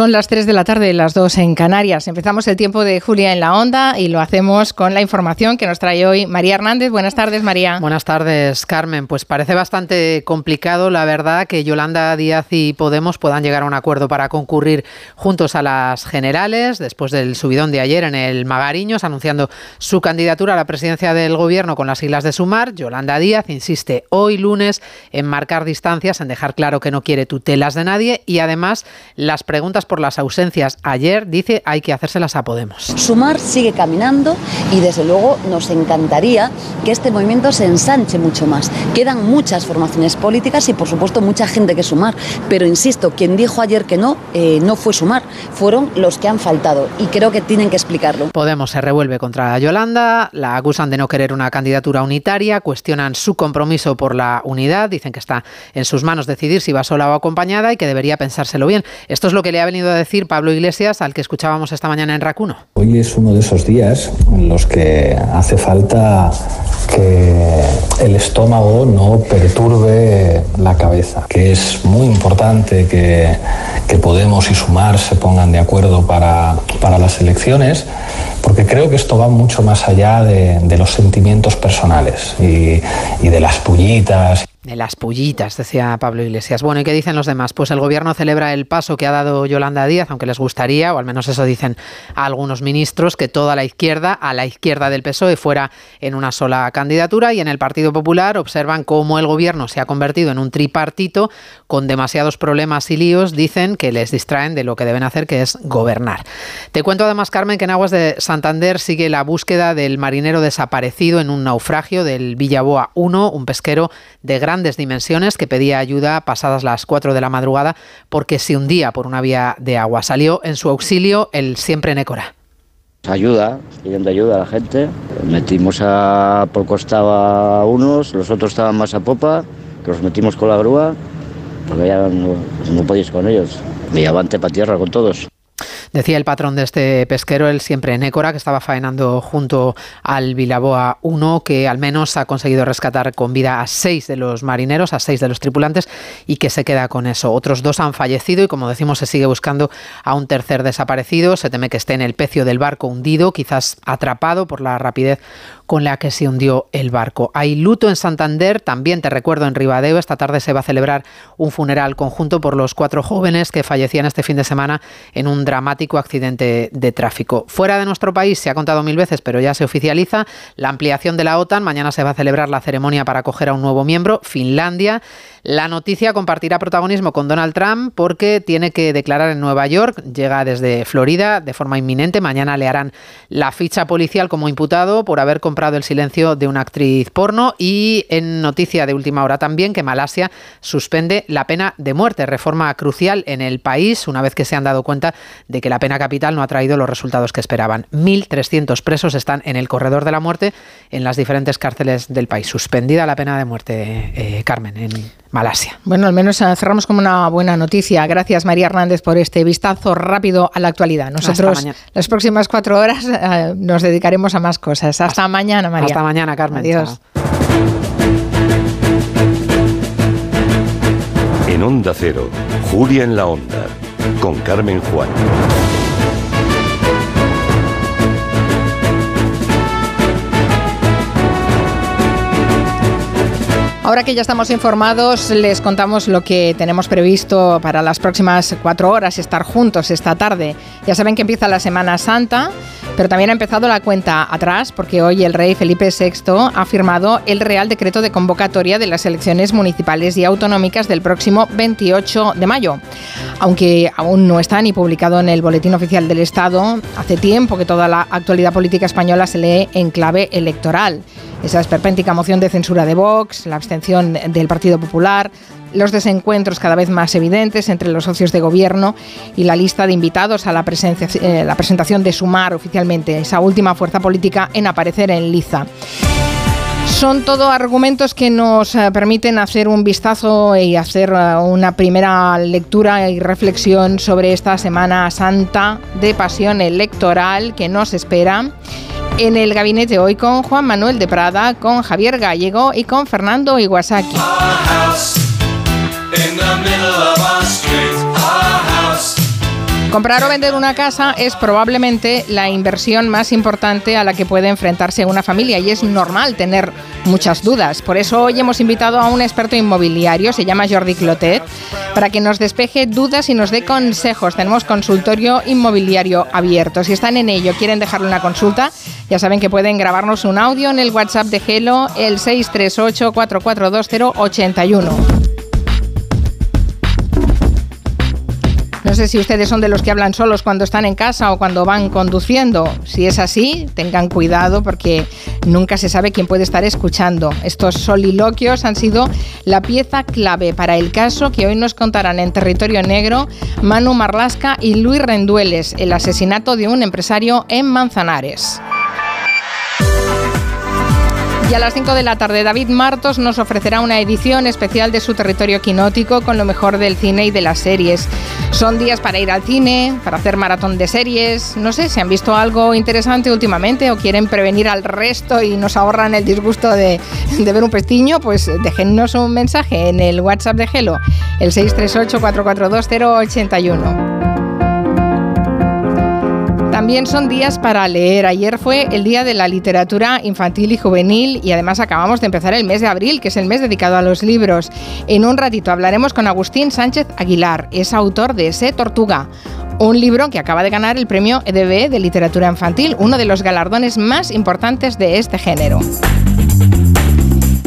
Son las 3 de la tarde, las 2 en Canarias. Empezamos el tiempo de Julia en la Onda y lo hacemos con la información que nos trae hoy María Hernández. Buenas tardes, María. Buenas tardes, Carmen. Pues parece bastante complicado, la verdad, que Yolanda Díaz y Podemos puedan llegar a un acuerdo para concurrir juntos a las generales después del subidón de ayer en el Magariños, anunciando su candidatura a la presidencia del gobierno con las siglas de Sumar. Yolanda Díaz insiste hoy lunes en marcar distancias, en dejar claro que no quiere tutelas de nadie y además las preguntas por las ausencias ayer, dice hay que hacérselas a Podemos. Sumar sigue caminando y desde luego nos encantaría que este movimiento se ensanche mucho más. Quedan muchas formaciones políticas y por supuesto mucha gente que sumar, pero insisto, quien dijo ayer que no, eh, no fue sumar, fueron los que han faltado y creo que tienen que explicarlo. Podemos se revuelve contra Yolanda, la acusan de no querer una candidatura unitaria, cuestionan su compromiso por la unidad, dicen que está en sus manos decidir si va sola o acompañada y que debería pensárselo bien. Esto es lo que le ha venido a decir Pablo Iglesias, al que escuchábamos esta mañana en Racuno. Hoy es uno de esos días en los que hace falta que el estómago no perturbe la cabeza, que es muy importante que, que Podemos y Sumar se pongan de acuerdo para, para las elecciones, porque creo que esto va mucho más allá de, los sentimientos personales y, y de las pullitas. De las pullitas, decía Pablo Iglesias. Bueno, ¿y qué dicen los demás? Pues el gobierno celebra el paso que ha dado Yolanda Díaz, aunque les gustaría, o al menos eso dicen a algunos ministros, que toda la izquierda, a la izquierda del PSOE, fuera en una sola candidatura. Y en el Partido Popular observan cómo el gobierno se ha convertido en un tripartito con demasiados problemas y líos. Dicen que les distraen de lo que deben hacer, que es gobernar. Te cuento además, Carmen, que en aguas de Santander sigue la búsqueda del marinero desaparecido en un naufragio del Villaboa 1, un pesquero de gran grandes dimensiones que pedía ayuda pasadas las 4 de la madrugada porque se hundía por una vía de agua. Salió en su auxilio el siempre Nécora. Ayuda, pidiendo ayuda a la gente. Metimos a por costado a unos, los otros estaban más a popa, que los metimos con la grúa, porque ya no, no podéis con ellos. Y avante para tierra con todos. Decía el patrón de este pesquero, el siempre Nécora, que estaba faenando junto al Vilaboa 1, que al menos ha conseguido rescatar con vida a seis de los marineros, a seis de los tripulantes, y que se queda con eso. Otros dos han fallecido y, como decimos, se sigue buscando a un tercer desaparecido. Se teme que esté en el pecio del barco hundido, quizás atrapado por la rapidez con la que se hundió el barco. Hay luto en Santander, también te recuerdo en Ribadeo. Esta tarde se va a celebrar un funeral conjunto por los cuatro jóvenes que fallecían este fin de semana en un dramático accidente de tráfico. Fuera de nuestro país se ha contado mil veces, pero ya se oficializa la ampliación de la OTAN. Mañana se va a celebrar la ceremonia para acoger a un nuevo miembro, Finlandia. La noticia compartirá protagonismo con Donald Trump porque tiene que declarar en Nueva York, llega desde Florida de forma inminente, mañana le harán la ficha policial como imputado por haber comprado el silencio de una actriz porno y en noticia de última hora también que Malasia suspende la pena de muerte, reforma crucial en el país una vez que se han dado cuenta de que la pena capital no ha traído los resultados que esperaban. 1.300 presos están en el corredor de la muerte en las diferentes cárceles del país. Suspendida la pena de muerte, eh, Carmen, en Malasia. Bueno, al menos eh, cerramos como una buena noticia. Gracias, María Hernández, por este vistazo rápido a la actualidad. Nosotros, las próximas cuatro horas, eh, nos dedicaremos a más cosas. Hasta, hasta, mañana, María. Hasta mañana, Carmen. Adiós. En Onda Cero, Julia en la Onda, con Carmen Juan. Ahora que ya estamos informados, les contamos lo que tenemos previsto para las próximas cuatro horas, estar juntos esta tarde. Ya saben que empieza la Semana Santa, pero también ha empezado la cuenta atrás, porque hoy el rey Felipe VI ha firmado el Real Decreto de Convocatoria de las elecciones municipales y autonómicas del próximo 28 de mayo. Aunque aún no está ni publicado en el Boletín Oficial del Estado, hace tiempo que toda la actualidad política española se lee en clave electoral esa esperpéntica moción de censura de Vox, la abstención del Partido Popular, los desencuentros cada vez más evidentes entre los socios de gobierno y la lista de invitados a la, eh, la presentación de Sumar oficialmente, esa última fuerza política en aparecer en liza. Son todo argumentos que nos eh, permiten hacer un vistazo y hacer eh, una primera lectura y reflexión sobre esta Semana Santa de pasión electoral que nos espera en el gabinete hoy con Juan Manuel de Prada, con Javier Gallego y con Fernando Iwasaki. Comprar o vender una casa es probablemente la inversión más importante a la que puede enfrentarse una familia y es normal tener muchas dudas. Por eso hoy hemos invitado a un experto inmobiliario, se llama Jordi Clotet, para que nos despeje dudas y nos dé consejos. Tenemos consultorio inmobiliario abierto. Si están en ello, quieren dejarle una consulta, ya saben que pueden grabarnos un audio en el WhatsApp de Gelo, el 638 442081. No sé si ustedes son de los que hablan solos cuando están en casa o cuando van conduciendo. Si es así, tengan cuidado porque nunca se sabe quién puede estar escuchando. Estos soliloquios han sido la pieza clave para el caso que hoy nos contarán en Territorio Negro Manu Marlasca y Luis Rendueles, el asesinato de un empresario en Manzanares. Y a las 5 de la tarde, David Martos nos ofrecerá una edición especial de su territorio quinótico con lo mejor del cine y de las series. Son días para ir al cine, para hacer maratón de series. No sé, si han visto algo interesante últimamente o quieren prevenir al resto y nos ahorran el disgusto de, ver un pestiño, pues déjennos un mensaje en el WhatsApp de Gelo, el 638 442 081. También son días para leer. Ayer fue el Día de la Literatura Infantil y Juvenil y además acabamos de empezar el mes de abril, que es el mes dedicado a los libros. En un ratito hablaremos con Agustín Sánchez Aguilar, es autor de Ese Tortuga, un libro que acaba de ganar el premio EDB de Literatura Infantil, uno de los galardones más importantes de este género.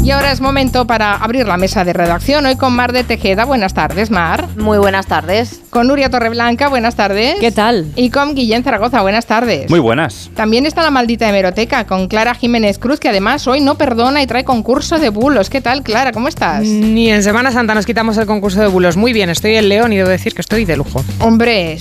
Y ahora es momento para abrir la mesa de redacción. Hoy con Mar de Tejeda. Buenas tardes, Mar. Muy buenas tardes. Con Nuria Torreblanca. Buenas tardes. ¿Qué tal? Y con Guillén Zaragoza. Buenas tardes. Muy buenas. También está la maldita hemeroteca con Clara Jiménez Cruz, que además hoy no perdona y trae concurso de bulos. ¿Qué tal, Clara? ¿Cómo estás? Ni en Semana Santa nos quitamos el concurso de bulos. Muy bien, estoy en León y debo decir que estoy de lujo. Hombre,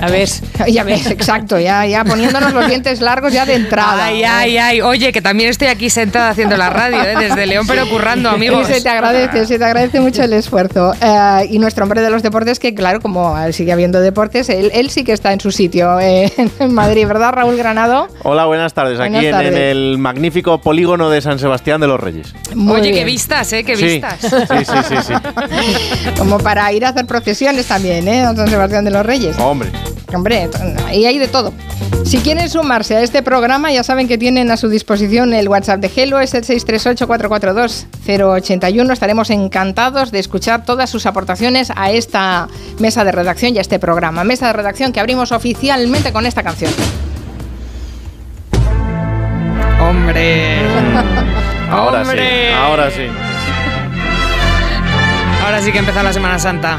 a ver. Ya ves, exacto, ya, ya poniéndonos los dientes largos ya de entrada. Ay, ay, ay. Oye, que también estoy aquí sentada haciendo la radio, ¿eh? desde León, pero currando amigos. se te agradece, se te agradece mucho el esfuerzo. Eh, y nuestro hombre de los deportes, que claro, como sigue habiendo deportes, él, él sí que está en su sitio eh, en Madrid, ¿verdad, Raúl Granado? Hola, buenas tardes. Aquí En, el magnífico polígono de San Sebastián de los Reyes. Oye, qué vistas, ¿eh? Qué vistas. Sí, sí, sí, sí, Como para ir a hacer procesiones también, ¿eh? San Sebastián de los Reyes. Hombre. Hombre, ahí hay de todo. Si quieren sumarse a este programa, ya saben que tienen a su disposición el WhatsApp de Gelo, es el 638-442-081. Estaremos encantados de escuchar todas sus aportaciones a esta mesa de redacción y a este programa. Mesa de redacción que abrimos oficialmente con esta canción. ¡Hombre! ahora sí, ahora sí. Ahora sí que empieza la Semana Santa.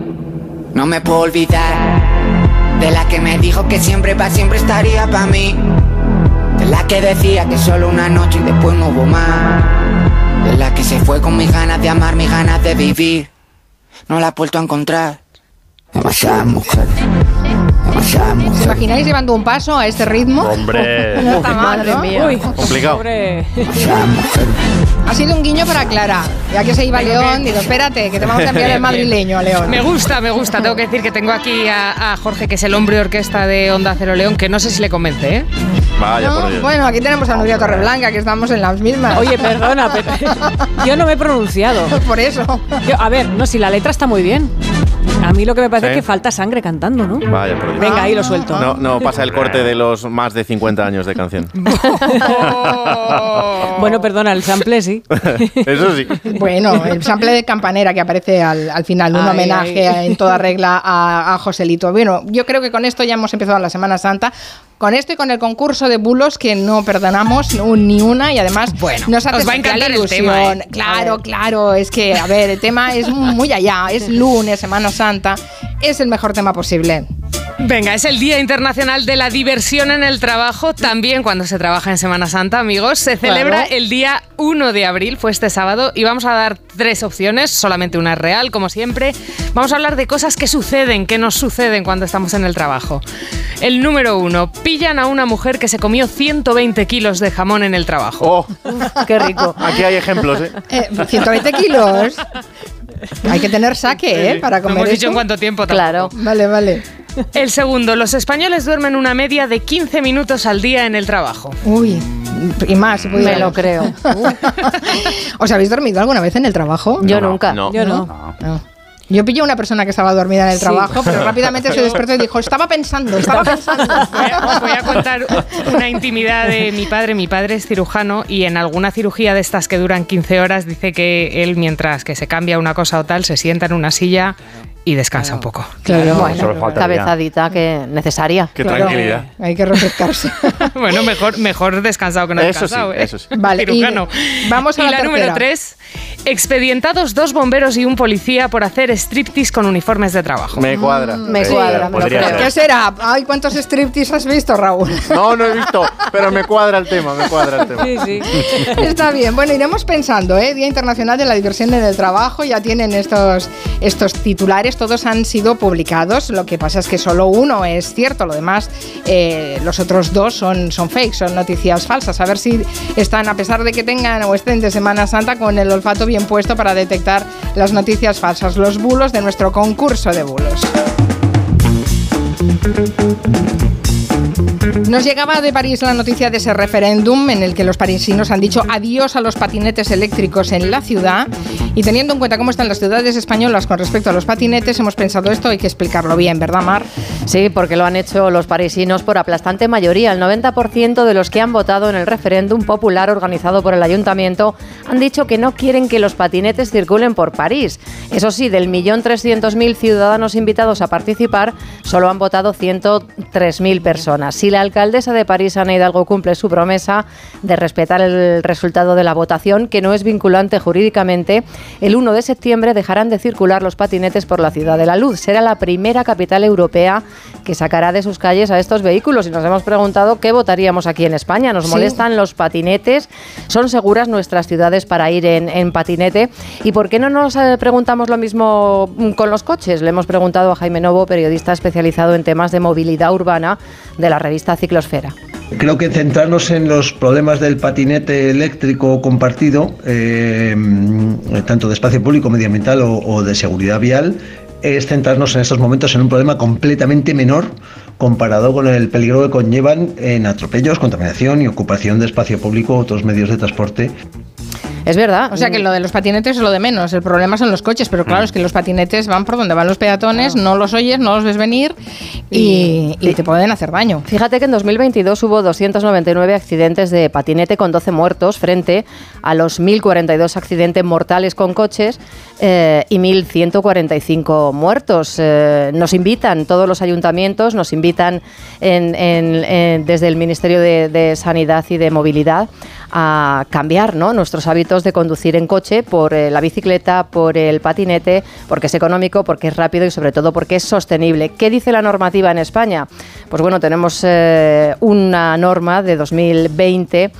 No me puedo olvidar de la que me dijo que siempre para siempre estaría para mí. De la que decía que solo una noche y después no hubo más. De la que se fue con mis ganas de amar, mis ganas de vivir. No la he vuelto a encontrar. Demasiadas mujeres ¿Os imagináis llevando un paso a este ritmo? Hombre, No está mal, Madre ¿no? mía. Uy. complicado. Ha sido un guiño para Clara. Ya que se iba León, digo, espérate, que te vamos a enviar el madrileño a León. Me gusta, me gusta. Tengo que decir que tengo aquí a, a Jorge, que es el hombre orquesta de Onda Cero León, que no sé si le convence, ¿eh? Vaya ¿No? por Dios. Bueno, aquí tenemos a Nuria Torreblanca, que estamos en las mismas. Oye, perdona, pero yo no me he pronunciado. Por eso. Yo- a ver, no, si la letra está muy bien. A mí lo que me parece ¿Sí? es que falta sangre cantando, ¿no? Vaya por Dios. Venga, ahí lo suelto. No, no pasa el corte de los más de 50 años de canción. Bueno, perdona, el sample sí. Eso sí. Bueno, el sample de campanera que aparece al, al final, un Ay, homenaje ay. en toda regla a, a Joselito. Bueno, yo creo que con esto ya hemos empezado la Semana Santa. Con esto y con el concurso de bulos que no perdonamos ni una y además Bueno, nos hace os va a encantar el ilusión. tema, ¿eh? Claro, claro, es que, a ver, el tema es muy allá, es lunes, Semana Santa, es el mejor tema posible. Venga, es el Día Internacional de la Diversión en el Trabajo, también cuando se trabaja en Semana Santa, amigos. Se celebra Claro. el día 1 de abril, fue este sábado, y vamos a dar tres opciones, solamente una es real, como siempre. Vamos a hablar de cosas que suceden, que nos suceden cuando estamos en el trabajo. El número uno, pillan a una mujer que se comió 120 kilos de jamón en el trabajo. Oh, Qué rico. aquí hay ejemplos, ¿eh? Eh, 120 kilos. Hay que tener saque, ¿eh? Para No comer hemos dicho eso. en cuánto tiempo Claro. Vale, vale. El segundo, los españoles duermen una media de 15 minutos al día en el trabajo. Uy, y más, Me lo creo. ¿Os habéis dormido alguna vez en el trabajo? Yo No, nunca. no. Yo no. No. Yo pillé a una persona que estaba dormida en el Sí. trabajo, pero rápidamente se despertó y dijo, estaba pensando, estaba pensando. Os voy a contar una intimidad de mi padre. Mi padre es cirujano y en alguna cirugía de estas que duran 15 horas dice que él, mientras que se cambia una cosa o tal, se sienta en una silla y descansa un poco. Claro, Bueno, cabezadita que necesaria. Qué Claro. tranquilidad. hay que refrescarse. Bueno, mejor, mejor descansado que no Eso descansado. sí, ¿eh? eso sí. Vale, y vamos a Y la número 3. Expedientados dos bomberos y un policía por hacer striptease con uniformes de trabajo. Me cuadra. Me Sí, cuadra, me lo podría creo. ser. ¿Qué será? Ay, ¿cuántos striptease has visto, Raúl? No, no he visto, pero me cuadra el tema, me cuadra el tema. Sí, sí. Está bien, bueno, iremos pensando, ¿eh? Día Internacional de la Diversión en el Trabajo, ya tienen estos, estos titulares, todos han sido publicados, lo que pasa es que solo uno es cierto, lo demás, eh, los otros dos son, son fake, son noticias falsas, a ver si están, a pesar de que tengan o estén de Semana Santa, con el olfato bien puesto para detectar las noticias falsas, los bulos de nuestro concurso de bulos. Nos llegaba de París la noticia de ese referéndum en el que los parisinos han dicho adiós a los patinetes eléctricos en la ciudad y teniendo en cuenta cómo están las ciudades españolas con respecto a los patinetes, hemos pensado esto, hay que explicarlo bien, ¿verdad, Mar? Sí, porque lo han hecho los parisinos por aplastante mayoría. El 90% de los que han votado en el referéndum popular organizado por el ayuntamiento han dicho que no quieren que los patinetes circulen por París. Eso sí, del millón trescientos mil ciudadanos invitados a participar, solo han votado 103.000 personas. Si la alcaldesa de París, Ana Hidalgo, cumple su promesa de respetar el resultado de la votación, que no es vinculante jurídicamente, el 1 de septiembre dejarán de circular los patinetes por la Ciudad de la Luz. Será la primera capital europea que sacará de sus calles a estos vehículos. Y nos hemos preguntado qué votaríamos aquí en España. ¿Nos Sí. molestan los patinetes? ¿Son seguras nuestras ciudades para ir en, en patinete? ¿Y por qué no nos eh, preguntamos lo mismo mm, con los coches? Le hemos preguntado a Jaime Novo, periodista especializado en temas de movilidad urbana de la revista Ciclosfera. Creo que centrarnos en los problemas del patinete eléctrico compartido, eh, tanto de espacio público, medioambiental o, o de seguridad vial, es centrarnos en estos momentos en un problema completamente menor comparado con el peligro que conllevan en atropellos, contaminación y ocupación de espacio público u otros medios de transporte. Es verdad. O sea que lo de los patinetes es lo de menos, el problema son los coches, pero claro, es que los patinetes van por donde van los peatones, no los oyes, no los ves venir y, y te pueden hacer daño. Fíjate que en 2022 hubo 299 accidentes de patinete con 12 muertos frente a los 1.042 accidentes mortales con coches eh, y 1.145 muertos. Eh, nos invitan todos los ayuntamientos, nos invitan en- en- en- desde el Ministerio de, de Sanidad y de Movilidad a cambiar ¿no? nuestros hábitos de conducir en coche por eh, la bicicleta, por el patinete, porque es económico, porque es rápido y sobre todo porque es sostenible. ¿Qué dice la normativa en España? Pues bueno, tenemos eh, una norma de 2020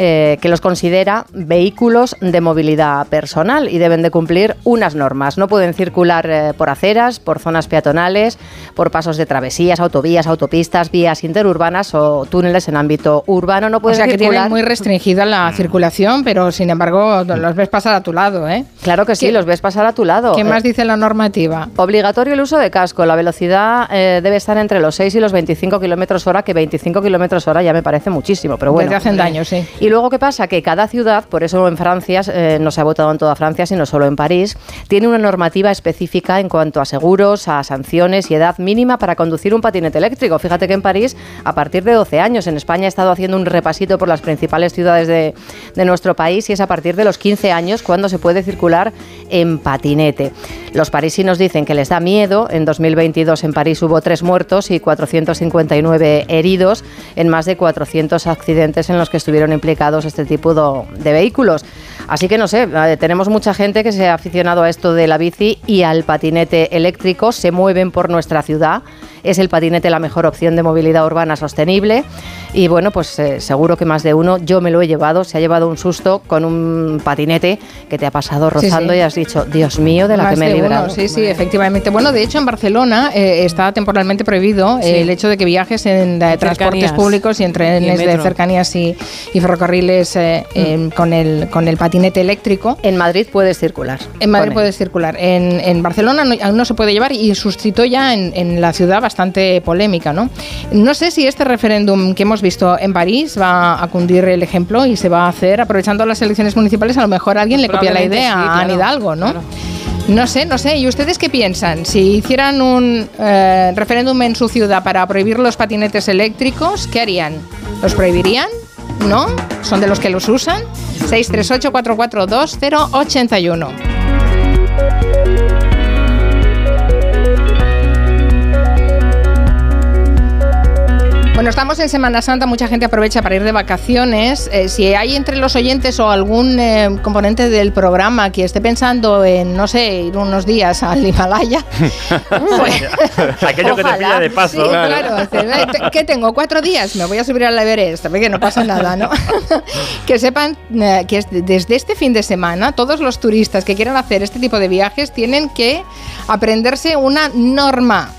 eh, que los considera vehículos de movilidad personal y deben de cumplir unas normas. No pueden circular eh, por aceras, por zonas peatonales, por pasos de travesías, autovías, autopistas, vías interurbanas o túneles en ámbito urbano. No pueden o sea, que circular. tienen muy restringida la circulación, pero sin embargo los ves pasar a tu lado, ¿eh? Claro que sí, ¿Qué- los ves pasar a tu lado. ¿Qué Eh, más dice la normativa? Obligatorio el uso de casco. La velocidad eh, debe estar entre los 6 y los 25 kilómetros hora, que 25 kilómetros hora ya me parece muchísimo, pero bueno. Desde hacen daño, sí. Y luego, ¿qué pasa? Que cada ciudad, por eso en Francia, eh, no se ha votado en toda Francia, sino solo en París, tiene una normativa específica en cuanto a seguros, a sanciones y edad mínima para conducir un patinete eléctrico. Fíjate que en París, a partir de 12 años, en España he estado haciendo un repasito por las principales ciudades de, de nuestro país y es a partir de los 15 años cuando se puede circular en patinete. Los parisinos dicen que les da miedo. En 2022 en París hubo tres muertos y 459 heridos en más de 400 accidentes en los que estuvieron implicados este tipo do- de vehículos. Así que no sé, eh, tenemos mucha gente que se ha aficionado a esto de la bici y al patinete eléctrico, se mueven por nuestra ciudad. Es el patinete la mejor opción de movilidad urbana sostenible. Y bueno, pues eh, seguro que más de uno, yo me lo he llevado, se ha llevado un susto con un patinete que te ha pasado rozando sí. y has dicho, Dios mío, de la Más que me he de uno, librado. sí, sí, efectivamente. Bueno, de hecho en Barcelona eh, está temporalmente prohibido eh, el hecho de que viajes en eh, transportes públicos y en trenes de cercanías y, y ferrocarriles en- con, el, con el patinete eléctrico. En Madrid puedes circular. En Madrid puedes circular. En, en Barcelona no, aún no se puede llevar y suscitó ya en, en la ciudad bastante polémica, ¿no? No sé si este referéndum que hemos visto en París va a cundir el ejemplo y se va a hacer aprovechando las elecciones municipales. A lo mejor alguien le copia la idea sí, a Anne claro, Hidalgo, ¿no? claro. No sé, no sé. ¿Y ustedes qué piensan? Si hicieran un eh, referéndum en su ciudad para prohibir los patinetes eléctricos, ¿qué harían? ¿Los prohibirían? ¿No? ¿Son de los que los usan? 638-442-081. Bueno, estamos en Semana Santa, mucha gente aprovecha para ir de vacaciones. Eh, si hay entre los oyentes o algún eh, componente del programa que esté pensando en, no sé, ir unos días al Himalaya, Aquello que te pilla de paso. Sí, claro. Dice, "Eh, te- ¿Qué tengo? ¿Cuatro días? Me voy a subir al Everest, porque no pasa nada, ¿no? que sepan eh, que es- desde este fin de semana todos los turistas que quieran hacer este tipo de viajes tienen que aprenderse una norma.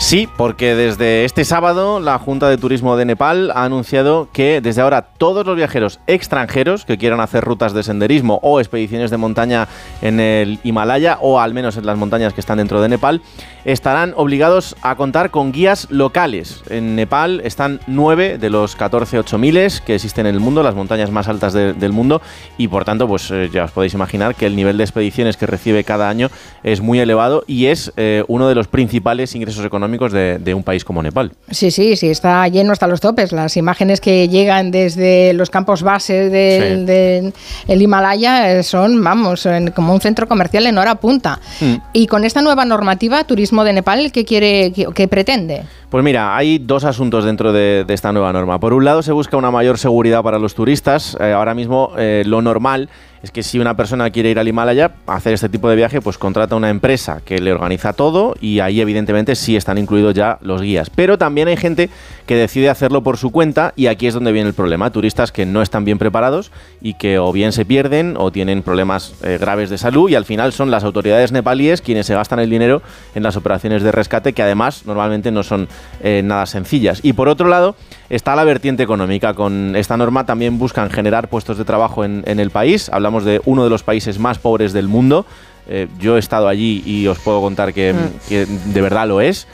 Sí, porque desde este sábado la Junta de Turismo de Nepal ha anunciado que desde ahora todos los viajeros extranjeros que quieran hacer rutas de senderismo o expediciones de montaña en el Himalaya o al menos en las montañas que están dentro de Nepal estarán obligados a contar con guías locales. En Nepal están nueve de los 14 8000 que existen en el mundo, las montañas más altas de- del mundo y por tanto pues eh, ya os podéis imaginar que el nivel de expediciones que recibe cada año es muy elevado y es eh, uno de los principales ingresos económicos de, de un país como Nepal. Sí, sí, sí, está lleno hasta los topes. Las imágenes que llegan desde los campos base del, Sí. del- el Himalaya eh, son, vamos, en- como un centro comercial en hora punta. Mm. Y con esta nueva normativa, Turismo de Nepal, ¿qué quiere, qué, qué pretende? Pues mira, hay dos asuntos dentro de, de esta nueva norma. Por un lado, se busca una mayor seguridad para los turistas. Eh, ahora mismo, eh, lo normal es que si una persona quiere ir al Himalaya a hacer este tipo de viaje, pues contrata una empresa que le organiza todo y ahí evidentemente sí están incluidos ya los guías. Pero también hay gente que decide hacerlo por su cuenta y aquí es donde viene el problema. Turistas que no están bien preparados y que o bien se pierden o tienen problemas eh, graves de salud y al final son las autoridades nepalíes quienes se gastan el dinero en las operaciones de rescate que además normalmente no son eh, nada sencillas. Y por otro lado está la vertiente económica. Con esta norma también buscan generar puestos de trabajo en, en el país. Hablamos de uno de los países más pobres del mundo. Eh, yo he estado allí y os puedo contar que, que de verdad lo es.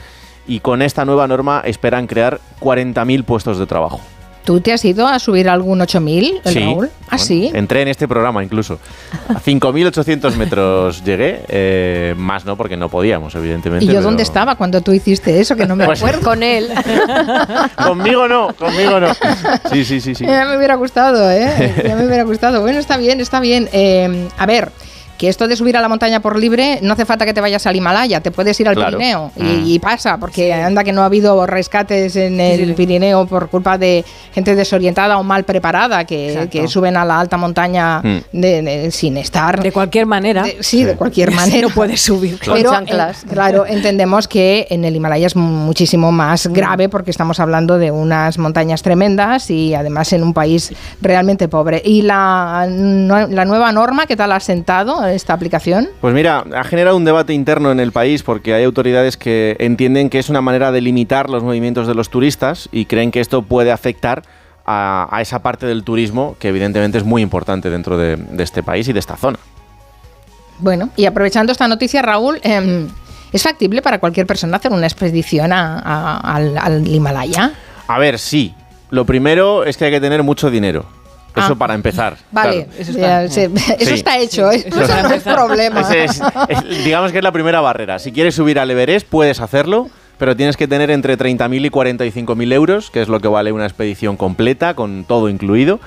Y con esta nueva norma esperan crear 40.000 puestos de trabajo. ¿Tú te has ido a subir algún 8000, el Raúl? Ah, Bueno, sí. Entré en este programa incluso. A 5.800 metros llegué, eh, más no porque no podíamos, evidentemente. ¿Y yo pero- dónde estaba cuando tú hiciste eso? Que no me Pues- acuerdo. Con él. Conmigo no, conmigo no. Sí, sí, sí, sí. Ya me hubiera gustado, ¿eh? Ya me hubiera gustado. Bueno, está bien, está bien. Eh, a ver, que esto de subir a la montaña por libre no hace falta que te vayas al Himalaya, te puedes ir al Claro. Pirineo. Y, Mm. y pasa, porque anda que no ha habido rescates en el Pirineo por culpa de gente desorientada o mal preparada que, suben a la alta montaña Mm. de- de- sin estar. De cualquier manera. de- sí, de cualquier manera. No puedes subir. Con Pero, chanclas. claro, entendemos que en el Himalaya es muchísimo más grave porque estamos hablando de unas montañas tremendas y además en un país realmente pobre. ¿Y la, no- la nueva norma, qué tal ha sentado esta aplicación? Pues mira, ha generado un debate interno en el país porque hay autoridades que entienden que es una manera de limitar los movimientos de los turistas y creen que esto puede afectar a, a esa parte del turismo que evidentemente es muy importante dentro de, de este país y de esta zona. Bueno, y aprovechando esta noticia, Raúl, em, ¿es factible para cualquier persona hacer una expedición a- a- al, al Himalaya? A ver, sí. Lo primero es que hay que tener mucho dinero. Eso Ah. para empezar. Vale, claro. Eso ya, está- se- eso Sí. está hecho, ¿eh? eso eso no es problema. Ese es- es- digamos que es la primera barrera. Si quieres subir al Everest, puedes hacerlo, pero tienes que tener entre 30.000 y 45.000 euros, que es lo que vale una expedición completa, con todo incluido.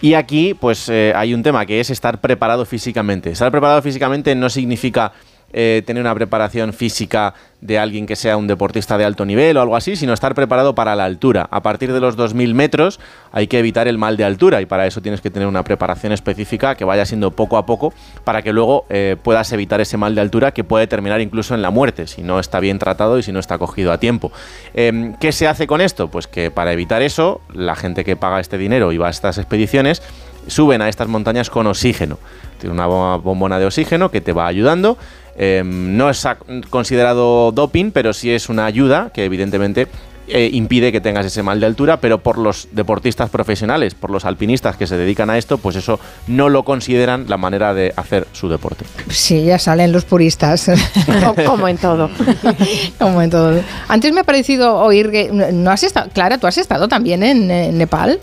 Y aquí, pues eh, hay un tema que es estar preparado físicamente. Estar preparado físicamente no significa eh, tener una preparación física de alguien que sea un deportista de alto nivel o algo así, sino estar preparado para la altura. A partir de los 2.000 metros hay que evitar el mal de altura y para eso tienes que tener una preparación específica que vaya siendo poco a poco para que luego eh, puedas evitar ese mal de altura que puede terminar incluso en la muerte si no está bien tratado y si no está cogido a tiempo. Em, ¿Qué se hace con esto? Pues que para evitar eso, la gente que paga este dinero y va a estas expediciones suben a estas montañas con oxígeno. Tiene una bo- bombona de oxígeno que te va ayudando. Em, no es considerado doping, pero sí es una ayuda que evidentemente eh, impide que tengas ese mal de altura, pero por los deportistas profesionales, por los alpinistas que se dedican a esto, pues eso no lo consideran la manera de hacer su deporte. Sí, ya salen los puristas. Co- Como en todo. Como en todo. Antes me ha parecido oír que. ¿No has estado, Clara, tú has estado también en, Nepal?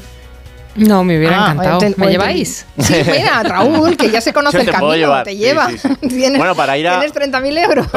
No, me hubiera Ah, encantado. ¿Me lleváis? Sí, mira, Raúl, que ya se conoce el te camino, llevar, te lleva. sí, sí. Tienes, Bueno, para ir a- Tienes 30.000 euros.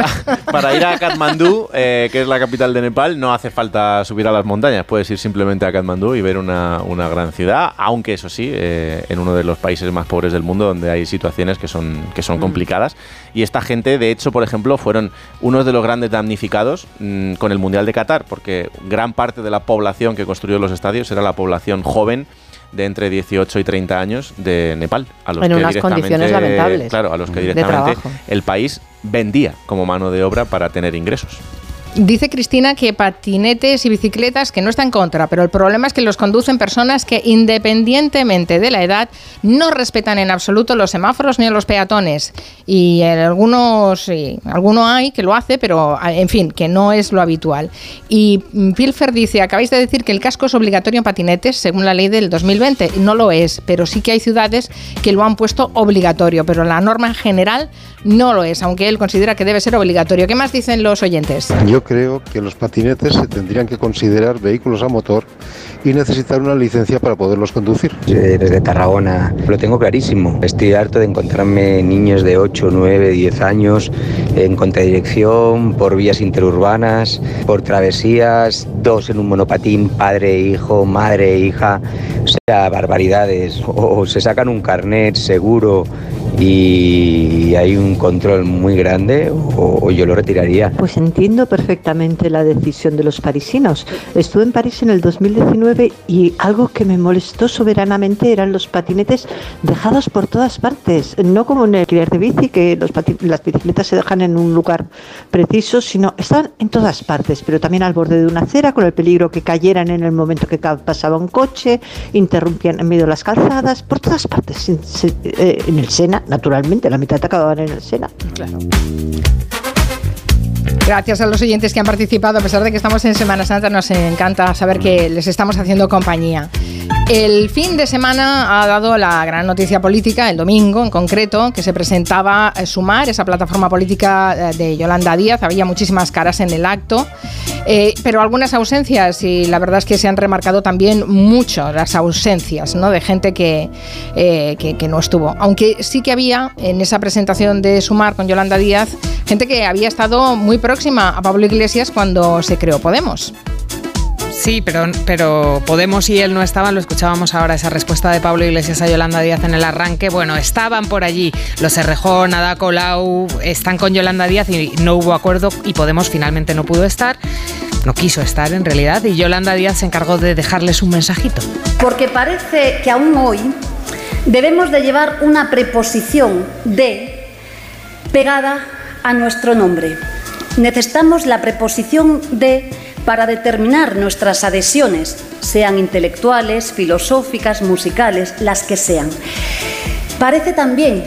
Para ir a Katmandú, eh, que es la capital de Nepal, no hace falta subir a las montañas. Puedes ir simplemente a Katmandú y ver una, una gran ciudad, aunque eso sí, eh, en uno de los países más pobres del mundo, donde hay situaciones que son, que son complicadas. Y esta gente, de hecho, por ejemplo, fueron unos de los grandes damnificados mm, con el Mundial de Qatar, porque gran parte de la población que construyó los estadios era la población joven de entre 18 y 30 años de Nepal. A los En que unas directamente- condiciones lamentables Claro, a los que directamente el país vendía como mano de obra para tener ingresos. Dice Cristina que patinetes y bicicletas que no está en contra, pero el problema es que los conducen personas que independientemente de la edad no respetan en absoluto los semáforos ni los peatones. Y algunos, sí, alguno hay que lo hace, pero en fin, que no es lo habitual. Y Pilfer dice, acabáis de decir que el casco es obligatorio en patinetes según la ley del 2020. No lo es, pero sí que hay ciudades que lo han puesto obligatorio, pero la norma en general no lo es, aunque él considera que debe ser obligatorio. ¿Qué más dicen los oyentes? Yo creo que los patinetes se tendrían que considerar vehículos a motor y necesitar una licencia para poderlos conducir. Desde Tarragona lo tengo clarísimo. Estoy harto de encontrarme niños de 8, 9, 10 años en contradirección, por vías interurbanas, por travesías, dos en un monopatín, padre e hijo, madre e hija. O sea, barbaridades. O se sacan un carnet seguro y hay un control muy grande o, yo lo retiraría. Pues entiendo perfectamente la decisión de los parisinos. Estuve en París en el 2019 y algo que me molestó soberanamente eran los patinetes dejados por todas partes. No como en el alquiler de bici, que los las bicicletas se dejan en un lugar preciso, sino estaban en todas partes, pero también al borde de una acera con el peligro que cayeran en el momento que pasaba un coche, interrumpían en medio de las calzadas, por todas partes. Eh, En el Sena, naturalmente, la mitad en el Sena. Claro. Gracias a los oyentes que han participado, a pesar de que estamos en Semana Santa, nos encanta saber que les estamos haciendo compañía. El fin de semana ha dado la gran noticia política, el domingo en concreto, que se presentaba eh, Sumar, esa plataforma política eh, de Yolanda Díaz. Había muchísimas caras en el acto, eh, pero algunas ausencias y la verdad es que se han remarcado también mucho las ausencias ¿no? de gente que, que no estuvo. Aunque sí que había en esa presentación de Sumar con Yolanda Díaz gente que había estado muy próxima a Pablo Iglesias cuando se creó Podemos. Sí, pero, pero Podemos y él no estaban, lo escuchábamos ahora, esa respuesta de Pablo Iglesias a Yolanda Díaz en el arranque. Bueno, estaban por allí los Errejón, Ada Colau, están con Yolanda Díaz y no hubo acuerdo y Podemos finalmente no pudo estar, no quiso estar en realidad y Yolanda Díaz se encargó de dejarles un mensajito. Porque parece que aún hoy debemos de llevar una preposición de pegada a nuestro nombre. Necesitamos la preposición de para determinar nuestras adhesiones, sean intelectuales, filosóficas, musicales, las que sean. Parece también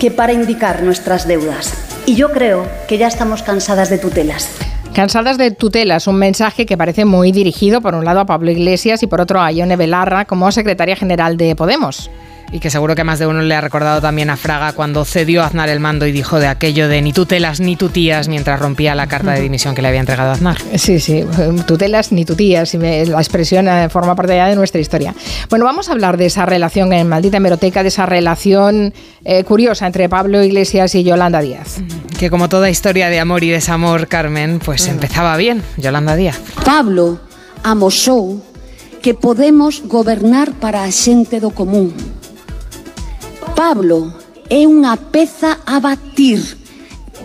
que para indicar nuestras deudas. Y yo creo que ya estamos cansadas de tutelas. Cansadas de tutelas, un mensaje que parece muy dirigido por un lado a Pablo Iglesias y por otro a Ione Belarra como secretaria general de Podemos y que seguro que más de uno le ha recordado también a Fraga cuando cedió a Aznar el mando y dijo de aquello de ni tutelas ni tutías mientras rompía la carta de dimisión que le había entregado a Aznar. Sí, sí, tutelas ni tutías, y la expresión eh, forma parte ya de nuestra historia. Bueno, vamos a hablar de esa relación en Maldita Hemeroteca, de esa relación eh, curiosa entre Pablo Iglesias y Yolanda Díaz. Que como toda historia de amor y desamor, Carmen, pues empezaba bien, Yolanda Díaz. Pablo amosou que podemos gobernar para a xente do común Pablo é unha peza a batir.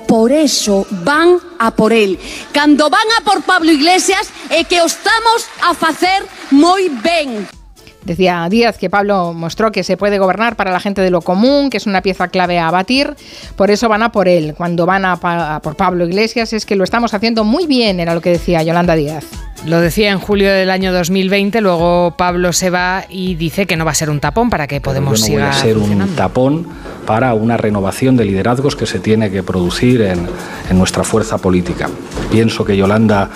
Por eso van a por él. Cando van a por Pablo Iglesias é que o estamos a facer moi ben. Decía Díaz que Pablo mostró que se puede gobernar para la gente de lo común, que es una pieza clave a batir, por eso van a por él. Cuando van a, a por Pablo Iglesias es que lo estamos haciendo muy bien, era lo que decía Yolanda Díaz. Lo decía en julio del año 2020, luego Pablo se va y dice que no va a ser un tapón para que Podemos Pero no voy a ser un tapón para una renovación de liderazgos que se tiene que producir en, en nuestra fuerza política. Pienso que Yolanda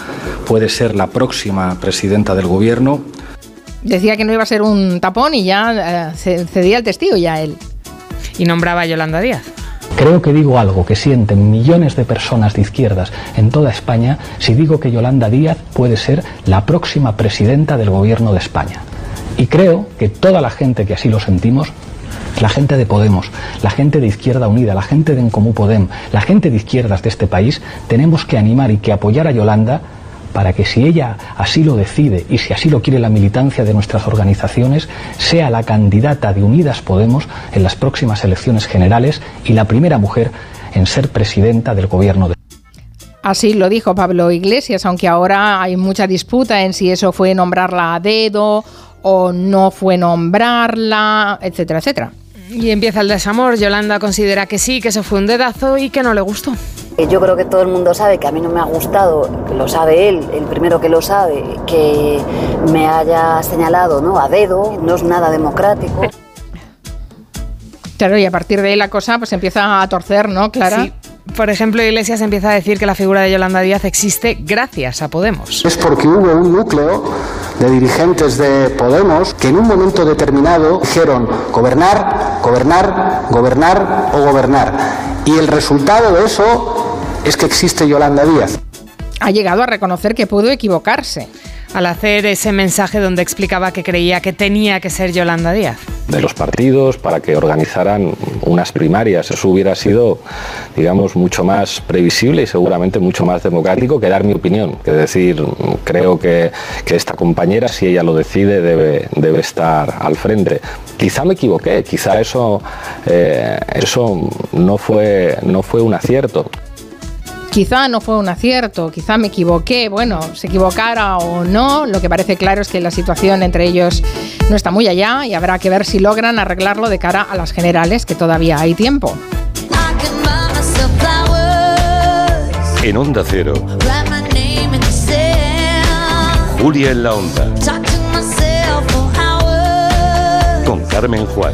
puede ser la próxima presidenta del gobierno. Decía que no iba a ser un tapón y ya eh, cedía el testigo ya él. Y nombraba a Yolanda Díaz. Creo que digo algo que sienten millones de personas de izquierdas en toda España si digo que Yolanda Díaz puede ser la próxima presidenta del gobierno de España. Y creo que toda la gente que así lo sentimos, la gente de Podemos, la gente de Izquierda Unida, la gente de Encomú Podem, la gente de izquierdas de este país, tenemos que animar y que apoyar a Yolanda para que si ella así lo decide y si así lo quiere la militancia de nuestras organizaciones, sea la candidata de Unidas Podemos en las próximas elecciones generales y la primera mujer en ser presidenta del gobierno de Así lo dijo Pablo Iglesias, aunque ahora hay mucha disputa en si eso fue nombrarla a dedo o no fue nombrarla, etcétera, etcétera. Y empieza el desamor. Yolanda considera que sí, que eso fue un dedazo y que no le gustó. Yo creo que todo el mundo sabe que a mí no me ha gustado, que lo sabe él, el primero que lo sabe, que me haya señalado ¿no? a dedo, no es nada democrático. Claro, y a partir de ahí la cosa pues empieza a torcer, ¿no, Clara? Sí. Por ejemplo, Iglesias empieza a decir que la figura de Yolanda Díaz existe gracias a Podemos. Es porque hubo un núcleo de dirigentes de Podemos que en un momento determinado dijeron gobernar, gobernar, gobernar o gobernar. Y el resultado de eso es que existe Yolanda Díaz. Ha llegado a reconocer que pudo equivocarse al hacer ese mensaje donde explicaba que creía que tenía que ser Yolanda Díaz. De los partidos para que organizaran unas primarias. Eso hubiera sido, digamos, mucho más previsible y seguramente mucho más democrático que dar mi opinión. Es decir, creo que, que esta compañera, si ella lo decide, debe, debe estar al frente. Quizá me equivoqué, quizá eso, eh, eso no, fue, no fue un acierto. Quizá no fue un acierto, quizá me equivoqué, bueno, se equivocara o no, lo que parece claro es que la situación entre ellos no está muy allá y habrá que ver si logran arreglarlo de cara a las generales, que todavía hay tiempo. En Onda Cero, Julia en la Onda, con Carmen Juan.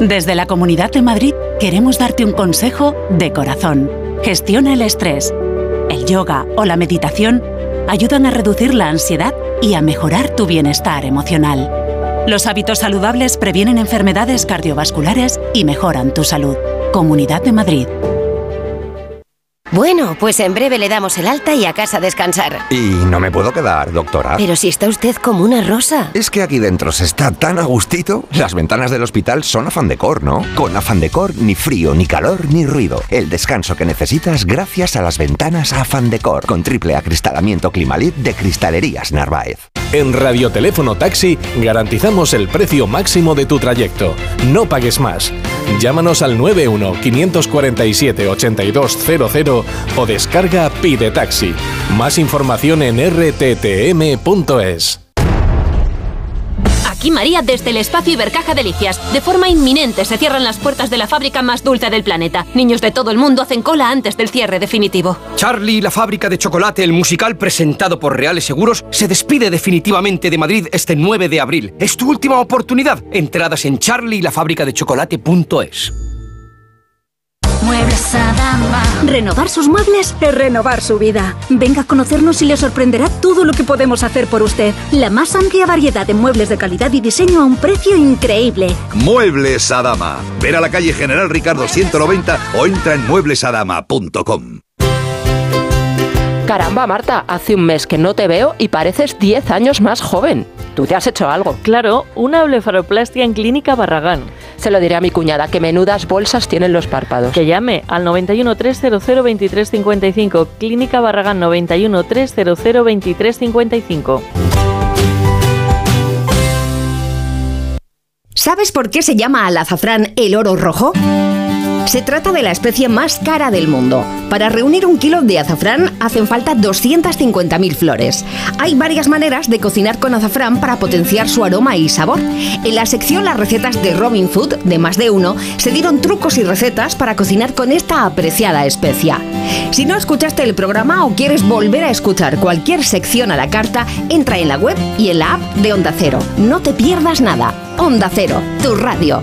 Desde la Comunidad de Madrid queremos darte un consejo de corazón. Gestiona el estrés. El yoga o la meditación ayudan a reducir la ansiedad y a mejorar tu bienestar emocional. Los hábitos saludables previenen enfermedades cardiovasculares y mejoran tu salud. Comunidad de Madrid. Bueno, pues en breve le damos el alta y a casa a descansar. Y no me puedo quedar, doctora. Pero si está usted como una rosa. Es que aquí dentro se está tan a gustito. Las ventanas del hospital son afán decor, ¿no? Con afán decor, ni frío, ni calor, ni ruido. El descanso que necesitas gracias a las ventanas afán decor. Con triple acristalamiento Climalit de Cristalerías Narváez. En Radioteléfono Taxi garantizamos el precio máximo de tu trayecto. No pagues más. Llámanos al 91 547 8200 o descarga Pide Taxi. Más información en rttm.es. Aquí María desde el espacio Ibercaja Delicias. De forma inminente se cierran las puertas de la fábrica más dulce del planeta. Niños de todo el mundo hacen cola antes del cierre definitivo. Charlie y la fábrica de chocolate, el musical presentado por Reales Seguros, se despide definitivamente de Madrid este 9 de abril. Es tu última oportunidad. Entradas en charlielafabricadechocolate.es. Muebles Adama. Renovar sus muebles es renovar su vida. Venga a conocernos y le sorprenderá todo lo que podemos hacer por usted. La más amplia variedad de muebles de calidad y diseño a un precio increíble. Muebles Adama. Ver a la calle General Ricardo 190 o entra en mueblesadama.com. Caramba, Marta, hace un mes que no te veo y pareces 10 años más joven. Tú te has hecho algo. Claro, una blefaroplastia en Clínica Barragán. Se lo diré a mi cuñada, que menudas bolsas tienen los párpados. Que llame al 91 300 2355. Clínica Barragán 91 300 2355. ¿Sabes por qué se llama al azafrán el oro rojo? Se trata de la especie más cara del mundo. Para reunir un kilo de azafrán hacen falta 250.000 flores. Hay varias maneras de cocinar con azafrán para potenciar su aroma y sabor. En la sección Las recetas de Robin Food, de más de uno, se dieron trucos y recetas para cocinar con esta apreciada especia. Si no escuchaste el programa o quieres volver a escuchar cualquier sección a la carta, entra en la web y en la app de Onda Cero. No te pierdas nada. Onda Cero, tu radio.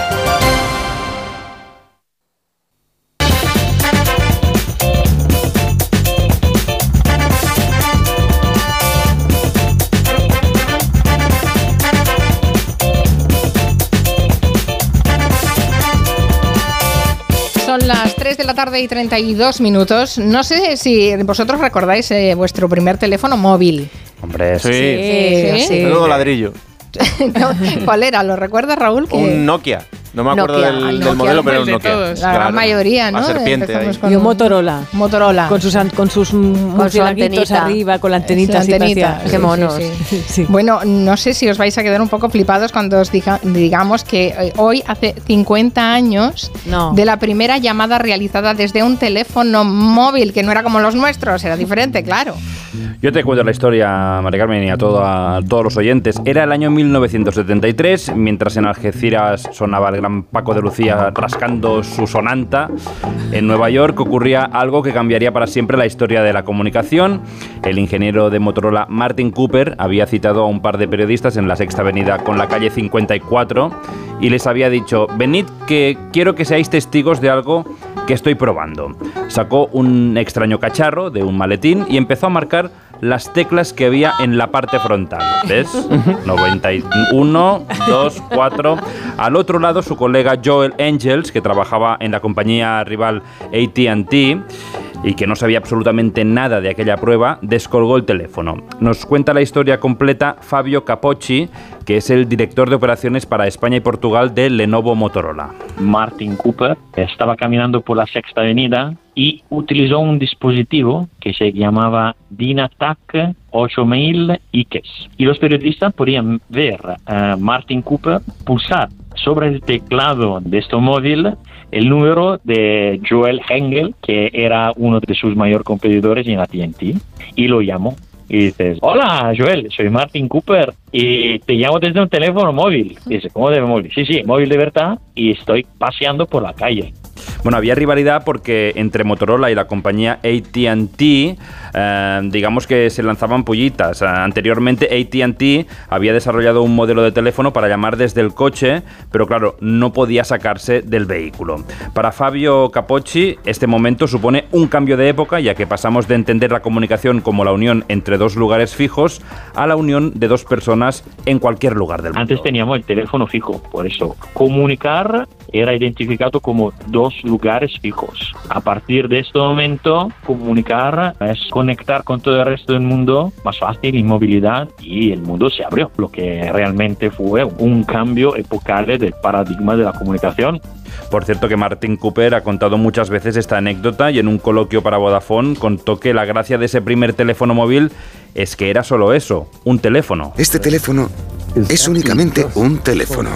3 de la tarde y 32 minutos. No sé si vosotros recordáis eh, vuestro primer teléfono móvil. Hombre, sí. Sí, sí. Menudo ladrillo. No, ¿Cuál era? ¿Lo recuerdas, Raúl? Que- Un Nokia. No me acuerdo Nokia, del, el del Nokia, modelo, pero de Nokia. todos. La gran mayoría, ¿no? La serpiente ahí. Empezamos con Y un Motorola. Motorola. Con sus, con sus murciélaguitos arriba, con la antenita. Así antenita, qué monos. Bueno, no sé si os vais a quedar un poco flipados cuando os diga- digamos que eh, hoy hace 50 años de la primera llamada realizada desde un teléfono móvil, que no era como los nuestros, era diferente, claro. Yo te cuento la historia, María Carmen, y a, todo- a todos los oyentes. Era el año 1973, mientras en Algeciras sonaba el Paco de Lucía rascando su sonanta. En Nueva York ocurría algo que cambiaría para siempre la historia de la comunicación. El ingeniero de Motorola Martin Cooper había citado a un par de periodistas en la Sexta Avenida con la calle 54 y les había dicho, venid que quiero que seáis testigos de algo que estoy probando. Sacó un extraño cacharro de un maletín y empezó a marcar las teclas que había en la parte frontal. ¿Ves? 91, 2, 4. Al otro lado, su colega Joel Angels, que trabajaba en la compañía rival ATT y que no sabía absolutamente nada de aquella prueba, descolgó el teléfono. Nos cuenta la historia completa Fabio Capocci, que es el director de operaciones para España y Portugal de Lenovo Motorola. Martin Cooper estaba caminando por la Sexta Avenida y utilizó un dispositivo que se llamaba Dynatac 8000 IKES. Y los periodistas podían ver a Martin Cooper pulsar sobre el teclado de este móvil el número de Joel Hengel, que era uno de sus mayores competidores en AT&T, y lo llamó. Y dices, hola Joel, soy Martin Cooper y te llamo desde un teléfono móvil. Y dice, ¿cómo de móvil? Sí, sí, móvil de verdad y estoy paseando por la calle. Bueno, había rivalidad porque entre Motorola y la compañía ATT, eh, digamos que se lanzaban pollitas. Eh, anteriormente ATT había desarrollado un modelo de teléfono para llamar desde el coche, pero claro, no podía sacarse del vehículo. Para Fabio Capocci, este momento supone un cambio de época, ya que pasamos de entender la comunicación como la unión entre dos lugares fijos a la unión de dos personas en cualquier lugar del mundo. Antes teníamos el teléfono fijo, por eso comunicar era identificado como dos lugares fijos. A partir de este momento, comunicar es conectar con todo el resto del mundo más fácil y movilidad y el mundo se abrió, lo que realmente fue un cambio epocal del paradigma de la comunicación. Por cierto que Martin Cooper ha contado muchas veces esta anécdota y en un coloquio para Vodafone contó que la gracia de ese primer teléfono móvil es que era solo eso, un teléfono. Este teléfono es únicamente un teléfono.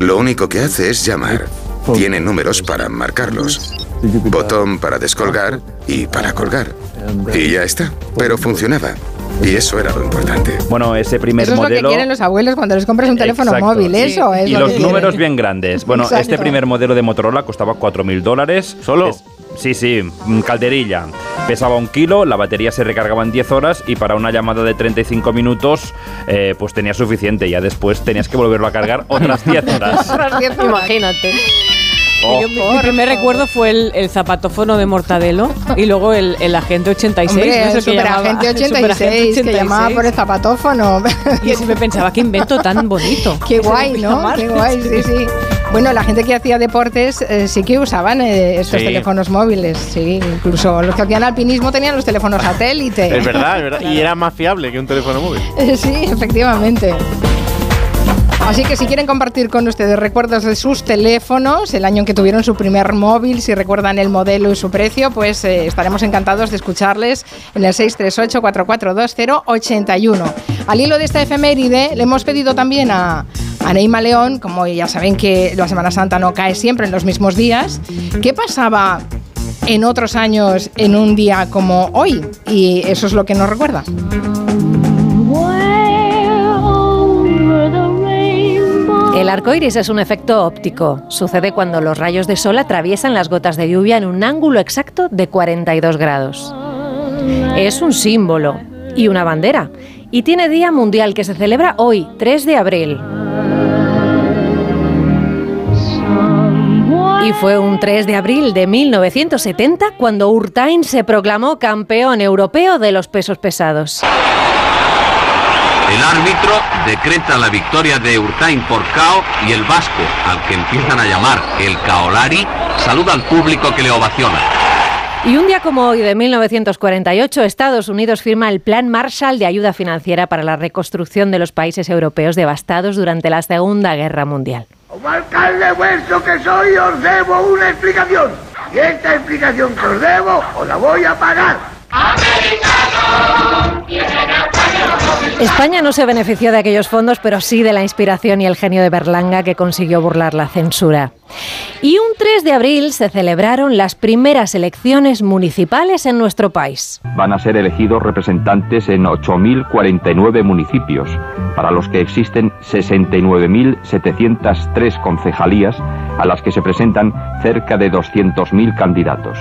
Lo único que hace es llamar. Tiene números para marcarlos, botón para descolgar y para colgar. Y ya está. Pero funcionaba. Y eso era lo importante. Bueno, ese primer Eso es lo modelo. que quieren los abuelos cuando les compras un teléfono Exacto. móvil, eso es y lo los que números quieren. bien grandes. Bueno, Exacto. este primer modelo de Motorola costaba 4.000 dólares. ¿Solo? sí, sí, mm, calderilla. Pesaba un kilo, la batería se recargaba en 10 horas y para una llamada de 35 minutos eh, pues tenía suficiente. Ya después tenías que volverlo a cargar otras 10 horas. Imagínate. Oh. Yo- mi, mi primer recuerdo fue el, el zapatófono de Mortadelo y luego el, el agente 86. Hombre, no sé el superagente El 86, superagente que llamaba por el zapatófono. Y yo siempre pensaba, qué invento tan bonito. Qué guay, ¿no? Qué guay, sí, sí. Bueno, la gente que hacía deportes eh, sí que usaban eh, estos Sí. teléfonos móviles, sí. Incluso los que hacían alpinismo tenían los teléfonos satélite. Es verdad, es verdad. Y era más fiable que un teléfono móvil. Eh, Sí, efectivamente. Así que si quieren compartir con ustedes recuerdos de sus teléfonos, el año en que tuvieron su primer móvil, si recuerdan el modelo y su precio, pues eh, estaremos encantados de escucharles en el 638-442081. Al hilo de esta efeméride, le hemos pedido también a, a Neima León, como ya saben que la Semana Santa no cae siempre en los mismos días, ¿qué pasaba en otros años en un día como hoy? Y eso es lo que nos recuerda. El arco iris es un efecto óptico. Sucede cuando los rayos de sol atraviesan las gotas de lluvia en un ángulo exacto de 42 grados. Es un símbolo y una bandera. Y tiene día mundial que se celebra hoy, 3 de abril. Y fue un 3 de abril de 1970 cuando Urtain se proclamó campeón europeo de los pesos pesados. El árbitro decreta la victoria de Urtain por KO y el vasco, al que empiezan a llamar el Kaolari, saluda al público que le ovaciona. Y un día como hoy de 1948, Estados Unidos firma el Plan Marshall de ayuda financiera para la reconstrucción de los países europeos devastados durante la Segunda Guerra Mundial. Como alcalde vuestro que soy, os debo una explicación. Y esta explicación que os debo, os la voy a pagar. España no se benefició de aquellos fondos, pero sí de la inspiración y el genio de Berlanga que consiguió burlar la censura. Y un 3 de abril se celebraron las primeras elecciones municipales en nuestro país. Van a ser elegidos representantes en 8.049 municipios, para los que existen 69.703 concejalías, a las que se presentan cerca de 200.000 candidatos.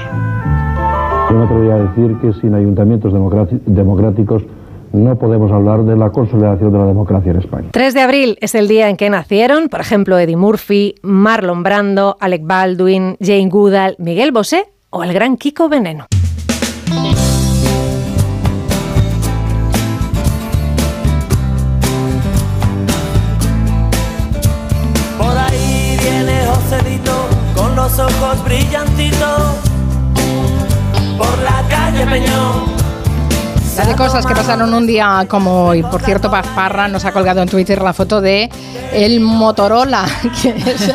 Yo me atrevería a decir que sin ayuntamientos democráticos no podemos hablar de la consolidación de la democracia en España. 3 de abril es el día en que nacieron, por ejemplo, Eddie Murphy, Marlon Brando, Alec Baldwin, Jane Goodall, Miguel Bosé o el gran Kiko Veneno. Por ahí viene Joselito con los ojos brillantitos por la calle Peñón. La de cosas que pasaron un día como hoy. Por cierto, Paz Parra nos ha colgado en Twitter la foto de el Motorola, que es,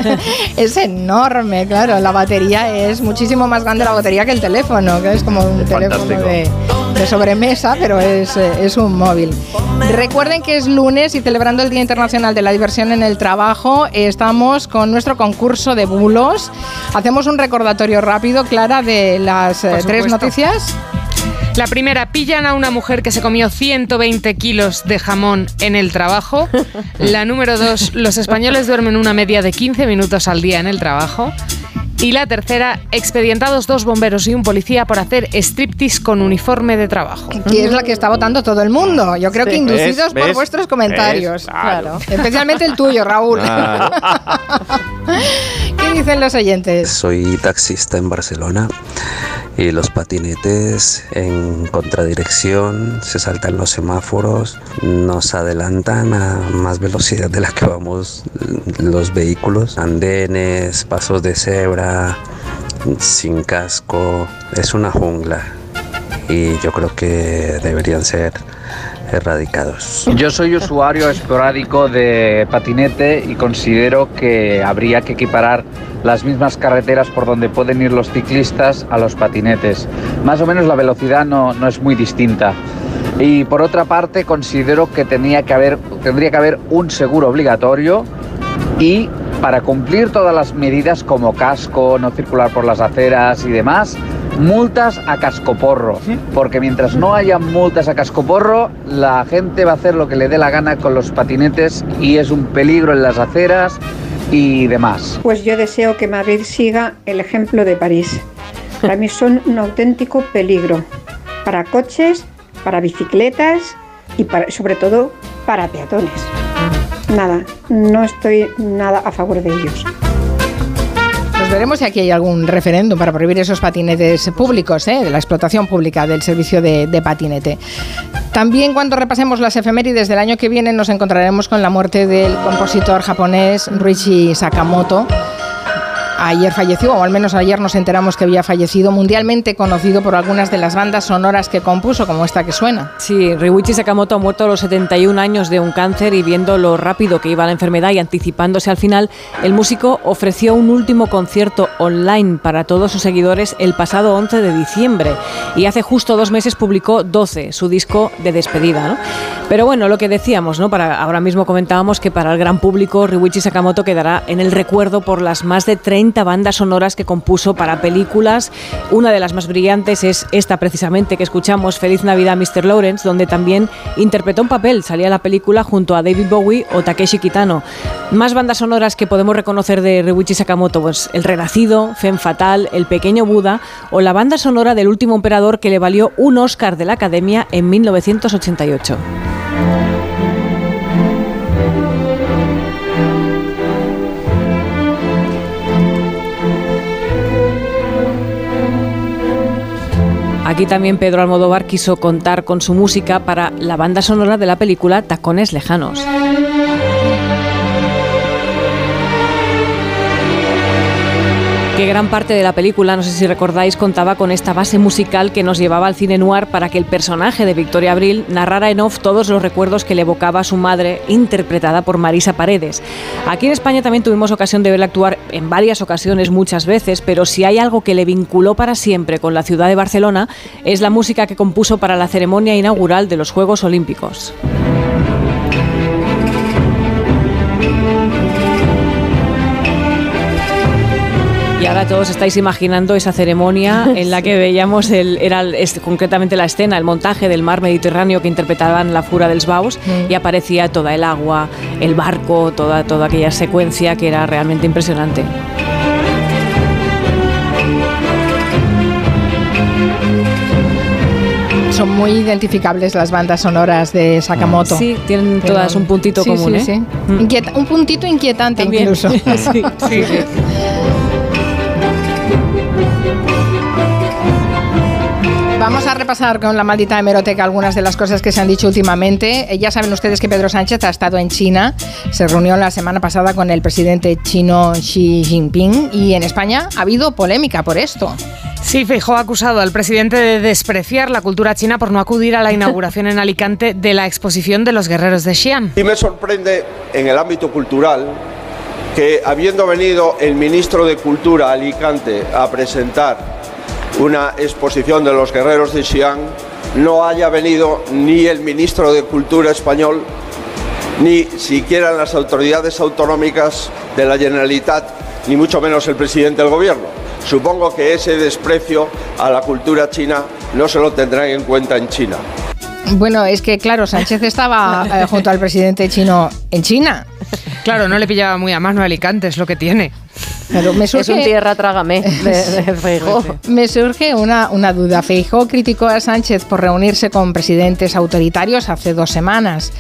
es enorme, claro. La batería es muchísimo más grande la batería que el teléfono, que es como un teléfono de, de sobremesa, pero es, eh, es un móvil. Recuerden que es lunes y celebrando el Día Internacional de la Diversión en el Trabajo, estamos con nuestro concurso de bulos. Hacemos un recordatorio rápido, Clara, de las eh, tres noticias. La primera, pillan a una mujer que se comió 120 kilos de jamón en el trabajo. La número dos, los españoles duermen una media de 15 minutos al día en el trabajo. Y la tercera, expedientados dos bomberos y un policía por hacer striptease con uniforme de trabajo. Que es la que está votando todo el mundo. Yo creo que Sí. inducidos ¿Ves? por ¿Ves? vuestros comentarios. ¿Ves? Claro. Especialmente el tuyo, Raúl. Claro. ¿Qué dicen los oyentes? Soy taxista en Barcelona y los patinetes en contradirección se saltan los semáforos, nos adelantan a más velocidad de la que vamos los vehículos, andenes, pasos de cebra, sin casco, es una jungla y yo creo que deberían ser erradicados. Yo soy usuario esporádico de patinete y considero que habría que equiparar las mismas carreteras por donde pueden ir los ciclistas a los patinetes. Más o menos la velocidad no, no es muy distinta. Y por otra parte considero que, tenía que haber, tendría que haber un seguro obligatorio y para cumplir todas las medidas como casco, no circular por las aceras y demás, multas a cascoporro. Porque mientras no haya multas a cascoporro, la gente va a hacer lo que le dé la gana con los patinetes y es un peligro en las aceras y demás. Pues yo deseo que Madrid siga el ejemplo de París. Para mí son un auténtico peligro para coches, para bicicletas y para- sobre todo para peatones. Nada, no estoy nada a favor de ellos. Pues veremos si aquí hay algún referéndum para prohibir esos patinetes públicos, ¿eh? de la explotación pública del servicio de, de patinete. También cuando repasemos las efemérides del año que viene nos encontraremos con la muerte del compositor japonés Ruichi Sakamoto. Ayer falleció, o al menos ayer nos enteramos que había fallecido, mundialmente conocido por algunas de las bandas sonoras que compuso, como esta que suena. Sí, Ryuichi Sakamoto ha muerto a los 71 años de un cáncer y viendo lo rápido que iba la enfermedad y anticipándose al final, el músico ofreció un último concierto online para todos sus seguidores el pasado 11 de diciembre y hace justo dos meses publicó 12, su disco de despedida. Pero bueno, lo que decíamos, ¿no? Para, ahora mismo comentábamos que para el gran público Ryuichi Sakamoto quedará en el recuerdo por las más de 30 bandas sonoras que compuso para películas. Una de las más brillantes es esta precisamente que escuchamos, Feliz Navidad Mr. Lawrence, donde también interpretó un papel, salía la película junto a David Bowie o Takeshi Kitano. Más bandas sonoras que podemos reconocer de Ryuichi Sakamoto, pues El Renacido, Femme Fatal, El Pequeño Buda o la banda sonora del último emperador que le valió un Oscar de la Academia en 1988. Aquí también Pedro Almodóvar quiso contar con su música para la banda sonora de la película Tacones Lejanos. Que gran parte de la película, no sé si recordáis, contaba con esta base musical que nos llevaba al cine noir para que el personaje de Victoria Abril narrara en off todos los recuerdos que le evocaba a su madre, interpretada por Marisa Paredes. Aquí en España también tuvimos ocasión de verla actuar en varias ocasiones, muchas veces, pero si hay algo que le vinculó para siempre con la ciudad de Barcelona, es la música que compuso para la ceremonia inaugural de los Juegos Olímpicos. Y ahora todos estáis imaginando esa ceremonia en la que veíamos el, era el- concretamente la escena, el montaje del mar Mediterráneo que interpretaban la Fura dels Baus y aparecía toda el agua, el barco, toda, toda aquella secuencia que era realmente impresionante. Son muy identificables las bandas sonoras de Sakamoto. Sí, tienen todas un puntito sí, común, sí, ¿eh? sí. Inquieta- un puntito inquietante También. incluso. Sí, sí, repasar con la maldita hemeroteca algunas de las cosas que se han dicho últimamente. Eh, Ya saben ustedes que Pedro Sánchez ha estado en China, se reunió la semana pasada con el presidente chino Xi Jinping y en España ha habido polémica por esto. Sí, Feijóo ha acusado al presidente de despreciar la cultura china por no acudir a la inauguración en Alicante de la exposición de los guerreros de Xi'an. Y me sorprende en el ámbito cultural que habiendo venido el ministro de Cultura a Alicante a presentar una exposición de los guerreros de Xi'an, no haya venido ni el ministro de Cultura español, ni siquiera las autoridades autonómicas de la Generalitat, ni mucho menos el presidente del gobierno. Supongo que ese desprecio a la cultura china no se lo tendrán en cuenta en China. Bueno, es que claro, Sánchez estaba eh, junto al presidente chino en China. Claro, no le pillaba muy a mano a Alicante, es lo que tiene. Me Es surge, un tierra trágame de, de Feijóo. me surge una, una duda. Feijó criticó a Sánchez por reunirse con presidentes autoritarios hace dos semanas.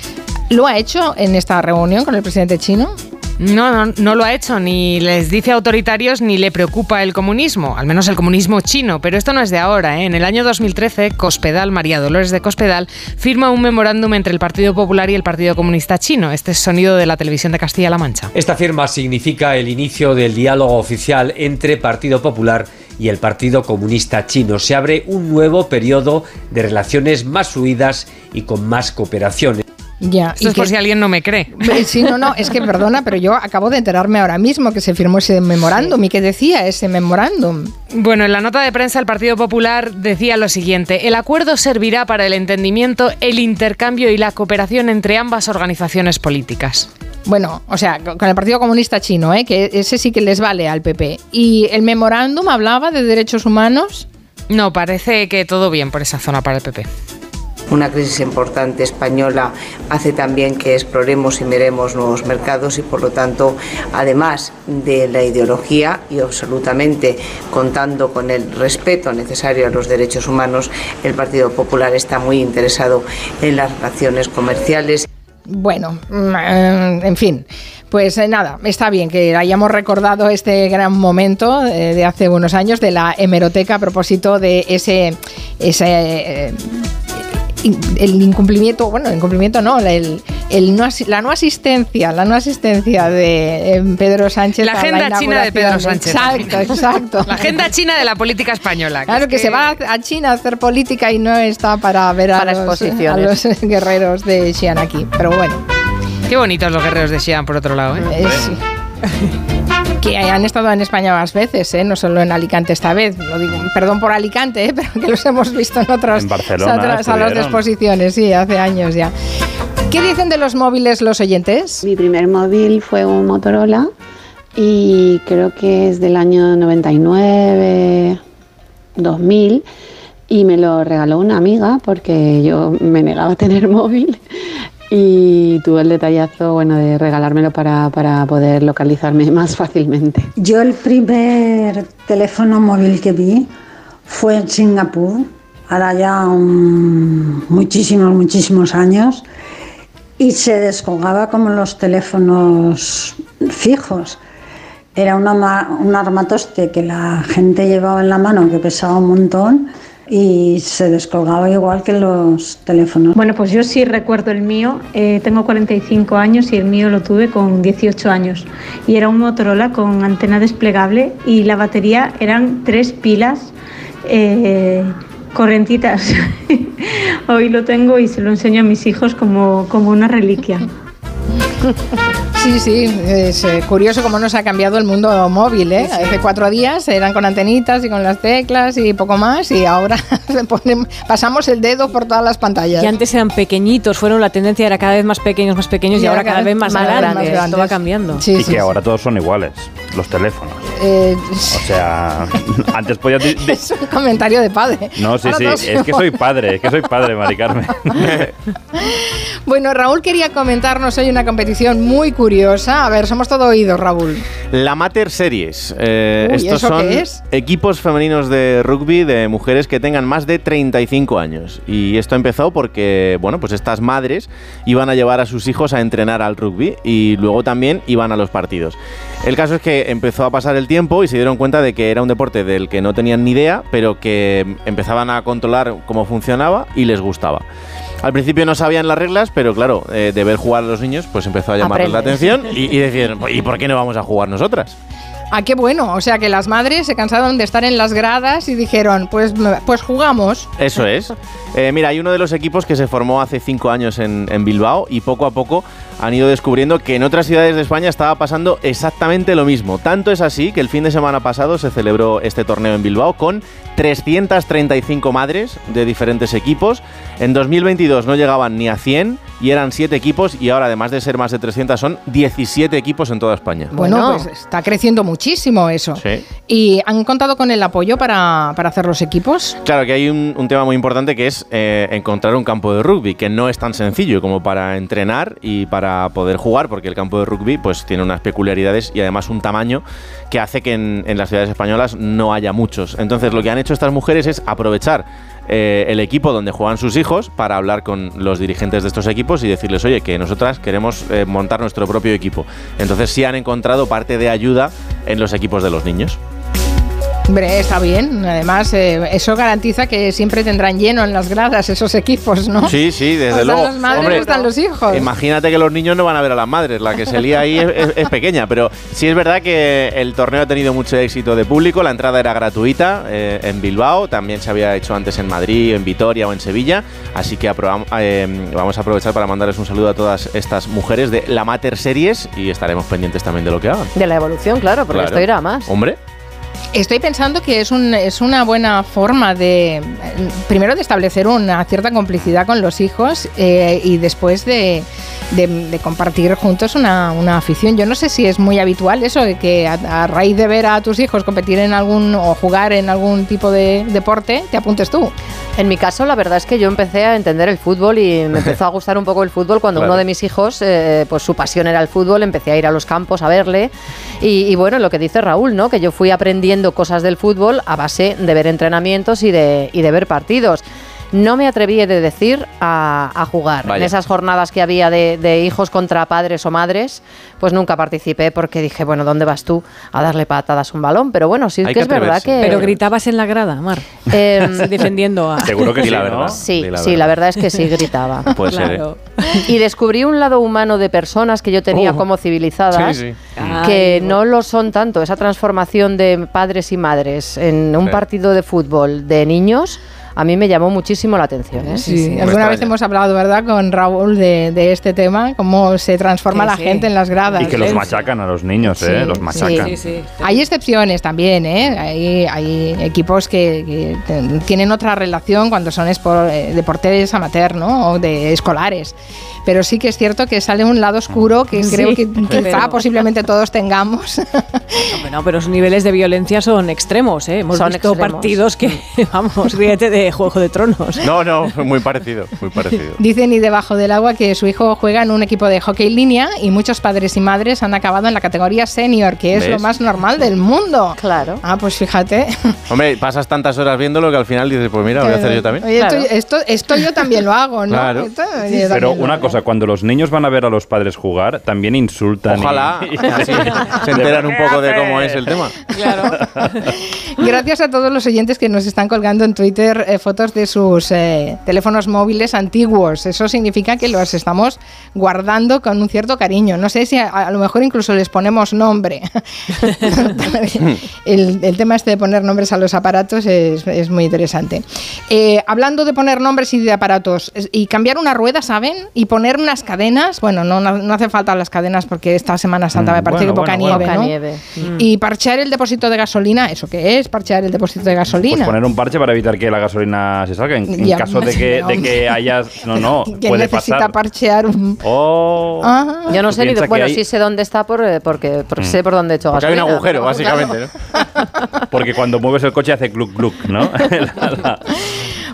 ¿Lo ha hecho en esta reunión con el presidente chino? No, no, no lo ha hecho, ni les dice autoritarios ni le preocupa el comunismo, al menos el comunismo chino, pero esto no es de ahora. ¿eh? En el año 2013, Cospedal, María Dolores de Cospedal, firma un memorándum entre el Partido Popular y el Partido Comunista Chino. Este es sonido de la televisión de Castilla-La Mancha. Esta firma significa el inicio del diálogo oficial entre Partido Popular y el Partido Comunista Chino. Se abre un nuevo periodo de relaciones más fluidas y con más cooperación. Ya. Esto es por si alguien no me cree. Sí, no, no, es que perdona, pero yo acabo de enterarme ahora mismo que se firmó ese memorándum. ¿Y qué decía ese memorándum? Bueno, en la nota de prensa el Partido Popular decía lo siguiente, el acuerdo servirá para el entendimiento, el intercambio y la cooperación entre ambas organizaciones políticas. Bueno, o sea, con el Partido Comunista Chino, ¿eh? que ese sí que les vale al PP. ¿Y el memorándum hablaba de derechos humanos? No, parece que todo bien por esa zona para el PP. Una crisis importante española hace también que exploremos y miremos nuevos mercados y por lo tanto, además de la ideología y absolutamente contando con el respeto necesario a los derechos humanos, el Partido Popular está muy interesado en las relaciones comerciales. Bueno, mm, en fin, pues eh, nada, está bien que hayamos recordado este gran momento eh, de hace unos años de la hemeroteca a propósito de ese, ese eh, el incumplimiento, bueno, el incumplimiento no, el, el no asi- la no asistencia, la no asistencia de eh, Pedro Sánchez. La a agenda china de Pedro. Sánchez. Exacto, exacto. La agenda china de la política española. Claro que, se va a China a hacer política y no está para ver a, Para los, a exposiciones. los guerreros de Xi'an aquí. Pero bueno, Qué bonitos los guerreros de Xi'an, por otro lado. ¿eh? eh, sí. Que han estado en España más veces, ¿eh? no solo en Alicante esta vez. Lo digo, perdón por Alicante, ¿eh? pero que los hemos visto en otras En Barcelona otras salas de exposiciones, sí, hace años ya. ¿Qué dicen de los móviles los oyentes? Mi primer móvil fue un Motorola y creo que es del año 99, 2000 y me lo regaló una amiga porque yo me negaba a tener móvil y tuve el detallazo bueno, de regalármelo para, para poder localizarme más fácilmente. Yo el primer teléfono móvil que vi fue en Singapur, ahora ya um, muchísimos, muchísimos años, y se descolgaba como los teléfonos fijos. Era una un armatoste que la gente llevaba en la mano que pesaba un montón y se descolgaba igual que los teléfonos. Bueno, pues yo sí recuerdo el mío. Eh, tengo 45 años y el mío lo tuve con 18 años. Y era un Motorola con antena desplegable y la batería eran tres pilas eh, correntitas. Hoy lo tengo y se lo enseño a mis hijos como, como una reliquia. Sí, sí, es eh, curioso cómo nos ha cambiado el mundo móvil. ¿eh? Hace cuatro días eran con antenitas y con las teclas y poco más y ahora ponen- pasamos el dedo por todas las pantallas. Y antes eran pequeñitos, fueron la tendencia era cada vez más pequeños, más pequeños y, Y ahora cada vez más, más grandes. va cambiando. y que ahora todos son iguales, los teléfonos. Eh, O sea, antes podías... es un comentario de padre. No, sí, Ahora sí, es que soy padre, es que soy padre, Mari Carmen. Bueno, Raúl quería comentarnos hoy una competición muy curiosa. A ver, somos todo oídos, Raúl. La Mater Series. Eh, Uy, estos ¿eso son qué es? equipos femeninos de rugby de mujeres que tengan más de 35 años. Y esto empezó porque, bueno, pues estas madres iban a llevar a sus hijos a entrenar al rugby y luego también iban a los partidos. El caso es que empezó a pasar el tiempo y se dieron cuenta de que era un deporte del que no tenían ni idea, pero que empezaban a controlar cómo funcionaba y les gustaba. Al principio no sabían las reglas, pero claro, eh, de ver jugar a los niños, pues empezó a llamarles la atención y, y decir, ¿y por qué no vamos a jugar nosotras? Ah, qué bueno. O sea que las madres se cansaron de estar en las gradas y dijeron, pues, pues jugamos. Eso es. Eh, mira, hay uno de los equipos que se formó hace cinco años en, en Bilbao y poco a poco han ido descubriendo que en otras ciudades de España estaba pasando exactamente lo mismo. Tanto es así que el fin de semana pasado se celebró este torneo en Bilbao con 335 madres de diferentes equipos. En 2022 no llegaban ni a 100 y eran 7 equipos y ahora además de ser más de 300 son 17 equipos en toda España. Bueno, pues está creciendo muchísimo eso. Sí. ¿Y han contado con el apoyo para, para hacer los equipos? Claro que hay un, un tema muy importante que es eh, encontrar un campo de rugby, que no es tan sencillo como para entrenar y para poder jugar, porque el campo de rugby pues tiene unas peculiaridades y además un tamaño que hace que en, en las ciudades españolas no haya muchos. Entonces lo que han hecho estas mujeres es aprovechar eh, el equipo donde juegan sus hijos para hablar con los dirigentes de estos equipos y decirles, oye, que nosotras queremos eh, montar nuestro propio equipo. Entonces sí han encontrado parte de ayuda en los equipos de los niños. Hombre, está bien. Además, eh, eso garantiza que siempre tendrán lleno en las gradas esos equipos, ¿no? Sí, sí, desde Están luego. las madres, Hombre, están los hijos. Imagínate que los niños no van a ver a las madres, la que se lía ahí es, es- es pequeña, pero sí es verdad que el torneo ha tenido mucho éxito de público, la entrada era gratuita eh, en Bilbao, también se había hecho antes en Madrid, en Vitoria o en Sevilla, así que eh, vamos a aprovechar para mandarles un saludo a todas estas mujeres de la Mater Series y estaremos pendientes también de lo que hagan. De la evolución, claro, porque Claro. esto irá más. Hombre, Estoy pensando que es, un, es una buena forma de, primero, de establecer una cierta complicidad con los hijos eh, y después de, de- de compartir juntos una, una afición. Yo no sé si es muy habitual eso, de que a, a raíz de ver a tus hijos competir en algún o jugar en algún tipo de deporte, te apuntes tú. En mi caso, la verdad es que yo empecé a entender el fútbol y me empezó a gustar un poco el fútbol cuando Claro. uno de mis hijos, eh, pues su pasión era el fútbol, empecé a ir a los campos a verle. Y, y bueno, lo que dice Raúl, ¿no? Que yo fui aprendiendo cosas del fútbol a base de ver entrenamientos y de, y de ver partidos. No me atreví de decir a, a jugar. Vaya. En esas jornadas que había de, de hijos contra padres o madres, pues nunca participé porque dije, bueno, ¿dónde vas tú a darle patadas a un balón? Pero bueno, sí Hay que, que es verdad que... Pero gritabas en la grada, Mar. Em, defendiendo a... Seguro que sí, la verdad. Sí, la sí, la verdad es que sí, gritaba. Puede ser, ¿eh? Y descubrí un lado humano de personas que yo tenía Oh. como civilizadas, Sí, sí. que Ay, no lo son tanto. Esa transformación de padres y madres en un Sí. partido de fútbol de niños, a mí me llamó muchísimo la atención. ¿eh? Sí, Me alguna vez extraña. hemos hablado, ¿verdad?, con Raúl de, de este tema, cómo se transforma Sí, la sí. gente en las gradas. Y que los ¿eh? machacan a los niños, ¿eh? Sí, Los machacan. Sí, sí. Hay excepciones también, ¿eh? Hay, hay equipos que, que tienen otra relación cuando son eh, deportes amateur, ¿no? O de escolares. Pero sí que es cierto que sale un lado oscuro que Sí, creo que quizá pero- posiblemente todos tengamos. No, pero los niveles de violencia son extremos, ¿eh? Hemos Son visto extremos. partidos que, vamos, ríete de Juego de Tronos. No, no, muy parecido, muy parecido. Dicen y debajo del agua que su hijo juega en un equipo de hockey línea y muchos padres y madres han acabado en la categoría senior, que es ¿Ves? lo más normal del mundo. Claro. Ah, pues fíjate. Hombre, pasas tantas horas viéndolo que al final dices, pues mira, voy a hacer yo también. Oye, Claro. esto, esto, esto yo también lo hago, ¿no? Claro. Esto Pero lo una hago. cosa, cuando los niños van a ver a los padres jugar, también insultan. y- Ojalá y- así se enteran un poco de cómo es el tema. Gracias a todos los oyentes que nos están colgando en Twitter eh, fotos de sus eh, teléfonos móviles antiguos. Eso significa que los estamos guardando con un cierto cariño. No sé si a, a lo mejor incluso les ponemos nombre. el, el tema este de poner nombres a los aparatos es, es muy interesante. Eh, hablando de poner nombres y de aparatos y cambiar una rueda, ¿saben? Y poner unas cadenas. Bueno, no, no, no hace falta las cadenas porque esta Semana Santa Mm, me parece bueno, que poca bueno, nieve, Poca ¿no? nieve. Y parchear el depósito de gasolina, ¿eso qué es? Parchear el depósito de gasolina. Pues poner un parche para evitar que la gasolina se salga. En, en caso de que, de que haya. No, no, ¿Quién puede necesita pasar. parchear un... Oh. Ah. Yo no sé ni, bueno, hay- sí sé dónde está por, eh, porque, porque Mm. sé por dónde he hecho Porque hay un gasolina. agujero, básicamente. ¿no? Porque cuando mueves el coche hace gluc gluc, ¿no? La- la-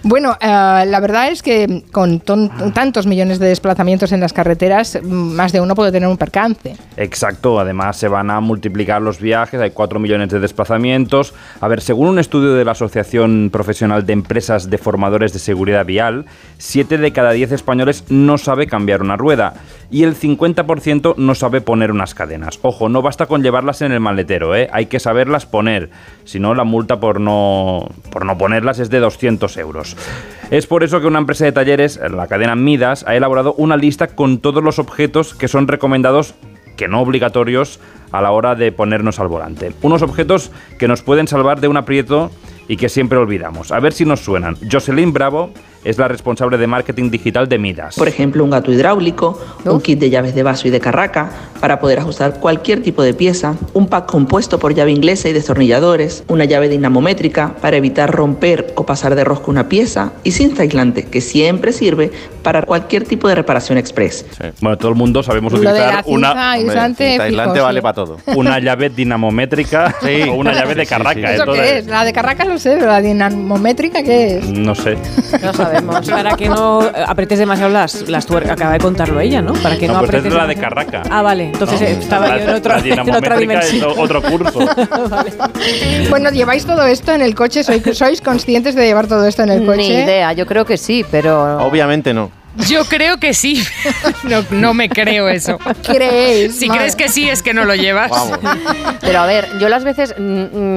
Bueno, eh, la verdad es que con tantos millones de desplazamientos en las carreteras, mm, más de uno puede tener un percance. Exacto, además se van a multiplicar los viajes, hay 4 millones de desplazamientos. A ver, según un estudio de la Asociación Profesional de Empresas de Formadores de Seguridad Vial, 7 de cada 10 españoles no sabe cambiar una rueda. Y el 50% no sabe poner unas cadenas. Ojo, no basta con llevarlas en el maletero, ¿eh? hay que saberlas poner, si no la multa por no, por no ponerlas es de 200 euros. Es por eso que una empresa de talleres, la cadena Midas, ha elaborado una lista con todos los objetos que son recomendados que no obligatorios a la hora de ponernos al volante. Unos objetos que nos pueden salvar de un aprieto y que siempre olvidamos. A ver si nos suenan. Jocelyn Bravo es la responsable de marketing digital de Midas. Por ejemplo, un gato hidráulico, un kit de llaves de vaso y de carraca para poder ajustar cualquier tipo de pieza, un pack compuesto por llave inglesa y destornilladores, una llave dinamométrica para evitar romper o pasar de rosca una pieza y cinta aislante que siempre sirve para cualquier tipo de reparación express. Bueno, todo el mundo sabemos Lo de utilizar una aislante, cinta fijo, aislante sí. vale para todo. Una llave dinamométrica o una llave de carraca. ¿Eso esto qué es? La de Carracas lo sé, pero la dinamométrica ¿qué es? No sé. No sabemos. Para que no apretes demasiado las, las tuercas. Acaba de contarlo ella, ¿no? Para que no, No, pues apretes es la de. Carraca. Ah, vale. Entonces No, eh, estaba la- yo en, otro- la en otra es dimensión. otro curso. Bueno, ¿lleváis todo esto en el coche? ¿Sois, sois conscientes de llevar todo esto en el coche? Ni idea, yo creo que sí, pero... Obviamente no. Yo creo que sí. No, no me creo eso. ¿Creéis? Si Madre. crees que sí, es que no lo llevas. Pero a ver, yo las veces mm,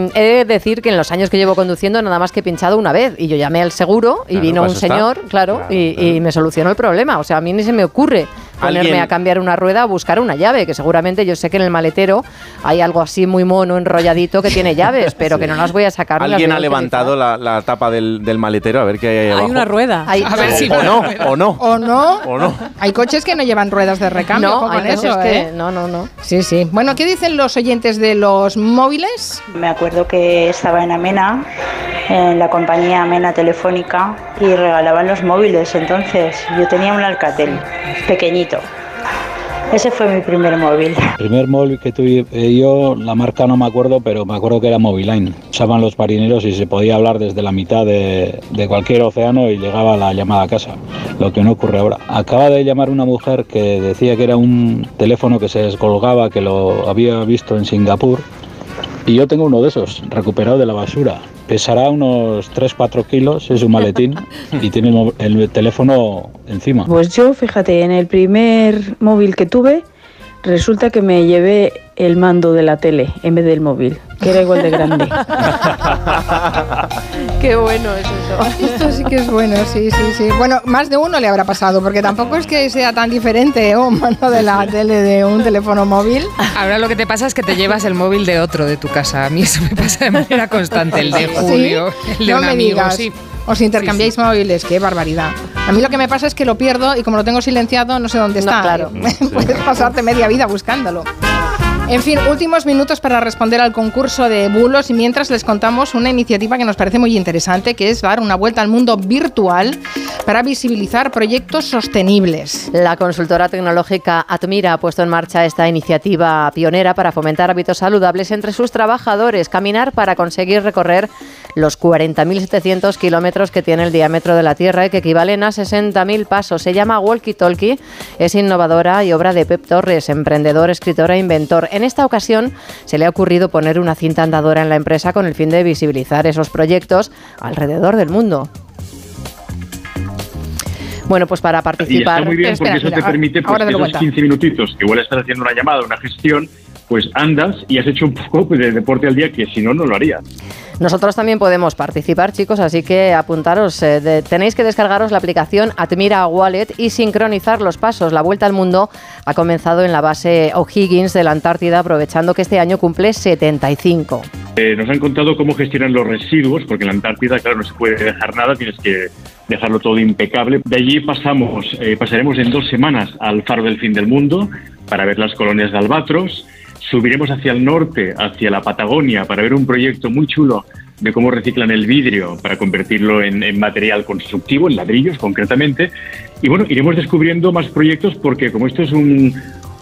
mm, he de decir que en los años que llevo conduciendo nada más que he pinchado una vez y yo llamé al seguro y Claro, vino para un señor, claro, y, y me solucionó el problema. O sea, a mí ni se me ocurre ponerme Alguien- a cambiar una rueda o buscar una llave, que seguramente yo sé que en el maletero hay algo así muy mono, enrolladito que tiene llaves, pero que no las voy a sacar. Alguien ha levantado la, la tapa del, del maletero a ver qué hay ahí Hay abajo. una rueda. Hay- A ver o, si o no, o no. ¿O no? O no. Hay coches que no llevan ruedas de recambio, No, hay coches eso, que- ¿eh? no, no, no. Sí, sí. Bueno, ¿qué dicen los oyentes de los móviles? Me acuerdo que estaba en Amena, en la compañía Amena Telefónica, y regalaban los móviles. Entonces yo tenía un Alcatel pequeñito. Ese fue mi primer móvil. El primer móvil que tuve eh, yo, la marca no me acuerdo, pero me acuerdo que era Moviline. Usaban los marineros y se podía hablar desde la mitad de, de cualquier océano y llegaba la llamada a casa, lo que no ocurre ahora. Acaba de llamar una mujer que decía que era un teléfono que se descolgaba, que lo había visto en Singapur. Y yo tengo uno de esos, recuperado de la basura. Pesará unos 3-4 kilos, es un maletín y tiene el teléfono encima. Pues yo, fíjate, en el primer móvil que tuve, resulta que me llevé el mando de la tele en vez del móvil, que era igual de grande. Qué bueno es eso. Esto sí que es bueno, sí, sí, sí. Bueno, más de uno le habrá pasado, porque tampoco es que sea tan diferente ¿eh? un mando de la tele de un teléfono móvil. Ahora lo que te pasa es que te llevas el móvil de otro de tu casa. A mí eso me pasa de manera constante. El de ¿Sí? Julio, el de no un me amigo. digas. Sí. Os intercambiáis móviles, qué barbaridad. A mí lo que me pasa es que lo pierdo y como lo tengo silenciado no sé dónde No, está. claro. Puedes pasarte media vida buscándolo. En fin, últimos minutos para responder al concurso de bulos y mientras les contamos una iniciativa que nos parece muy interesante, que es dar una vuelta al mundo virtual para visibilizar proyectos sostenibles. La consultora tecnológica Atmira ha puesto en marcha esta iniciativa pionera para fomentar hábitos saludables entre sus trabajadores, caminar para conseguir recorrer los 40.700 kilómetros que tiene el diámetro de la Tierra y que equivalen a 60.000 pasos. Se llama Walkie Talkie, es innovadora y obra de Pep Torres, emprendedor, escritor e inventor. En esta ocasión se le ha ocurrido poner una cinta andadora en la empresa con el fin de visibilizar esos proyectos alrededor del mundo. Bueno, pues para Y participar. está muy bien Espera, porque eso mira, te permite pues, esos cuento. 15 minutitos, que igual estás haciendo una llamada, una gestión, pues andas y has hecho un poco pues, de deporte al día que si no, no lo harías. Nosotros también podemos participar, chicos, así que apuntaros. eh, de- tenéis que descargaros la aplicación Admira Wallet y sincronizar los pasos. La vuelta al mundo ha comenzado en la base O'Higgins de la Antártida, aprovechando que este año cumple 75. Eh, nos han contado cómo gestionan los residuos, porque en la Antártida, claro, no se puede dejar nada, tienes que dejarlo todo impecable. De allí pasamos, eh, pasaremos en dos semanas al Faro del Fin del Mundo para ver las colonias de albatros. Subiremos hacia el norte, hacia la Patagonia, para ver un proyecto muy chulo de cómo reciclan el vidrio para convertirlo en, material constructivo, en ladrillos concretamente. Y bueno, iremos descubriendo más proyectos porque como esto es un,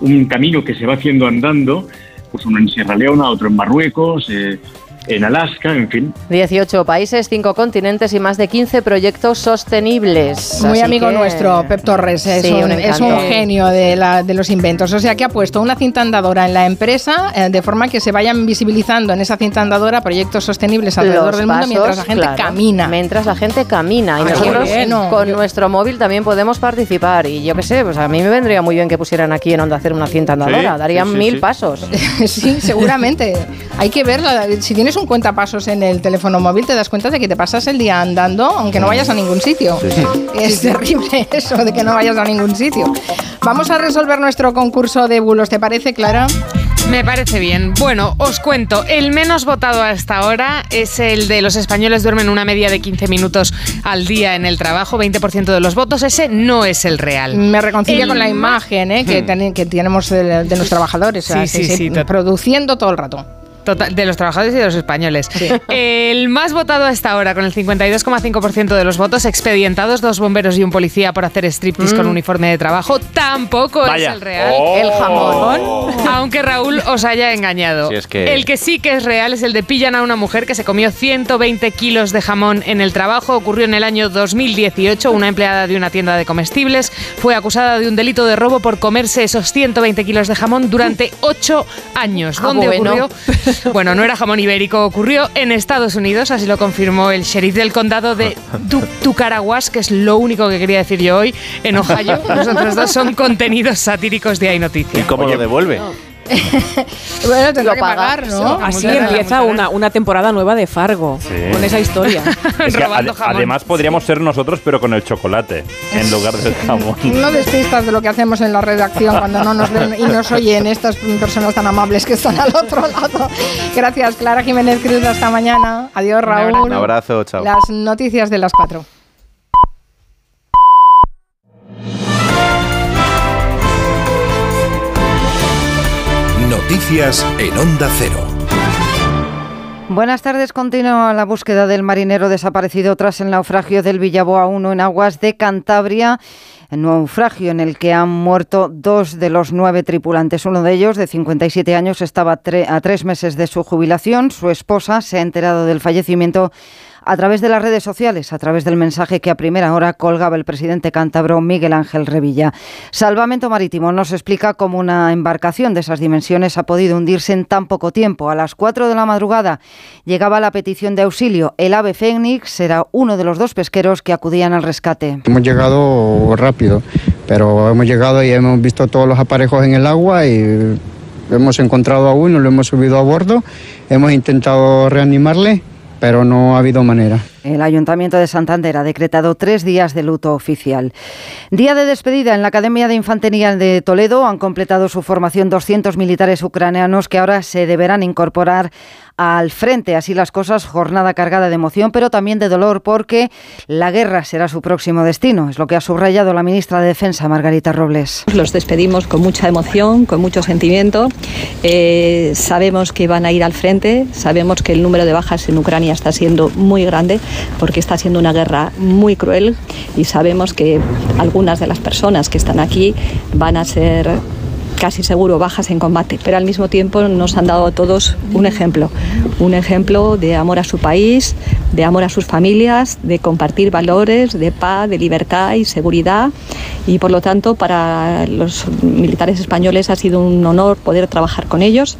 un camino que se va haciendo andando, pues uno en Sierra Leona, otro en Marruecos, eh, en Alaska, en fin. 18 países, 5 continentes y más de 15 proyectos sostenibles. Muy Así amigo que- nuestro, Pep Torres, es, Sí, un, un es un encanto. genio de, la- de los inventos. O sea, que ha puesto una cinta andadora en la empresa eh, de forma que se vayan visibilizando en esa cinta andadora proyectos sostenibles alrededor Los del mundo mientras la gente claro, camina. Mientras la gente camina. Y Ah, nosotros bueno. con nuestro móvil también podemos participar. Y yo qué sé, pues a mí me vendría muy bien que pusieran aquí en Onda hacer una cinta andadora. Sí, Darían sí, mil sí. pasos. sí, seguramente. Hay que verla. Si tienes un cuentapasos en el teléfono móvil, te das cuenta de que te pasas el día andando, aunque no vayas a ningún sitio. Es terrible eso de que no vayas a ningún sitio. Vamos a resolver nuestro concurso de bulos, ¿te parece, Clara? Me parece bien. Bueno, os cuento, el menos votado hasta ahora es el de los españoles duermen una media de 15 minutos al día en el trabajo, 20% de los votos, ese no es el real. Me reconcilia El con la imagen ¿eh? que, Hmm. ten- que tenemos de, de los trabajadores. o sea, Sí, to- produciendo todo el rato. Total, de los trabajadores y de los españoles. El más votado hasta ahora, con el 52,5% de los votos, expedientados dos bomberos y un policía por hacer striptease Mm. con uniforme de trabajo, tampoco Vaya. es el real. Oh. El jamón. Aunque Raúl os haya engañado. Si es que- El que sí que es real es el de pillan a una mujer que se comió 120 kilos de jamón en el trabajo. Ocurrió en el año 2018. Una empleada de una tienda de comestibles fue acusada de un delito de robo por comerse esos 120 kilos de jamón durante 8 años. Ah, ¿Dónde bueno. ocurrió? Bueno, no era jamón ibérico, ocurrió en Estados Unidos, así lo confirmó el sheriff del condado de Tu- Tucaraguas, que es lo único que quería decir yo hoy, en Ohio. Los otros dos son contenidos satíricos de Hay ¿Y Noticias. cómo lo devuelve? Bueno, tendrá que paga. pagar, ¿no? Así empieza una, una temporada nueva de Fargo, Sí. con esa historia. Es que Robando ade- jamón. además podríamos ser nosotros, pero con el chocolate en lugar del jamón. No despistas de lo que hacemos en la redacción cuando no nos ven y nos oyen estas personas tan amables que están al otro lado. Gracias, Clara Jiménez Cruz. Hasta mañana. Adiós, Raúl. Un abrazo, chao. Las noticias de las cuatro. Noticias en Onda Cero. Buenas tardes. Continúa la búsqueda del marinero desaparecido tras el naufragio del Villaboa 1 en aguas de Cantabria. El naufragio en el que han muerto dos de los nueve tripulantes. Uno de ellos, de 57 años, estaba tre- a tres meses de su jubilación. Su esposa se ha enterado del fallecimiento a través de las redes sociales, a través del mensaje que a primera hora colgaba el presidente cántabro Miguel Ángel Revilla. Salvamento Marítimo nos explica cómo una embarcación de esas dimensiones ha podido hundirse en tan poco tiempo. A las 4 de la madrugada llegaba la petición de auxilio. El ave Fénix era uno de los dos pesqueros que acudían al rescate. Hemos llegado rápido, pero hemos llegado y hemos visto todos los aparejos en el agua y hemos encontrado a uno, lo hemos subido a bordo, hemos intentado reanimarle, pero no ha habido manera. El Ayuntamiento de Santander ha decretado tres días de luto oficial. Día de despedida en la Academia de Infantería de Toledo. Han completado su formación 200 militares ucranianos que ahora se deberán incorporar al frente. Así las cosas, jornada cargada de emoción, pero también de dolor porque la guerra será su próximo destino. Es lo que ha subrayado la ministra de Defensa, Margarita Robles. Los despedimos con mucha emoción, con mucho sentimiento. Eh, sabemos que van a ir al frente, sabemos que el número de bajas en Ucrania está siendo muy grande porque está siendo una guerra muy cruel y sabemos que algunas de las personas que están aquí van a ser casi seguro bajas en combate, pero al mismo tiempo nos han dado a todos un ejemplo, un ejemplo de amor a su país, de amor a sus familias, de compartir valores, de paz, de libertad y seguridad y por lo tanto para los militares españoles ha sido un honor poder trabajar con ellos.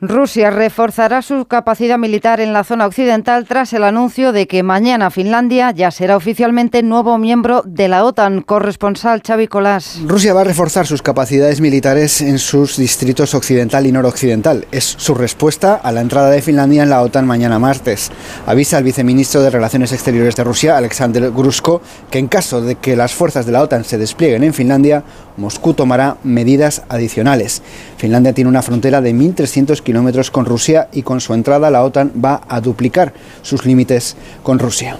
Rusia reforzará su capacidad militar en la zona occidental tras el anuncio de que mañana Finlandia ya será oficialmente nuevo miembro de la OTAN. Corresponsal Xavi Colás. Rusia va a reforzar sus capacidades militares en sus distritos occidental y noroccidental. Es su respuesta a la entrada de Finlandia en la OTAN mañana martes. Avisa el viceministro de Relaciones Exteriores de Rusia, Alexander Grushko, que en caso de que las fuerzas de la OTAN se desplieguen en Finlandia, Moscú tomará medidas adicionales. Finlandia tiene una frontera de 1.300 kilómetros con Rusia y con su entrada la OTAN va a duplicar sus límites con Rusia.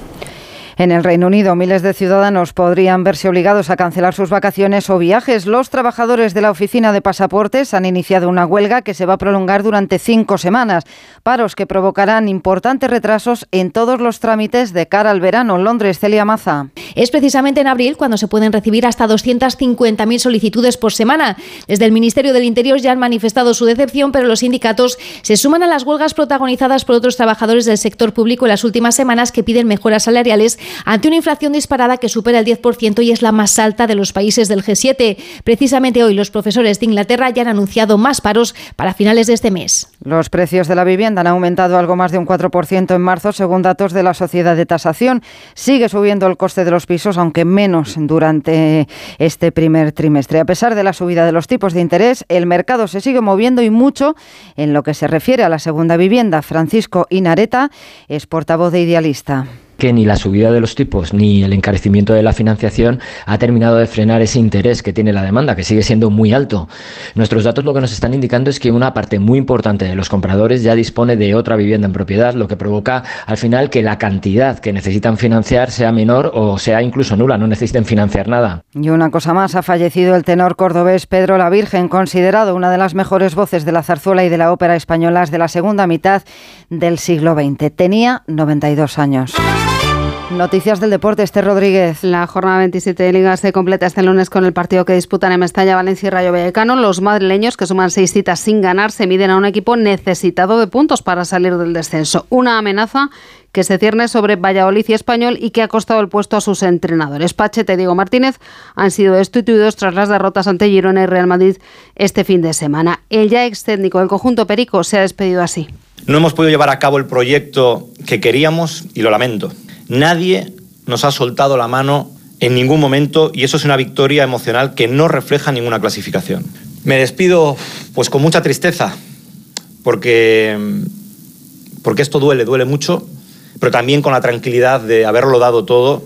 En el Reino Unido, miles de ciudadanos podrían verse obligados a cancelar sus vacaciones o viajes. Los trabajadores de la oficina de pasaportes han iniciado una huelga que se va a prolongar durante cinco semanas. Paros que provocarán importantes retrasos en todos los trámites de cara al verano. Londres, Celia Maza. Es precisamente en abril cuando se pueden recibir hasta 250.000 solicitudes por semana. Desde el Ministerio del Interior ya han manifestado su decepción, pero los sindicatos se suman a las huelgas protagonizadas por otros trabajadores del sector público en las últimas semanas que piden mejoras salariales ante una inflación disparada que supera el 10% y es la más alta de los países del G7. Precisamente hoy los profesores de Inglaterra ya han anunciado más paros para finales de este mes. Los precios de la vivienda han aumentado algo más de un 4% en marzo, según datos de la Sociedad de Tasación. Sigue subiendo el coste de los pisos, aunque menos durante este primer trimestre. A pesar de la subida de los tipos de interés, el mercado se sigue moviendo y mucho en lo que se refiere a la segunda vivienda. Francisco Inareta es portavoz de Idealista que ni la subida de los tipos ni el encarecimiento de la financiación ha terminado de frenar ese interés que tiene la demanda, que sigue siendo muy alto. Nuestros datos lo que nos están indicando es que una parte muy importante de los compradores ya dispone de otra vivienda en propiedad, lo que provoca al final que la cantidad que necesitan financiar sea menor o sea incluso nula, no necesiten financiar nada. Y una cosa más, ha fallecido el tenor cordobés Pedro la Virgen, considerado una de las mejores voces de la zarzuela y de la ópera españolas de la segunda mitad del siglo XX. Tenía 92 años. Noticias del deporte, Este Rodríguez. La jornada 27 de Liga se completa este lunes con el partido que disputan en Mestalla, Valencia y Rayo Vallecano. Los madrileños, que suman seis citas sin ganar, se miden a un equipo necesitado de puntos para salir del descenso. Una amenaza que se cierne sobre Valladolid y Español y que ha costado el puesto a sus entrenadores. Pachete y Diego Martínez han sido destituidos tras las derrotas ante Girona y Real Madrid este fin de semana. El ya ex técnico del conjunto Perico se ha despedido así. No hemos podido llevar a cabo el proyecto que queríamos y lo lamento. Nadie nos ha soltado la mano en ningún momento y eso es una victoria emocional que no refleja ninguna clasificación. Me despido pues con mucha tristeza porque porque esto duele, duele mucho, pero también con la tranquilidad de haberlo dado todo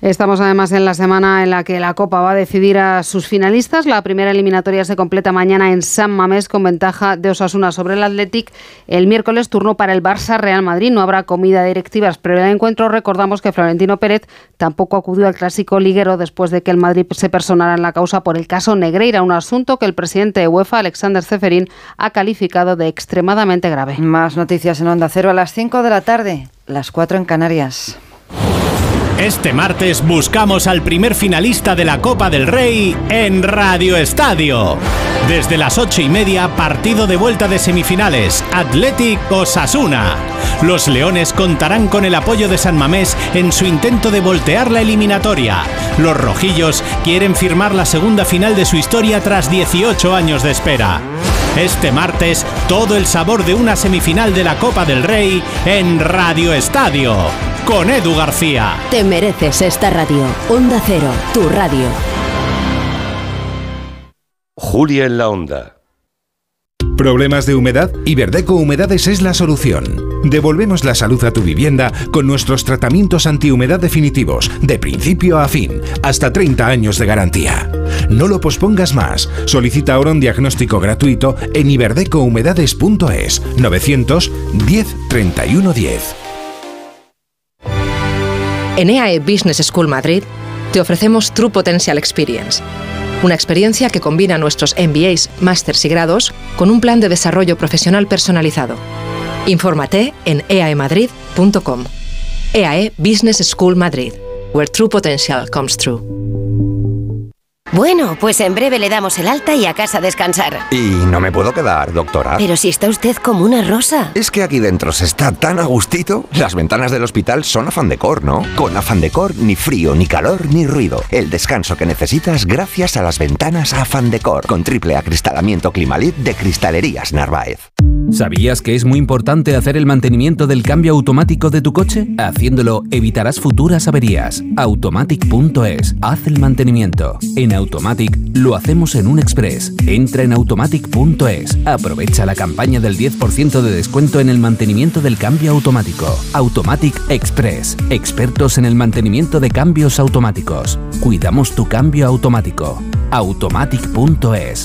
Estamos además en la semana en la que la Copa va a decidir a sus finalistas. La primera eliminatoria se completa mañana en San Mamés con ventaja de Osasuna sobre el Athletic. El miércoles turno para el Barça Real Madrid. No habrá comida directivas, pero en el encuentro recordamos que Florentino Pérez tampoco acudió al clásico liguero después de que el Madrid se personara en la causa por el caso Negreira, un asunto que el presidente de UEFA, Alexander Zeferín, ha calificado de extremadamente grave. Más noticias en Onda Cero a las 5 de la tarde, las 4 en Canarias. Este martes buscamos al primer finalista de la Copa del Rey en Radio Estadio. Desde las ocho y media, partido de vuelta de semifinales, Athletic Osasuna. Los Leones contarán con el apoyo de San Mamés en su intento de voltear la eliminatoria. Los Rojillos quieren firmar la segunda final de su historia tras 18 años de espera. Este martes, todo el sabor de una semifinal de la Copa del Rey en Radio Estadio con Edu García. Te mereces esta radio. Onda Cero, tu radio. Julia en la Onda. ¿Problemas de humedad? Iberdeco Humedades es la solución. Devolvemos la salud a tu vivienda con nuestros tratamientos antihumedad definitivos, de principio a fin, hasta 30 años de garantía. No lo pospongas más. Solicita ahora un diagnóstico gratuito en iberdecohumedades.es 910 31 10. En EAE Business School Madrid te ofrecemos True Potential Experience, una experiencia que combina nuestros MBAs, másters y grados con un plan de desarrollo profesional personalizado. Infórmate en eaemadrid.com. EAE Business School Madrid, where true potential comes true. Bueno, pues en breve le damos el alta y a casa a descansar. Y no me puedo quedar, doctora. Pero si está usted como una rosa. Es que aquí dentro se está tan a gustito. Las ventanas del hospital son afán decor, ¿no? Con afán decor ni frío, ni calor, ni ruido. El descanso que necesitas gracias a las ventanas afán decor. Con triple acristalamiento Climalit de Cristalerías Narváez. ¿Sabías que es muy importante hacer el mantenimiento del cambio automático de tu coche? Haciéndolo evitarás futuras averías. Automatic.es. Haz el mantenimiento. En Automatic lo hacemos en un express. Entra en automatic.es. Aprovecha la campaña del 10% de descuento en el mantenimiento del cambio automático. Automatic Express. Expertos en el mantenimiento de cambios automáticos. Cuidamos tu cambio automático. Automatic.es.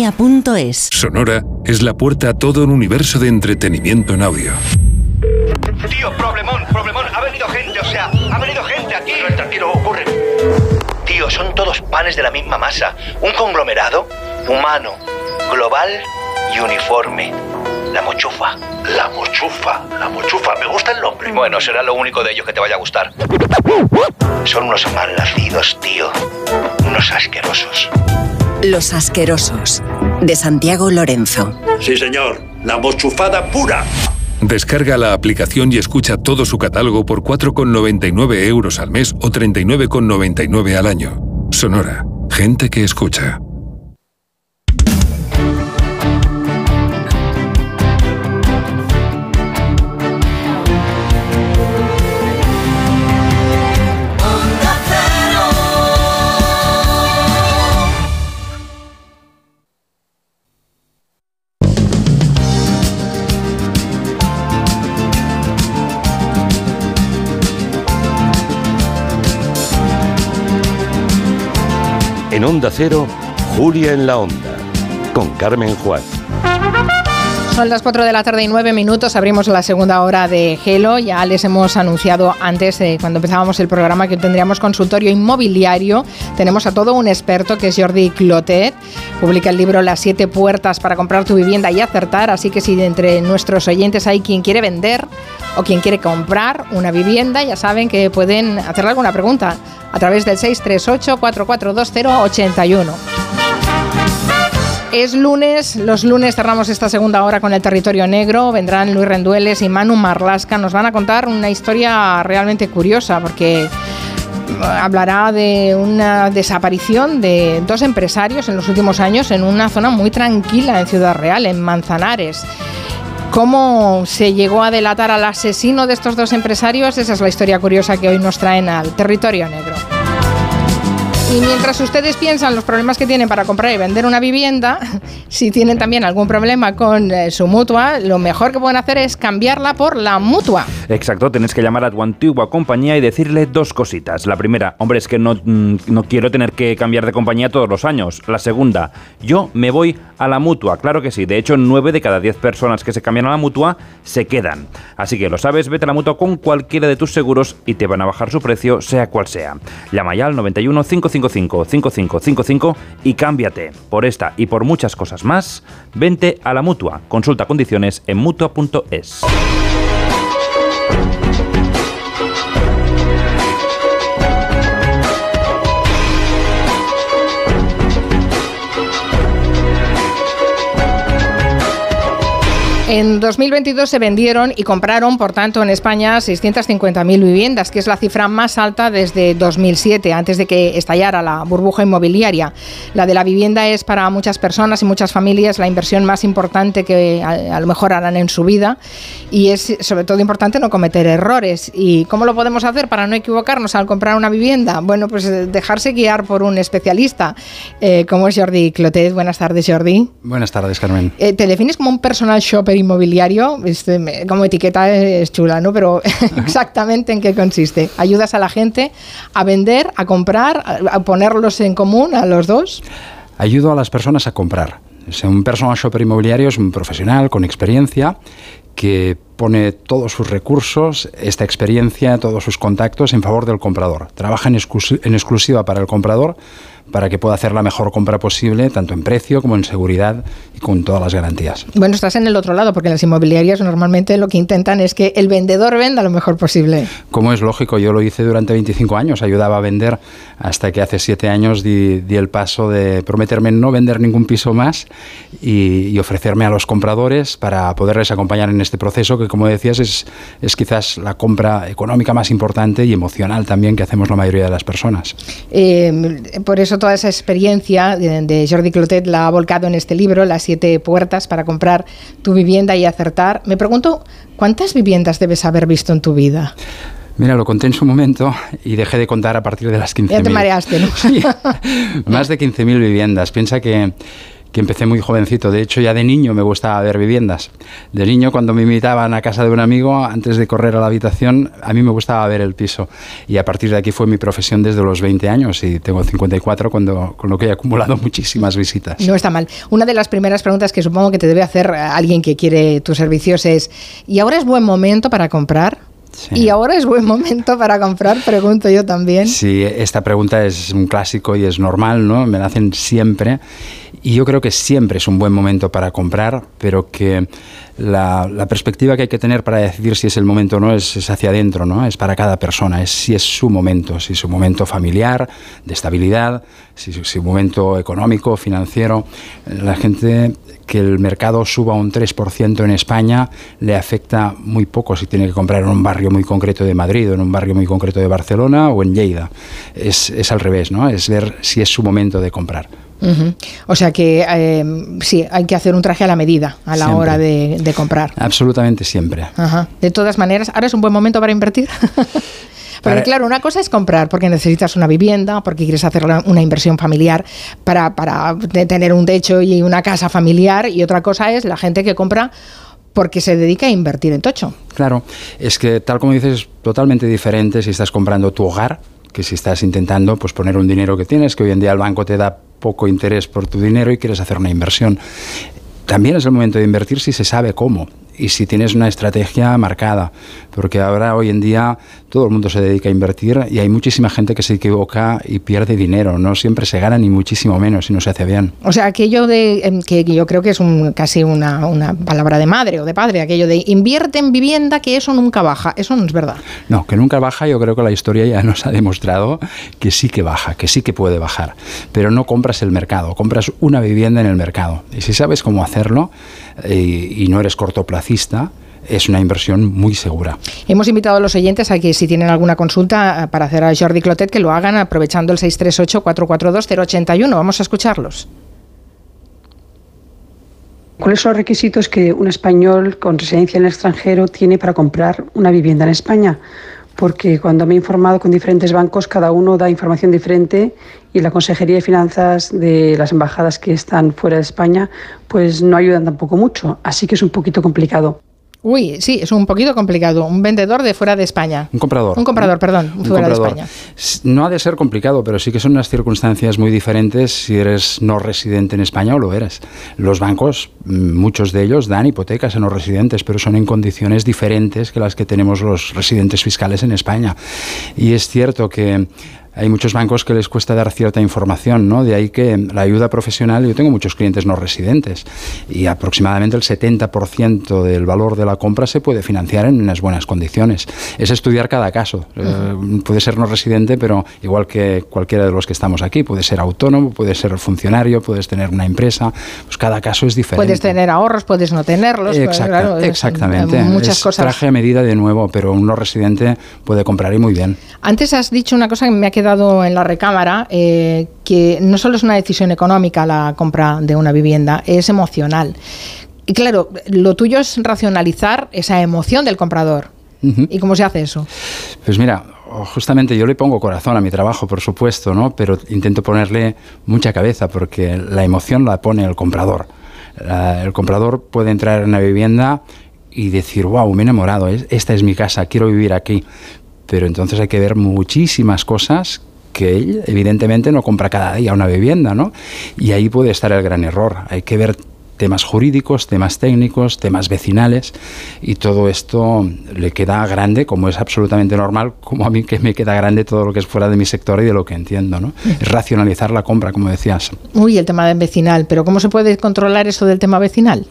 Sonora es la puerta a todo un universo de entretenimiento en audio. Tío, problemón, problemón. Ha venido gente, o sea, ha venido gente aquí. No, tranquilo, ocurre. Tío, son todos panes de la misma masa. Un conglomerado humano, global y uniforme. La mochufa. La mochufa, la mochufa. Me gusta el nombre. Bueno, será lo único de ellos que te vaya a gustar. Son unos malnacidos, tío. Unos asquerosos. Los Asquerosos, de Santiago Lorenzo. Sí, señor. La mochufada pura. Descarga la aplicación y escucha todo su catálogo por 4,99 euros al mes o 39,99 al año. Sonora. Gente que escucha. En Onda Cero, Julia en la Onda, con Carmen Juan. Son las 4 de la tarde y 9 minutos. Abrimos la segunda hora de Gelo. Ya les hemos anunciado antes, de cuando empezábamos el programa, que tendríamos consultorio inmobiliario. Tenemos a todo un experto que es Jordi Clotet. Publica el libro Las siete puertas para comprar tu vivienda y acertar. Así que si entre nuestros oyentes hay quien quiere vender o quien quiere comprar una vivienda, ya saben que pueden hacerle alguna pregunta a través del 638 442081. Es lunes, los lunes cerramos esta segunda hora con el territorio negro, vendrán Luis Rendueles y Manu Marlasca, nos van a contar una historia realmente curiosa porque hablará de una desaparición de dos empresarios en los últimos años en una zona muy tranquila en Ciudad Real, en Manzanares. ¿Cómo se llegó a delatar al asesino de estos dos empresarios? Esa es la historia curiosa que hoy nos traen al territorio negro. Y mientras ustedes piensan los problemas que tienen para comprar y vender una vivienda, si tienen también algún problema con eh, su mutua, lo mejor que pueden hacer es cambiarla por la mutua. Exacto, tenés que llamar a tu antigua compañía y decirle dos cositas. La primera, hombre, es que no, mm, no quiero tener que cambiar de compañía todos los años. La segunda, yo me voy a la mutua. Claro que sí, de hecho, nueve de cada diez personas que se cambian a la mutua se quedan. Así que lo sabes, vete a la mutua con cualquiera de tus seguros y te van a bajar su precio, sea cual sea. Llama ya al 91 555 5555 y cámbiate. Por esta y por muchas cosas más, vente a la mutua. Consulta condiciones en mutua.es. En 2022 se vendieron y compraron, por tanto, en España 650.000 viviendas, que es la cifra más alta desde 2007, antes de que estallara la burbuja inmobiliaria. La de la vivienda es para muchas personas y muchas familias la inversión más importante que a, a lo mejor harán en su vida y es sobre todo importante no cometer errores. ¿Y cómo lo podemos hacer para no equivocarnos al comprar una vivienda? Bueno, pues eh, dejarse guiar por un especialista, eh, como es Jordi Clotet. Buenas tardes, Jordi. Buenas tardes, Carmen. Eh, ¿Te defines como un personal shopper inmobiliario? Este, como etiqueta es chula, ¿no? Pero exactamente en qué consiste. ¿Ayudas a la gente a vender, a comprar, a, ponerlos en común a los dos? Ayudo a las personas a comprar. Es un personal shopper inmobiliario es un profesional con experiencia que pone todos sus recursos, esta experiencia, todos sus contactos en favor del comprador. Trabaja en exclusiva para el comprador para que pueda hacer la mejor compra posible, tanto en precio como en seguridad y con todas las garantías. Bueno, estás en el otro lado, porque las inmobiliarias normalmente lo que intentan es que el vendedor venda lo mejor posible. Como es lógico, yo lo hice durante 25 años, ayudaba a vender hasta que hace 7 años di, di el paso de prometerme no vender ningún piso más y, y ofrecerme a los compradores para poderles acompañar en este proceso que, como decías, es, es quizás la compra económica más importante y emocional también que hacemos la mayoría de las personas. Eh, por eso toda esa experiencia de, de Jordi Clotet la ha volcado en este libro, Las siete puertas para comprar tu vivienda y acertar. Me pregunto, ¿cuántas viviendas debes haber visto en tu vida? Mira, lo conté en su momento y dejé de contar a partir de las 15.000. Ya te mareaste, ¿no? Más de 15.000 viviendas. Piensa que, que empecé muy jovencito. De hecho, ya de niño me gustaba ver viviendas. De niño, cuando me invitaban a casa de un amigo, antes de correr a la habitación, a mí me gustaba ver el piso. Y a partir de aquí fue mi profesión desde los 20 años y tengo 54, cuando, con lo que he acumulado muchísimas visitas. No está mal. Una de las primeras preguntas que supongo que te debe hacer alguien que quiere tus servicios es, ¿y ahora es buen momento para comprar? Y ahora es buen momento para comprar, pregunto yo también. Sí, esta pregunta es un clásico y es normal, ¿no? Me la hacen siempre. Y yo creo que siempre es un buen momento para comprar, pero que la, perspectiva que hay que tener para decidir si es el momento o no es, es, hacia adentro, ¿no? Es para cada persona, es si es su momento, si es su momento familiar, de estabilidad, si es su momento económico, financiero. La gente que el mercado suba un 3% en España le afecta muy poco si tiene que comprar en un barrio muy concreto de Madrid o en un barrio muy concreto de Barcelona o en Lleida. Es, es al revés, ¿no? Es ver si es su momento de comprar. Uh -huh. O sea que eh, sí, hay que hacer un traje a la medida a la Siempre. hora de, de, comprar. Absolutamente siempre. Ajá. De todas maneras, ¿ahora es un buen momento para invertir? Porque para... claro, una cosa es comprar porque necesitas una vivienda, porque quieres hacer una inversión familiar para, para tener un techo y una casa familiar, y otra cosa es la gente que compra porque se dedica a invertir en tocho. Claro, es que tal como dices, es totalmente diferente si estás comprando tu hogar que si estás intentando pues, poner un dinero que tienes, que hoy en día el banco te da poco interés por tu dinero y quieres hacer una inversión. También es el momento de invertir si se sabe cómo y si tienes una estrategia marcada, porque ahora hoy en día todo el mundo se dedica a invertir y hay muchísima gente que se equivoca y pierde dinero, no siempre se gana ni muchísimo menos si no se hace bien. O sea, aquello de que yo creo que es un, casi una, una palabra de madre o de padre, aquello de invierte en vivienda que eso nunca baja, eso no es verdad. No, que nunca baja, yo creo que la historia ya nos ha demostrado que sí que baja, que sí que puede bajar, pero no compras el mercado, compras una vivienda en el mercado y si sabes cómo hacerlo eh, y no eres cortoplacista, es una inversión muy segura. Hemos invitado a los oyentes a que si tienen alguna consulta para hacer a Jordi Clotet, que lo hagan aprovechando el 638-442-081. Vamos a escucharlos. ¿Cuáles son los requisitos que un español con residencia en el extranjero tiene para comprar una vivienda en España? Porque cuando me he informado con diferentes bancos, cada uno da información diferente y la Consejería de Finanzas de las embajadas que están fuera de España, pues no ayudan tampoco mucho. Así que es un poquito complicado. Uy, sí, es un poquito complicado. Un vendedor de fuera de España. Un comprador. Un comprador, perdón, un fuera comprador. de España. No ha de ser complicado, pero sí que son unas circunstancias muy diferentes si eres no residente en España o lo eres. Los bancos, muchos de ellos, dan hipotecas a no residentes, pero son en condiciones diferentes que las que tenemos los residentes fiscales en España. Y es cierto que hay muchos bancos que les cuesta dar cierta información, ¿no? De ahí que la ayuda profesional, yo tengo muchos clientes no residentes y aproximadamente el 70% del valor de la compra se puede financiar en unas buenas condiciones. Es estudiar cada caso. Uh -huh. eh, puede ser no residente, pero igual que cualquiera de los que estamos aquí, puede ser autónomo, puede ser funcionario, puedes tener una empresa, pues cada caso es diferente. Puedes tener ahorros, puedes no tenerlos. Exacto, claro, exactamente. Muchas es cosas. Traje a medida de nuevo, pero un no residente puede comprar y muy bien. Antes has dicho una cosa que me ha quedado en la recámara, eh, que no solo es una decisión económica la compra de una vivienda, es emocional. Y claro, lo tuyo es racionalizar esa emoción del comprador. Uh -huh. ¿Y cómo se hace eso? Pues mira, justamente yo le pongo corazón a mi trabajo, por supuesto, ¿no? Pero intento ponerle mucha cabeza porque la emoción la pone el comprador. La, el comprador puede entrar en una vivienda y decir, wow, me he enamorado, esta es mi casa, quiero vivir aquí. Pero entonces hay que ver muchísimas cosas que él evidentemente no compra cada día una vivienda, ¿no? Y ahí puede estar el gran error. Hay que ver temas jurídicos, temas técnicos, temas vecinales y todo esto le queda grande, como es absolutamente normal, como a mí que me queda grande todo lo que es fuera de mi sector y de lo que entiendo, ¿no? Es racionalizar la compra, como decías. Uy, el tema vecinal, pero ¿cómo se puede controlar eso del tema vecinal?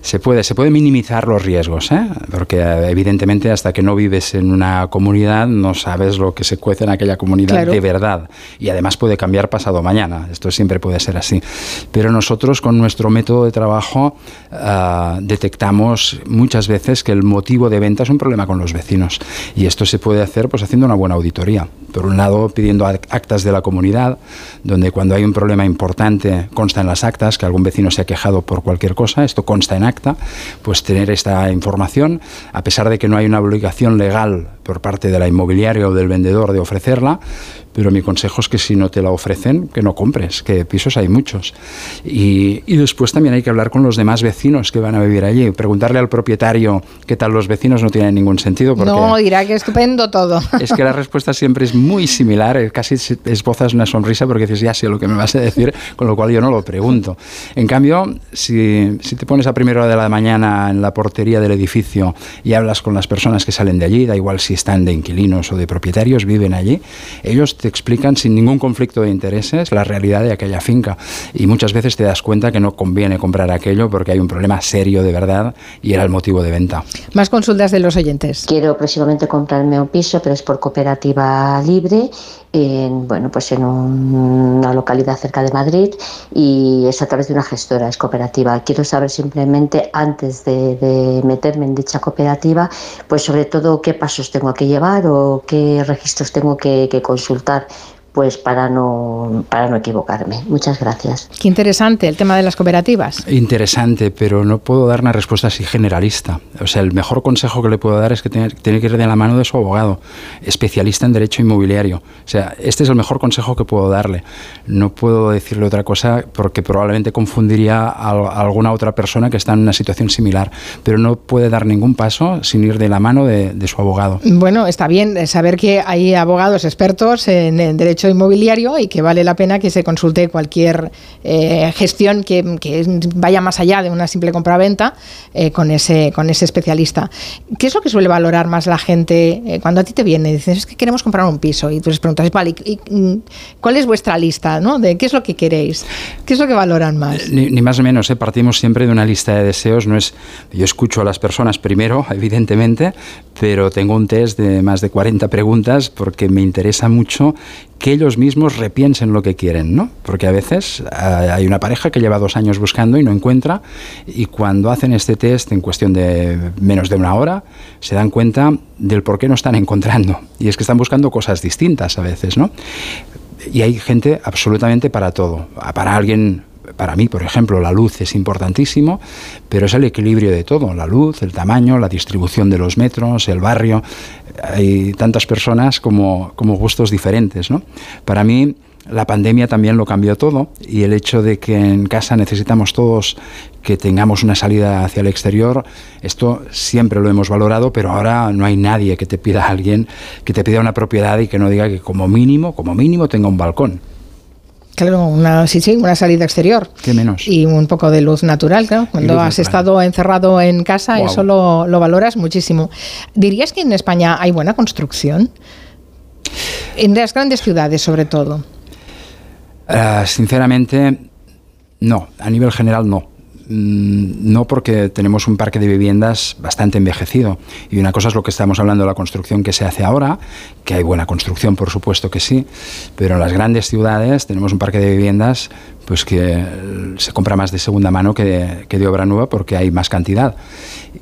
Se puede, se puede minimizar los riesgos, ¿eh? porque evidentemente hasta que no vives en una comunidad no sabes lo que se cuece en aquella comunidad claro. de verdad y además puede cambiar pasado mañana, esto siempre puede ser así. Pero nosotros con nuestro método de trabajo ah, detectamos muchas veces que el motivo de venta es un problema con los vecinos. Y esto se puede hacer pues haciendo una buena auditoría. Por un lado, pidiendo actas de la comunidad, donde cuando hay un problema importante consta en las actas que algún vecino se ha quejado por cualquier cosa, esto consta en acta, pues tener esta información, a pesar de que no hay una obligación legal por parte de la inmobiliaria o del vendedor de ofrecerla, pero mi consejo es que si no te la ofrecen, que no compres, que pisos hay muchos. Y, y, después también hay que hablar con los demás vecinos que van a vivir allí, preguntarle al propietario qué tal los vecinos no tiene ningún sentido. Porque no, dirá que estupendo todo. Es que la respuesta siempre es muy similar, eh, casi esbozas una sonrisa porque dices, ya sé lo que me vas a decir, con lo cual yo no lo pregunto. En cambio, si, si te pones a primera hora de la mañana en la portería del edificio y hablas con las personas que salen de allí, da igual si están de inquilinos o de propietarios, viven allí, ellos te explican sin ningún conflicto de intereses la realidad de aquella finca. Y muchas veces te das cuenta que no conviene comprar aquello porque hay un problema serio de verdad y era el motivo de venta. Más consultas de los oyentes. Quiero próximamente comprarme un piso, pero es por cooperativa libre en, bueno, pues en una localidad cerca de Madrid y es a través de una gestora, es cooperativa. Quiero saber simplemente, antes de, meterme en dicha cooperativa, pues sobre todo qué pasos tengo que llevar o qué registros tengo que consultar pues para no, para no equivocarme. Muchas gracias. Qué interesante el tema de las cooperativas. Interesante, pero no puedo dar una respuesta así generalista. O sea, el mejor consejo que le puedo dar es que tiene, tiene que ir de la mano de su abogado, especialista en derecho inmobiliario. O sea, este es el mejor consejo que puedo darle. No puedo decirle otra cosa porque probablemente confundiría a, alguna otra persona que está en una situación similar, pero no puede dar ningún paso sin ir de la mano de, de su abogado. Bueno, está bien saber que hay abogados expertos en, en derecho inmobiliario y que vale la pena que se consulte cualquier eh, gestión que, vaya más allá de una simple compraventa eh, con, ese, con ese especialista. ¿Qué es lo que suele valorar más la gente eh, cuando a ti te viene y dices es que queremos comprar un piso y tú les preguntas, vale, ¿y, cuál es vuestra lista? ¿no? ¿De qué es lo que queréis? ¿Qué es lo que valoran más? Ni, más o menos, partimos siempre de una lista de deseos. No es, yo escucho a las personas primero, evidentemente, pero tengo un test de más de 40 preguntas porque me interesa mucho que ellos mismos repiensen lo que quieren, ¿no? Porque a veces eh, hay una pareja que lleva dos años buscando y no encuentra y cuando hacen este test en cuestión de menos de una hora se dan cuenta del por qué no están encontrando y es que están buscando cosas distintas a veces, ¿no? Y hay gente absolutamente para todo. Para alguien para mí, por ejemplo, la luz es importantísimo, pero es el equilibrio de todo, la luz, el tamaño, la distribución de los metros, el barrio. Hay tantas personas como, como gustos diferentes. ¿no? Para mí, la pandemia también lo cambió todo y el hecho de que en casa necesitamos todos que tengamos una salida hacia el exterior, esto siempre lo hemos valorado, pero ahora no hay nadie que te pida a alguien que te pida una propiedad y que no diga que como mínimo, como mínimo tenga un balcón. Claro, una, sí, sí, una salida exterior. ¿Qué menos? Y un poco de luz natural, claro. Cuando has estado encerrado en casa, eso lo, lo, valoras muchísimo. ¿Dirías que en España hay buena construcción? En las grandes ciudades, sobre todo. Uh, sinceramente, no. A nivel general, no. Mm, no porque tenemos un parque de viviendas bastante envejecido. Y una cosa es lo que estamos hablando de la construcción que se hace ahora, que hay buena construcción, por supuesto que sí, pero en las grandes ciudades tenemos un parque de viviendas pues que se compra más de segunda mano que de, que de obra nueva porque hay más cantidad.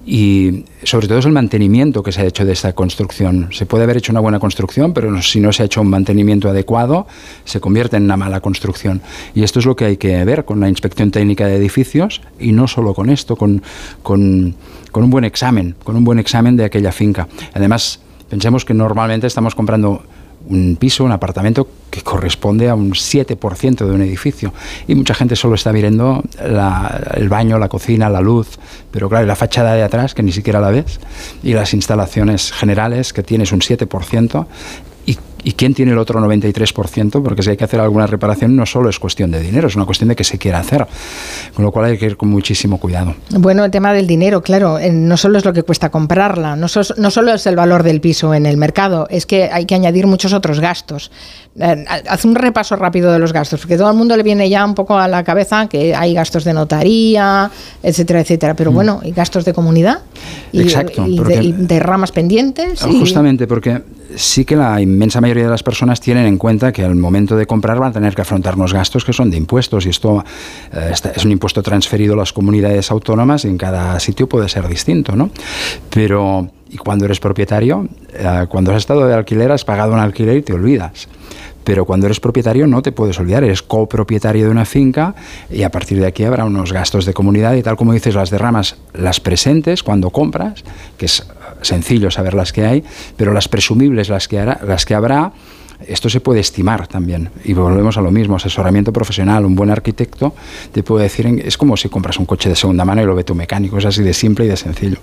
Y sobre todo es el mantenimiento que se ha hecho de esta construcción. Se puede haber hecho una buena construcción, pero si no se ha hecho un mantenimiento adecuado, se convierte en una mala construcción. Y esto es lo que hay que ver con la inspección técnica de edificios y no solo con esto, con, con, con un buen examen, con un buen examen de aquella finca. Además, pensemos que normalmente estamos comprando un piso, un apartamento que corresponde a un 7% de un edificio. Y mucha gente solo está mirando el baño, la cocina, la luz, pero claro, la fachada de atrás, que ni siquiera la ves, y las instalaciones generales, que tienes un 7%, ¿Y quién tiene el otro 93%? Porque si hay que hacer alguna reparación no solo es cuestión de dinero, es una cuestión de que se quiera hacer. Con lo cual hay que ir con muchísimo cuidado. Bueno, el tema del dinero, claro, eh, no solo es lo que cuesta comprarla, no, no solo es el valor del piso en el mercado, es que hay que añadir muchos otros gastos. Eh, haz un repaso rápido de los gastos, porque todo el mundo le viene ya un poco a la cabeza que hay gastos de notaría, etcétera, etcétera. Pero mm. bueno, y gastos de comunidad y, Exacto, y, de, ramas pendientes. Justamente, porque sí que la inmensa mayoría de las personas tienen en cuenta que al momento de comprar van a tener que afrontar unos gastos que son de impuestos y esto eh, está- es un impuesto transferido a las comunidades autónomas y en cada sitio puede ser distinto, ¿no? Pero y cuando eres propietario, eh, cuando has estado de alquiler has pagado un alquiler y te olvidas. Pero cuando eres propietario no te puedes olvidar, eres copropietario de una finca y a partir de aquí habrá unos gastos de comunidad y tal como dices, las derramas, las presentes cuando compras, que es sencillo saber las que hay, pero las presumibles, las que, las que habrá, esto se puede estimar también. Y volvemos a lo mismo, asesoramiento profesional, un buen arquitecto te puede decir, es como si compras un coche de segunda mano y lo ve tu mecánico, es así de simple y de sencillo.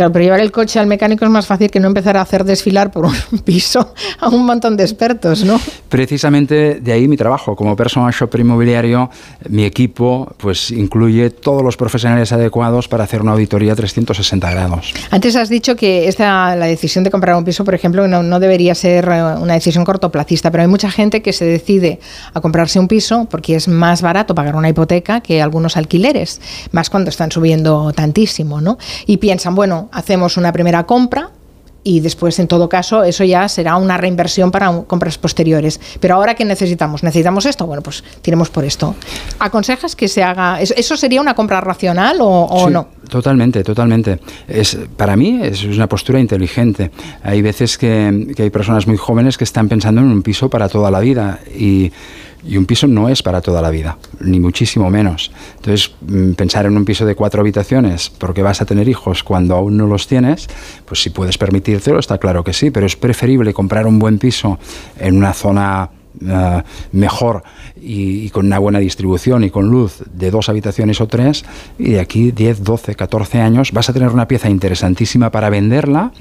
Claro, pero llevar el coche al mecánico es más fácil que no empezar a hacer desfilar por un piso a un montón de expertos, ¿no? Precisamente de ahí mi trabajo. Como personal shopper inmobiliario, mi equipo pues incluye todos los profesionales adecuados para hacer una auditoría 360 grados. Antes has dicho que esta, la decisión de comprar un piso, por ejemplo, no, no debería ser eh, una decisión cortoplacista, pero hay mucha gente que se decide a comprarse un piso porque es más barato pagar una hipoteca que algunos alquileres, más cuando están subiendo tantísimo, ¿no? Y piensan, bueno, hacemos una primera compra. Y después, en todo caso, eso ya será una reinversión para un- compras posteriores. Pero ahora, ¿qué necesitamos? ¿Necesitamos esto? Bueno, pues tiremos por esto. ¿Aconsejas que se haga? ¿Eso, sería una compra racional o, o Sí, no? Totalmente, totalmente. Es, para mí es una postura inteligente. Hay veces que, que hay personas muy jóvenes que están pensando en un piso para toda la vida y, y un piso no es para toda la vida, ni muchísimo menos. Entonces, mm, pensar en un piso de cuatro habitaciones porque vas a tener hijos cuando aún no los tienes, pues si puedes permitírtelo, está claro que sí, pero es preferible comprar un buen piso en una zona eh, mejor y, con una buena distribución y con luz de dos habitaciones o tres, y de aquí 10, 12, 14 años vas a tener una pieza interesantísima para venderla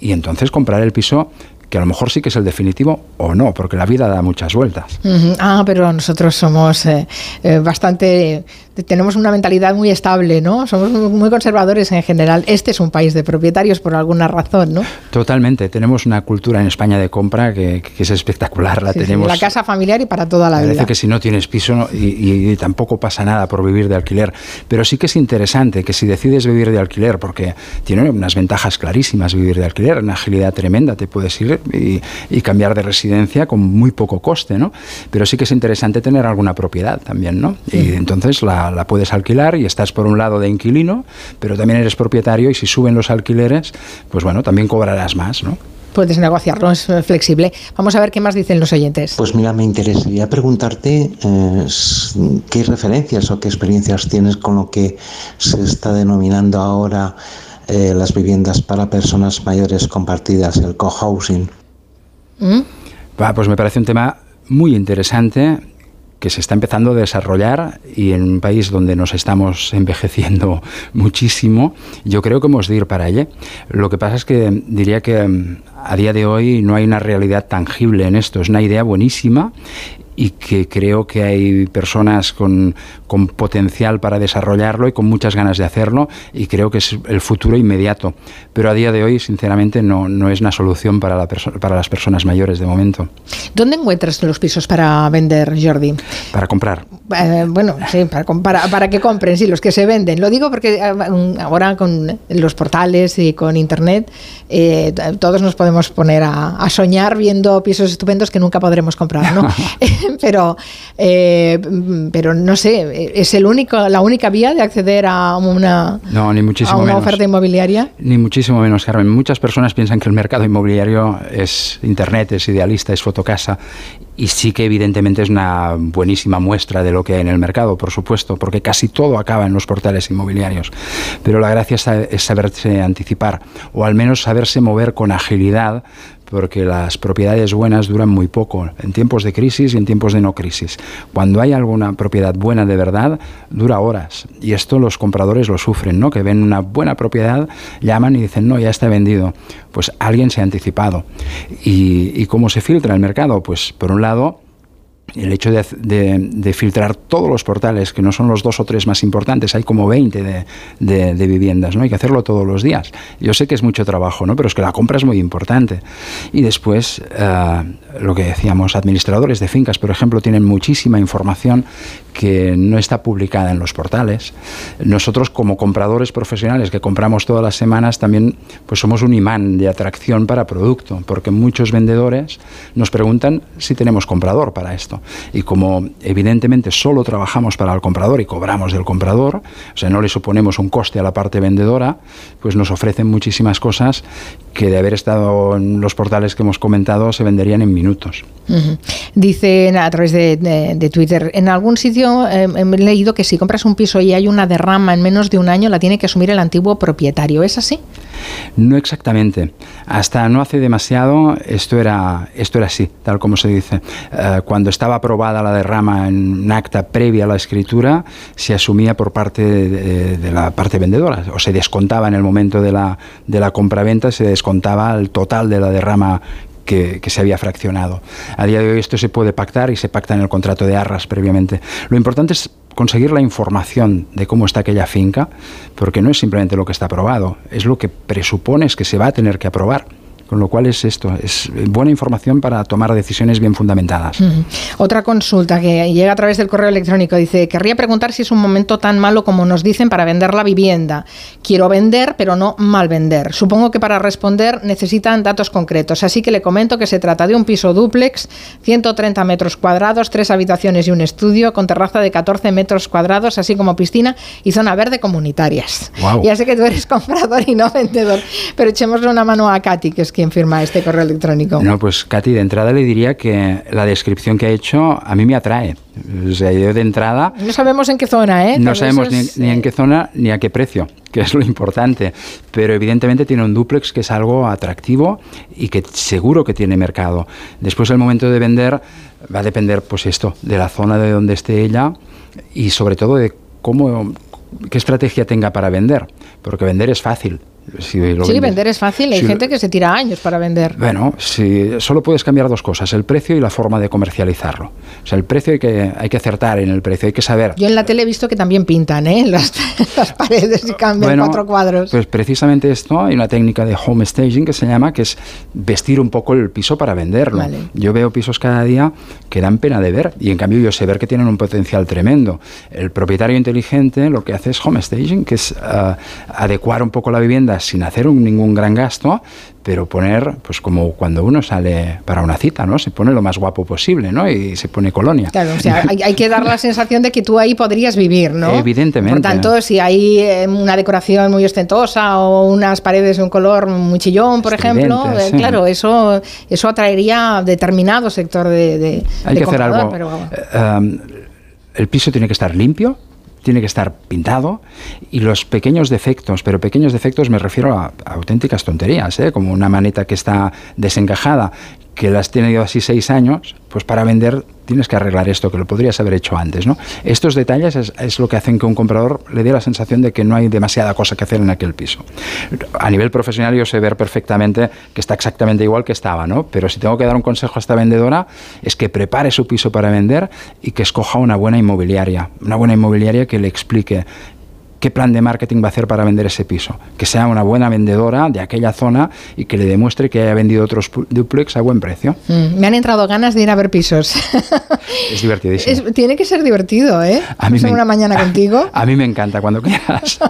y entonces comprar el piso que a lo mejor sí que es el definitivo o no, porque la vida da muchas vueltas. Ah, pero nosotros somos eh, eh, bastante, tenemos una mentalidad muy estable, ¿no? Somos muy conservadores en general. Este es un país de propietarios por alguna razón, ¿no? Totalmente, tenemos una cultura en España de compra que, que es espectacular, la Sí, sí, tenemos... la casa familiar y para toda la Parece vida. que si no tienes piso no- y, y tampoco pasa nada por vivir de alquiler. Pero sí que es interesante que si decides vivir de alquiler, porque tiene unas ventajas clarísimas vivir de alquiler, una agilidad tremenda, te puedes ir y, y cambiar de residencia con muy poco coste, ¿no? Pero sí que es interesante tener alguna propiedad también, ¿no? Y entonces la, la puedes alquilar y estás por un lado de inquilino, pero también eres propietario y si suben los alquileres, pues bueno, también cobrarás más, ¿no? Puedes negociarlo, es eh, flexible. Vamos a ver qué más dicen los oyentes. Pues mira, me interesaría preguntarte eh, qué referencias o qué experiencias tienes con lo que se está denominando ahora eh, las viviendas para personas mayores compartidas, el cohousing. ¿Mm? Va, pues me parece un tema muy interesante que se está empezando a desarrollar y en un país donde nos estamos envejeciendo muchísimo, yo creo que hemos de ir para allá. Lo que pasa es que diría que mm, a día de hoy no hay una realidad tangible en esto, es una idea buenísima y que creo que hay personas con, con potencial para desarrollarlo y con muchas ganas de hacerlo y creo que es el futuro inmediato. Pero a día de hoy, sinceramente, no, no es una solución para, la para las personas mayores de momento. ¿Dónde encuentras los pisos para vender, Jordi? Para comprar. Eh, bueno, sí, para, para, para que compren, sí, los que se venden. Lo digo porque eh, ahora con los portales y con Internet eh, todos nos podemos poner a, a soñar viendo pisos estupendos que nunca podremos comprar, ¿no? pero, eh, mm, pero no sé, ¿es el único, la única vía de acceder a una, No, ni a muchísimo una menos. oferta inmobiliaria? Ni muchísimo menos, Carmen. Muchas personas piensan que el mercado inmobiliario es Internet, es idealista, es fotocasa. Y sí que evidentemente es una buenísima muestra de lo que hay en el mercado, por supuesto, porque casi todo acaba en los portales inmobiliarios. Pero la gracia es sa- es saberse anticipar, o al menos saberse mover con agilidad porque las propiedades buenas duran muy poco, en tiempos de crisis y en tiempos de no crisis. Cuando hay alguna propiedad buena de verdad, dura horas. Y esto los compradores lo sufren, ¿no? Que ven una buena propiedad, llaman y dicen, no, ya está vendido. Pues alguien se ha anticipado. ¿Y, y cómo se filtra el mercado? Pues por un lado, el hecho de, de- filtrar todos los portales, que no son los dos o tres más importantes, hay como 20 de, de- de viviendas, ¿no? Hay que hacerlo todos los días. Yo sé que es mucho trabajo, ¿no? Pero es que la compra es muy importante. Y después, eh, lo que decíamos, administradores de fincas, por ejemplo, tienen muchísima información que no está publicada en los portales. Nosotros como compradores profesionales que compramos todas las semanas también pues somos un imán de atracción para producto, porque muchos vendedores nos preguntan si tenemos comprador para esto. Y como evidentemente solo trabajamos para el comprador y cobramos del comprador, o sea, no le suponemos un coste a la parte vendedora, pues nos ofrecen muchísimas cosas que de haber estado en los portales que hemos comentado se venderían en minutos. Dicen a través de, Twitter, en algún sitio eh, he leído que si compras un piso y hay una derrama en menos de un año, la tiene que asumir el antiguo propietario. ¿Es así? No exactamente. Hasta no hace demasiado esto era, esto era así, tal como se dice. Eh, cuando estaba aprobada la derrama en un acta previa a la escritura, se asumía por parte de, la parte vendedora, o se descontaba en el momento de la, de la compraventa, se descontaba el total de la derrama que, se había fraccionado. A día de hoy esto se puede pactar y se pacta en el contrato de arras previamente. Lo importante es conseguir la información de cómo está aquella finca, porque no es simplemente lo que está aprobado, es lo que presupones que se va a tener que aprobar. Con lo cual es esto, es buena información para tomar decisiones bien fundamentadas. Otra consulta que llega a través del correo electrónico dice, querría preguntar si es un momento tan malo como nos dicen para vender la vivienda. Quiero vender, pero no mal vender. Supongo que para responder necesitan datos concretos, así que le comento que se trata de un piso dúplex, 130 metros cuadrados, tres habitaciones y un estudio, con terraza de 14 metros cuadrados, así como piscina y zona verde comunitarias. Ya sé que tú eres comprador y no vendedor, pero echémosle una mano a Katy, que es quien firma este correo electrónico. No, pues Katy, de entrada le diría que la descripción que ha hecho a mí me atrae. O sea, yo de entrada... No sabemos en qué zona, ¿eh? No sabemos ni, en qué zona ni a qué precio, que es lo importante. Pero evidentemente tiene un duplex que es algo atractivo y que seguro que tiene mercado. Después el momento de vender va a depender, pues esto, de la zona de donde esté ella y sobre todo de cómo, qué estrategia tenga para vender. Porque vender es fácil sí, vender es fácil. Hay gente que se tira años para vender. Bueno, si solo puedes cambiar dos cosas, el precio y la forma de comercializarlo. O sea, el precio hay que, hay que acertar en el precio, hay que saber. Yo en la tele he visto que también pintan ¿eh? las, paredes y cambian cuatro cuadros. Pues precisamente esto, hay una técnica de home staging que se llama, que es vestir un poco el piso para venderlo. Yo veo pisos cada día que dan pena de ver y en cambio yo sé ver que tienen un potencial tremendo. El propietario inteligente lo que hace es home staging, que es uh, adecuar un poco la vivienda sin hacer ningún gran gasto, pero poner, pues como cuando uno sale para una cita, ¿no? Se pone lo más guapo posible, ¿no? Y se pone colonia. Claro, o sea, hay, que dar la sensación de que tú ahí podrías vivir, ¿no? Evidentemente. Por tanto, si hay eh, una decoración muy ostentosa o unas paredes de un color muy chillón, por ejemplo, eh, claro, eso, eso atraería a determinado sector de, Hay que hacer algo. Eh, el piso tiene que estar limpio, tiene que estar pintado y los pequeños defectos, pero pequeños defectos me refiero a, auténticas tonterías, ¿eh? como una maneta que está desencajada, que las tiene así seis años, pues para vender tienes que arreglar esto, que lo podrías haber hecho antes. ¿no? Estos detalles es, lo que hacen que un comprador le dé la sensación de que no hay demasiada cosa que hacer en aquel piso. A nivel profesional yo sé ver perfectamente que está exactamente igual que estaba, ¿no? pero si tengo que dar un consejo a esta vendedora es que prepare su piso para vender y que escoja una buena inmobiliaria, una buena inmobiliaria que le explique qué plan de marketing va a hacer para vender ese piso. Que sea una buena vendedora de aquella zona y que le demuestre que haya vendido otros duplex a buen precio. Mm, me han entrado ganas de ir a ver pisos. Es divertidísimo. tiene que ser divertido, ¿eh? A mí una mañana contigo. A mí me encanta cuando quieras.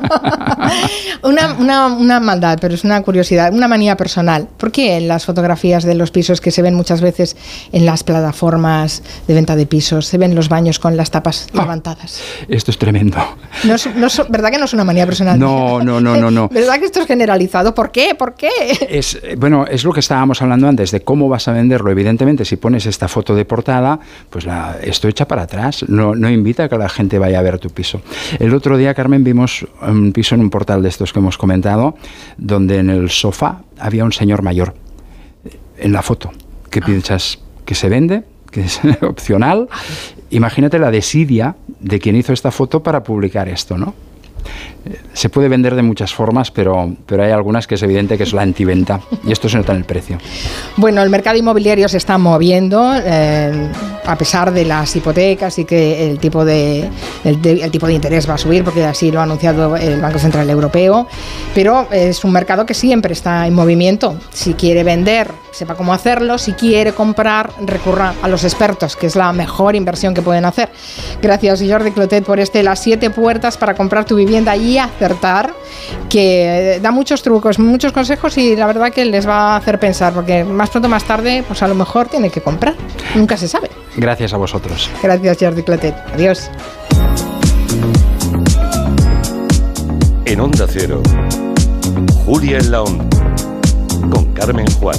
una, una, una, maldad, pero es una curiosidad, una manía personal. ¿Por qué en las fotografías de los pisos que se ven muchas veces en las plataformas de venta de pisos se ven los baños con las tapas ah, levantadas? Esto es tremendo. No, no, ¿Verdad que no es una manía personal? No, no, no, no, no. ¿Verdad que esto es generalizado? ¿Por qué? ¿Por qué? Es, bueno, es lo que estábamos hablando antes, de cómo vas a venderlo. Evidentemente, si pones esta foto de portada, pues la, esto echa para atrás. No, no invita a que la gente vaya a ver tu piso. El otro día, Carmen, vimos un piso en un portal de estos que hemos comentado, donde en el sofá había un señor mayor. En la foto. ¿Qué ah. piensas? ¿Que se vende? que es opcional. Imagínate la desidia de quien hizo esta foto para publicar esto, ¿no? Se puede vender de muchas formas, pero, pero hay algunas que es evidente que es la antiventa y esto se nota en el precio. Bueno, el mercado inmobiliario se está moviendo eh, a pesar de las hipotecas y que el tipo, de, el, tipo de interés va a subir, porque así lo ha anunciado el Banco Central Europeo, pero es un mercado que siempre está en movimiento. Si quiere vender sepa cómo hacerlo. Si quiere comprar, recurra a los expertos, que es la mejor inversión que pueden hacer. Gracias, Jordi Clotet, por este Las siete puertas para comprar tu vivienda y acertar, que da muchos trucos, muchos consejos y la verdad que les va a hacer pensar, porque más pronto o más tarde, pues a lo mejor tiene que comprar. Nunca se sabe. Gracias a vosotros. Gracias, Jordi Clotet. Adiós. En Onda Cero, Julia en la Onda, con Carmen Juan.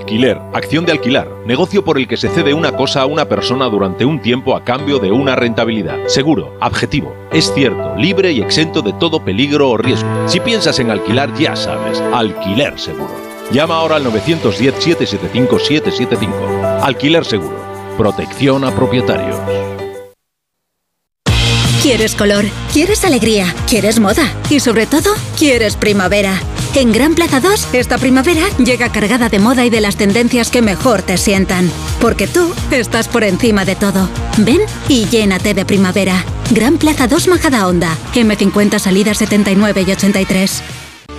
Alquiler, acción de alquilar, negocio por el que se cede una cosa a una persona durante un tiempo a cambio de una rentabilidad. Seguro, objetivo, es cierto, libre y exento de todo peligro o riesgo. Si piensas en alquilar, ya sabes, alquiler seguro. Llama ahora al 910-775-775. Alquiler seguro, protección a propietarios. Quieres color, quieres alegría, quieres moda y sobre todo, quieres primavera. En Gran Plaza 2, esta primavera llega cargada de moda y de las tendencias que mejor te sientan. Porque tú estás por encima de todo. Ven y llénate de primavera. Gran Plaza 2 Majada Honda. M50 salidas 79 y 83.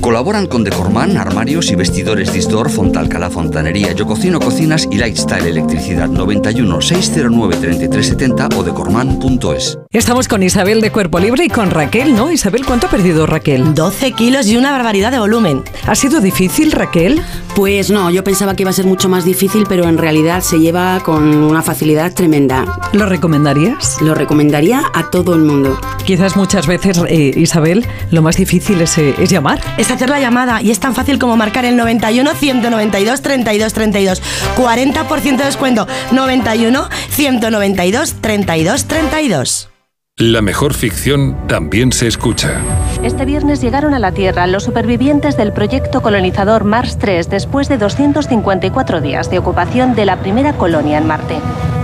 Colaboran con Decorman, armarios y vestidores Distor, Fontalcala Fontanería, Yo Cocino Cocinas y Lifestyle Electricidad 91 609 3370 o decorman.es. Estamos con Isabel de Cuerpo Libre y con Raquel, ¿no? Isabel, ¿cuánto ha perdido Raquel? 12 kilos y una barbaridad de volumen. ¿Ha sido difícil, Raquel? Pues no, yo pensaba que iba a ser mucho más difícil, pero en realidad se lleva con una facilidad tremenda. ¿Lo recomendarías? Lo recomendaría a todo el mundo. Quizás muchas veces, eh, Isabel, lo más difícil es, eh, es llamar es hacer la llamada y es tan fácil como marcar el 91 192 32 32. 40% de descuento. 91 192 32 32. La mejor ficción también se escucha. Este viernes llegaron a la Tierra los supervivientes del proyecto colonizador Mars 3 después de 254 días de ocupación de la primera colonia en Marte.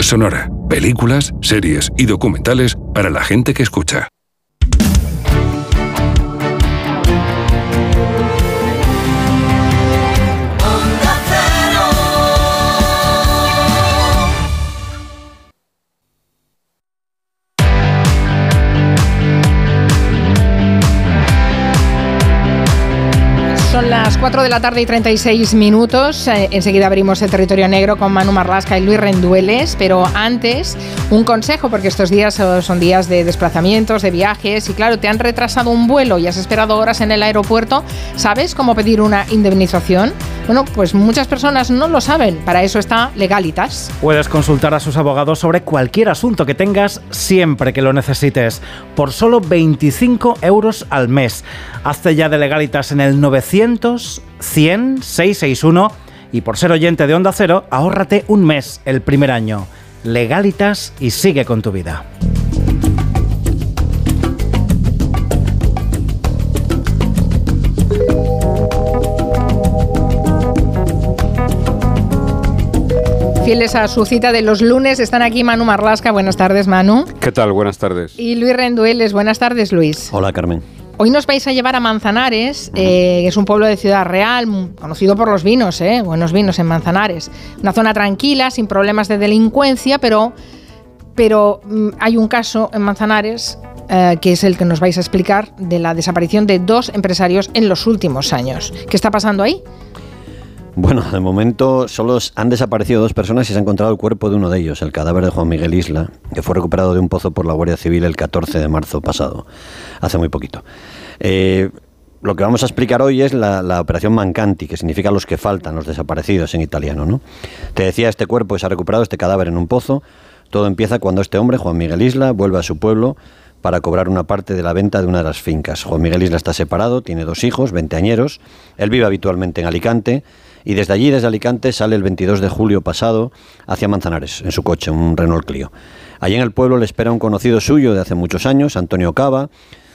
Sonora, películas, series y documentales para la gente que escucha. 4 de la tarde y 36 minutos. Eh, enseguida abrimos el territorio negro con Manu Marlasca y Luis Rendueles. Pero antes, un consejo, porque estos días eh, son días de desplazamientos, de viajes. Y claro, te han retrasado un vuelo y has esperado horas en el aeropuerto. ¿Sabes cómo pedir una indemnización? Bueno, pues muchas personas no lo saben. Para eso está Legalitas. Puedes consultar a sus abogados sobre cualquier asunto que tengas siempre que lo necesites. Por solo 25 euros al mes. Hazte ya de Legalitas en el 900 100 661 y por ser oyente de Onda Cero, ahórrate un mes el primer año. Legalitas y sigue con tu vida. Fieles a su cita de los lunes, están aquí Manu Marlasca. Buenas tardes, Manu. ¿Qué tal? Buenas tardes. Y Luis Rendueles. Buenas tardes, Luis. Hola, Carmen. Hoy nos vais a llevar a Manzanares, eh, que es un pueblo de Ciudad Real, conocido por los vinos, eh, buenos vinos en Manzanares. Una zona tranquila, sin problemas de delincuencia, pero, pero hay un caso en Manzanares eh, que es el que nos vais a explicar de la desaparición de dos empresarios en los últimos años. ¿Qué está pasando ahí? Bueno, de momento solo han desaparecido dos personas y se ha encontrado el cuerpo de uno de ellos, el cadáver de Juan Miguel Isla, que fue recuperado de un pozo por la Guardia Civil el 14 de marzo pasado, hace muy poquito. Eh, lo que vamos a explicar hoy es la, operación Mancanti, que significa los que faltan, los desaparecidos en italiano. ¿no? Te decía, este cuerpo se ha recuperado, este cadáver en un pozo. Todo empieza cuando este hombre, Juan Miguel Isla, vuelve a su pueblo para cobrar una parte de la venta de una de las fincas. Juan Miguel Isla está separado, tiene dos hijos, veinteañeros. Él vive habitualmente en Alicante y desde allí, desde Alicante, sale el 22 de julio pasado hacia Manzanares, en su coche, un Renault Clio. Allí en el pueblo le espera un conocido suyo de hace muchos años, Antonio Cava,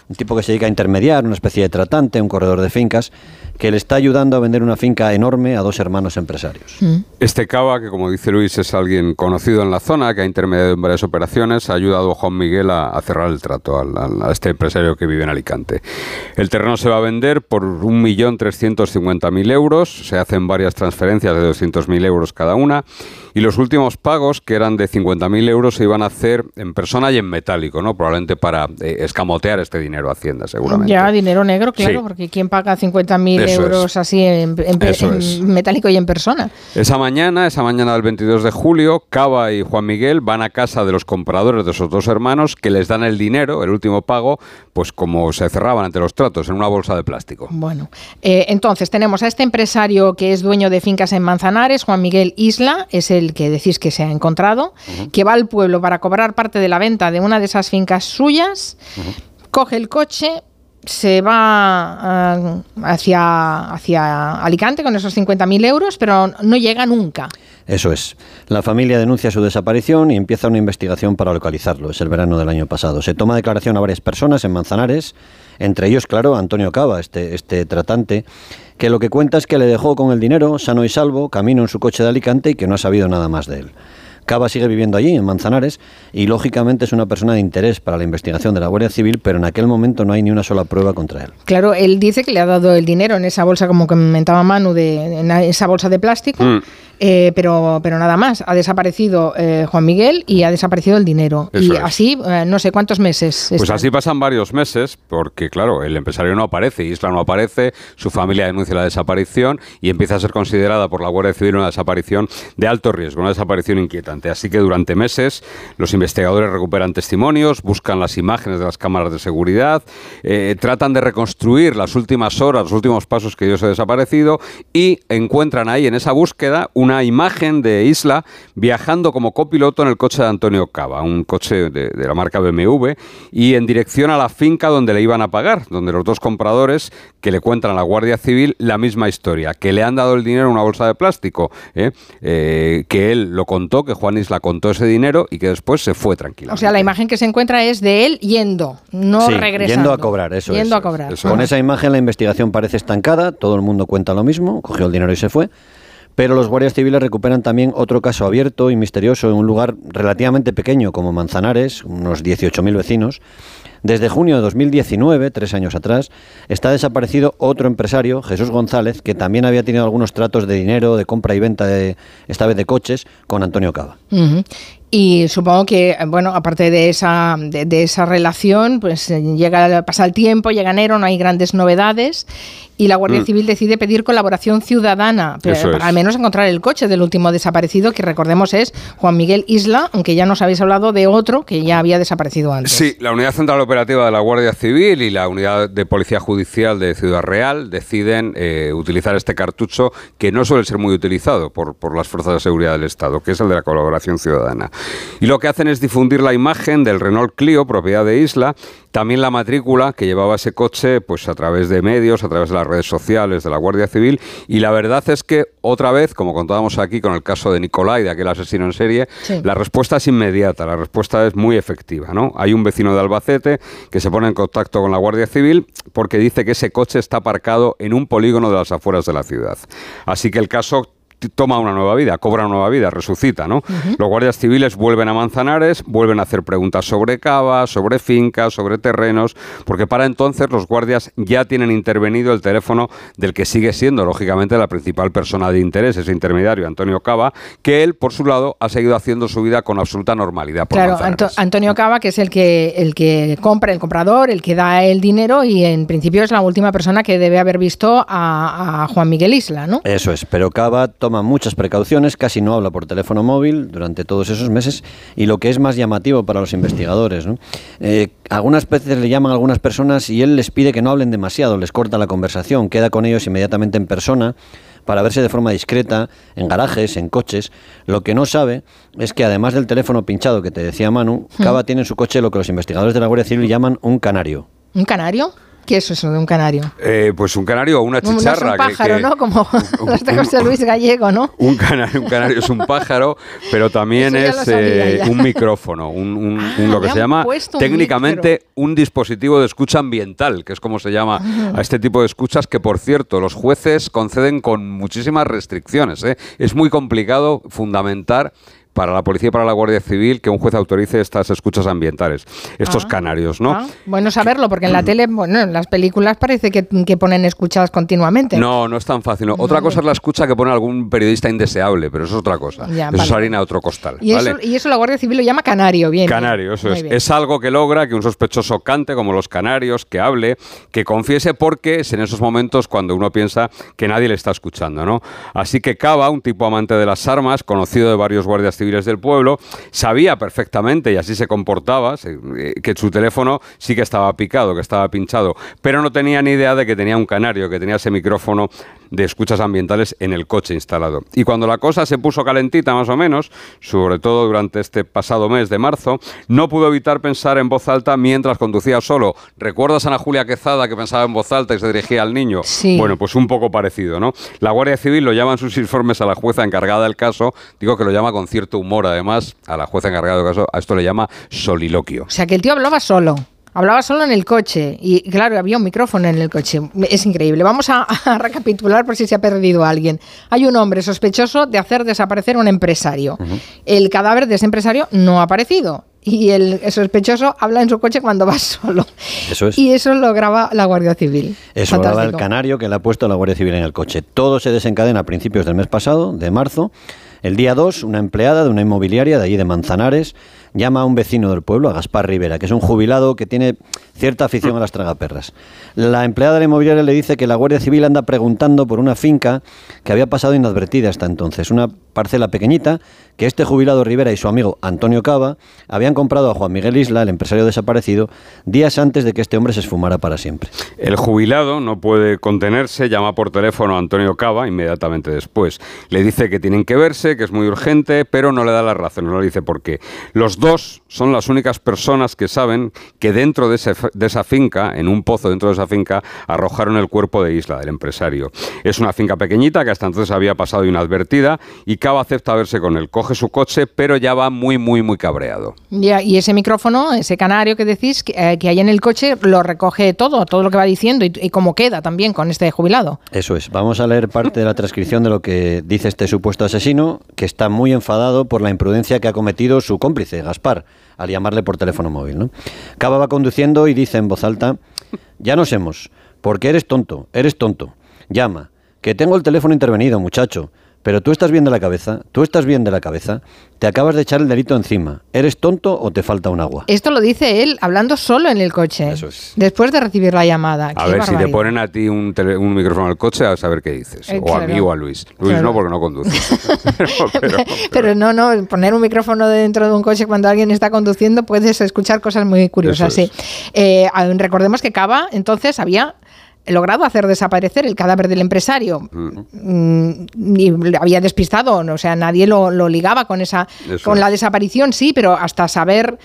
un tipo que se dedica a intermediar, una especie de tratante, un corredor de fincas, que le está ayudando a vender una finca enorme a dos hermanos empresarios. Mm. Este Cava, que como dice Luis, es alguien conocido en la zona, que ha intermediado en varias operaciones, ha ayudado a Juan Miguel a, cerrar el trato a, este empresario que vive en Alicante. El terreno se va a vender por 1.350.000 euros, se hacen varias transferencias de 200.000 euros cada una, y los últimos pagos, que eran de 50.000 euros, se iban a hacer en persona y en metálico, ¿no? probablemente para eh, escamotear este dinero a Hacienda, seguramente. Ya, dinero negro, claro, porque ¿quién paga 50.000 euros así en, metálico y en persona. Esa mañana, esa mañana del 22 de julio, Cava y Juan Miguel van a casa de los compradores de esos dos hermanos que les dan el dinero, el último pago, pues como se cerraban ante los tratos, en una bolsa de plástico. Bueno, eh, entonces tenemos a este empresario que es dueño de fincas en Manzanares, Juan Miguel Isla, es el que decís que se ha encontrado, que va al pueblo para cobrar parte de la venta de una de esas fincas suyas, coge el coche, se va eh, hacia, hacia Alicante con esos 50.000 euros, pero no llega nunca. Eso es. La familia denuncia su desaparición y empieza una investigación para localizarlo. Es el verano del año pasado. Se toma declaración a varias personas en Manzanares, entre ellos, claro, Antonio Cava, este, este tratante, que lo que cuenta es que le dejó con el dinero, sano y salvo, camino en su coche de Alicante y que no ha sabido nada más de él. Cava sigue viviendo allí, en Manzanares, y lógicamente es una persona de interés para la investigación de la Guardia Civil, pero en aquel momento no hay ni una sola prueba contra él. Claro, él dice que le ha dado el dinero en esa bolsa, como comentaba Manu, de, en esa bolsa de plástico. Mm. Eh, pero, pero nada más, ha desaparecido eh, Juan Miguel y ha desaparecido el dinero. y así, eh, no sé cuántos meses. Pues así pasan varios meses, porque claro, el empresario no aparece, Isla no aparece, su familia denuncia la desaparición y empieza a ser considerada por la Guardia Civil una desaparición de alto riesgo, una desaparición inquietante. Así que durante meses los investigadores recuperan testimonios, buscan las imágenes de las cámaras de seguridad, tratan de reconstruir las últimas horas, los últimos pasos que ellos ha desaparecido y encuentran ahí en esa búsqueda una imagen de Isla viajando como copiloto en el coche de Antonio Cava, un coche de, la marca BMW, y en dirección a la finca donde le iban a pagar, donde los dos compradores que le cuentan a la Guardia Civil la misma historia, que le han dado el dinero en una bolsa de plástico, ¿eh? Eh, que él lo contó, que Juan Isla contó ese dinero y que después se fue tranquilo. O sea, la imagen que se encuentra es de él yendo, no regresando. Yendo a cobrar, eso Yendo a cobrar. Con esa imagen la investigación parece estancada, todo el mundo cuenta lo mismo, cogió el dinero y se fue. Pero los guardias civiles recuperan también otro caso abierto y misterioso en un lugar relativamente pequeño como Manzanares, unos 18.000 vecinos. Desde junio de 2019, tres años atrás, está desaparecido otro empresario, Jesús González, que también había tenido algunos tratos de dinero, de compra y venta, de, esta vez de coches, con Antonio Cava. Y supongo que, bueno, aparte de esa, de, de esa relación, pues eh, llega, pasa el tiempo, llega enero, no hay grandes novedades y la Guardia Mm. Civil decide pedir colaboración ciudadana pero para al menos encontrar el coche del último desaparecido, que recordemos es Juan Miguel Isla, aunque ya nos habéis hablado de otro que ya había desaparecido antes. Sí, la Unidad Central Operativa de la Guardia Civil y la Unidad de Policía Judicial de Ciudad Real deciden eh, utilizar este cartucho que no suele ser muy utilizado por, por las fuerzas de seguridad del Estado, que es el de la colaboración ciudadana. Y lo que hacen es difundir la imagen del Renault Clio, propiedad de Isla, también la matrícula que llevaba ese coche pues a través de medios, a través de las redes sociales de la Guardia Civil y la verdad es que otra vez, como contábamos aquí con el caso de Nicolai, de aquel asesino en serie, Sí. la respuesta es inmediata, la respuesta es muy efectiva, ¿no? Hay un vecino de Albacete que se pone en contacto con la Guardia Civil porque dice que ese coche está aparcado en un polígono de las afueras de la ciudad. Así que el caso toma una nueva vida, cobra una nueva vida, resucita, ¿no? Los guardias civiles vuelven a Manzanares, vuelven a hacer preguntas sobre cava, sobre fincas, sobre terrenos, porque para entonces los guardias ya tienen intervenido el teléfono del que sigue siendo, lógicamente, la principal persona de interés, ese intermediario, Antonio Cava, que él, por su lado, ha seguido haciendo su vida con absoluta normalidad. Por Claro. Anto- Antonio Cava, que es el que, el que compra, el comprador, el que da el dinero y en principio es la última persona que debe haber visto a, a Juan Miguel Isla, ¿no? Eso es, pero Cava toma muchas precauciones, casi no habla por teléfono móvil durante todos esos meses y lo que es más llamativo para los investigadores, ¿no? Eh, algunas veces le llaman a algunas personas y él les pide que no hablen demasiado, les corta la conversación, queda con ellos inmediatamente en persona para verse de forma discreta en garajes, en coches. Lo que no sabe es que además del teléfono pinchado que te decía Manu, Hmm. Cava tiene en su coche lo que los investigadores de la Guardia Civil llaman un canario. ¿Un canario? ¿Qué es eso de un canario? Eh, pues un canario o una No, no es chicharra. un pájaro, que- ¿no? Como de José Luis Gallego, ¿no? Un canario, un canario es un pájaro, pero también es sabía eh, un micrófono, un, un- un- lo que se llama un técnicamente un dispositivo de escucha ambiental, que es como se llama a este tipo de escuchas que, por cierto, los jueces conceden con muchísimas restricciones. ¿eh? Es muy complicado fundamentar para la policía y para la Guardia Civil que un juez autorice estas escuchas ambientales, estos Ah. canarios, ¿no? Ah, bueno saberlo, porque en la tele, bueno, en las películas parece que, que ponen escuchadas continuamente. No, no es tan fácil. no. Otra cosa es la escucha que pone algún periodista indeseable, pero eso es otra cosa. Ya, eso es harina de otro costal. Y, ¿vale? eso, y eso la Guardia Civil lo llama canario, bien. Canario, eso es. bien. Es algo que logra que un sospechoso cante como los canarios, que hable, que confiese porque es en esos momentos cuando uno piensa que nadie le está escuchando, ¿no? Así que Cava, un tipo amante de las armas, conocido de varios guardias civiles del pueblo, sabía perfectamente y así se comportaba, eh, que su teléfono sí que estaba picado, que estaba pinchado, pero no tenía ni idea de que tenía un canario, que tenía ese micrófono de escuchas ambientales en el coche instalado. Y cuando la cosa se puso calentita más o menos, sobre todo durante este pasado mes de marzo, no pudo evitar pensar en voz alta mientras conducía solo. ¿Recuerdas a Ana Julia Quezada que pensaba en voz alta y se dirigía al niño? Sí. Bueno, pues un poco parecido, ¿no? La Guardia Civil lo llama en sus informes a la jueza encargada del caso, digo que lo llama con cierto humor además, a la jueza encargada del caso, a esto le llama soliloquio. O sea, que el tío hablaba solo. Hablaba solo en el coche y claro, había un micrófono en el coche. Es increíble. Vamos a, a recapitular por si se ha perdido alguien. Hay un hombre sospechoso de hacer desaparecer un empresario. El cadáver de ese empresario no ha aparecido y el sospechoso habla en su coche cuando va solo. Eso es. Y eso lo graba la Guardia Civil. Eso graba el canario que le ha puesto la Guardia Civil en el coche. Todo se desencadena a principios del mes pasado, de marzo. El día 2, una empleada de una inmobiliaria de allí de Manzanares llama a un vecino del pueblo, a Gaspar Rivera, que es un jubilado que tiene cierta afición a las tragaperras. La empleada de la inmobiliaria le dice que la Guardia Civil anda preguntando por una finca que había pasado inadvertida hasta entonces, una parcela pequeñita que este jubilado Rivera y su amigo Antonio Cava habían comprado a Juan Miguel Isla, el empresario desaparecido, días antes de que este hombre se esfumara para siempre. El jubilado no puede contenerse, llama por teléfono a Antonio Cava inmediatamente después. Le dice que tienen que verse, que es muy urgente, pero no le da la razón, no le dice por qué. Los dos son las únicas personas que saben que dentro de, ese- de esa finca, en un pozo dentro de esa finca, arrojaron el cuerpo de Isla, del empresario. Es una finca pequeñita que hasta entonces había pasado inadvertida y Cava acepta verse con él. Coge su coche, pero ya va muy, muy, muy cabreado. Ya, y ese micrófono, ese canario que decís que, eh, que hay en el coche, lo recoge todo, todo lo que va diciendo y, y cómo queda también con este jubilado. Eso es. Vamos a leer parte de la transcripción de lo que dice este supuesto asesino, que está muy enfadado por la imprudencia que ha cometido su cómplice, Al llamarle por teléfono móvil. ¿no? Cava va conduciendo y dice en voz alta, ya nos hemos, porque eres tonto, eres tonto. Llama, que tengo el teléfono intervenido, muchacho. Pero tú estás bien de la cabeza, tú estás bien de la cabeza, te acabas de echar el delito encima. ¿Eres tonto o te falta un agua? Esto lo dice él hablando solo en el coche. Eso es. Después de recibir la llamada. A Qué ver, si te ponen a ti un, tele- un micrófono al coche, a saber qué dices. Eh, o a claro. mí o a Luis. Luis Claro. no, porque no conduce. pero, pero- Pero no, no, poner un micrófono dentro de un coche cuando alguien está conduciendo puedes escuchar cosas muy curiosas. Sí. Eh, a- recordemos que Cava entonces había logrado hacer desaparecer el cadáver del empresario Mm, y le había despistado, o sea, nadie lo, lo ligaba con esa Eso con es. la desaparición, sí, pero hasta saber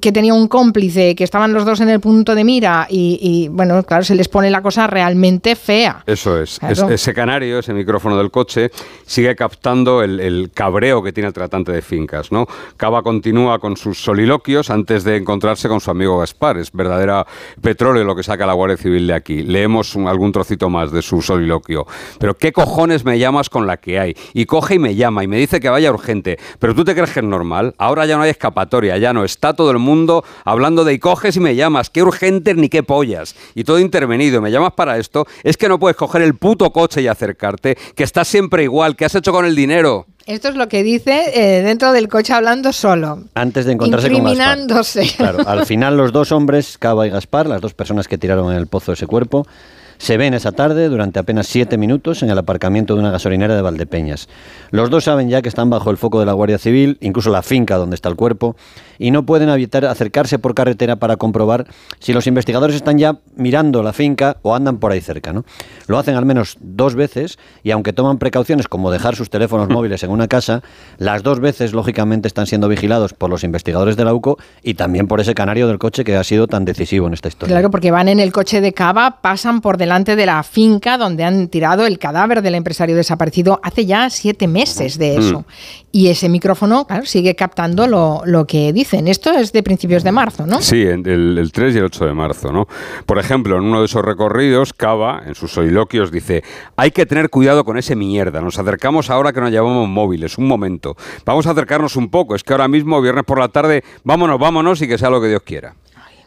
que tenía un cómplice, que estaban los dos en el punto de mira y, y, bueno, claro, se les pone la cosa realmente fea. Eso es. Claro. Es- Ese canario, ese micrófono del coche, sigue captando el, el cabreo que tiene el tratante de fincas. ¿no? Cava continúa con sus soliloquios antes de encontrarse con su amigo Gaspar. Es verdadera petróleo lo que saca la Guardia Civil de aquí. Leemos un- algún trocito más de su soliloquio. Pero ¿qué cojones me llamas con la que hay? Y coge y me llama y me dice que vaya urgente. Pero tú te crees que es normal. Ahora ya no hay escapatoria, ya no. Está todo el mundo hablando de y coges y me llamas. Qué urgente ni qué pollas. Y todo intervenido. ¿Me llamas para esto? Es que no puedes coger el puto coche y acercarte. Que estás siempre igual. ¿Qué has hecho con el dinero? Esto es lo que dice eh, dentro del coche hablando solo. Antes de encontrarse con Gaspar. Claro, al final los dos hombres, Cava y Gaspar, las dos personas que tiraron en el pozo ese cuerpo, se ven esa tarde durante apenas siete minutos en el aparcamiento de una gasolinera de Valdepeñas. Los dos saben ya que están bajo el foco de la Guardia Civil, incluso la finca donde está el cuerpo, y no pueden evitar acercarse por carretera para comprobar si los investigadores están ya mirando la finca o andan por ahí cerca. ¿no? Lo hacen al menos dos veces y aunque toman precauciones como dejar sus teléfonos móviles en una casa, las dos veces lógicamente están siendo vigilados por los investigadores de la UCO y también por ese canario del coche que ha sido tan decisivo en esta historia. Claro, porque van en el coche de Cava, pasan por delante de la finca donde han tirado el cadáver del empresario desaparecido hace ya siete meses de eso. Mm. Y ese micrófono, claro, sigue captando lo, lo que dicen. Esto es de principios de marzo, ¿no? Sí, el, el 3 y el 8 de marzo, ¿no? Por ejemplo, en uno de esos recorridos, Cava, en sus soliloquios, dice, hay que tener cuidado con ese mierda, nos acercamos ahora que nos llevamos móviles, un momento, vamos a acercarnos un poco, es que ahora mismo, viernes por la tarde, vámonos, vámonos y que sea lo que Dios quiera.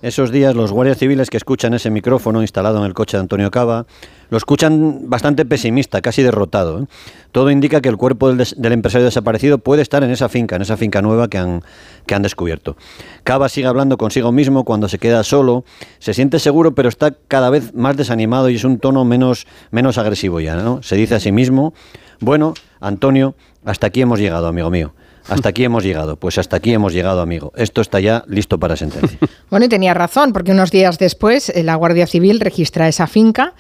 Esos días los guardias civiles que escuchan ese micrófono instalado en el coche de Antonio Cava lo escuchan bastante pesimista, casi derrotado. ¿eh? Todo indica que el cuerpo del, empresario desaparecido puede estar en esa finca, en esa finca nueva que han, que han descubierto. Cava sigue hablando consigo mismo cuando se queda solo, se siente seguro pero está cada vez más desanimado y es un tono menos, menos agresivo ya. ¿no? Se dice a sí mismo, bueno, Antonio, hasta aquí hemos llegado, amigo mío. Hasta aquí hemos llegado. Pues hasta aquí hemos llegado, amigo. Esto está ya listo para sentencia. Bueno, y tenía razón, porque unos días después eh, la Guardia Civil registra esa finca.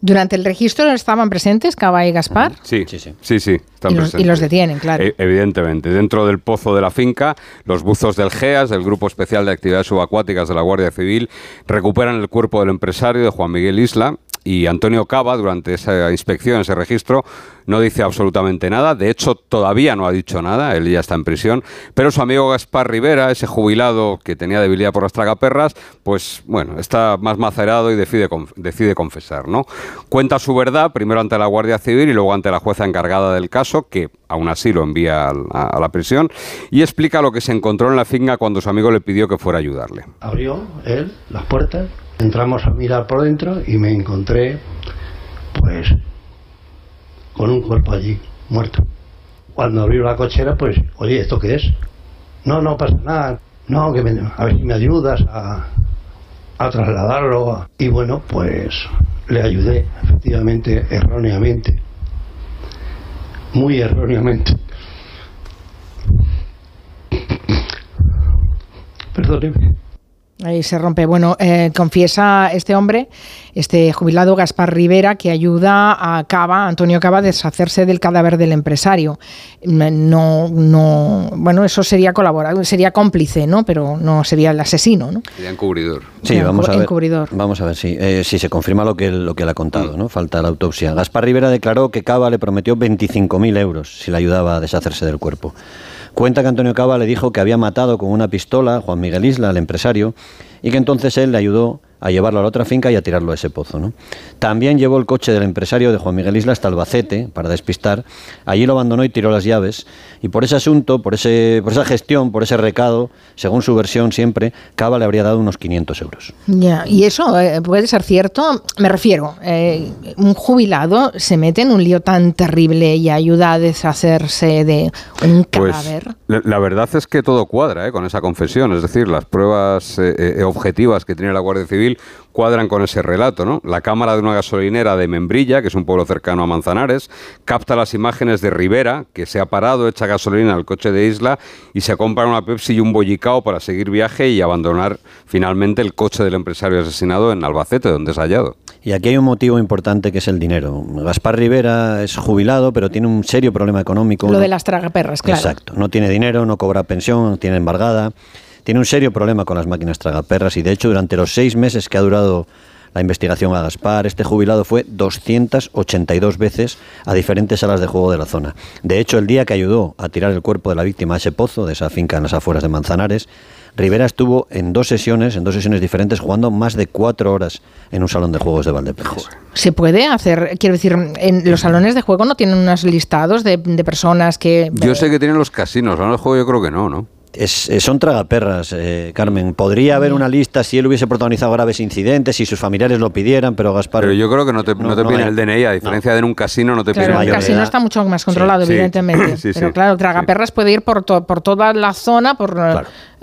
Durante el registro estaban presentes Cava y Gaspar. Sí, sí, sí. sí, sí, están Y los- y presentes. los detienen, claro. E- evidentemente. Dentro del pozo de la finca, los buzos del GEAS, del Grupo Especial de Actividades Subacuáticas de la Guardia Civil, recuperan el cuerpo del empresario de Juan Miguel Isla. Y Antonio Cava, durante esa inspección, ese registro, no dice absolutamente nada. De hecho, todavía no ha dicho nada. Él ya está en prisión. Pero su amigo Gaspar Rivera, ese jubilado que tenía debilidad por las tragaperras, pues bueno, está más macerado y decide, decide confesar, ¿no? Cuenta su verdad, primero ante la Guardia Civil y luego ante la jueza encargada del caso, que aún así lo envía a la prisión, y explica lo que se encontró en la finca cuando su amigo le pidió que fuera a ayudarle. Abrió él las puertas, entramos a mirar por dentro y me encontré, pues, con un cuerpo allí, muerto. Cuando abrió la cochera, pues, oye, ¿esto qué es? No, no pasa nada. No, que me- a ver si me ayudas a, a trasladarlo. Y bueno, pues le ayudé, efectivamente, erróneamente. Muy erróneamente. Perdóneme. Ahí se rompe. Bueno, eh, confiesa este hombre, este jubilado Gaspar Rivera, que ayuda a Cava, Antonio Cava, a deshacerse del cadáver del empresario. Mm, No, no, bueno, eso sería colaborador, sería cómplice, ¿no? Pero no sería el asesino, ¿no? Sería encubridor. Sí, vamos a ver. encubridor. Vamos a ver si eh, si se confirma lo que él, lo que él ha contado, ¿no? Falta la autopsia. Gaspar Rivera declaró que Cava le prometió 25.000 euros si le ayudaba a deshacerse del cuerpo. Cuenta que Antonio Cava le dijo que había matado con una pistola a Juan Miguel Isla, al empresario, y que entonces él le ayudó a llevarlo a la otra finca y a tirarlo a ese pozo. ¿no? También llevó el coche del empresario de Juan Miguel Isla hasta Albacete para despistar. Allí lo abandonó y tiró las llaves. Y por ese asunto, por, ese, por esa gestión, por ese recado, según su versión siempre, Cava le habría dado unos 500 euros. Ya, y eso eh, puede ser cierto. Me refiero, eh, un jubilado se mete en un lío tan terrible y ayuda a deshacerse de un Pues cadáver. la, la verdad es que todo cuadra ¿eh? con esa confesión, es decir, las pruebas eh, eh, objetivas que tiene la Guardia Civil cuadran con ese relato, ¿no? La cámara de una gasolinera de Membrilla, que es un pueblo cercano a Manzanares, capta las imágenes de Rivera, que se ha parado, echa gasolina al coche de Isla y se compra una Pepsi y un bollicao para seguir viaje y abandonar finalmente el coche del empresario asesinado en Albacete, donde es hallado. Y aquí hay un motivo importante que es el dinero. Gaspar Rivera es jubilado, pero tiene un serio problema económico. Lo de las tragaperras, claro. Exacto. No tiene dinero, no cobra pensión, tiene embargada. Tiene un serio problema con las máquinas tragaperras y de hecho durante los seis meses que ha durado la investigación a Gaspar, este jubilado fue 282 veces a diferentes salas de juego de la zona. De hecho, el día que ayudó a tirar el cuerpo de la víctima a ese pozo, de esa finca en las afueras de Manzanares, Rivera estuvo en dos sesiones, en dos sesiones diferentes, jugando más de cuatro horas en un salón de juegos de Valdepeñas. Se puede hacer, quiero decir, en los salones de juego no tienen unos listados de, de personas que... Yo sé que tienen los casinos, ahora el juego yo creo que no, ¿no? Es, eh, son tragaperras, eh, Carmen. Podría haber una lista si él hubiese protagonizado graves incidentes, si sus familiares lo pidieran, pero Gaspar... Pero yo creo que no te, no, te no piden hay. el DNI, a diferencia de en un casino no te Claro, piden el casino está mucho más controlado, Sí, evidentemente. Sí, sí, pero sí. claro, Tragaperras puede ir por, to- por toda la zona, por,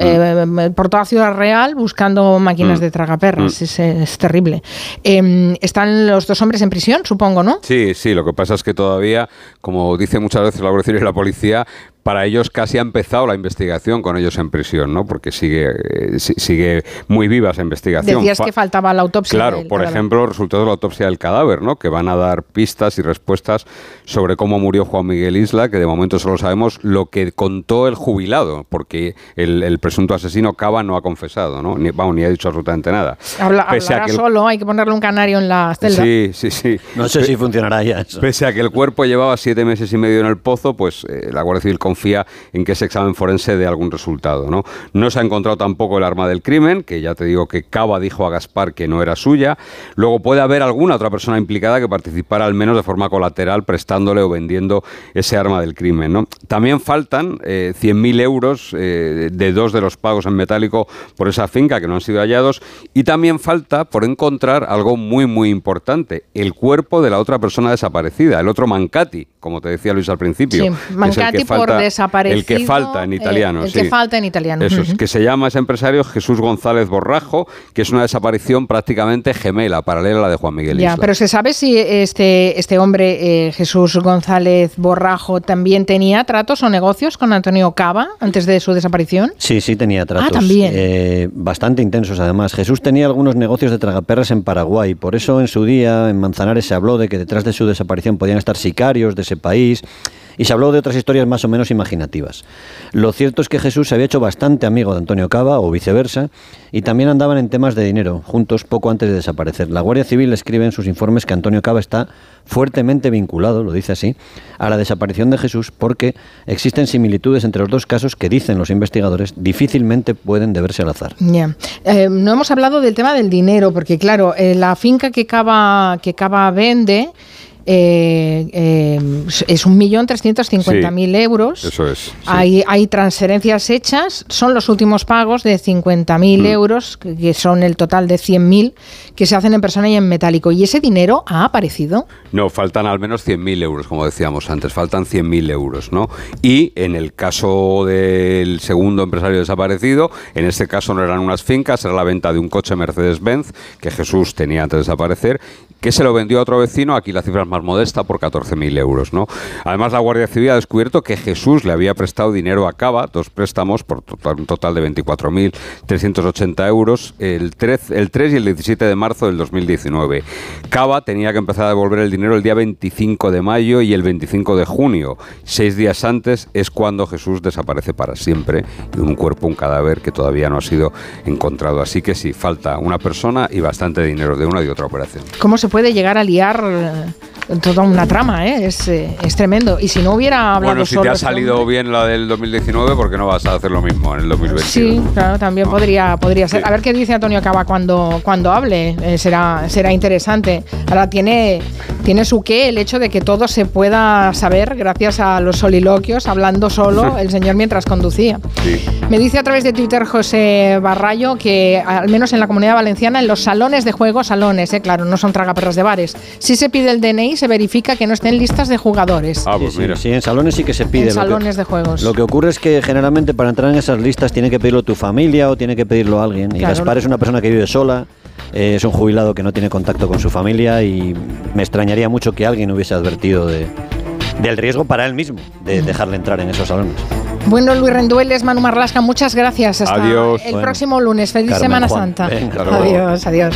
eh, Mm. por toda Ciudad Real, buscando máquinas de Tragaperras. Mm. Es, es terrible. Eh, están los dos hombres en prisión, supongo, ¿no? Sí, sí, lo que pasa es que todavía, como dice muchas veces la Guardia y la policía, para ellos casi ha empezado la investigación con ellos en prisión, ¿no? Porque sigue, eh, si- sigue muy viva esa investigación. Decías Fa- que faltaba la autopsia. Claro, del por cadáver. ejemplo, los resultados de la autopsia del cadáver, ¿no? Que van a dar pistas y respuestas sobre cómo murió Juan Miguel Isla, que de momento solo sabemos lo que contó el jubilado, porque el, el presunto asesino Cava no ha confesado, ¿no? Ni, vamos, ni ha dicho absolutamente nada. Habla- Pese a hablará que el- solo, hay que ponerle un canario en la celda. Sí, sí, sí. No sé si funcionará ya eso. Pese a que el cuerpo llevaba siete meses y medio en el pozo, pues eh, la Guardia Civil confía en que ese examen forense dé algún resultado. ¿no? no se ha encontrado tampoco el arma del crimen, que ya te digo que Cava dijo a Gaspar que no era suya. Luego puede haber alguna otra persona implicada que participara al menos de forma colateral prestándole o vendiendo ese arma del crimen. ¿no? También faltan eh, 100.000 euros eh, de dos de los pagos en metálico por esa finca que no han sido hallados. Y también falta por encontrar algo muy, muy importante, el cuerpo de la otra persona desaparecida, el otro Mancati, como te decía Luis al principio. Sí, es el Mancati que por falta- desaparecido. El que falta en eh, italiano, el sí. que falta en italiano. Eso es, que se llama ese empresario Jesús González Borrajo, que es una desaparición prácticamente gemela, paralela a la de Juan Miguel Ya, Isla. pero se sabe si este, este hombre, eh, Jesús González Borrajo, también tenía tratos o negocios con Antonio Cava antes de su desaparición. Sí, sí tenía tratos. Ah, también. eh, bastante intensos además. Jesús tenía algunos negocios de tragaperras en Paraguay. Por eso en su día en Manzanares se habló de que detrás de su desaparición podían estar sicarios de país. Y se habló de otras historias más o menos imaginativas. Lo cierto es que Jesús se había hecho bastante amigo de Antonio Cava o viceversa y también andaban en temas de dinero juntos poco antes de desaparecer. La Guardia Civil escribe en sus informes que Antonio Cava está fuertemente vinculado, lo dice así, a la desaparición de Jesús porque existen similitudes entre los dos casos que dicen los investigadores difícilmente pueden deberse al azar. Ya. Eh, no hemos hablado del tema del dinero, porque claro, eh, la finca que Cava, que Cava vende eh, eh, es un millón trescientos cincuenta mil euros. Eso es. sí. Hay, hay transferencias hechas, son los últimos pagos de 50.000 Mm. euros, que que son el total de 100.000, que se hacen en persona y en metálico. ¿Y ese dinero ha aparecido? No, faltan al menos 100.000 euros, como decíamos antes, faltan 100.000 euros, ¿no? Y en el caso del segundo empresario desaparecido, en este caso no eran unas fincas, era la venta de un coche Mercedes-Benz que Jesús tenía antes de desaparecer, que se lo vendió a otro vecino, aquí la cifra es más modesta, por 14.000 euros, ¿no? Además, la Guardia Civil ha descubierto que Jesús le había prestado dinero a Cava, dos préstamos por un total de 24.380 euros, el 3, el 3 y el 17 de marzo del 2019. Cava tenía que empezar a devolver el dinero el día 25 de mayo y el 25 de junio. Seis días antes es cuando Jesús desaparece para siempre y un cuerpo, un cadáver que todavía no ha sido encontrado. Así que sí, falta una persona y bastante dinero de una y otra operación. ¿Cómo se puede llegar a liar eh, toda una trama, ¿eh? es, eh, es tremendo. Y si no hubiera hablado Bueno, si solo te ha salido bien la del 2019, ¿por qué no vas a hacer lo mismo en el 2021? Sí, claro, también podría, podría ser. A ver qué dice Antonio Cava cuando, cuando hable. eh, será, será interesante. Ahora tiene, tiene su qué el hecho de que todo se pueda saber gracias a los soliloquios, hablando solo el señor mientras conducía. Me dice a través de Twitter José Barrayo que al menos en la comunidad valenciana, en los salones de juego, salones, eh, claro, no son tragaperras de bares, si se pide el DNI se verifica que no estén listas de jugadores. Ah, pues Sí, sí, sí, en salones sí que se pide. en lo que- salones de juegos. Lo que ocurre es que generalmente para entrar en esas listas tiene que pedirlo tu familia o tiene que pedirlo alguien. Y Claro. Gaspar es una persona que vive sola, eh, es un jubilado que no tiene contacto con su familia y me extrañaría mucho que alguien hubiese advertido de, del riesgo para él mismo de dejarle entrar en esos salones. Bueno, Luis Rendueles, Manu Marlasca, muchas gracias. Hasta Adiós. el Bueno. próximo lunes. Feliz Carmen Semana Juan. Santa. Venga, adiós, adiós.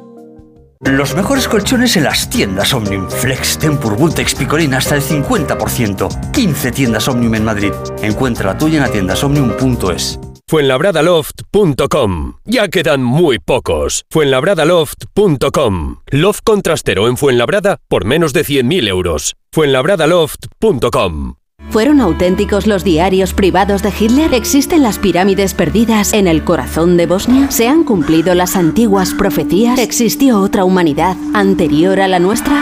Los mejores colchones en las tiendas Omnium. Flex, Tempur, Vultex, Picolina hasta el 50%. 15 tiendas Omnium en Madrid. Encuentra la tuya en tiendasomnium.es. Fuenlabradaloft.com. Ya quedan muy pocos. Fuenlabradaloft.com. Loft contrastero en Fuenlabrada por menos de 100.000 euros. Fuenlabradaloft.com. ¿Fueron auténticos los diarios privados de Hitler? ¿Existen las pirámides perdidas en el corazón de Bosnia? ¿Se han cumplido las antiguas profecías? ¿Existió otra humanidad anterior a la nuestra?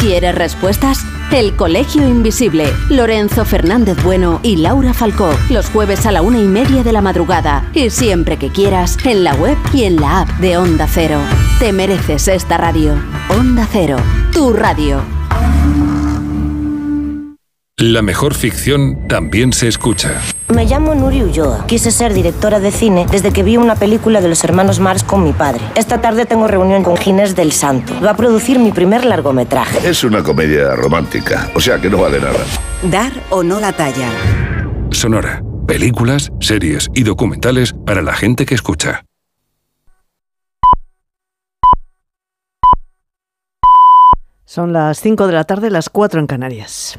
¿Quieres respuestas? El Colegio Invisible, Lorenzo Fernández Bueno y Laura Falcó, los jueves a la una y media de la madrugada y siempre que quieras, en la web y en la app de Onda Cero. Te mereces esta radio. Onda Cero, tu radio. La mejor ficción también se escucha. Me llamo Nuri Ulloa. Quise ser directora de cine desde que vi una película de los hermanos Marx con mi padre. Esta tarde tengo reunión con Ginés del Santo. Va a producir mi primer largometraje. Es una comedia romántica, o sea que no vale nada. Dar o no la talla. Sonora. Películas, series y documentales para la gente que escucha. Son las 5 de la tarde, las 4 en Canarias.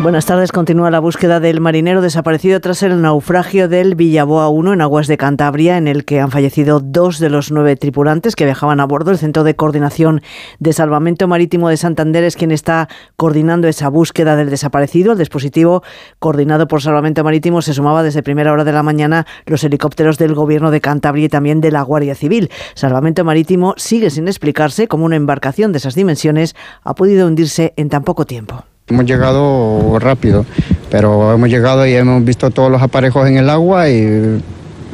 Buenas tardes. Continúa la búsqueda del marinero desaparecido tras el naufragio del Villaboa 1 en aguas de Cantabria, en el que han fallecido dos de los nueve tripulantes que viajaban a bordo. El Centro de Coordinación de Salvamento Marítimo de Santander es quien está coordinando esa búsqueda del desaparecido. El dispositivo coordinado por Salvamento Marítimo se sumaba desde primera hora de la mañana los helicópteros del Gobierno de Cantabria y también de la Guardia Civil. Salvamento Marítimo sigue sin explicarse cómo una embarcación de esas dimensiones ha podido hundirse en tan poco tiempo. Hemos llegado rápido, pero hemos llegado y hemos visto todos los aparejos en el agua y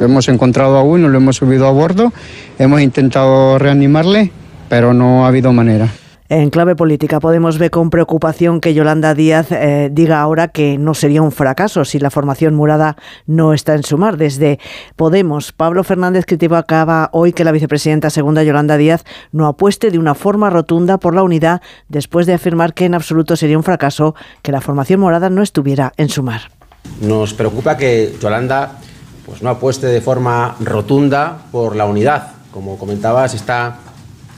hemos encontrado a uno, lo hemos subido a bordo, hemos intentado reanimarle, pero no ha habido manera. En clave política, Podemos ver con preocupación que Yolanda Díaz eh, diga ahora que no sería un fracaso si la formación morada no está en sumar. Desde Podemos, Pablo Fernández criticaba hoy que la vicepresidenta segunda Yolanda Díaz no apueste de una forma rotunda por la unidad después de afirmar que en absoluto sería un fracaso que la formación morada no estuviera en sumar. Nos preocupa que Yolanda pues, no apueste de forma rotunda por la unidad. Como comentabas, esta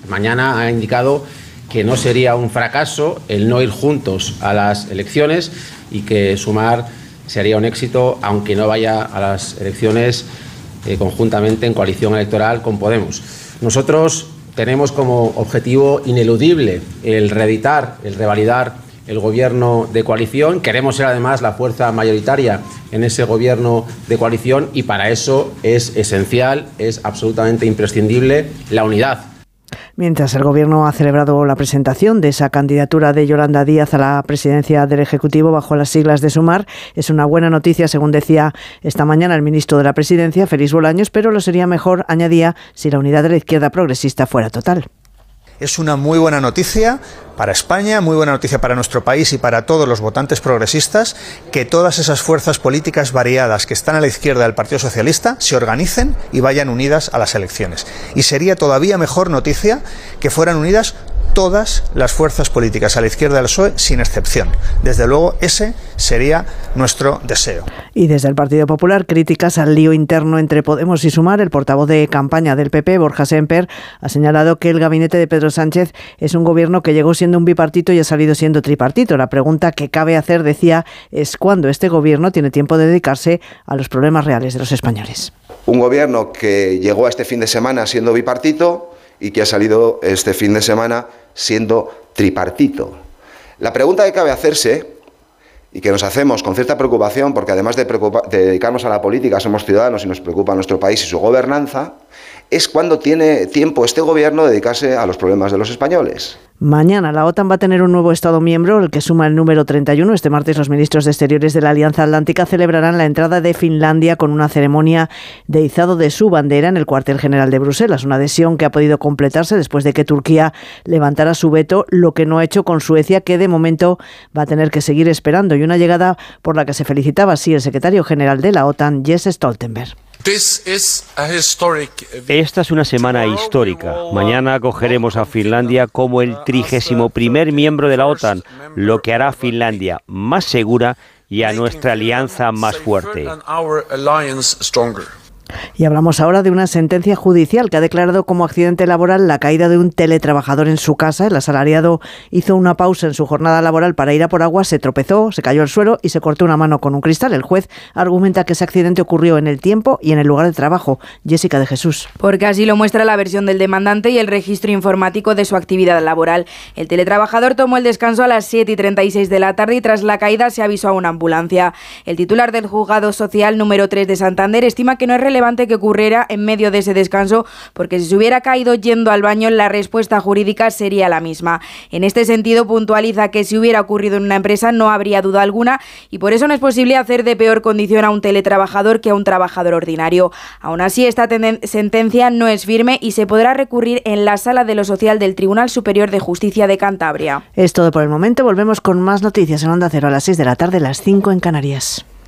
mañana ha indicado que no sería un fracaso el no ir juntos a las elecciones y que sumar sería un éxito aunque no vaya a las elecciones eh, conjuntamente en coalición electoral con Podemos. Nosotros tenemos como objetivo ineludible el reeditar, el revalidar el gobierno de coalición. Queremos ser además la fuerza mayoritaria en ese gobierno de coalición y para eso es esencial, es absolutamente imprescindible la unidad Mientras el Gobierno ha celebrado la presentación de esa candidatura de Yolanda Díaz a la presidencia del Ejecutivo bajo las siglas de Sumar, es una buena noticia, según decía esta mañana el ministro de la Presidencia, Félix Bolaños, pero lo sería mejor, añadía, si la unidad de la izquierda progresista fuera total. Es una muy buena noticia para España, muy buena noticia para nuestro país y para todos los votantes progresistas que todas esas fuerzas políticas variadas que están a la izquierda del Partido Socialista se organicen y vayan unidas a las elecciones. Y sería todavía mejor noticia que fueran unidas todas las fuerzas políticas a la izquierda del PSOE sin excepción. Desde luego, ese sería nuestro deseo. Y desde el Partido Popular, críticas al lío interno entre Podemos y Sumar. El portavoz de campaña del PP, Borja Semper, ha señalado que el gabinete de Pedro Sánchez es un gobierno que llegó siendo un bipartito y ha salido siendo tripartito. La pregunta que cabe hacer, decía, es cuándo este gobierno tiene tiempo de dedicarse a los problemas reales de los españoles. Un gobierno que llegó a este fin de semana siendo bipartito y que ha salido este fin de semana siendo tripartito. La pregunta que cabe hacerse y que nos hacemos con cierta preocupación, porque además de, dedicarnos a la política somos ciudadanos y nos preocupa nuestro país y su gobernanza, es cuando tiene tiempo este gobierno de dedicarse a los problemas de los españoles. Mañana la OTAN va a tener un nuevo Estado miembro, el que suma el número 31. Este martes los ministros de Exteriores de la Alianza Atlántica celebrarán la entrada de Finlandia con una ceremonia de izado de su bandera en el cuartel general de Bruselas, una adhesión que ha podido completarse después de que Turquía levantara su veto, lo que no ha hecho con Suecia, que de momento va a tener que seguir esperando, y una llegada por la que se felicitaba así el secretario general de la OTAN, Jens Stoltenberg. Esta es una semana histórica. Mañana acogeremos a Finlandia como el trigésimo primer miembro de la OTAN, lo que hará a Finlandia más segura y a nuestra alianza más fuerte. Y hablamos ahora de una sentencia judicial que ha declarado como accidente laboral la caída de un teletrabajador en su casa. El asalariado hizo una pausa en su jornada laboral para ir a por agua, se tropezó, se cayó al suelo y se cortó una mano con un cristal. El juez argumenta que ese accidente ocurrió en el tiempo y en el lugar de trabajo. Jessica de Jesús. Porque así lo muestra la versión del demandante y el registro informático de su actividad laboral. El teletrabajador tomó el descanso a las 7 y 36 de la tarde y tras la caída se avisó a una ambulancia. El titular del juzgado social número 3 de Santander estima que no es relevante que ocurriera en medio de ese descanso, porque si se hubiera caído yendo al baño, la respuesta jurídica sería la misma. En este sentido, puntualiza que si hubiera ocurrido en una empresa no habría duda alguna y por eso no es posible hacer de peor condición a un teletrabajador que a un trabajador ordinario. Aún así, esta sentencia no es firme y se podrá recurrir en la sala de lo social del Tribunal Superior de Justicia de Cantabria. Es todo por el momento. Volvemos con más noticias en Onda Cero a las 6 de la tarde, las 5 en Canarias.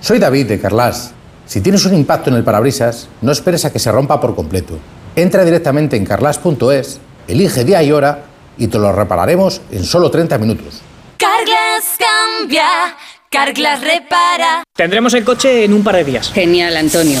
Soy David de Carlas. Si tienes un impacto en el parabrisas, no esperes a que se rompa por completo. Entra directamente en carlas.es, elige día y hora y te lo repararemos en solo 30 minutos. Carlas cambia Carglass repara. Tendremos el coche en un par de días. Genial, Antonio.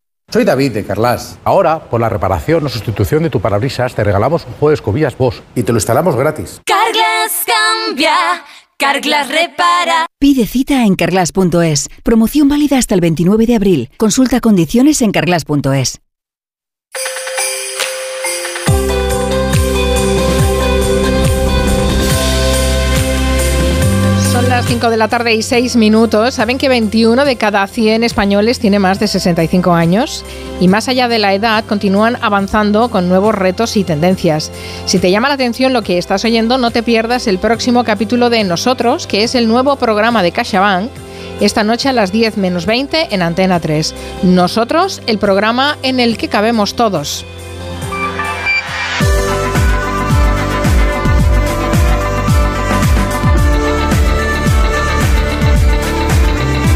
Soy David de Carlas. Ahora, por la reparación o sustitución de tu parabrisas, te regalamos un juego de escobillas Bosch y te lo instalamos gratis. Carglass cambia, Carglass repara. Pide cita en carglass.es. Promoción válida hasta el 29 de abril. Consulta condiciones en carglass.es. las 5 de la tarde y 6 minutos. ¿Saben que 21 de cada 100 españoles tiene más de 65 años? Y más allá de la edad, continúan avanzando con nuevos retos y tendencias. Si te llama la atención lo que estás oyendo, no te pierdas el próximo capítulo de Nosotros, que es el nuevo programa de CaixaBank, esta noche a las 10 menos 20 en Antena 3. Nosotros, el programa en el que cabemos todos.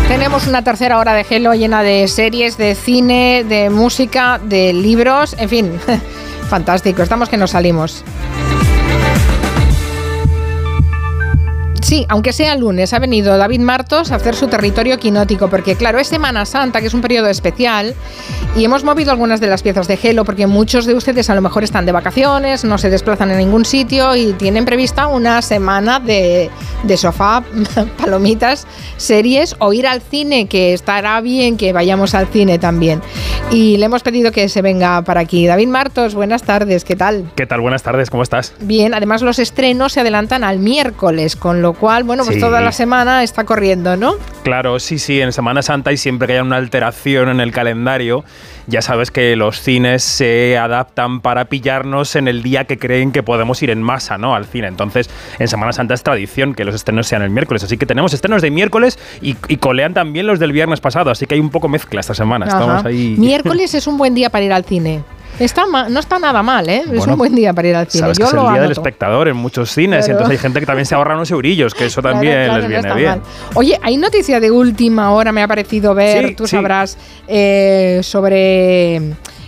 Tenemos una tercera hora de Hello llena de series, de cine, de música, de libros, en fin, fantástico, estamos que nos salimos. Sí, aunque sea lunes, ha venido David Martos a hacer su territorio quinótico, porque claro, es Semana Santa, que es un periodo especial, y hemos movido algunas de las piezas de Gelo, porque muchos de ustedes a lo mejor están de vacaciones, no se desplazan en ningún sitio y tienen prevista una semana de, de sofá, palomitas, series o ir al cine, que estará bien que vayamos al cine también. Y le hemos pedido que se venga para aquí. David Martos, buenas tardes, ¿qué tal? ¿Qué tal? Buenas tardes, ¿cómo estás? Bien, además los estrenos se adelantan al miércoles, con lo cual, bueno, pues Sí. toda la semana está corriendo, ¿no? Claro, sí, sí, en Semana Santa y siempre que haya una alteración en el calendario, ya sabes que los cines se adaptan para pillarnos en el día que creen que podemos ir en masa, ¿no? Al cine. Entonces, en Semana Santa es tradición que los estrenos sean el miércoles. Así que tenemos estrenos de miércoles y, y colean también los del viernes pasado. Así que hay un poco mezcla esta semana. Estamos ahí. Miércoles es un buen día para ir al cine. Está ma- no está nada mal, ¿eh? es un buen día para ir al cine. Sabes Yo que es el lo día del espectador en muchos cines y Claro. entonces hay gente que también se ahorra unos eurillos, que eso también claro, les viene bien. mal. Oye, hay noticia de última hora, me ha parecido ver, Sí, tú sí. sabrás, eh, sobre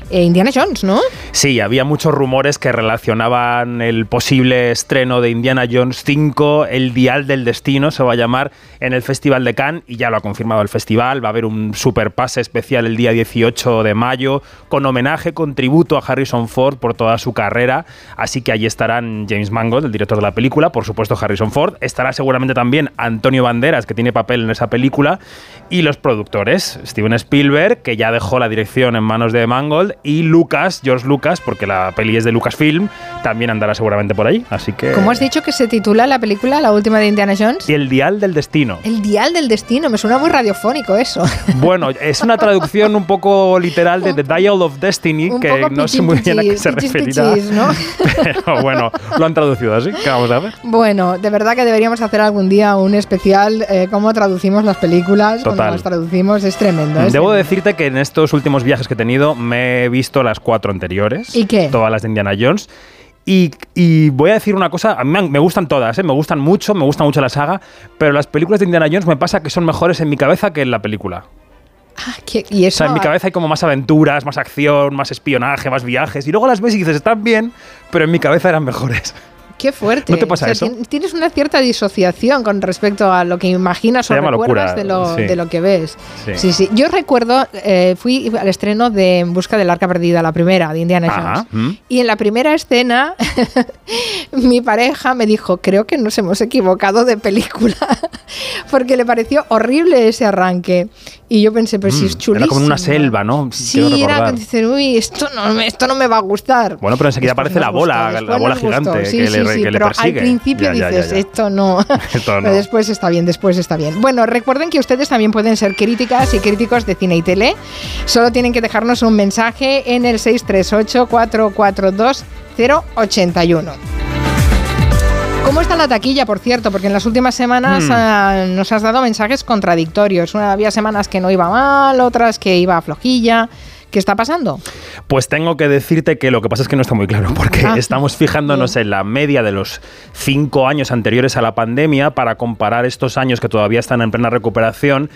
eh, Indiana Jones, ¿no? Sí, había muchos rumores que relacionaban el posible estreno de Indiana Jones 5, El Dial del Destino, se va a llamar, en el Festival de Cannes, y ya lo ha confirmado el festival. Va a haber un super pase especial el día 18 de mayo, con homenaje, con tributo a Harrison Ford por toda su carrera. Así que allí estarán James Mangold, el director de la película, por supuesto Harrison Ford. Estará seguramente también Antonio Banderas, que tiene papel en esa película, y los productores, Steven Spielberg, que ya dejó la dirección en manos de Mangold, y Lucas, George Lucas, porque la peli es de Lucasfilm, también andará seguramente por ahí. Así que. ¿Cómo has dicho que se titula la película, la última de Indiana Jones? Y el Dial del Destino. El dial del destino, me suena muy radiofónico eso. Bueno, es una traducción un poco literal de The Dial of Destiny, Un que poco no sé muy bien a qué se pichis, referirá. pichis, ¿no? Pero bueno, lo han traducido así. ¿Qué vamos a ver? Bueno, de verdad que deberíamos hacer algún día un especial eh, cómo traducimos las películas, cuando Total. las traducimos, es tremendo. Debo decirte que en estos últimos viajes que he tenido me he visto las cuatro anteriores. ¿Y qué? Todas las de Indiana Jones. Y, y voy a decir una cosa, a mí me, gustan todas, ¿eh? me gustan mucho, me gusta mucho la saga, pero las películas de Indiana Jones me pasa que son mejores en mi cabeza que en la película. Que- y O eso, sea, en mi cabeza hay como más aventuras, más acción, más espionaje, más viajes, y luego las ves y dices, están bien, pero en mi cabeza eran mejores. Qué fuerte. ¿No te pasa O sea, eso? tien- Tienes una cierta disociación con respecto a lo que imaginas o recuerdas de, lo, sí. de lo que ves. Sí. Sí, sí. Yo recuerdo, eh, fui al estreno de En busca del arca perdida, la primera, de Indiana Jones. ¿mm? Y en la primera escena, mi pareja me dijo, creo que nos hemos equivocado de película, porque le pareció horrible ese arranque. Y yo pensé, pues sí, es Mm, chulísimo. Era como en una selva, ¿no? Quiero Sí, era recordar. que dices, uy, esto no, me- esto no me va a gustar. Bueno, pero enseguida aparece la gustó, bola, la bola gigante Sí, que, sí, le, sí, que le pero persigue. al principio Ya, ya, ya, dices, ya. esto no. Esto no. Pero después está bien, después está bien. Bueno, recuerden que ustedes también pueden ser críticas y críticos de cine y tele. Solo tienen que dejarnos un mensaje en el 638-442-081. ¿Cómo está la taquilla, por cierto? Porque en las últimas semanas Hmm. ah, nos has dado mensajes contradictorios. Una, había semanas que no iba mal, otras que iba flojilla. ¿Qué está pasando? Pues tengo que decirte que lo que pasa es que no está muy claro, porque Ah, estamos fijándonos en la media de los cinco años anteriores a la pandemia para comparar estos años que todavía están en plena recuperación.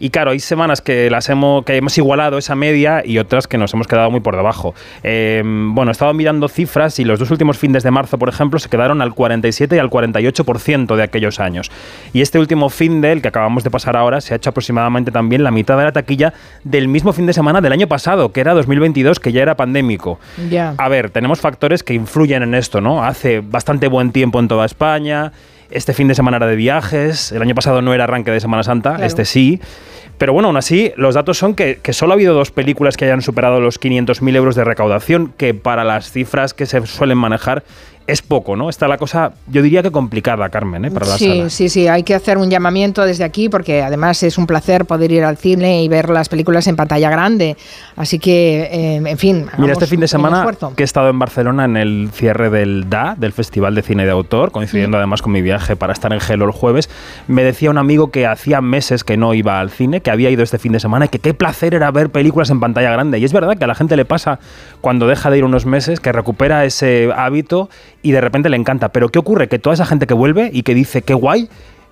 Y claro, hay semanas que las hemos, que hemos igualado esa media y otras que nos hemos quedado muy por debajo. Eh, bueno, he estado mirando cifras y los dos últimos fines de marzo, por ejemplo, se quedaron al 47 y al 48% de aquellos años. Y este último fin de, el que acabamos de pasar ahora, se ha hecho aproximadamente también la mitad de la taquilla del mismo fin de semana del año pasado, que era 2022, que ya era pandémico. Ya. A ver, tenemos factores que influyen en esto, ¿no? Hace bastante buen tiempo en toda España. Este fin de semana era de viajes. El año pasado no era arranque de Semana Santa, Claro. este sí. Pero bueno, aún así, los datos son que, que solo ha habido dos películas que hayan superado los 500.000 euros de recaudación, que para las cifras que se suelen manejar es poco, ¿no? Está la cosa, yo diría que complicada, Carmen, ¿eh? para la Sí, sala. sí, sí, hay que hacer un llamamiento desde aquí porque además es un placer poder ir al cine y ver las películas en pantalla grande. Así que, eh, en fin. Mira, este fin de semana que he estado en Barcelona en el cierre del DA, del Festival de Cine de Autor, coincidiendo Mm. además con mi viaje para estar en Gelo el jueves, me decía un amigo que hacía meses que no iba al cine, que había ido este fin de semana y que qué placer era ver películas en pantalla grande. Y es verdad que a la gente le pasa cuando deja de ir unos meses, que recupera ese hábito y de repente le encanta. Pero ¿qué ocurre? Que toda esa gente que vuelve y que dice qué guay,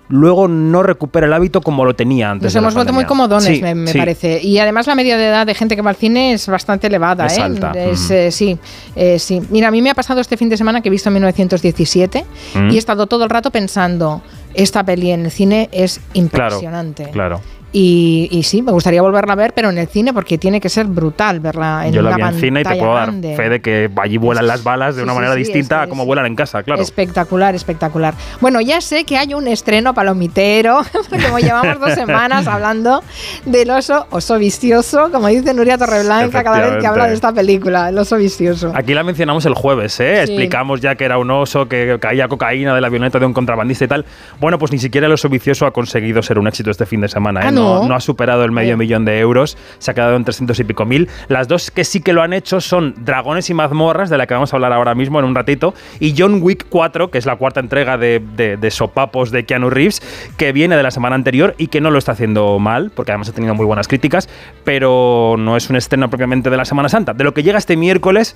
luego no recupera el hábito como lo tenía antes. Nos hemos vuelto muy comodones, Sí, me, me sí. parece. Y además la media de edad de gente que va al cine es bastante elevada. Es ¿eh? alta. Es, eh, sí, eh, sí. Mira, a mí me ha pasado este fin de semana que he visto 1917 Mm. y he estado todo el rato pensando, esta peli en el cine es Claro, impresionante. claro. Y, y sí, me gustaría volverla a ver, pero en el cine porque tiene que ser brutal verla en Yo la vi en cine y te puedo dar grande. fe de que allí vuelan las balas de Sí, una sí, manera sí, distinta a como vuelan en casa, claro. Espectacular, espectacular. Bueno, ya sé que hay un estreno palomitero, como llevamos dos semanas hablando del oso, oso vicioso, como dice Nuria Torreblanca cada vez que habla de esta película, el oso vicioso. Aquí la mencionamos el jueves, ¿eh? Explicamos ya que era un oso, que caía cocaína de la avioneta de un contrabandista y tal. Bueno, pues ni siquiera el oso vicioso ha conseguido ser un éxito este fin de semana, ¿eh? Ah, ¿no? ha superado el medio millón de euros, se ha quedado en 300 y pico mil. Las dos que sí que lo han hecho son Dragones y Mazmorras, de la que vamos a hablar ahora mismo en un ratito, y John Wick 4, que es la cuarta entrega de, de- de sopapos de Keanu Reeves, que viene de la semana anterior y que no lo está haciendo mal, porque además ha tenido muy buenas críticas, pero no es un estreno propiamente de la Semana Santa. De lo que llega este miércoles,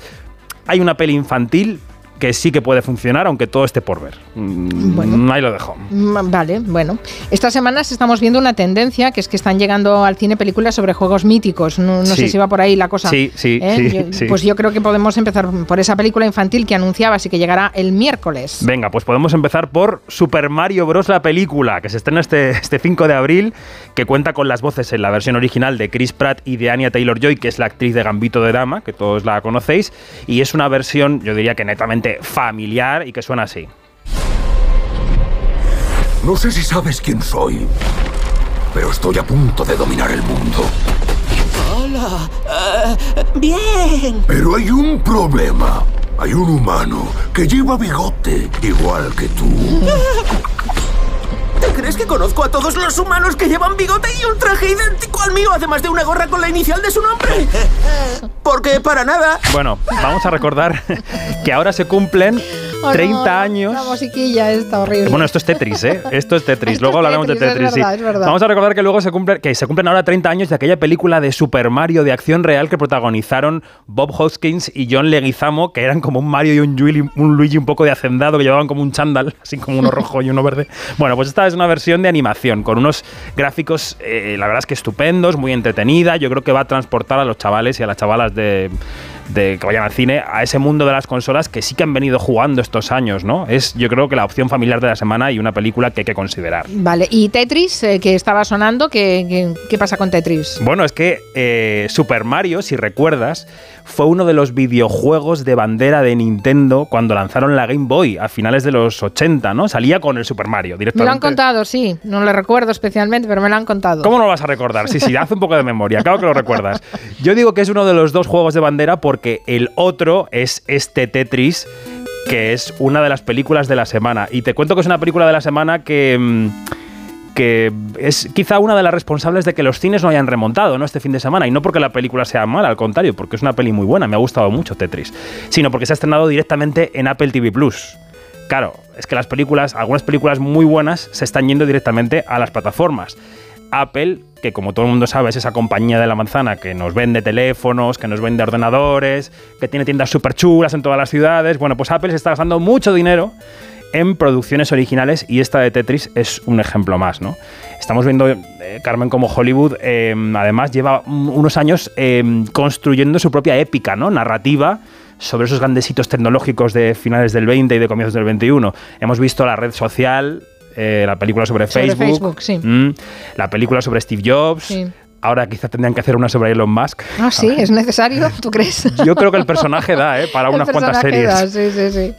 hay una peli infantil que sí que puede funcionar, aunque todo esté por ver. Mm, Ahí lo dejo. Mm, Vale, bueno. Estas semanas estamos viendo una tendencia que es que están llegando al cine películas sobre juegos míticos. No, no sé si va por ahí la cosa. Sí, sí, ¿Eh? sí, Yo- sí. Pues yo creo que podemos empezar por esa película infantil que anunciabas y que llegará el miércoles. Venga, pues podemos empezar por Super Mario Bros. la película, que se estrena este, este 5 de abril, que cuenta con las voces en la versión original de Chris Pratt y de Anya Taylor-Joy, que es la actriz de Gambito de Dama, que todos la conocéis, y es una versión, yo diría que netamente familiar y que suena así. No sé si sabes quién soy, pero estoy a punto de dominar el mundo. Hola. eh, bien. Pero hay un problema. Hay un humano que lleva bigote, igual que tú. ¿Te crees que conozco a todos los humanos que llevan bigote y un traje idéntico al mío, además de una gorra con la inicial de su nombre? Porque para nada. Bueno, vamos a recordar que ahora se cumplen Oh, no, 30 años. La musiquilla está horrible. Bueno, esto es Tetris, ¿eh? Esto es Tetris. Esto luego es hablaremos de Tetris, es sí. verdad, es verdad. Vamos a recordar que luego se cumple, que se cumplen ahora 30 años de aquella película de Super Mario de acción real que protagonizaron Bob Hoskins y John Leguizamo, que eran como un Mario y un, Luigi, un Luigi un poco de hacendado, que llevaban como un chándal, así como uno rojo y uno verde. Bueno, pues esta es una versión de animación con unos gráficos, eh, la verdad es que estupendos, muy entretenida. Yo creo que va a transportar a los chavales y a las chavalas de de que vayan al cine a ese mundo de las consolas que sí que han venido jugando estos años, ¿no? Es yo creo que la opción familiar de la semana y una película que hay que considerar. Vale, y Tetris, eh, que estaba sonando, ¿qué, qué, qué pasa con Tetris? Bueno, es que eh, Super Mario, si recuerdas, fue uno de los videojuegos de bandera de Nintendo cuando lanzaron la Game Boy a finales de los 80, ¿no? Salía con el Super Mario Me lo directamente. han contado, sí. No lo recuerdo especialmente, pero me lo han contado. ¿Cómo no lo vas a recordar? Sí, sí, haz un poco de memoria, claro que lo recuerdas. Yo digo que es uno de los dos juegos de bandera porque el otro es este Tetris, que es una de las películas de la semana. Y te cuento que es una película de la semana que... mm, que es quizá una de las responsables de que los cines no hayan remontado ¿no? este fin de semana. Y no porque la película sea mala, al contrario, porque es una peli muy buena, me ha gustado mucho Tetris. Sino porque se ha estrenado directamente en Apple TV Plus. Claro, es que las películas, algunas películas muy buenas, se están yendo directamente a las plataformas. Apple, que como todo el mundo sabe es esa compañía de la manzana que nos vende teléfonos, que nos vende ordenadores, que tiene tiendas súper chulas en todas las ciudades, bueno, pues Apple se está gastando mucho dinero en producciones originales y esta de Tetris es un ejemplo más, ¿no? Estamos viendo, eh, Carmen, como Hollywood eh, además lleva un- unos años eh, construyendo su propia épica, ¿no? Narrativa sobre esos grandes hitos tecnológicos de finales del 20 y de comienzos del 21. Hemos visto la red social, eh, la película sobre, Sobre Facebook, Facebook, sí. mm, la película sobre Steve Jobs. Sí. Ahora quizá tendrían que hacer una sobre Elon Musk. Ah, sí, es necesario, ¿tú crees? Yo creo que el personaje da, ¿eh? Para El unas cuantas series. da, sí, sí, sí.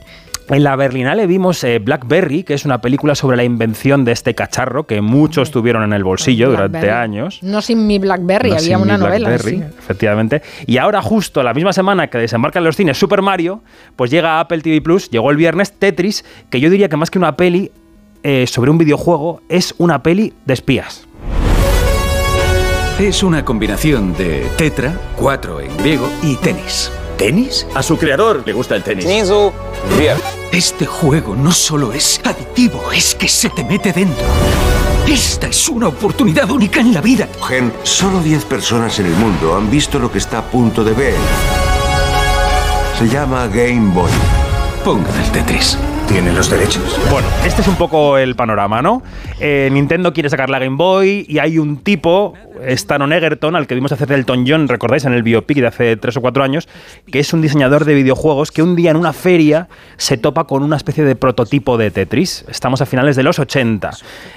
En la Berlinale vimos eh, Blackberry, que es una película sobre la invención de este cacharro que muchos tuvieron en el bolsillo durante años. No sin mi Blackberry, No, había una novela. Blackberry, sí. efectivamente. Y ahora, justo la misma semana que desembarca en los cines Super Mario, pues llega a Apple TV Plus, llegó el viernes Tetris, que yo diría que más que una peli eh, sobre un videojuego, es una peli de espías. Es una combinación de tetra, cuatro en griego, y tenis. ¿Tenis? A su creador le gusta el tenis. Bien. Este juego no solo es adictivo, es que se te mete dentro. Esta es una oportunidad única en la vida. Gen, solo 10 personas en el mundo han visto lo que está a punto de ver. Se llama Game Boy. Pongan el Tetris. Tienen los derechos. Bueno, este es un poco el panorama, ¿no? Eh, Nintendo quiere sacar la Game Boy y hay un tipo, Stanon Egerton, al que vimos hacer Elton John, recordáis, en el biopic de hace 3 o 4 años, que es un diseñador de videojuegos que un día en una feria se topa con una especie de prototipo de Tetris. Estamos a finales de los 80.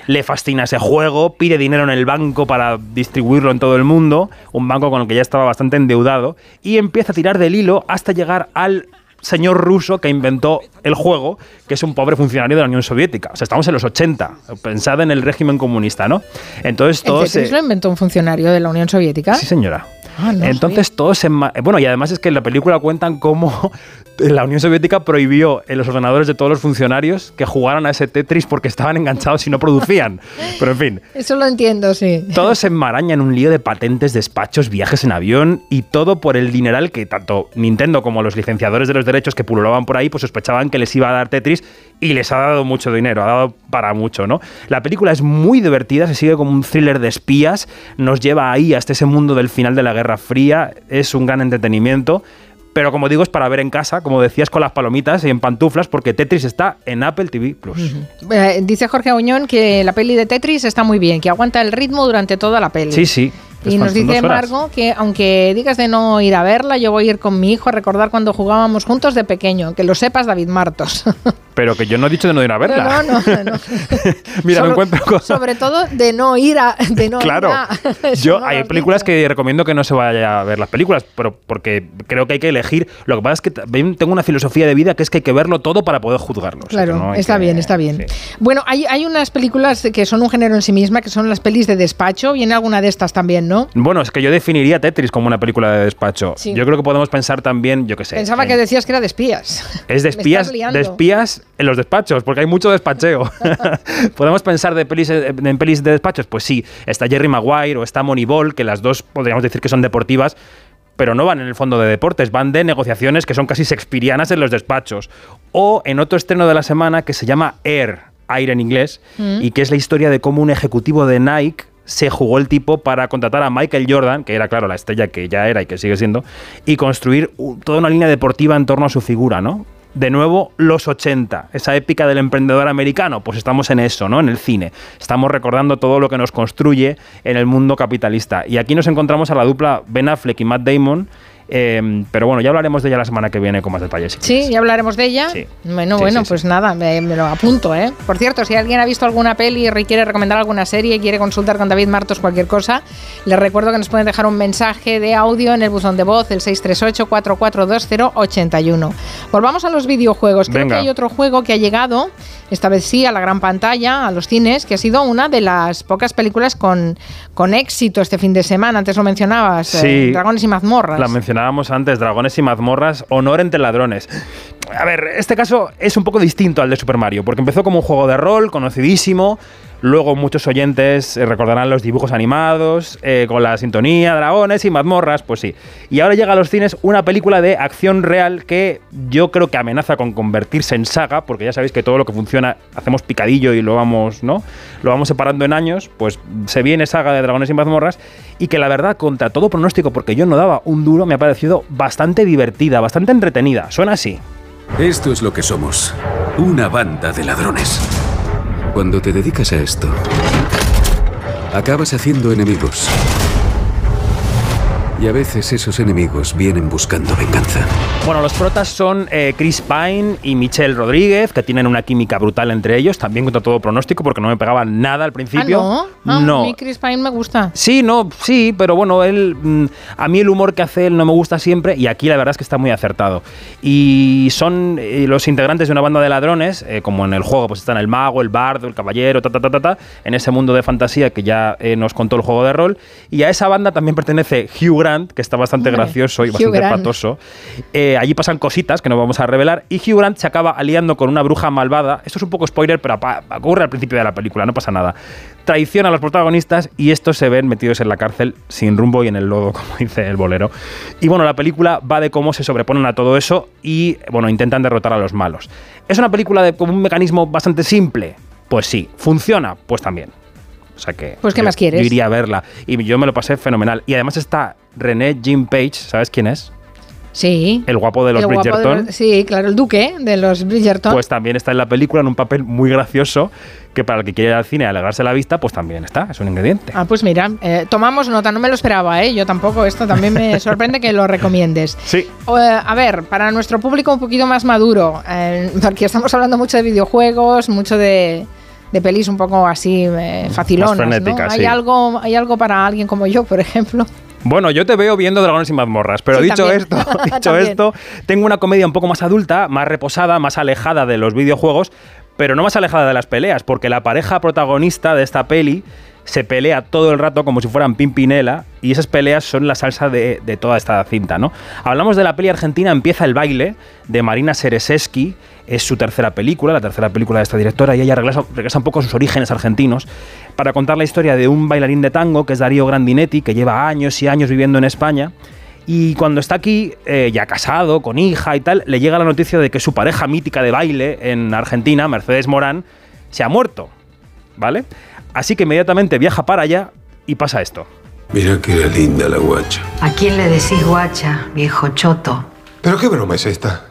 Le fascina ese juego, pide dinero en el banco para distribuirlo en todo el mundo, un banco con el que ya estaba bastante endeudado, y empieza a tirar del hilo hasta llegar al señor ruso que inventó el juego, que es un pobre funcionario de la Unión Soviética. O sea, estamos en los 80. Pensad en el régimen comunista, ¿no? Entonces ¿El todos... Tetris se- lo inventó un funcionario de la Unión Soviética? Sí, señora. Ah, no Entonces todos se... Bueno, y además es que en la película cuentan cómo la Unión Soviética prohibió en los ordenadores de todos los funcionarios que jugaran a ese Tetris porque estaban enganchados y no producían. Pero en fin, Eso lo entiendo, sí. todo se enmaraña en un lío de patentes, despachos, viajes en avión y todo por el dineral que tanto Nintendo como los licenciadores de los derechos que pululaban por ahí pues sospechaban que les iba a dar Tetris y les ha dado mucho dinero, ha dado para mucho, ¿no? La película es muy divertida, se sigue como un thriller de espías, nos lleva ahí hasta ese mundo del final de la Guerra Fría, es un gran entretenimiento. Pero como digo, es para ver en casa, como decías, con las palomitas y en pantuflas, porque Tetris está en Apple TV Plus. Eh, dice Jorge Auñón que la peli de Tetris está muy bien, que aguanta el ritmo durante toda la peli. Sí, sí. Y nos dice. Margo que aunque digas de no ir a verla, yo voy a ir con mi hijo a recordar cuando jugábamos juntos de pequeño. Que lo sepas, David Martos. Pero que yo no he dicho de no ir a verla. No, no, no. Mira, me Solo- encuentro con... Sobre todo de no ir a. De no Claro, ir a- Eso yo no hay películas que recomiendo que no se vaya a ver las películas, pero porque creo que hay que elegir. Lo que pasa es que tengo una filosofía de vida que es que hay que verlo todo para poder juzgarlo. O sea, que Claro, no está que- bien, está bien. Bueno, hay, hay unas películas que son un género en sí misma, que son las pelis de despacho. Viene alguna de estas también, ¿no? Bueno, es que yo definiría Tetris como una película de despacho. Sí. Yo creo que podemos pensar también, yo qué sé. Pensaba en- que decías que era de espías. Es de Me espías, de espías en los despachos, porque hay mucho despacheo. ¿Podemos pensar de pelis, eh, en pelis de despachos? Pues sí, está Jerry Maguire o está Moneyball, que las dos podríamos decir que son deportivas, pero no van en el fondo de deportes, van de negociaciones que son casi shakespearianas en los despachos. O en otro estreno de la semana que se llama Air, Air en inglés, Mm. y que es la historia de cómo un ejecutivo de Nike se jugó el tipo para contratar a Michael Jordan, que era, claro, la estrella que ya era y que sigue siendo, y construir toda una línea deportiva en torno a su figura, ¿no? De nuevo, los 80, esa épica del emprendedor americano, pues estamos en eso, ¿no? En el cine. Estamos recordando todo lo que nos construye en el mundo capitalista. Y aquí nos encontramos a la dupla Ben Affleck y Matt Damon, eh, pero bueno, ya hablaremos de ella la semana que viene con más detalles. si Sí, ya hablaremos de ella. Bueno, Sí, bueno, sí, pues nada, me, me lo apunto, ¿eh? Por cierto, si alguien ha visto alguna peli y quiere recomendar alguna serie y quiere consultar con David Martos cualquier cosa, les recuerdo que nos pueden dejar un mensaje de audio en el buzón de voz, el 638-442081. Volvamos a los videojuegos. Creo Venga. que hay otro juego que ha llegado, esta vez sí, a la gran pantalla, a los cines, que ha sido una de las pocas películas con, con éxito este fin de semana. Antes lo mencionabas, eh. Dragones y mazmorras. La mencionábamos antes, Dragones y mazmorras, honor entre ladrones. A ver, este caso es un poco distinto al de Super Mario, porque empezó como un juego de rol conocidísimo, luego muchos oyentes eh, recordarán los dibujos animados, eh, con la sintonía, dragones y mazmorras, pues sí. Y ahora llega a los cines una película de acción real que yo creo que amenaza con convertirse en saga, porque ya sabéis que todo lo que funciona hacemos picadillo y lo vamos, ¿no? Lo vamos separando en años, pues se viene saga de dragones y mazmorras y que la verdad, contra todo pronóstico, porque yo no daba un duro, me ha parecido bastante divertida, bastante entretenida. Suena así. Esto es lo que somos. Una banda de ladrones. Cuando te dedicas a esto, acabas haciendo enemigos. Y a veces esos enemigos vienen buscando venganza. Bueno, los protas son eh, Chris Pine y Michelle Rodríguez, que tienen una química brutal entre ellos, también contra todo pronóstico, porque no me pegaban nada al principio. Ah, no. Ah, no. A mí Chris Pine me gusta. Sí, no, sí, pero bueno, él, mm, a mí el humor que hace él no me gusta siempre y aquí la verdad es que está muy acertado. Y son eh, los integrantes de una banda de ladrones, eh, como en el juego, pues están el mago, el bardo, el caballero, ta, ta, ta, ta, ta, en ese mundo de fantasía que ya eh, nos contó el juego de rol. Y a esa banda también pertenece Hugh Grant, que está bastante Hombre, gracioso y Hugh bastante Grant. patoso. Eh, allí pasan cositas que no vamos a revelar y Hugh Grant se acaba aliando con una bruja malvada. Esto es un poco spoiler, pero ocurre al principio de la película, no pasa nada. Traiciona a los protagonistas y estos se ven metidos en la cárcel sin rumbo y en el lodo, como dice el bolero. Y bueno, la película va de cómo se sobreponen a todo eso y bueno, intentan derrotar a los malos. ¿Es una película de, con un mecanismo bastante simple? Pues sí. ¿Funciona? Pues también. O sea que. Pues, ¿qué yo- más quieres? Yo iría a verla. Y yo me lo pasé fenomenal. Y además está René Jim Page, ¿sabes quién es? Sí. El guapo de los de Bridgerton. sí, claro, el duque de los Bridgerton. Pues también está en la película en un papel muy gracioso que para el que quiere ir al cine y alegrarse la vista, pues también está, es un ingrediente. Ah, pues mira, eh, tomamos nota, no me lo esperaba, ¿eh? Yo tampoco, esto también me sorprende que lo recomiendes. Sí. Eh, a ver, para nuestro público un poquito más maduro, eh, porque estamos hablando mucho de videojuegos, mucho de, de pelis un poco así eh, facilonas, ¿no? ¿Hay, sí. algo, ¿Hay algo para alguien como yo, por ejemplo? Bueno, yo te veo viendo Dragones y mazmorras, pero Sí, dicho también. esto, dicho esto, tengo una comedia un poco más adulta, más reposada, más alejada de los videojuegos, pero no más alejada de las peleas, porque la pareja protagonista de esta peli se pelea todo el rato como si fueran Pimpinela y esas peleas son la salsa de, toda esta cinta, ¿no? Hablamos de la peli argentina Empieza el baile de Marina Sereseski, es su tercera película, la tercera película de esta directora y ella regresa, regresa un poco a sus orígenes argentinos para contar la historia de un bailarín de tango que es Darío Grandinetti, que lleva años y años viviendo en España y cuando está aquí, eh, ya casado, con hija y tal, le llega la noticia de que su pareja mítica de baile en Argentina, Mercedes Morán, se ha muerto, ¿vale? Así que inmediatamente viaja para allá y pasa esto. Mira que era linda la guacha. ¿A quién le decís guacha, viejo choto? ¿Pero qué broma es esta?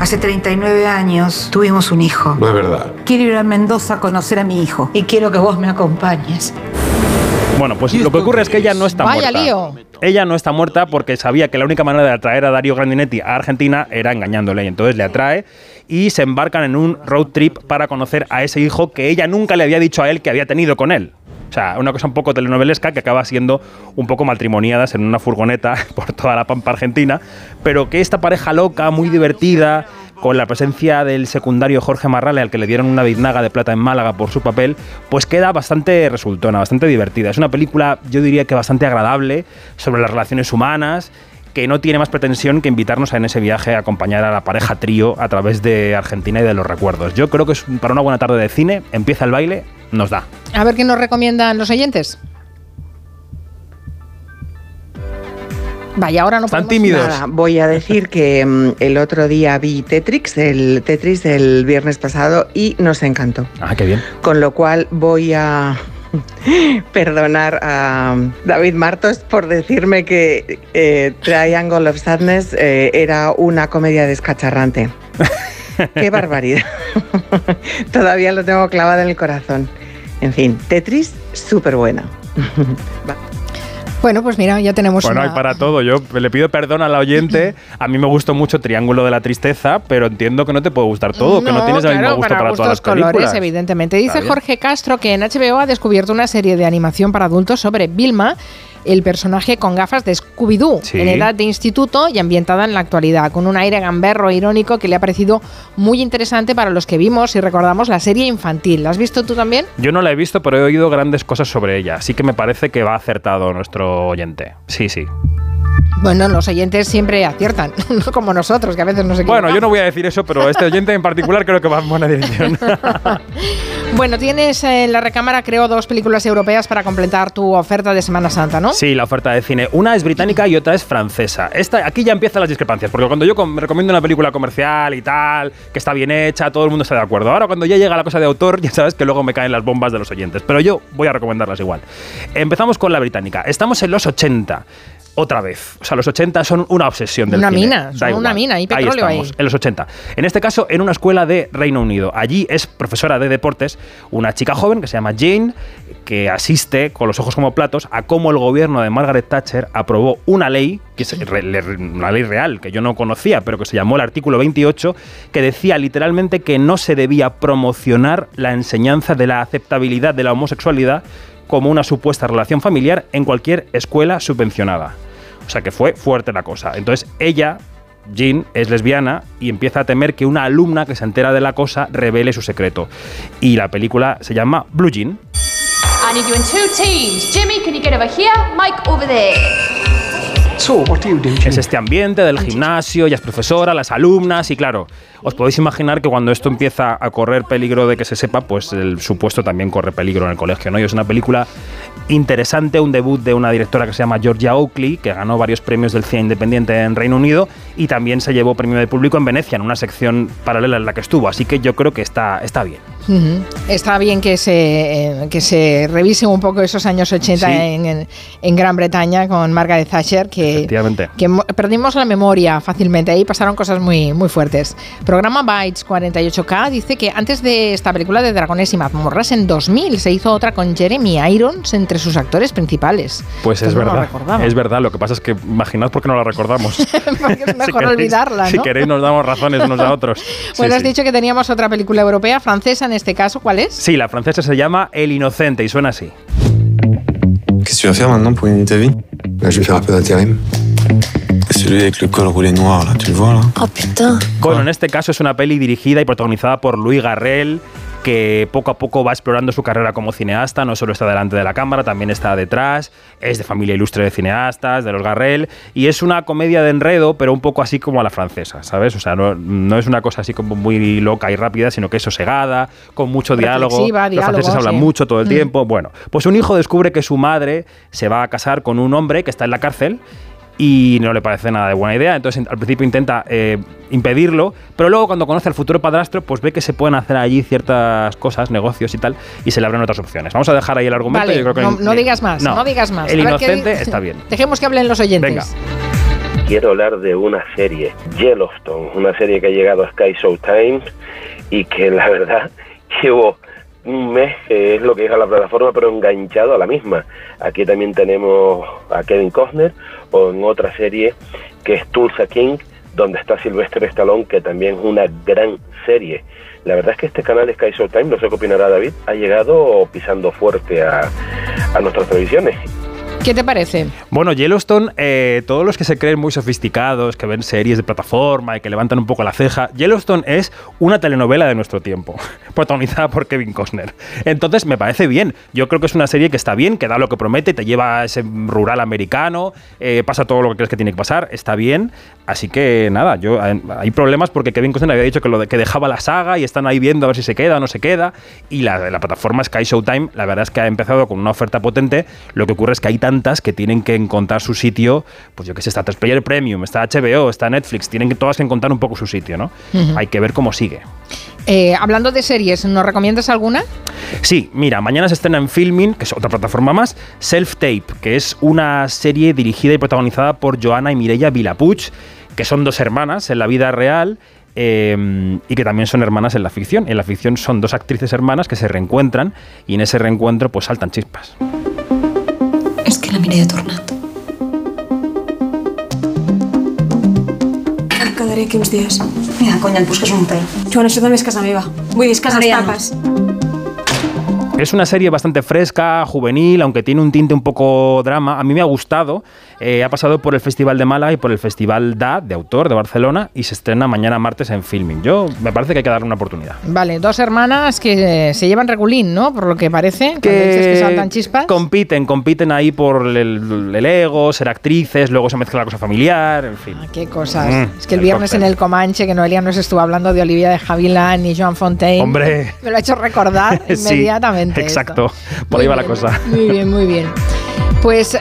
Hace 39 años tuvimos un hijo. No es verdad. Quiero ir a Mendoza a conocer a mi hijo y quiero que vos me acompañes. Bueno, pues lo que ocurre es que ella no está Vaya muerta. lío. Ella no está muerta porque sabía que la única manera de atraer a Darío Grandinetti a Argentina era engañándole. Y entonces le atrae y se embarcan en un road trip para conocer a ese hijo que ella nunca le había dicho a él que había tenido con él. O sea, una cosa un poco telenovelesca que acaba siendo un poco matrimoniadas en una furgoneta por toda la pampa argentina, pero que esta pareja loca, muy divertida, con la presencia del secundario Jorge Marrale, al que le dieron una biznaga de plata en Málaga por su papel, pues queda bastante resultona, bastante divertida. Es una película, yo diría que bastante agradable, sobre las relaciones humanas, que no tiene más pretensión que invitarnos en ese viaje a acompañar a la pareja trío a través de Argentina y de los recuerdos. Yo creo que es para una buena tarde de cine, empieza el baile, nos da. A ver qué nos recomiendan los oyentes. Vaya, ahora no Están tímidos. Nada, voy a decir que mm, el otro día vi Tetrix, el Tetris del viernes pasado, y nos encantó. Ah, qué bien. Con lo cual voy a perdonar a David Martos por decirme que eh, Triangle of Sadness eh, era una comedia descacharrante. Qué barbaridad. Todavía lo tengo clavado en el corazón. En fin, Tetris, súper buena. Bueno, pues mira, ya tenemos Bueno, una- hay para todo. Yo le pido perdón al oyente. A mí me gustó mucho Triángulo de la Tristeza, pero entiendo que no te puede gustar todo, que no tienes el mismo claro, gusto para, para, todas las gustos, colores, películas. evidentemente. Dice. Jorge Castro que en HBO ha descubierto una serie de animación para adultos sobre Vilma, el personaje con gafas de Scooby-Doo, Sí. en edad de instituto y ambientada en la actualidad, con un aire gamberro e irónico que le ha parecido muy interesante para los que vimos y recordamos la serie infantil. ¿La has visto tú también? Yo no la he visto, pero he oído grandes cosas sobre ella, así que me parece que va acertado nuestro oyente. Sí, sí. Bueno, los oyentes siempre aciertan, no como nosotros, que a veces no se Bueno, yo no voy a decir eso, pero este oyente en particular creo que va en buena dirección. Bueno, tienes en la recámara, creo, dos películas europeas para completar tu oferta de Semana Santa, ¿no? Sí, la oferta de cine. Una es británica y otra es francesa. Esta, aquí ya empiezan las discrepancias, porque cuando yo com- recomiendo una película comercial y tal, que está bien hecha, todo el mundo está de acuerdo. Ahora cuando ya llega la cosa de autor, ya sabes que luego me caen las bombas de los oyentes. Pero yo voy a recomendarlas igual. Empezamos con la británica. Estamos en los 80. Otra vez. O sea, los 80 son una obsesión del Una cine. mina, son una mina, hay petróleo ahí. estamos, En los 80. En este caso, en una escuela de Reino Unido. Allí es profesora de deportes una chica joven que se llama Jane, que asiste con los ojos como platos a cómo el gobierno de Margaret Thatcher aprobó una ley, que es una ley real que yo no conocía, pero que se llamó el artículo 28, que decía literalmente que no se debía promocionar la enseñanza de la aceptabilidad de la homosexualidad como una supuesta relación familiar en cualquier escuela subvencionada. O sea que fue fuerte la cosa. Entonces ella, Jean, es lesbiana y empieza a temer que una alumna que se entera de la cosa revele su secreto. Y la película se llama Blue Jean. I need you teams. Jimmy, over here? Mike, over there. Es este ambiente del gimnasio, ella es profesora, las alumnas y claro, os podéis imaginar que cuando esto empieza a correr peligro de que se sepa, pues el supuesto también corre peligro en el colegio, ¿no? Y es una película interesante, un debut de una directora que se llama Georgia Oakley, que ganó varios premios del cine independiente en Reino Unido y también se llevó premio de público en Venecia, en una sección paralela en la que estuvo, así que yo creo que está, está bien. Está bien que se, eh, que se revise un poco esos años 80 Sí. en, en- en Gran Bretaña con Margaret Thatcher, que, Que mo- perdimos la memoria fácilmente. Ahí pasaron cosas muy, muy fuertes. Programa Bytes 48K dice que antes de esta película de Dragones y mazmorras, en 2000 se hizo otra con Jeremy Irons entre sus actores principales. Pues es no verdad, es verdad, lo que pasa es que imaginad por qué no la recordamos. Porque es mejor queréis- olvidarla, Si queréis nos damos razones unos a otros. Bueno, Sí, has sí. dicho que teníamos otra película europea, francesa en este caso. ¿Cuál es? Sí, la francesa se llama El Inocente y suena así. Qu'est-ce que tu vas faire maintenant pour gagner ta vie? Bah, je vais faire un peu d'intérim. Celui avec le col roulé noir, là, tu le vois là? Oh putain. Bueno, en este caso es una peli dirigida y protagonizada por Louis Garrel, que poco a poco va explorando su carrera como cineasta, no solo está delante de la cámara, también está detrás, es de familia ilustre de cineastas, de los Garrel, y es una comedia de enredo, pero un poco así como a la francesa, ¿sabes? O sea, no, no es una cosa así como muy loca y rápida, sino que es sosegada, con mucho diálogo. Reflexiva, los diálogo, franceses hablan sí. mucho todo el Mm. tiempo. Bueno, pues un hijo descubre que su madre se va a casar con un hombre que está en la cárcel y no le parece nada de buena idea. Entonces al principio intenta eh, impedirlo, pero luego cuando conoce al futuro padrastro, pues ve que se pueden hacer allí ciertas cosas, negocios y tal, y se le abren otras opciones. Vamos a dejar ahí el argumento. Vale, yo creo que no, no digas más, no, digas más. El inocente está bien. Dejemos que hablen los oyentes. Venga. quiero hablar de una serie, Yellowstone, una serie que ha llegado a Sky Showtime y que la verdad llevo un mes, que es lo que es a la plataforma, pero enganchado a la misma. Aquí también tenemos a Kevin Costner o en otra serie que es Tulsa King, donde está Sylvester Stallone, que también es una gran serie. La verdad es que este canal Sky Showtime, no sé qué opinará David, ha llegado pisando fuerte a, a nuestras televisiones. ¿Qué te parece? Bueno, Yellowstone, eh, todos los que se creen muy sofisticados, que ven series de plataforma y que levantan un poco la ceja, Yellowstone es una telenovela de nuestro tiempo, protagonizada por Kevin Costner. Entonces me parece bien. Yo creo que es una serie que está bien, que da lo que promete, te lleva a ese rural americano, eh, pasa todo lo que crees que tiene que pasar, está bien. Así que nada, yo eh, hay problemas porque Kevin Costner había dicho que, lo de- que dejaba la saga y están ahí viendo a ver si se queda o no se queda. Y la, la plataforma Sky Showtime, la verdad es que ha empezado con una oferta potente. Lo que ocurre es que hay tantas que tienen que encontrar su sitio. Pues yo qué sé, está Player Premium, está HBO, está Netflix, tienen que todas que encontrar un poco su sitio, ¿no? Hay que ver cómo sigue. Eh, hablando de series, ¿nos recomiendas alguna? Sí, mira, mañana se estrena en Filmin, que es otra plataforma más, Self Tape, que es una serie dirigida y protagonizada por Joana y Mireia Vilapuch, que son dos hermanas en la vida real. eh, y que también son hermanas en la ficción. En la ficción son dos actrices hermanas que se reencuentran y en ese reencuentro pues saltan chispas. És que la ha tornat. Em quedaré aquí uns dies. Mira, conya, et busques un hotel. Joan, això també és casa meva. Vull dir, és casa no. tapes. Es una serie bastante fresca, juvenil, aunque tiene un tinte un poco drama. A mí me ha gustado. Eh, ha pasado por el Festival de Málaga y por el Festival DA, de autor, de Barcelona, y se estrena mañana martes en Filming. Yo me parece que hay que darle una oportunidad. Vale, dos hermanas que eh, se llevan regulín, ¿no? Por lo que parece. Cuando dices que saltan chispas. compiten, compiten ahí por el, el ego, ser actrices, luego se mezcla la cosa familiar, en fin. Qué cosas. Mm, es que el el viernes cóctel. en el Comanche, que Noelia nos estuvo hablando de Olivia de Havilland y Joan Fontaine. Hombre. Me lo ha hecho recordar Sí, inmediatamente. exacto. Por Muy ahí va la bien, cosa. Muy bien, muy bien. Pues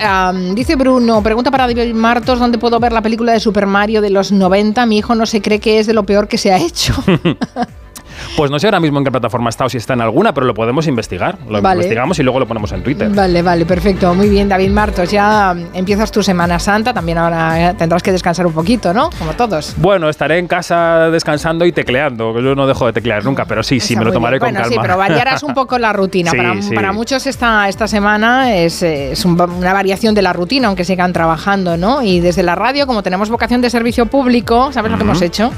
dice Bruno, pregunta para David Martos, ¿dónde puedo ver la película de Super Mario de los 90? Mi hijo no se cree que es de lo peor que se ha hecho. Pues no sé ahora mismo en qué plataforma está o si está en alguna, pero lo podemos investigar. Lo Vale. investigamos y luego lo ponemos en Twitter. Vale, vale, perfecto. Muy bien, David Martos. Ya empiezas tu Semana Santa. También ahora eh, tendrás que descansar un poquito, ¿no? Como todos. Bueno, estaré en casa descansando y tecleando, que yo no dejo de teclear nunca, pero sí, sí, Está me lo tomaré bien. con bueno, calma. sí, pero variarás un poco la rutina. Sí, para, sí. para muchos esta, esta semana es, es un- una variación de la rutina, aunque sigan trabajando, ¿no? Y desde la radio, como tenemos vocación de servicio público, ¿sabes lo que hemos hecho?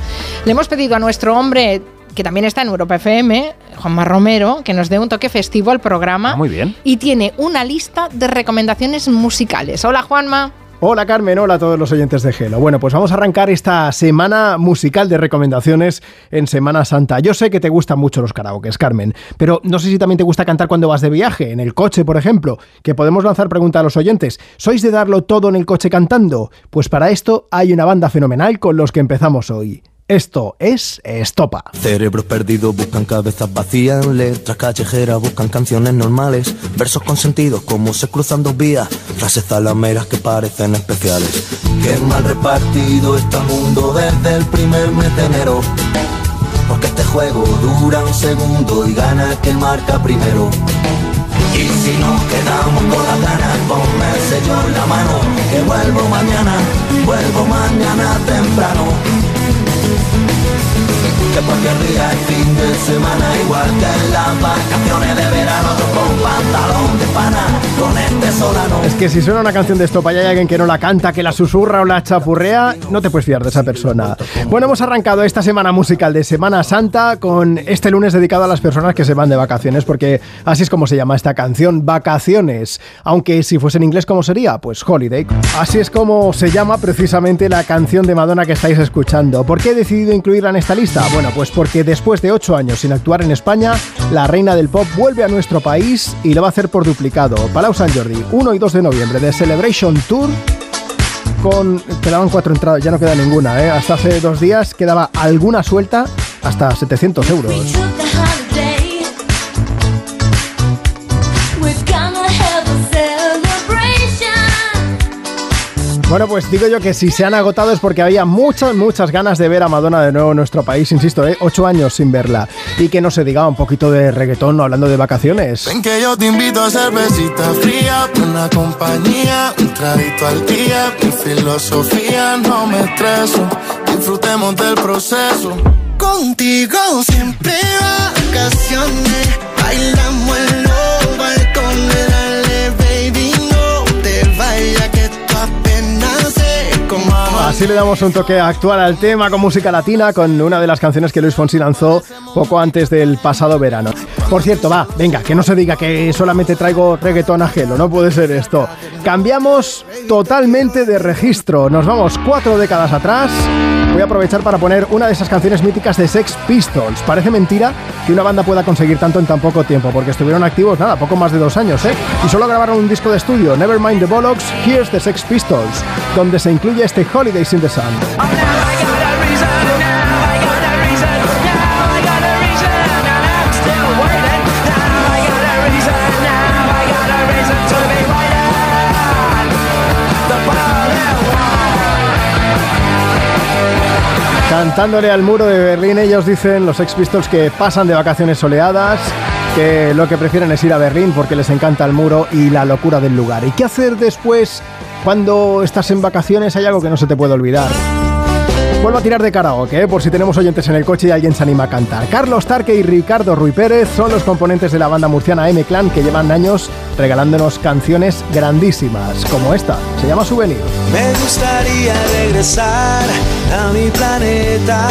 Le hemos pedido a nuestro hombre que también está en Europa FM, Juanma Romero, que nos dé un toque festivo al programa. Ah, muy bien. Y tiene una lista de recomendaciones musicales. Hola, Juanma. Hola Carmen, hola a todos los oyentes de Gelo. Bueno, pues vamos a arrancar esta semana musical de recomendaciones en Semana Santa. Yo sé que te gustan mucho los karaokes, Carmen, pero no sé si también te gusta cantar cuando vas de viaje, en el coche, por ejemplo, que podemos lanzar pregunta a los oyentes. ¿Sois de darlo todo en el coche cantando? Pues para esto hay una banda fenomenal con los que empezamos hoy. Esto es Estopa. Cerebros perdidos buscan cabezas vacías, letras callejeras buscan canciones normales, versos con sentidos como se cruzan dos vías, frases zalameras que parecen especiales. Qué mal repartido está el mundo desde el primer mes de enero, porque este juego dura un segundo y gana quien marca primero. Y si nos quedamos con las ganas, ponme el sello en la mano, que vuelvo mañana, vuelvo mañana temprano. Que cualquier día es fin de semana Igual que en las vacaciones de verano con pantalón de pana Con este solano Es que si suena una canción de Estopa y hay alguien que no la canta, que la susurra o la chapurrea, no te puedes fiar de esa persona. Bueno, hemos arrancado esta semana musical de Semana Santa con este lunes dedicado a las personas que se van de vacaciones, porque así es como se llama esta canción, Vacaciones. Aunque si fuese en inglés, ¿cómo sería? Pues Holiday. Así es como se llama precisamente la canción de Madonna que estáis escuchando. ¿Por qué he decidido incluirla en esta lista? Bueno, pues porque después de ocho años sin actuar en España, la reina del pop vuelve a nuestro país y lo va a hacer por duplicado. Palau San Jordi, 1 y 2 de noviembre de Celebration Tour con... Quedaban cuatro entradas, ya no queda ninguna, ¿eh? Hasta hace dos días quedaba alguna suelta hasta 700 euros. Bueno, pues digo yo que si se han agotado es porque había muchas, muchas ganas de ver a Madonna de nuevo en nuestro país, insisto, ¿eh? ocho años sin verla. Y que no se diga un poquito de reggaetón hablando de vacaciones. Ven que yo te invito a cervecita fría, una compañía, un traguito al día. Mi filosofía no me estreso, disfrutemos del proceso. Contigo siempre vacaciones, bailamos en Así le damos un toque actual al tema con música latina, con una de las canciones que Luis Fonsi lanzó poco antes del pasado verano. Por cierto, va, venga, que no se diga que solamente traigo reggaetón ajeno, no puede ser esto. Cambiamos totalmente de registro, nos vamos cuatro décadas atrás. Voy a aprovechar para poner una de esas canciones míticas de Sex Pistols. Parece mentira que una banda pueda conseguir tanto en tan poco tiempo, porque estuvieron activos, nada, poco más de dos años, ¿eh? Y solo grabaron un disco de estudio, Nevermind the Bollocks, Here's the Sex Pistols, donde se incluye este Holidays in the Sun. Cantándole al muro de Berlín, ellos dicen, los Sex Pistols, que pasan de vacaciones soleadas, que lo que prefieren es ir a Berlín porque les encanta el muro y la locura del lugar. ¿Y qué hacer después cuando estás en vacaciones? Hay algo que no se te puede olvidar. Vuelvo a tirar de karaoke, ¿eh? por si tenemos oyentes en el coche y alguien se anima a cantar. Carlos Tarque y Ricardo Ruy Pérez son los componentes de la banda murciana M-Clan que llevan años regalándonos canciones grandísimas, como esta, se llama Souvenir. Me gustaría regresar a mi planeta.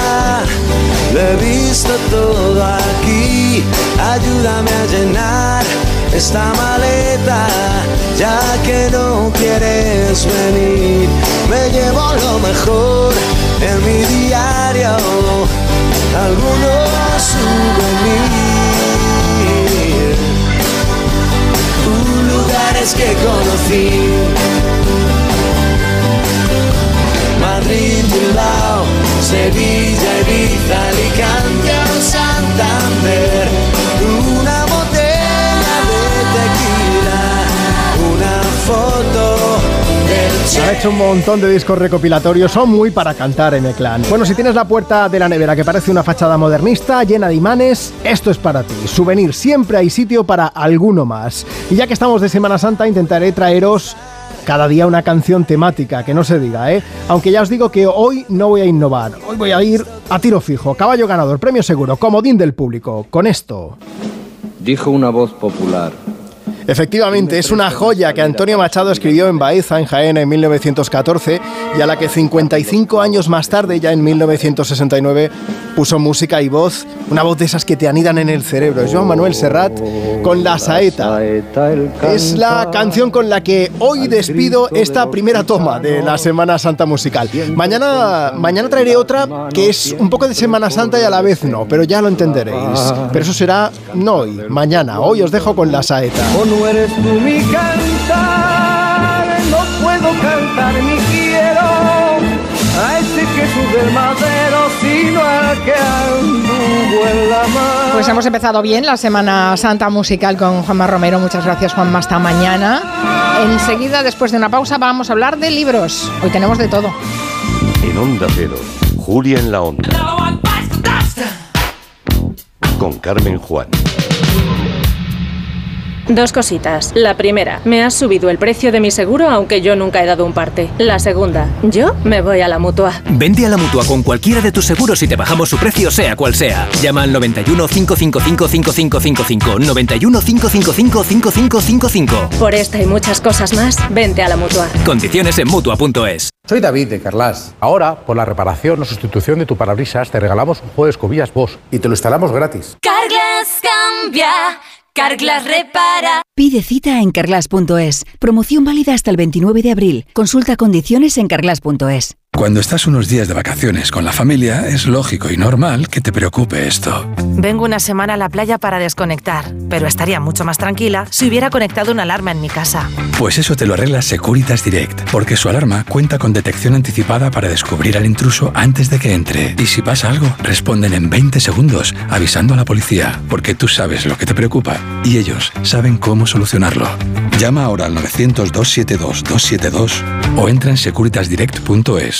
Lo he visto todo aquí. Ayúdame a llenar esta maleta. Ya que no quieres venir, me llevo lo mejor en mi diario. Algunos souvenirs. Lugares que conocí. Madrid, Bilbao, Sevilla, Ibiza, Alicante Santander. Ha hecho un montón de discos recopilatorios, son muy para cantar en el clan. Bueno, si tienes la puerta de la nevera que parece una fachada modernista, llena de imanes, esto es para ti. Souvenir, siempre hay sitio para alguno más. Y ya que estamos de Semana Santa, intentaré traeros cada día una canción temática, que no se diga, ¿eh? Aunque ya os digo que hoy no voy a innovar, hoy voy a ir a tiro fijo, caballo ganador, premio seguro, comodín del público, con esto. Dijo una voz popular. Efectivamente, es una joya que Antonio Machado escribió en Baeza, en Jaén, en 1914 y a la que 55 años más tarde, ya en 1969, puso música y voz, una voz de esas que te anidan en el cerebro. Joan Manuel Serrat con La Saeta. Es la canción con la que hoy despido esta primera toma de la Semana Santa musical. Mañana, mañana traeré otra que es un poco de Semana Santa y a la vez no, pero ya lo entenderéis. Pero eso será no hoy, mañana. Hoy os dejo con La Saeta. No eres tú mi cantar, no puedo cantar ni quiero a ese Jesús del madero, sino al que anduvo en la mar. Pues hemos empezado bien la Semana Santa musical con Juanma Romero. Muchas gracias, Juanma. Hasta mañana. Enseguida, después de una pausa, vamos a hablar de libros. Hoy tenemos de todo. En Onda Cero, Julia en la Onda. Con Carmen Juan. Dos cositas. La primera, me has subido el precio de mi seguro aunque yo nunca he dado un parte. La segunda, yo me voy a la mutua. Vente a la mutua con cualquiera de tus seguros y te bajamos su precio, sea cual sea. Llama al 91 555 5555. 91 555 5555. Por esta y muchas cosas más, vente a la mutua. Condiciones en mutua.es. Soy David de Carlas. Ahora, por la reparación o sustitución de tu parabrisas, te regalamos un juego de escobillas Bosch y te lo instalamos gratis. Carglass cambia, Carglass repara. Pide cita en carglass.es. Promoción válida hasta el 29 de abril. Consulta condiciones en carglass.es. Cuando estás unos días de vacaciones con la familia, es lógico y normal que te preocupe esto. Vengo una semana a la playa para desconectar, pero estaría mucho más tranquila si hubiera conectado una alarma en mi casa. Pues eso te lo arregla Securitas Direct, porque su alarma cuenta con detección anticipada para descubrir al intruso antes de que entre. Y si pasa algo, responden en 20 segundos, avisando a la policía, porque tú sabes lo que te preocupa y ellos saben cómo solucionarlo. Llama ahora al 900-272-272 o entra en securitasdirect.es.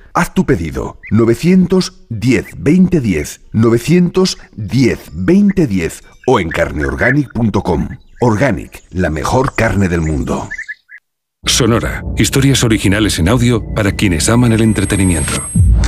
Haz tu pedido 910 2010 910 2010 o en carneorganic.com. Organic, la mejor carne del mundo. Sonora, historias originales en audio para quienes aman el entretenimiento.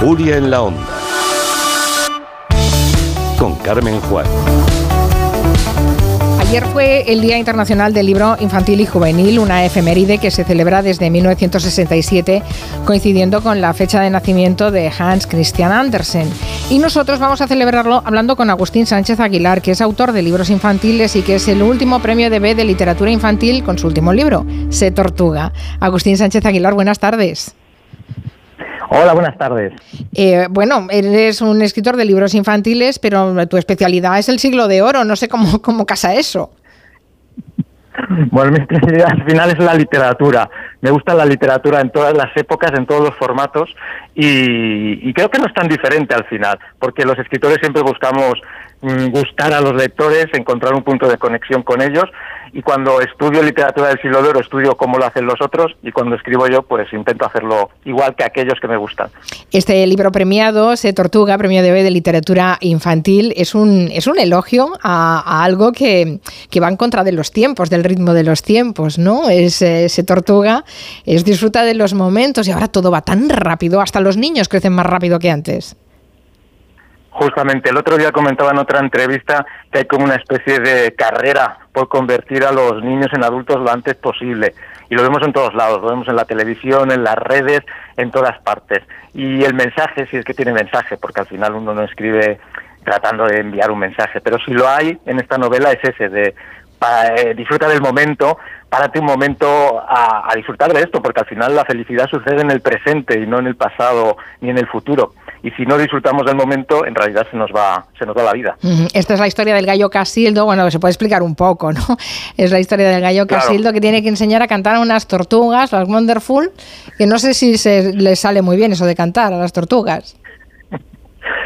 Julia en la Onda. Con Carmen Juan. Ayer fue el Día Internacional del Libro Infantil y Juvenil, una efeméride que se celebra desde 1967, coincidiendo con la fecha de nacimiento de Hans Christian Andersen. Y nosotros vamos a celebrarlo hablando con Agustín Sánchez Aguilar, que es autor de libros infantiles y que es el último premio de B de literatura infantil con su último libro, Se Tortuga. Agustín Sánchez Aguilar, buenas tardes. Hola, buenas tardes. Eh, bueno, eres un escritor de libros infantiles, pero tu especialidad es el siglo de oro. No sé cómo, cómo casa eso. Bueno, mi especialidad al final es la literatura. Me gusta la literatura en todas las épocas, en todos los formatos, y, y creo que no es tan diferente al final, porque los escritores siempre buscamos mm, gustar a los lectores, encontrar un punto de conexión con ellos, y cuando estudio literatura del siglo de oro estudio cómo lo hacen los otros, y cuando escribo yo, pues intento hacerlo igual que aquellos que me gustan. Este libro premiado, Se Tortuga, premio de B de literatura infantil, es un, es un elogio a, a algo que, que va en contra de los tiempos, del ritmo de los tiempos, ¿no? Es, eh, Se Tortuga es disfruta de los momentos y ahora todo va tan rápido, hasta los niños crecen más rápido que antes. Justamente, el otro día comentaba en otra entrevista que hay como una especie de carrera por convertir a los niños en adultos lo antes posible. Y lo vemos en todos lados, lo vemos en la televisión, en las redes, en todas partes. Y el mensaje, si es que tiene mensaje, porque al final uno no escribe tratando de enviar un mensaje, pero si lo hay en esta novela es ese, de pa- eh, disfruta del momento, párate un momento a, a disfrutar de esto, porque al final la felicidad sucede en el presente y no en el pasado ni en el futuro. Y si no disfrutamos del momento, en realidad se nos va, se nos va la vida. Esta es la historia del gallo Casildo. Bueno, se puede explicar un poco, ¿no? Es la historia del gallo Claro. Casildo que tiene que enseñar a cantar a unas tortugas, las Wonderful, que no sé si se les sale muy bien eso de cantar a las tortugas.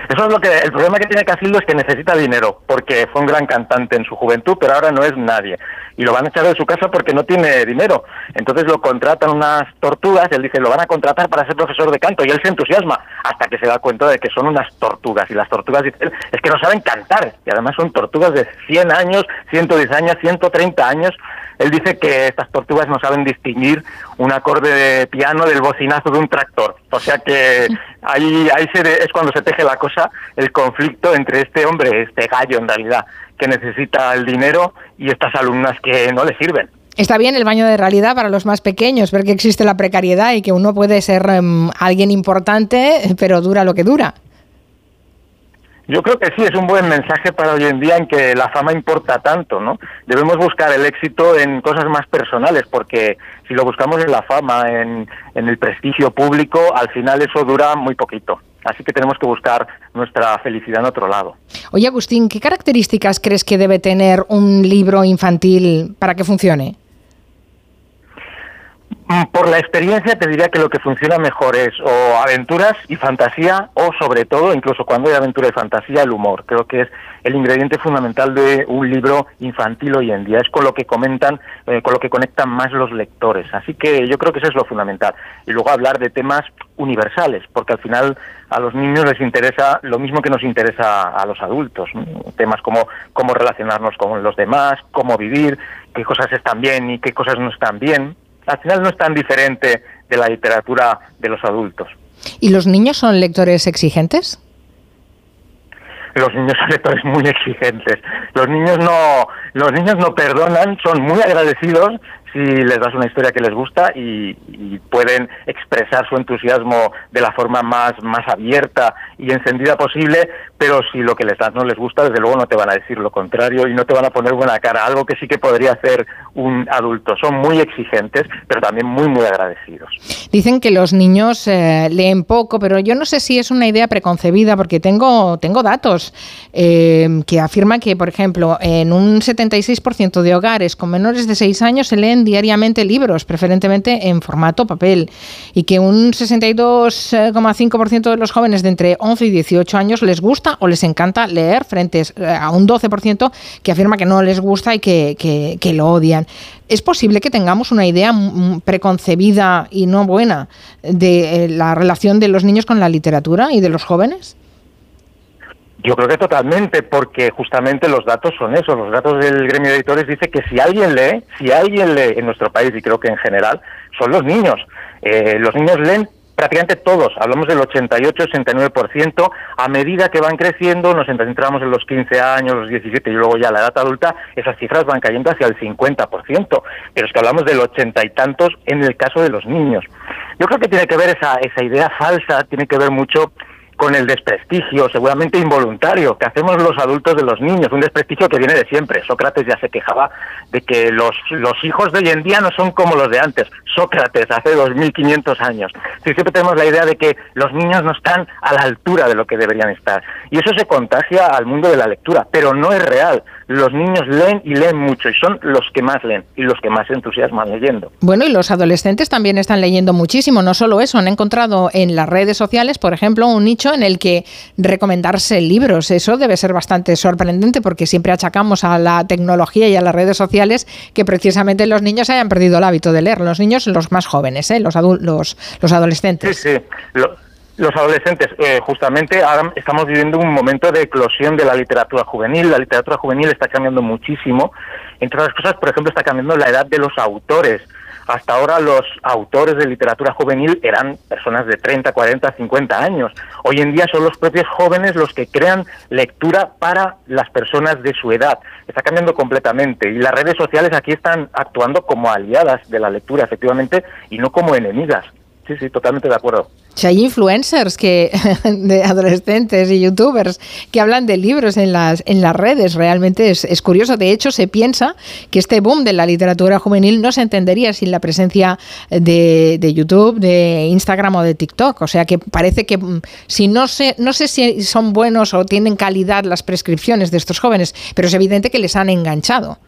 Eso es lo que el problema que tiene Casildo es que necesita dinero, porque fue un gran cantante en su juventud, pero ahora no es nadie. Y lo van a echar de su casa porque no tiene dinero. Entonces lo contratan unas tortugas, él dice, lo van a contratar para ser profesor de canto, y él se entusiasma, hasta que se da cuenta de que son unas tortugas. Y las tortugas, dice él, es que no saben cantar, y además son tortugas de 100 años, 110 años, 130 años. Él dice que estas tortugas no saben distinguir un acorde de piano del bocinazo de un tractor. O sea que ahí, se de- es cuando se teje la cosa, el conflicto entre este hombre, este gallo en realidad, que necesita el dinero y estas alumnas que no le sirven. Está bien el baño de realidad para los más pequeños, ver que existe la precariedad y que uno puede ser em, alguien importante, pero dura lo que dura. Yo creo que sí, es un buen mensaje para hoy en día en que la fama importa tanto, ¿no? Debemos buscar el éxito en cosas más personales, porque si lo buscamos en la fama, en, en el prestigio público, al final eso dura muy poquito. Así que tenemos que buscar nuestra felicidad en otro lado. Oye, Agustín, ¿qué características crees que debe tener un libro infantil para que funcione? Por la experiencia te diría que lo que funciona mejor es o aventuras y fantasía o sobre todo, incluso cuando hay aventura y fantasía, el humor. Creo que es el ingrediente fundamental de un libro infantil hoy en día. Es con lo que comentan, eh, con lo que conectan más los lectores. Así que yo creo que eso es lo fundamental. Y luego hablar de temas universales, porque al final a los niños les interesa lo mismo que nos interesa a los adultos. Temas como cómo relacionarnos con los demás, cómo vivir, qué cosas están bien y qué cosas no están bien al final no es tan diferente de la literatura de los adultos. ¿Y los niños son lectores exigentes? Los niños son lectores muy exigentes. Los niños no, los niños no perdonan, son muy agradecidos si les das una historia que les gusta y, pueden expresar su entusiasmo de la forma más, más abierta y encendida posible, pero si lo que les das no les gusta, desde luego no te van a decir lo contrario y no te van a poner buena cara, algo que sí que podría hacer un adulto. Son muy exigentes, pero también muy, muy agradecidos. Dicen que los niños eh, leen poco, pero yo no sé si es una idea preconcebida, porque tengo, tengo datos eh, que afirman que, por ejemplo, en un 76% de hogares con menores de 6 años se leen diariamente libros, preferentemente en formato papel, y que un 62,5% de los jóvenes de entre 11 y 18 años les gusta o les encanta leer, frente a un 12% que afirma que no les gusta y que, que- que lo odian. ¿Es posible que tengamos una idea preconcebida y no buena de eh, la relación de los niños con la literatura y de los jóvenes? Yo creo que totalmente, porque justamente los datos son esos. Los datos del gremio de editores dice que si alguien lee, si alguien lee en nuestro país, y creo que en general, son los niños. Eh, los niños leen prácticamente todos, hablamos del 88-69%, a medida que van creciendo, nos centramos en los 15 años, los 17 y luego ya la edad adulta, esas cifras van cayendo hacia el 50%, pero es que hablamos del ochenta y tantos en el caso de los niños. Yo creo que tiene que ver esa, esa idea falsa, tiene que ver mucho con el desprestigio, seguramente involuntario, que hacemos los adultos de los niños, un desprestigio que viene de siempre. Sócrates ya se quejaba de que los, los hijos de hoy en día no son como los de antes. Sócrates, hace 2500 años. Sí, siempre tenemos la idea de que los niños no están a la altura de lo que deberían estar. Y eso se contagia al mundo de la lectura, pero no es real. Los niños leen y leen mucho, y son los que más leen y los que más se entusiasman leyendo. Bueno, y los adolescentes también están leyendo muchísimo, no solo eso, han encontrado en las redes sociales, por ejemplo, un nicho en el que recomendarse libros. Eso debe ser bastante sorprendente porque siempre achacamos a la tecnología y a las redes sociales que precisamente los niños hayan perdido el hábito de leer. Los niños, los más jóvenes, ¿eh? los, los, los adolescentes. Sí, sí. Lo- los adolescentes, eh, justamente ahora estamos viviendo un momento de eclosión de la literatura juvenil. La literatura juvenil está cambiando muchísimo. Entre otras cosas, por ejemplo, está cambiando la edad de los autores. Hasta ahora los autores de literatura juvenil eran personas de 30, 40, 50 años. Hoy en día son los propios jóvenes los que crean lectura para las personas de su edad. Está cambiando completamente y las redes sociales aquí están actuando como aliadas de la lectura, efectivamente, y no como enemigas. Sí, sí, totalmente de acuerdo. Si hay influencers que de adolescentes y youtubers que hablan de libros en las en las redes, realmente es, es curioso. De hecho, se piensa que este boom de la literatura juvenil no se entendería sin la presencia de, de YouTube, de Instagram o de TikTok. O sea que parece que mm, si no sé, no sé si son buenos o tienen calidad las prescripciones de estos jóvenes, pero es evidente que les han enganchado.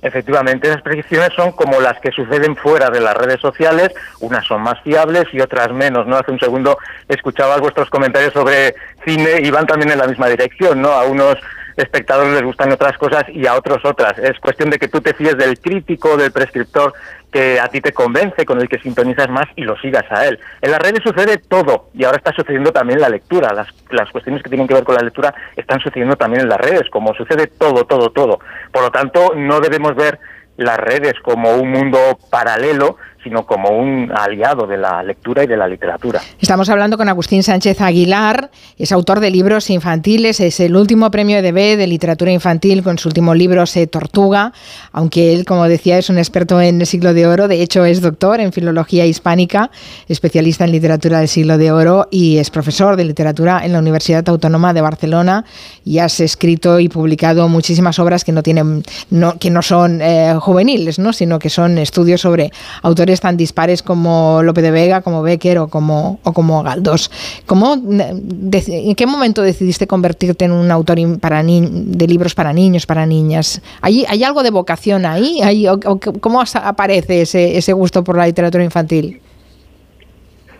Efectivamente, esas predicciones son como las que suceden fuera de las redes sociales, unas son más fiables y otras menos, ¿no? Hace un segundo escuchaba vuestros comentarios sobre cine y van también en la misma dirección, ¿no? A unos espectadores les gustan otras cosas y a otros otras. Es cuestión de que tú te fíes del crítico, del prescriptor que a ti te convence, con el que sintonizas más y lo sigas a él. En las redes sucede todo y ahora está sucediendo también la lectura. Las, las cuestiones que tienen que ver con la lectura están sucediendo también en las redes, como sucede todo, todo, todo. Por lo tanto, no debemos ver las redes como un mundo paralelo, sino como un aliado de la lectura y de la literatura. Estamos hablando con Agustín Sánchez Aguilar, es autor de libros infantiles, es el último premio EDB de literatura infantil con su último libro Se Tortuga, aunque él, como decía, es un experto en el siglo de oro, de hecho es doctor en filología hispánica, especialista en literatura del siglo de oro y es profesor de literatura en la Universidad Autónoma de Barcelona y has escrito y publicado muchísimas obras que no tienen, no, que no son eh, juveniles, ¿no? sino que son estudios sobre autores tan dispares como Lope de Vega, como Becker o como, o como Galdós. ¿Cómo, de- ¿En qué momento decidiste convertirte en un autor para de libros para niños, para niñas? ¿Hay, hay algo de vocación ahí? ¿Hay- o- o ¿Cómo aparece ese, ese gusto por la literatura infantil?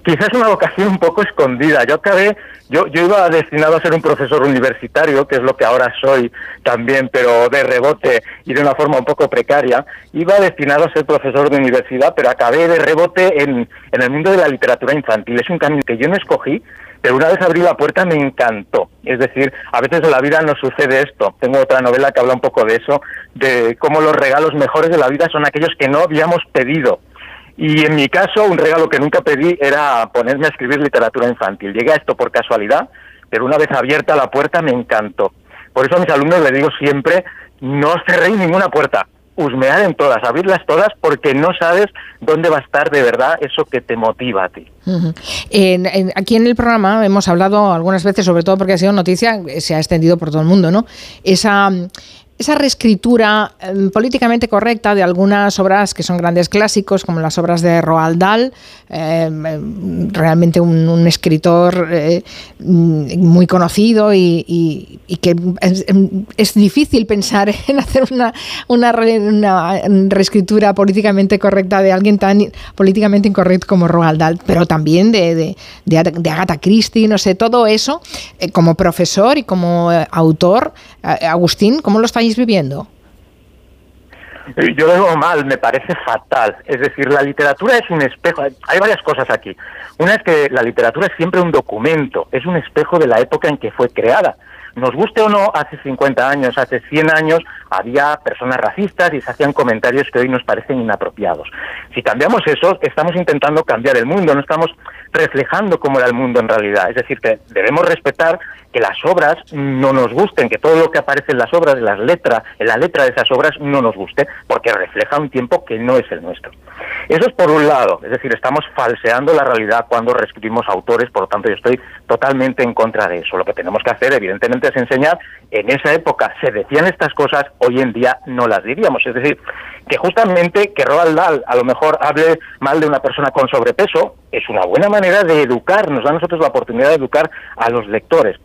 Quizás una vocación un poco escondida. Yo acabé, yo, yo iba destinado a ser un profesor universitario, que es lo que ahora soy también, pero de rebote y de una forma un poco precaria. Iba destinado a ser profesor de universidad, pero acabé de rebote en, en el mundo de la literatura infantil. Es un camino que yo no escogí, pero una vez abrí la puerta me encantó. Es decir, a veces en la vida nos sucede esto. Tengo otra novela que habla un poco de eso, de cómo los regalos mejores de la vida son aquellos que no habíamos pedido. Y en mi caso, un regalo que nunca pedí era ponerme a escribir literatura infantil. Llegué a esto por casualidad, pero una vez abierta la puerta me encantó. Por eso a mis alumnos les digo siempre, no cerréis ninguna puerta. husmear en todas, abrirlas todas, porque no sabes dónde va a estar de verdad eso que te motiva a ti. Aquí en el programa hemos hablado algunas veces, sobre todo porque ha sido noticia, se ha extendido por todo el mundo, ¿no? Esa, esa reescritura em, políticamente correcta de algunas obras que son grandes clásicos, como las obras de Roald Dahl, em, realmente un, escritor eh, muy conocido y, y- y que es, difícil pensar en hacer una, una, re- reescritura políticamente correcta de alguien tan políticamente incorrecto como Roald Dahl, pero también de, de, de, de Agatha Christie, no sé, todo eso, eh, como profesor y como eh, autor, eh, Agustín, ¿cómo lo viviendo? Eh, Yo lo veo mal, me parece fatal. Es decir, la literatura es un espejo. Hay varias cosas aquí. Una es que la literatura es siempre un documento, es un espejo de la época en que fue creada. Nos guste o no, hace 50 años, hace 100 años, había personas racistas y se hacían comentarios que hoy nos parecen inapropiados. Si cambiamos eso, estamos intentando cambiar el mundo, no estamos reflejando cómo era el mundo en realidad. Es decir, que debemos respetar que las obras no nos gusten, que todo lo que aparece en las obras, en las letras, en la letra de esas obras no nos guste, porque refleja un tiempo que no es el nuestro. Eso es por un lado, es decir, estamos falseando la realidad cuando reescribimos autores, por lo tanto yo estoy totalmente en contra de eso. Lo que tenemos que hacer, evidentemente, es enseñar, en esa época se decían estas cosas, hoy en día no las diríamos. Es decir, que justamente que Roald Dahl a lo mejor hable mal de una persona con sobrepeso es una buena manera de educar, nos da a nosotros la oportunidad de educar a los lectores.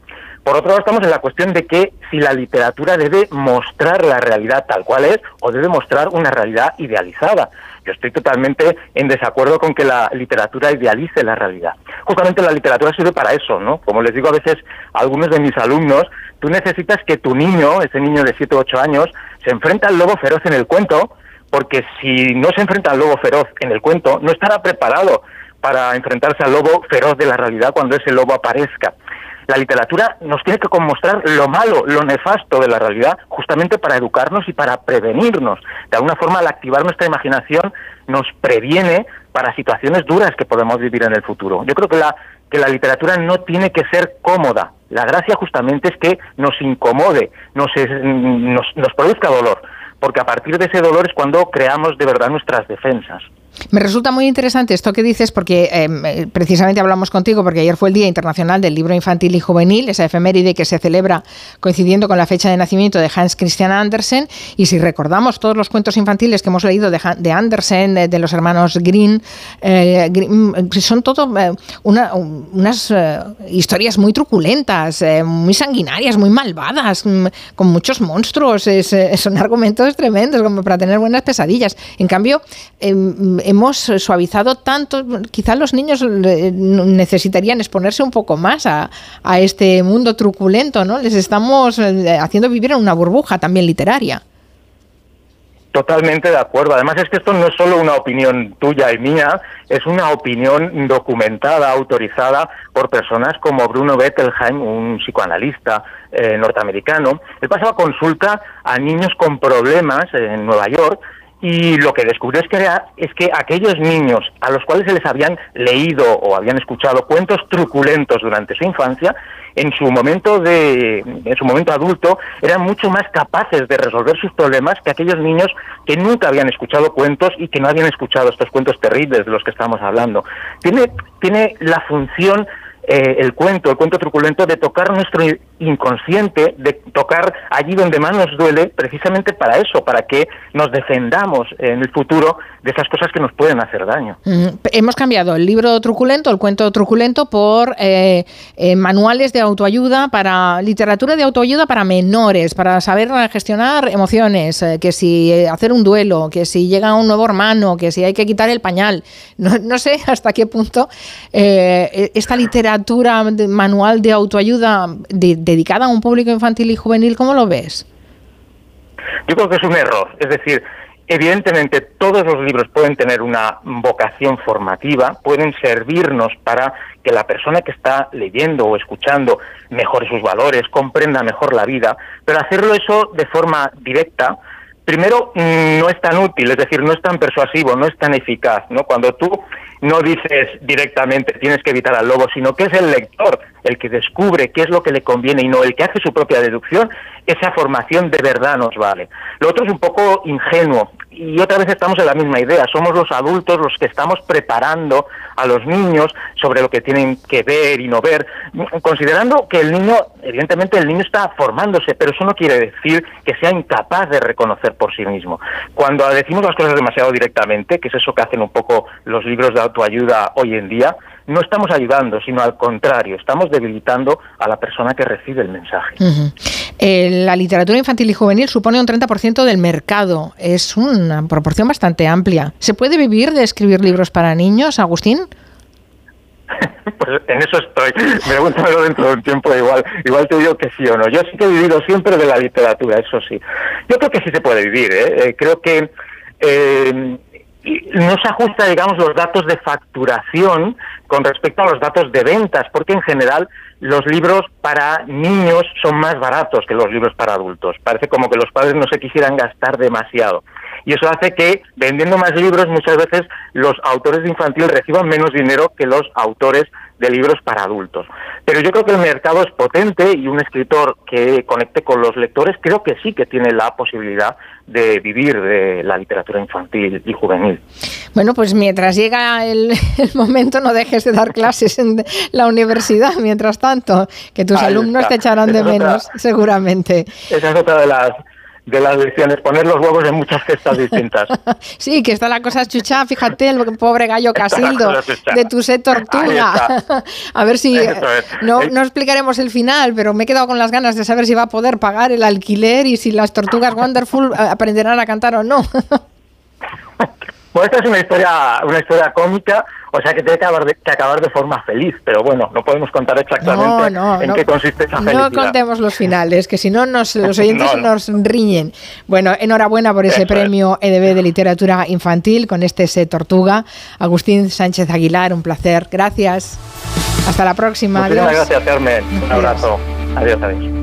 Por otro lado, estamos en la cuestión de que si la literatura debe mostrar la realidad tal cual es o debe mostrar una realidad idealizada. Yo estoy totalmente en desacuerdo con que la literatura idealice la realidad. Justamente la literatura sirve para eso, ¿no? Como les digo a veces a algunos de mis alumnos, tú necesitas que tu niño, ese niño de 7 o 8 años, se enfrenta al lobo feroz en el cuento, porque si no se enfrenta al lobo feroz en el cuento, no estará preparado para enfrentarse al lobo feroz de la realidad cuando ese lobo aparezca. La literatura nos tiene que mostrar lo malo, lo nefasto de la realidad, justamente para educarnos y para prevenirnos. De alguna forma, al activar nuestra imaginación, nos previene para situaciones duras que podemos vivir en el futuro. Yo creo que la, que la literatura no tiene que ser cómoda. La gracia justamente es que nos incomode, nos, nos, nos produzca dolor, porque a partir de ese dolor es cuando creamos de verdad nuestras defensas. Me resulta muy interesante esto que dices porque eh, eh, precisamente hablamos contigo porque ayer fue el Día Internacional del Libro Infantil y Juvenil, esa efeméride que se celebra coincidiendo con la fecha de nacimiento de Hans Christian Andersen y si recordamos todos los cuentos infantiles que hemos leído de, de Andersen, de, los hermanos Green, eh, Grimm, son todo eh, una- un- unas eh, historias muy truculentas, muy sanguinarias, muy malvadas, mm, con muchos monstruos, es, son argumentos tremendos como para tener buenas pesadillas. En cambio, em, hemos suavizado tanto, quizá los niños necesitarían exponerse un poco más a, a este mundo truculento, ¿no? Les estamos eh, haciendo vivir en una burbuja también literaria. Totalmente de acuerdo. Además es que esto no es solo una opinión tuya y mía, es una opinión documentada, autorizada por personas como Bruno Bettelheim, un psicoanalista eh, norteamericano. Él pasaba consulta a niños con problemas en Nueva York y lo que descubrió es que, es que aquellos niños a los cuales se les habían leído o habían escuchado cuentos truculentos durante su infancia, en su momento de, en su momento adulto, eran mucho más capaces de resolver sus problemas que aquellos niños que nunca habían escuchado cuentos y que no habían escuchado estos cuentos terribles de los que estamos hablando. Tiene, tiene la función eh, el cuento, el cuento truculento, de tocar nuestro inconsciente, de tocar allí donde más nos duele, precisamente para eso, para que nos defendamos en el futuro de esas cosas que nos pueden hacer daño. Mm, Hemos cambiado el libro truculento, el cuento truculento, por eh, eh, manuales de autoayuda para literatura de autoayuda para menores, para saber gestionar emociones, eh, que si hacer un duelo, que si llega un nuevo hermano, que si hay que quitar el pañal. No, no sé hasta qué punto eh, esta literatura manual de autoayuda de- dedicada a un público infantil y juvenil, ¿cómo lo ves? Yo creo que es un error. Es decir, evidentemente todos los libros pueden tener una vocación formativa, pueden servirnos para que la persona que está leyendo o escuchando mejore sus valores, comprenda mejor la vida, pero hacerlo eso de forma directa primero mm, no es tan útil, es decir, no es tan persuasivo, no es tan eficaz, ¿no? Cuando tú no dices directamente tienes que evitar al lobo, sino que es el lector el que descubre qué es lo que le conviene y no el que hace su propia deducción, esa formación de verdad nos vale. Lo otro es un poco ingenuo y otra vez estamos en la misma idea, somos los adultos los que estamos preparando a los niños sobre lo que tienen que ver y no ver, considerando que el niño, evidentemente el niño está formándose, pero eso no quiere decir que sea incapaz de reconocer por sí mismo. Cuando decimos las cosas demasiado directamente, que es eso que hacen un poco los libros de autoayuda hoy en día, no estamos ayudando, sino al contrario, estamos debilitando a la persona que recibe el mensaje. Eh, la literatura infantil y juvenil supone un 30% del mercado. Es una proporción bastante amplia. ¿Se puede vivir de escribir libros para niños, Agustín? Pues en eso estoy. Pregúntamelo dentro de un tiempo igual. Igual te digo que sí o no. Yo sí que he vivido siempre de la literatura, eso sí. Yo creo que sí se puede vivir. ¿eh? Eh, creo que no se ajusta, digamos, los datos de facturación con respecto a los datos de ventas, porque en general los libros para niños son más baratos que los libros para adultos. Parece como que los padres no se quisieran gastar demasiado. Y eso hace que, vendiendo más libros, muchas veces los autores de infantil reciban menos dinero que los autores de libros para adultos. Pero yo creo que el mercado es potente y un escritor que conecte con los lectores creo que sí que tiene la posibilidad de vivir de la literatura infantil y juvenil. Bueno, pues mientras llega el, momento no dejes de dar clases en la universidad, mientras tanto, que tus alumnos te echarán de menos, seguramente. Esa es otra de las de las lecciones, poner los huevos en muchas cestas distintas. sí, que está la cosa chucha, fíjate, el pobre gallo Casildo de tu set tortuga. a ver si no, no explicaremos el final, pero me he quedado con las ganas de saber si va a poder pagar el alquiler y si las tortugas Wonderful eh, aprenderán a cantar o no. Bueno, esta es una historia, una historia cómica, o sea que tiene que acabar de, que acabar de forma feliz, pero bueno, no podemos contar exactamente en qué consiste esa felicidad. No contemos los finales, que si no nos, los oyentes nos riñen. Bueno, enhorabuena por ese premio EDB de literatura infantil con este set Tortuga. Agustín Sánchez Aguilar, un placer. Gracias. Hasta la próxima. Muchísimas gracias, Carmen. Un abrazo. Adiós, adiós.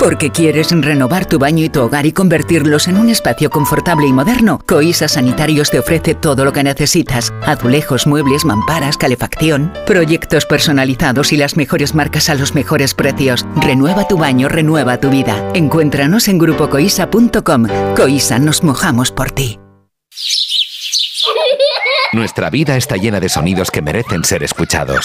Porque quieres renovar tu baño y tu hogar y convertirlos en un espacio confortable y moderno, Coisa Sanitarios te ofrece todo lo que necesitas. Azulejos, muebles, mamparas, calefacción, proyectos personalizados y las mejores marcas a los mejores precios. Renueva tu baño, renueva tu vida. Encuéntranos en grupocoisa.com. Coisa, nos mojamos por ti. Nuestra vida está llena de sonidos que merecen ser escuchados.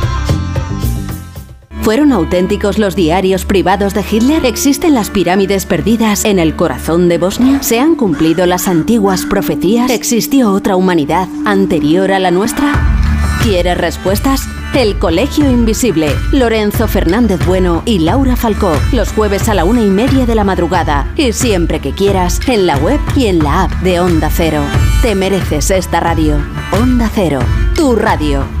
¿Fueron auténticos los diarios privados de Hitler? ¿Existen las pirámides perdidas en el corazón de Bosnia? ¿Se han cumplido las antiguas profecías? ¿Existió otra humanidad anterior a la nuestra? ¿Quieres respuestas? El Colegio Invisible, Lorenzo Fernández Bueno y Laura Falcó, los jueves a la una y media de la madrugada y siempre que quieras en la web y en la app de Onda Cero. Te mereces esta radio. Onda Cero, tu radio.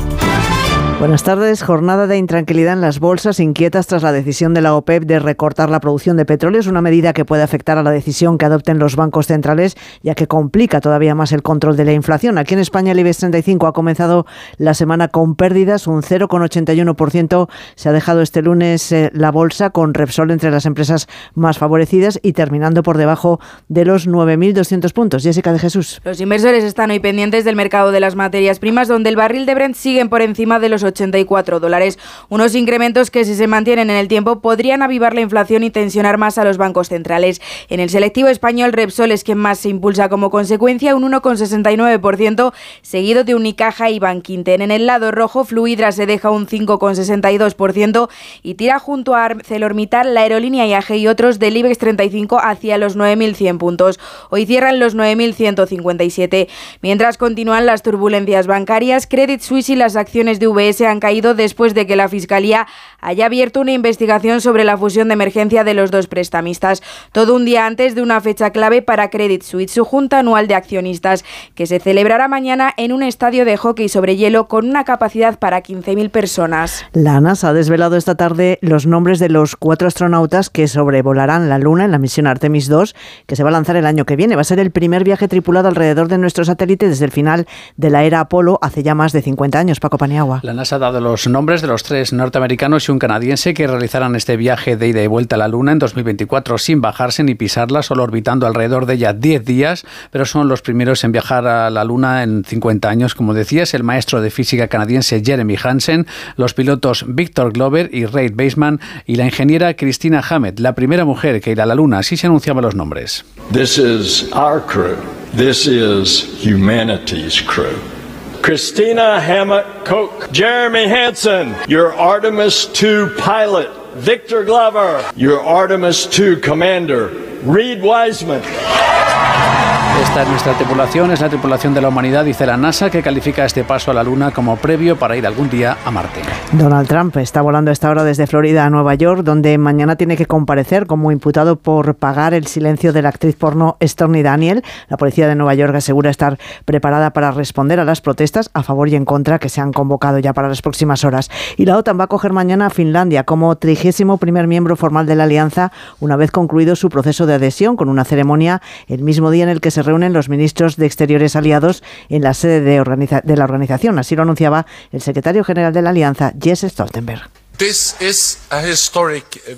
Buenas tardes. Jornada de intranquilidad en las bolsas, inquietas tras la decisión de la OPEP de recortar la producción de petróleo. Es una medida que puede afectar a la decisión que adopten los bancos centrales, ya que complica todavía más el control de la inflación. Aquí en España el IBEX 35 ha comenzado la semana con pérdidas, un 0,81%. Se ha dejado este lunes eh, la bolsa con Repsol entre las empresas más favorecidas y terminando por debajo de los 9.200 puntos. Jessica de Jesús. Los inversores están hoy pendientes del mercado de las materias primas, donde el barril de Brent sigue por encima de los 84 dólares. Unos incrementos que si se mantienen en el tiempo podrían avivar la inflación y tensionar más a los bancos centrales. En el selectivo español Repsol es quien más se impulsa como consecuencia, un 1,69%, seguido de Unicaja y Bankinten. En el lado rojo, Fluidra se deja un 5,62% y tira junto a ArcelorMittal, la aerolínea IAG y otros del IBEX 35 hacia los 9.100 puntos. Hoy cierran los 9.157. Mientras continúan las turbulencias bancarias, Credit Suisse y las acciones de UBS han caído después de que la Fiscalía haya abierto una investigación sobre la fusión de emergencia de los dos prestamistas. Todo un día antes de una fecha clave para Credit Suisse, su junta anual de accionistas, que se celebrará mañana en un estadio de hockey sobre hielo con una capacidad para 15.000 personas. La NASA ha desvelado esta tarde los nombres de los cuatro astronautas que sobrevolarán la Luna en la misión Artemis 2, que se va a lanzar el año que viene. Va a ser el primer viaje tripulado alrededor de nuestro satélite desde el final de la era Apolo hace ya más de 50 años. Paco Paniagua. La NASA ha dado los nombres de los tres norteamericanos y un canadiense que realizarán este viaje de ida y vuelta a la Luna en 2024 sin bajarse ni pisarla, solo orbitando alrededor de ella 10 días, pero son los primeros en viajar a la Luna en 50 años, como decías, el maestro de física canadiense Jeremy Hansen, los pilotos Victor Glover y Ray Baseman y la ingeniera Christina Hammett, la primera mujer que irá a la Luna. Así se anunciaban los nombres. This is our crew. This is humanity's crew. Christina Hammett Koch, Jeremy Hansen, your Artemis 2 pilot, Victor Glover, your Artemis 2 commander, Reed Wiseman. Esta es nuestra tripulación, es la tripulación de la humanidad, dice la NASA, que califica este paso a la Luna como previo para ir algún día a Marte. Donald Trump está volando a esta hora desde Florida a Nueva York, donde mañana tiene que comparecer como imputado por pagar el silencio de la actriz porno Stormy Daniel. La policía de Nueva York asegura estar preparada para responder a las protestas a favor y en contra que se han convocado ya para las próximas horas. Y la OTAN va a coger mañana a Finlandia como trigésimo primer miembro formal de la alianza, una vez concluido su proceso de adhesión, con una ceremonia el mismo día en el que se reúnen los ministros de Exteriores aliados en la sede de, de la organización. Así lo anunciaba el secretario general de la alianza, Jens Stoltenberg.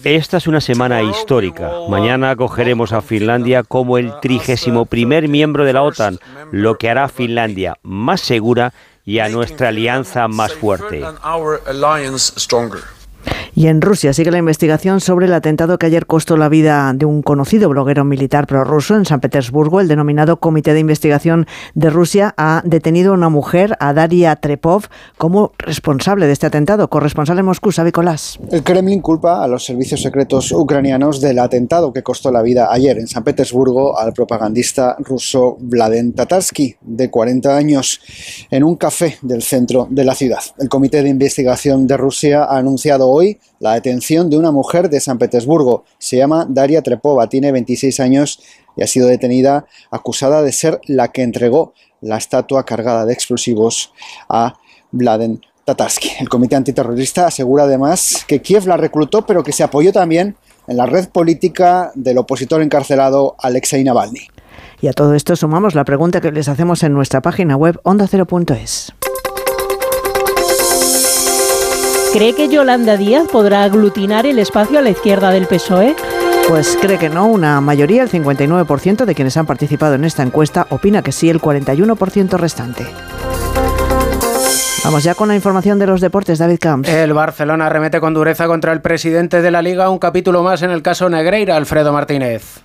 Esta es una semana histórica. Mañana acogeremos a Finlandia como el trigésimo primer miembro de la OTAN, lo que hará a Finlandia más segura y a nuestra alianza más fuerte. Y en Rusia sigue la investigación sobre el atentado que ayer costó la vida de un conocido bloguero militar prorruso en San Petersburgo. El denominado Comité de Investigación de Rusia ha detenido a una mujer, a Daria Trepov, como responsable de este atentado. Corresponsal en Moscú, Sabe Colás. El Kremlin culpa a los servicios secretos ucranianos del atentado que costó la vida ayer en San Petersburgo al propagandista ruso Vladen Tatarsky, de 40 años, en un café del centro de la ciudad. El Comité de Investigación de Rusia ha anunciado hoy la detención de una mujer de San Petersburgo. Se llama Daria Trepova, tiene 26 años y ha sido detenida acusada de ser la que entregó la estatua cargada de explosivos a Vladen Tatarsky. El comité antiterrorista asegura además que Kiev la reclutó, pero que se apoyó también en la red política del opositor encarcelado Alexei Navalny. Y a todo esto sumamos la pregunta que les hacemos en nuestra página web ondacero.es. ¿Cree que Yolanda Díaz podrá aglutinar el espacio a la izquierda del PSOE? Pues cree que no, una mayoría, el 59% de quienes han participado en esta encuesta, opina que sí, el 41% restante. Vamos ya con la información de los deportes, David Camps. El Barcelona remete con dureza contra el presidente de la Liga, un capítulo más en el caso Negreira, Alfredo Martínez.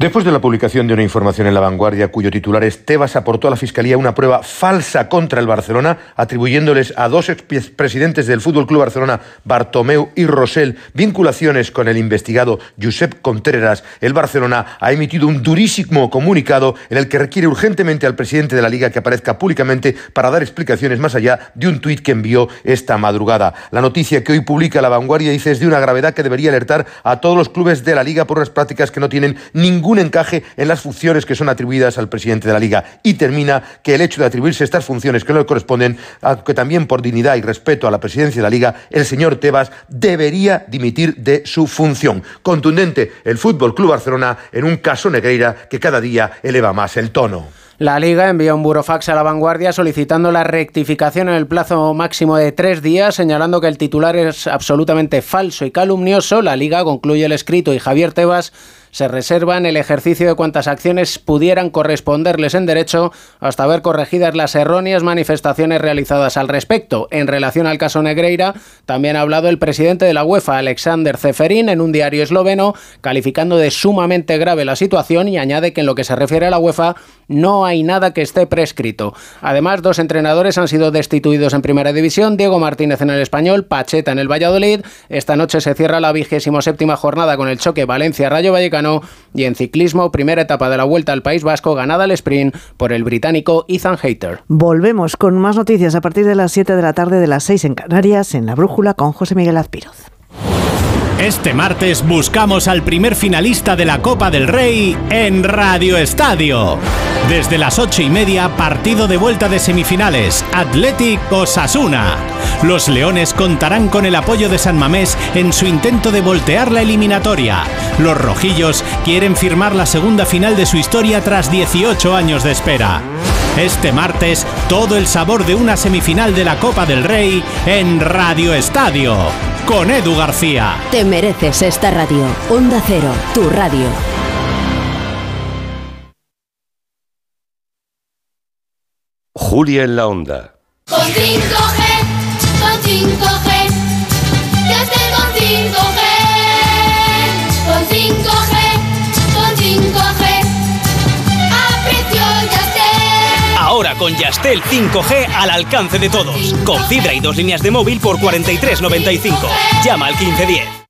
Después de la publicación de una información en La Vanguardia cuyo titular es Tebas aportó a la Fiscalía una prueba falsa contra el Barcelona, atribuyéndoles a dos expresidentes del Fútbol Club Barcelona, Bartomeu y Rosell, vinculaciones con el investigado Josep Contreras, el Barcelona ha emitido un durísimo comunicado en el que requiere urgentemente al presidente de la Liga que aparezca públicamente para dar explicaciones más allá de un tuit que envió esta madrugada. La noticia que hoy publica La Vanguardia dice es de una gravedad que debería alertar a todos los clubes de la Liga por unas prácticas que no tienen ningún un encaje en las funciones que son atribuidas al presidente de la Liga. Y termina que el hecho de atribuirse estas funciones que no le corresponden, aunque también por dignidad y respeto a la presidencia de la Liga, el señor Tebas debería dimitir de su función. Contundente el Fútbol Club Barcelona en un caso Negreira que cada día eleva más el tono. La Liga envía un burofax a la vanguardia solicitando la rectificación en el plazo máximo de tres días, señalando que el titular es absolutamente falso y calumnioso. La Liga concluye el escrito y Javier Tebas se reservan el ejercicio de cuantas acciones pudieran corresponderles en derecho hasta ver corregidas las erróneas manifestaciones realizadas al respecto. En relación al caso Negreira, también ha hablado el presidente de la UEFA, Alexander Zeferin, en un diario esloveno, calificando de sumamente grave la situación y añade que en lo que se refiere a la UEFA no hay nada que esté prescrito. Además, dos entrenadores han sido destituidos en primera división, Diego Martínez en el español, Pacheta en el Valladolid. Esta noche se cierra la vigésimo séptima jornada con el choque Valencia-Rayo Vallecano y en ciclismo, primera etapa de la Vuelta al País Vasco ganada al sprint por el británico Ethan Hayter. Volvemos con más noticias a partir de las 7 de la tarde de las 6 en Canarias en La Brújula con José Miguel Azpiroz. Este martes buscamos al primer finalista de la Copa del Rey en Radio Estadio. Desde las ocho y media, partido de vuelta de semifinales, Athletic Osasuna. Los Leones contarán con el apoyo de San Mamés en su intento de voltear la eliminatoria. Los Rojillos quieren firmar la segunda final de su historia tras 18 años de espera. Este martes, todo el sabor de una semifinal de la Copa del Rey en Radio Estadio, con Edu García. Te mereces esta radio. Onda Cero, tu radio. Julia en la Onda. Con 5G, con 5G, Ahora con Yastel 5G al alcance de todos. Con fibra y dos líneas de móvil por 43.95. Llama al 1510.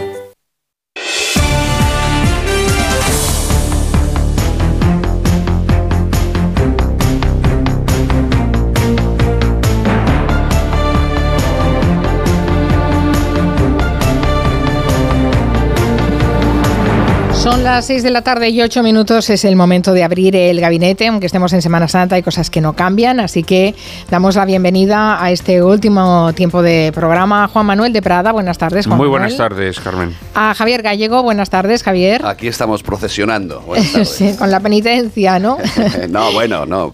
Son las 6 de la tarde y 8 minutos. Es el momento de abrir el gabinete. Aunque estemos en Semana Santa, hay cosas que no cambian. Así que damos la bienvenida a este último tiempo de programa. Juan Manuel de Prada, buenas tardes. Juan Muy Manuel. buenas tardes, Carmen. A Javier Gallego, buenas tardes, Javier. Aquí estamos procesionando. Buenas tardes. Sí, con la penitencia, ¿no? no, bueno, no.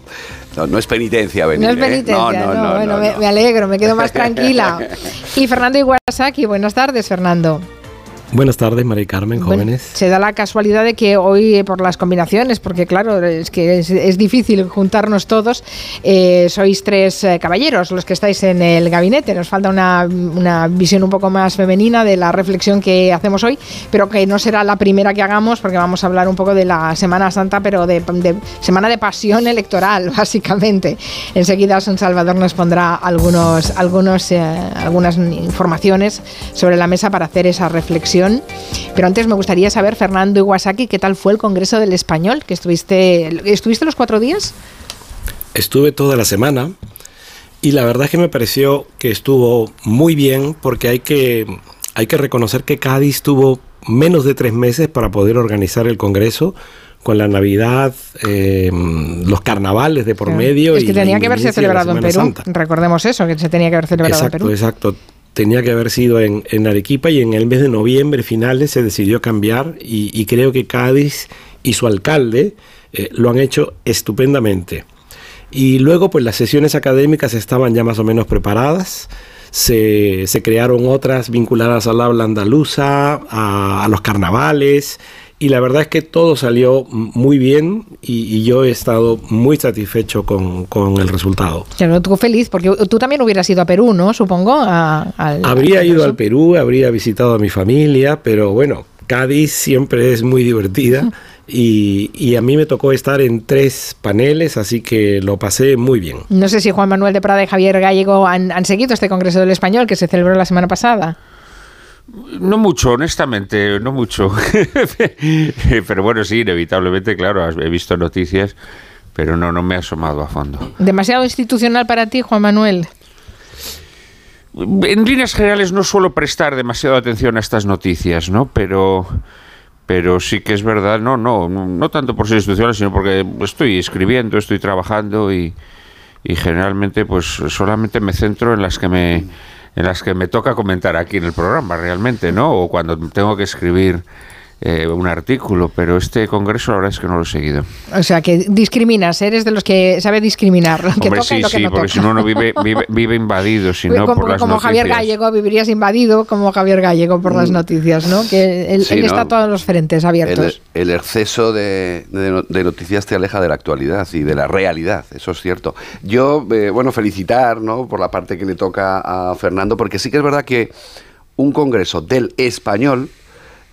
No, no es penitencia venir. No es ¿eh? penitencia, No, no, no, bueno, no, me, no. me alegro, me quedo más tranquila. Y Fernando Iwasaki, buenas tardes, Fernando. Buenas tardes, María Carmen, Bueno, jóvenes. se da la casualidad de que hoy, eh, por las combinaciones, porque claro, es que es, es difícil juntarnos todos, eh, sois tres eh, caballeros los que estáis en el gabinete. Nos falta una, una visión un poco más femenina de la reflexión que hacemos hoy, pero que no será la primera que hagamos, porque vamos a hablar un poco de la Semana Santa, pero de, de semana de pasión electoral, básicamente. Enseguida San Salvador nos pondrá algunos, algunos, eh, algunas informaciones sobre la mesa para hacer esa reflexión reflexión. Pero antes me gustaría saber, Fernando Iwasaki, ¿qué tal fue el Congreso del Español? que estuviste, ¿Estuviste los cuatro días? Estuve toda la semana y la verdad es que me pareció que estuvo muy bien porque hay que, hay que reconocer que Cádiz tuvo menos de tres meses para poder organizar el Congreso con la Navidad, eh, los carnavales de por medio. Es que y tenía que haberse celebrado en Perú. Santa. Recordemos eso, que se tenía que haber celebrado Exacto, en Perú. exacto. Tenía que haber sido en, Arequipa y en el mes de noviembre finales se decidió cambiar y, creo que Cádiz y su alcalde eh, lo han hecho estupendamente. Y luego pues las sesiones académicas estaban ya más o menos preparadas. Se, crearon otras vinculadas al habla andaluza, a los carnavales, y la verdad es que todo salió muy bien y, y yo he estado muy satisfecho con, con el resultado. Claro, tú feliz, porque tú también hubieras ido a Perú, ¿no? Supongo. a- al- Habría al ido al Perú, habría visitado a mi familia, pero bueno, Cádiz siempre es muy divertida y, y a mí me tocó estar en tres paneles, así que lo pasé muy bien. No sé si Juan Manuel de Prada y Javier Gallego han, han seguido este Congreso del Español que se celebró la semana pasada. No mucho, honestamente, no mucho. pero bueno, sí, inevitablemente, claro, he visto noticias, pero no, no me he asomado a fondo. ¿Demasiado institucional para ti, Juan Manuel? En líneas generales no suelo prestar demasiada atención a estas noticias, ¿no? Pero, pero sí que es verdad, no, no, no, no tanto por ser institucional, sino porque estoy escribiendo, estoy trabajando y, y generalmente pues solamente me centro en las que me en las que me toca comentar aquí en el programa realmente, ¿no? O cuando tengo que escribir eh, un artículo, pero este congreso la verdad es que no lo he seguido. O sea, que discriminas, eres de los que sabe discriminar lo que Hombre, toca y sí, lo que sí, no porque si no, uno vive, vive, vive invadido, si no, como por las como noticias. Javier Gallego vivirías invadido como Javier Gallego por las noticias, ¿no? Que él, Sí, él ¿no? está a todos los frentes abiertos. El, el exceso de, de- de noticias te aleja de la actualidad y de la realidad, eso es cierto. Yo, eh, bueno, felicitar ¿no? por la parte que le toca a Fernando, porque sí que es verdad que un congreso del español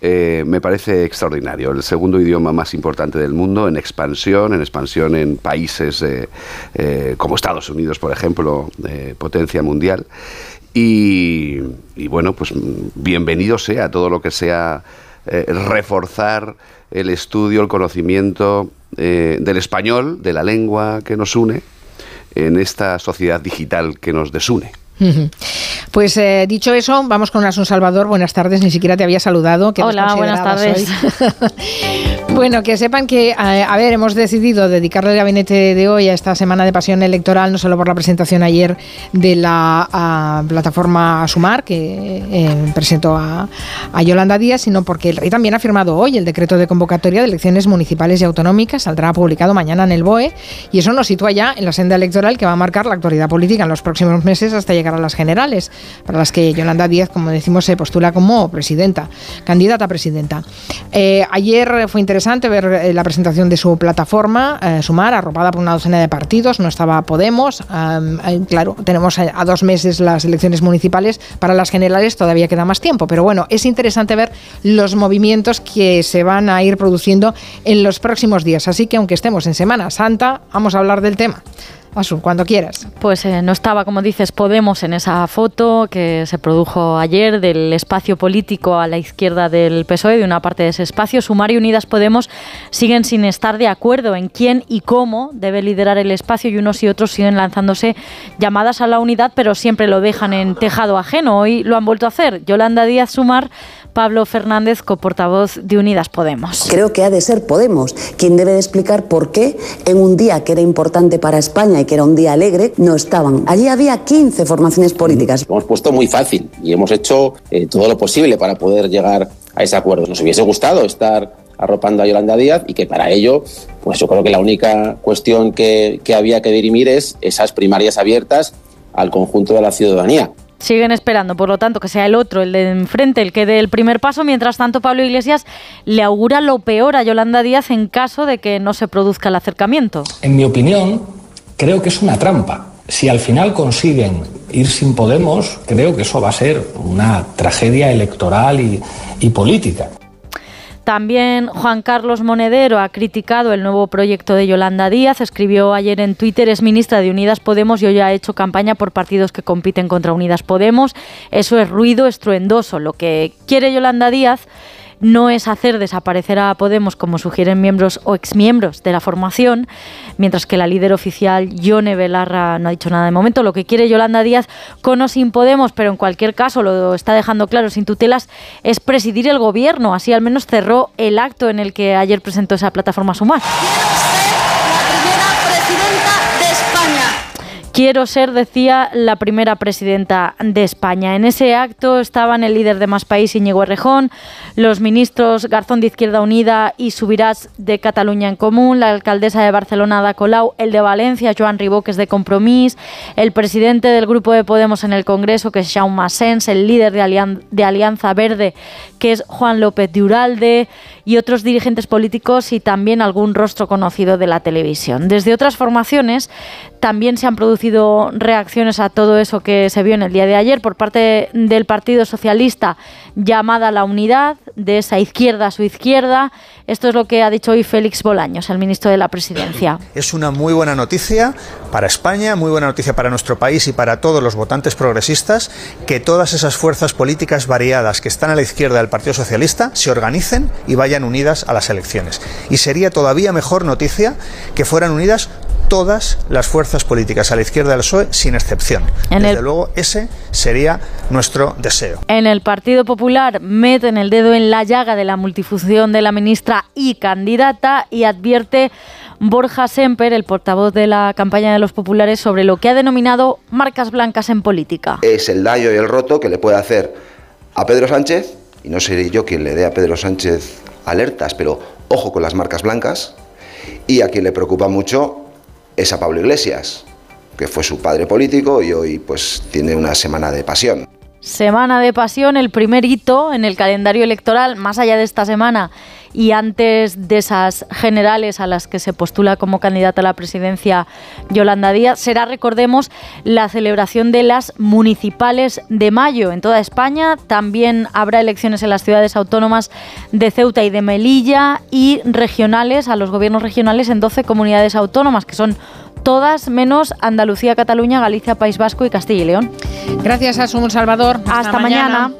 eh, me parece extraordinario. El segundo idioma más importante del mundo, en expansión, en expansión en países eh, eh, como Estados Unidos, por ejemplo, potencia mundial. Y, bueno, pues bienvenido sea todo lo que sea reforzar el estudio, el conocimiento del español, de la lengua que nos une, en esta sociedad digital que nos desune. Pues eh, dicho eso, vamos con Asun Salvador. Buenas tardes, ni siquiera te había saludado. ¿Qué Hola, buenas soy? bueno, que sepan que, eh, a ver, hemos decidido dedicarle el gabinete de hoy a esta semana de pasión electoral, no solo por la presentación ayer de la ah, plataforma Sumar, que eh, presentó a, a Yolanda Díaz, sino porque el rey también ha firmado hoy el decreto de convocatoria de elecciones municipales y autonómicas. Saldrá publicado mañana en el BOE y eso nos sitúa ya en la senda electoral que va a marcar la actualidad política en los próximos meses hasta llegar a las generales, para las que Yolanda Díaz, como decimos, se postula como presidenta, candidata a presidenta. Eh, ayer fue interesante ver eh, la presentación de su plataforma, eh, Sumar, arropada por una docena de partidos, no estaba Podemos, eh, claro, tenemos a, a dos meses las elecciones municipales, para las generales todavía queda más tiempo, pero bueno, es interesante ver los movimientos que se van a ir produciendo en los próximos días, así que aunque estemos en Semana Santa, vamos a hablar del tema. Asun, cuando quieras. Pues eh, no estaba, como dices, Podemos en esa foto que se produjo ayer del espacio político a la izquierda del PSOE, de una parte de ese espacio. Sumar y Unidas Podemos siguen sin estar de acuerdo en quién y cómo debe liderar el espacio y unos y otros siguen lanzándose llamadas a la unidad, pero siempre lo dejan en tejado ajeno. Hoy lo han vuelto a hacer. Yolanda Díaz Sumar, Pablo Fernández, coportavoz de Unidas Podemos. Creo que ha de ser Podemos quien debe de explicar por qué en un día que era importante para España y que era un día alegre, no estaban. Allí había 15 formaciones políticas. Lo hemos puesto muy fácil y hemos hecho eh, todo lo posible para poder llegar a ese acuerdo. Nos hubiese gustado estar arropando a Yolanda Díaz y que para ello, pues yo creo que la única cuestión que, que había que dirimir es esas primarias abiertas al conjunto de la ciudadanía. Siguen esperando, por lo tanto, que sea el otro, el de enfrente, el que dé el primer paso. Mientras tanto, Pablo Iglesias le augura lo peor a Yolanda Díaz en caso de que no se produzca el acercamiento. En mi opinión, creo que es una trampa. Si al final consiguen ir sin Podemos, creo que eso va a ser una tragedia electoral y, y política. También Juan Carlos Monedero ha criticado el nuevo proyecto de Yolanda Díaz. Escribió ayer en Twitter, es ministra de Unidas Podemos y hoy ha hecho campaña por partidos que compiten contra Unidas Podemos. Eso es ruido estruendoso. Lo que quiere Yolanda Díaz no es hacer desaparecer a Podemos como sugieren miembros o exmiembros de la formación, mientras que la líder oficial Yone Belarra no ha dicho nada de momento. Lo que quiere Yolanda Díaz con o sin Podemos, pero en cualquier caso lo está dejando claro sin tutelas, es presidir el gobierno. Así al menos cerró el acto en el que ayer presentó esa plataforma Sumar. Quiero ser, decía, la primera presidenta de España. En ese acto estaban el líder de Más País, Íñigo Errejón, los ministros Garzón de Izquierda Unida y Subirás de Cataluña en Común, la alcaldesa de Barcelona, Ada Colau, el de Valencia, Joan Ribó, que es de Compromís, el presidente del grupo de Podemos en el Congreso, que es Jaume Massens, el líder de, Alian- de Alianza Verde, que es Juan López de Uralde, y otros dirigentes políticos y también algún rostro conocido de la televisión. Desde otras formaciones también se han producido reacciones a todo eso que se vio en el día de ayer por parte del Partido Socialista llamada la unidad, de esa izquierda a su izquierda. Esto es lo que ha dicho hoy Félix Bolaños, el ministro de la Presidencia. Es una muy buena noticia para España, muy buena noticia para nuestro país y para todos los votantes progresistas que todas esas fuerzas políticas variadas que están a la izquierda del Partido Socialista se organicen y vayan unidas a las elecciones. Y sería todavía mejor noticia que fueran unidas todas las fuerzas políticas a la izquierda del PSOE sin excepción. En Desde el- luego ese sería nuestro deseo. En el Partido Popular meten el dedo en la llaga de la multifunción de la ministra y candidata y advierte Borja Semper, el portavoz de la campaña de los populares, sobre lo que ha denominado marcas blancas en política. es el daño y el roto que le puede hacer a Pedro Sánchez, y no seré yo quien le dé a Pedro Sánchez alertas, pero ojo con las marcas blancas, y a quien le preocupa mucho es a Pablo Iglesias, que fue su padre político y hoy pues tiene una semana de pasión. Semana de pasión, el primer hito en el calendario electoral, más allá de esta semana y antes de esas generales a las que se postula como candidata a la presidencia Yolanda Díaz, será, recordemos, la celebración de las municipales de mayo en toda España. También habrá elecciones en las ciudades autónomas de Ceuta y de Melilla y regionales, a los gobiernos regionales en 12 comunidades autónomas, que son todas menos Andalucía, Cataluña, Galicia, País Vasco y Castilla y León. Gracias, Asun Salvador. Hasta, mañana.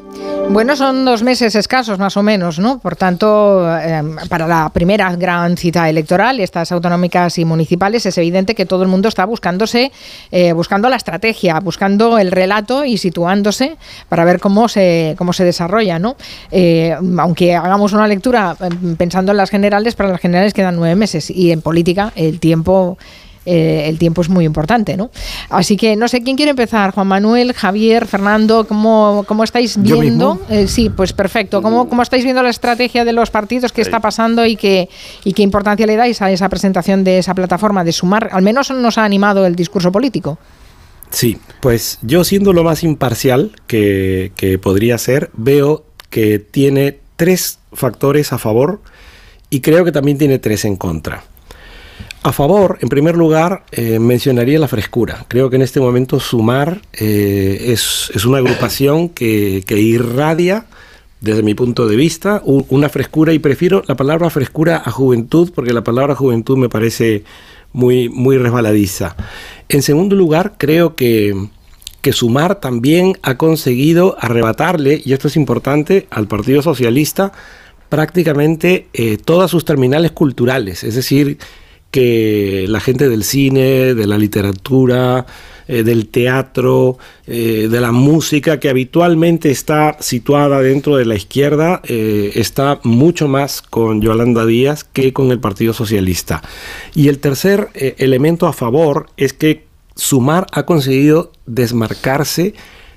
Bueno, son dos meses escasos más o menos, ¿no? Por tanto, eh, para la primera gran cita electoral, estas autonómicas y municipales, es evidente que todo el mundo está buscándose, eh, buscando la estrategia, buscando el relato y situándose para ver cómo se, cómo se desarrolla, ¿no? Eh, aunque hagamos una lectura eh, pensando en las generales, para las generales quedan nueve meses y en política el tiempo eh, el tiempo es muy importante, ¿no? Así que no sé quién quiere empezar, Juan Manuel, Javier, Fernando, ¿cómo, cómo estáis ¿Yo viendo? Eh, sí, pues perfecto. ¿Cómo, ¿Cómo estáis viendo la estrategia de los partidos? ¿Qué está pasando y qué, y qué importancia le dais a esa presentación de esa plataforma de sumar? Al menos nos ha animado el discurso político. Sí, pues yo siendo lo más imparcial que, que podría ser, veo que tiene tres factores a favor y creo que también tiene tres en contra. A favor, en primer lugar, eh, mencionaría la frescura. Creo que en este momento Sumar eh, es, es una agrupación que, que irradia, desde mi punto de vista, una frescura y prefiero la palabra frescura a juventud porque la palabra juventud me parece muy, muy resbaladiza. En segundo lugar, creo que, que Sumar también ha conseguido arrebatarle, y esto es importante, al Partido Socialista prácticamente eh, todas sus terminales culturales, es decir, que la gente del cine, de la literatura, eh, del teatro, eh, de la música, que habitualmente está situada dentro de la izquierda, eh, está mucho más con Yolanda Díaz que con el Partido Socialista. Y el tercer elemento a favor es que Sumar ha conseguido desmarcarse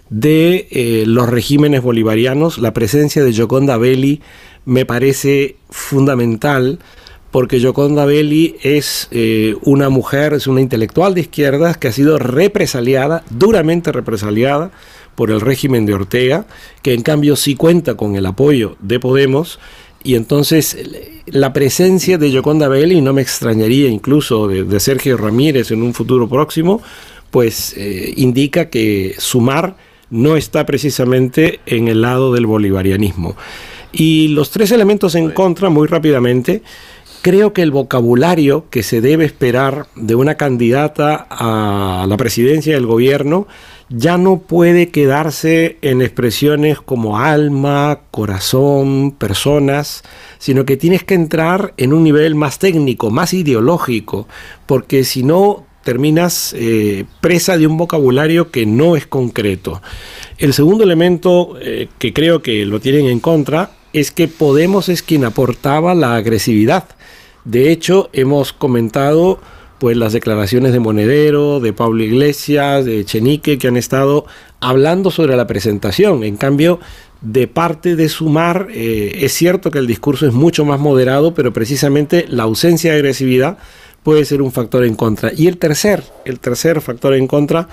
de los regímenes bolivarianos. La presencia de Gioconda Belli me parece fundamental porque Gioconda Belli es eh, una mujer, es una intelectual de izquierdas que ha sido represaliada, duramente represaliada por el régimen de Ortega, que en cambio sí cuenta con el apoyo de Podemos. Y entonces la presencia de Gioconda Belli, no me extrañaría incluso de, de Sergio Ramírez en un futuro próximo, pues eh, indica que Sumar no está precisamente en el lado del bolivarianismo. Y los tres elementos en contra, muy rápidamente, creo que el vocabulario que se debe esperar de una candidata a la presidencia del gobierno ya no puede quedarse en expresiones como alma, corazón, personas, sino que tienes que entrar en un nivel más técnico, más ideológico, porque si no terminas eh, presa de un vocabulario que no es concreto. El segundo elemento eh, que creo que lo tienen en contra es que Podemos es quien aportaba la agresividad. De hecho, hemos comentado pues las declaraciones de Monedero, de Pablo Iglesias, de Chenique, que han estado hablando sobre la presentación. En cambio, de parte de Sumar, eh, es cierto que el discurso es mucho más moderado, pero precisamente la ausencia de agresividad puede ser un factor en contra. Y el tercer, el tercer factor en contra,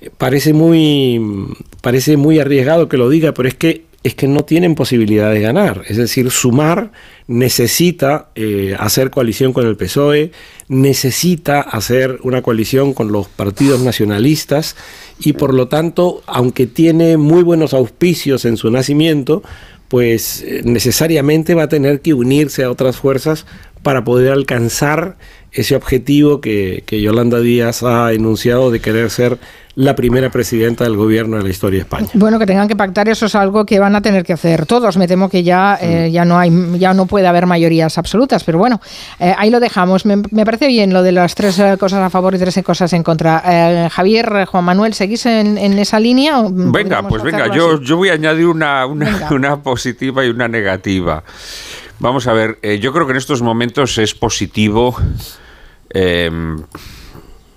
eh, parece muy, parece muy arriesgado que lo diga, pero es que es que no tienen posibilidad de ganar. Es decir, Sumar necesita eh, hacer coalición con el PSOE, necesita hacer una coalición con los partidos nacionalistas y por lo tanto, aunque tiene muy buenos auspicios en su nacimiento, pues eh, necesariamente va a tener que unirse a otras fuerzas para poder alcanzar ese objetivo que, que Yolanda Díaz ha enunciado de querer ser la primera presidenta del gobierno de la historia de España. Bueno, que tengan que pactar eso es algo que van a tener que hacer todos. Me temo que ya, eh, ya no hay, ya no puede haber mayorías absolutas, pero bueno, eh, ahí lo dejamos. Me, me parece bien lo de las tres eh, cosas a favor y tres cosas en contra. Eh, Javier, Juan Manuel, ¿seguís en, en esa línea? Venga, pues venga, yo, así? yo voy a añadir una, una, positiva y una negativa. Vamos a ver, eh, yo creo que en estos momentos es positivo, eh,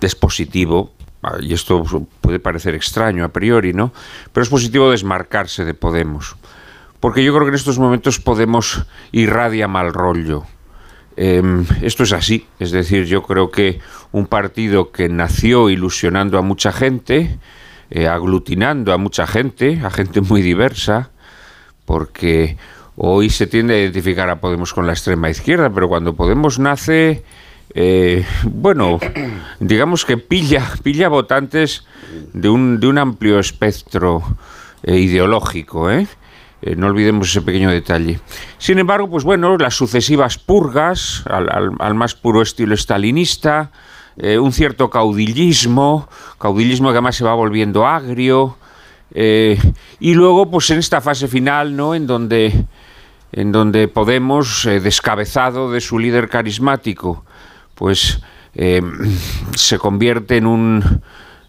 es positivo, y esto puede parecer extraño a priori, ¿no? Pero es positivo desmarcarse de Podemos. Porque yo creo que en estos momentos Podemos irradia mal rollo. Eh, esto es así, es decir, yo creo que un partido que nació ilusionando a mucha gente, eh, aglutinando a mucha gente, a gente muy diversa, porque hoy se tiende a identificar a Podemos con la extrema izquierda, pero cuando Podemos nace, eh, bueno, digamos que pilla, pilla votantes de un, de un amplio espectro eh, ideológico, ¿eh? Eh, no olvidemos ese pequeño detalle. Sin embargo, pues bueno, las sucesivas purgas, al, al- más puro estilo estalinista, eh, un cierto caudillismo, caudillismo que además se va volviendo agrio, y luego, pues en esta fase final, ¿no? En donde, en donde Podemos, descabezado de su líder carismático, pues eh, se convierte en un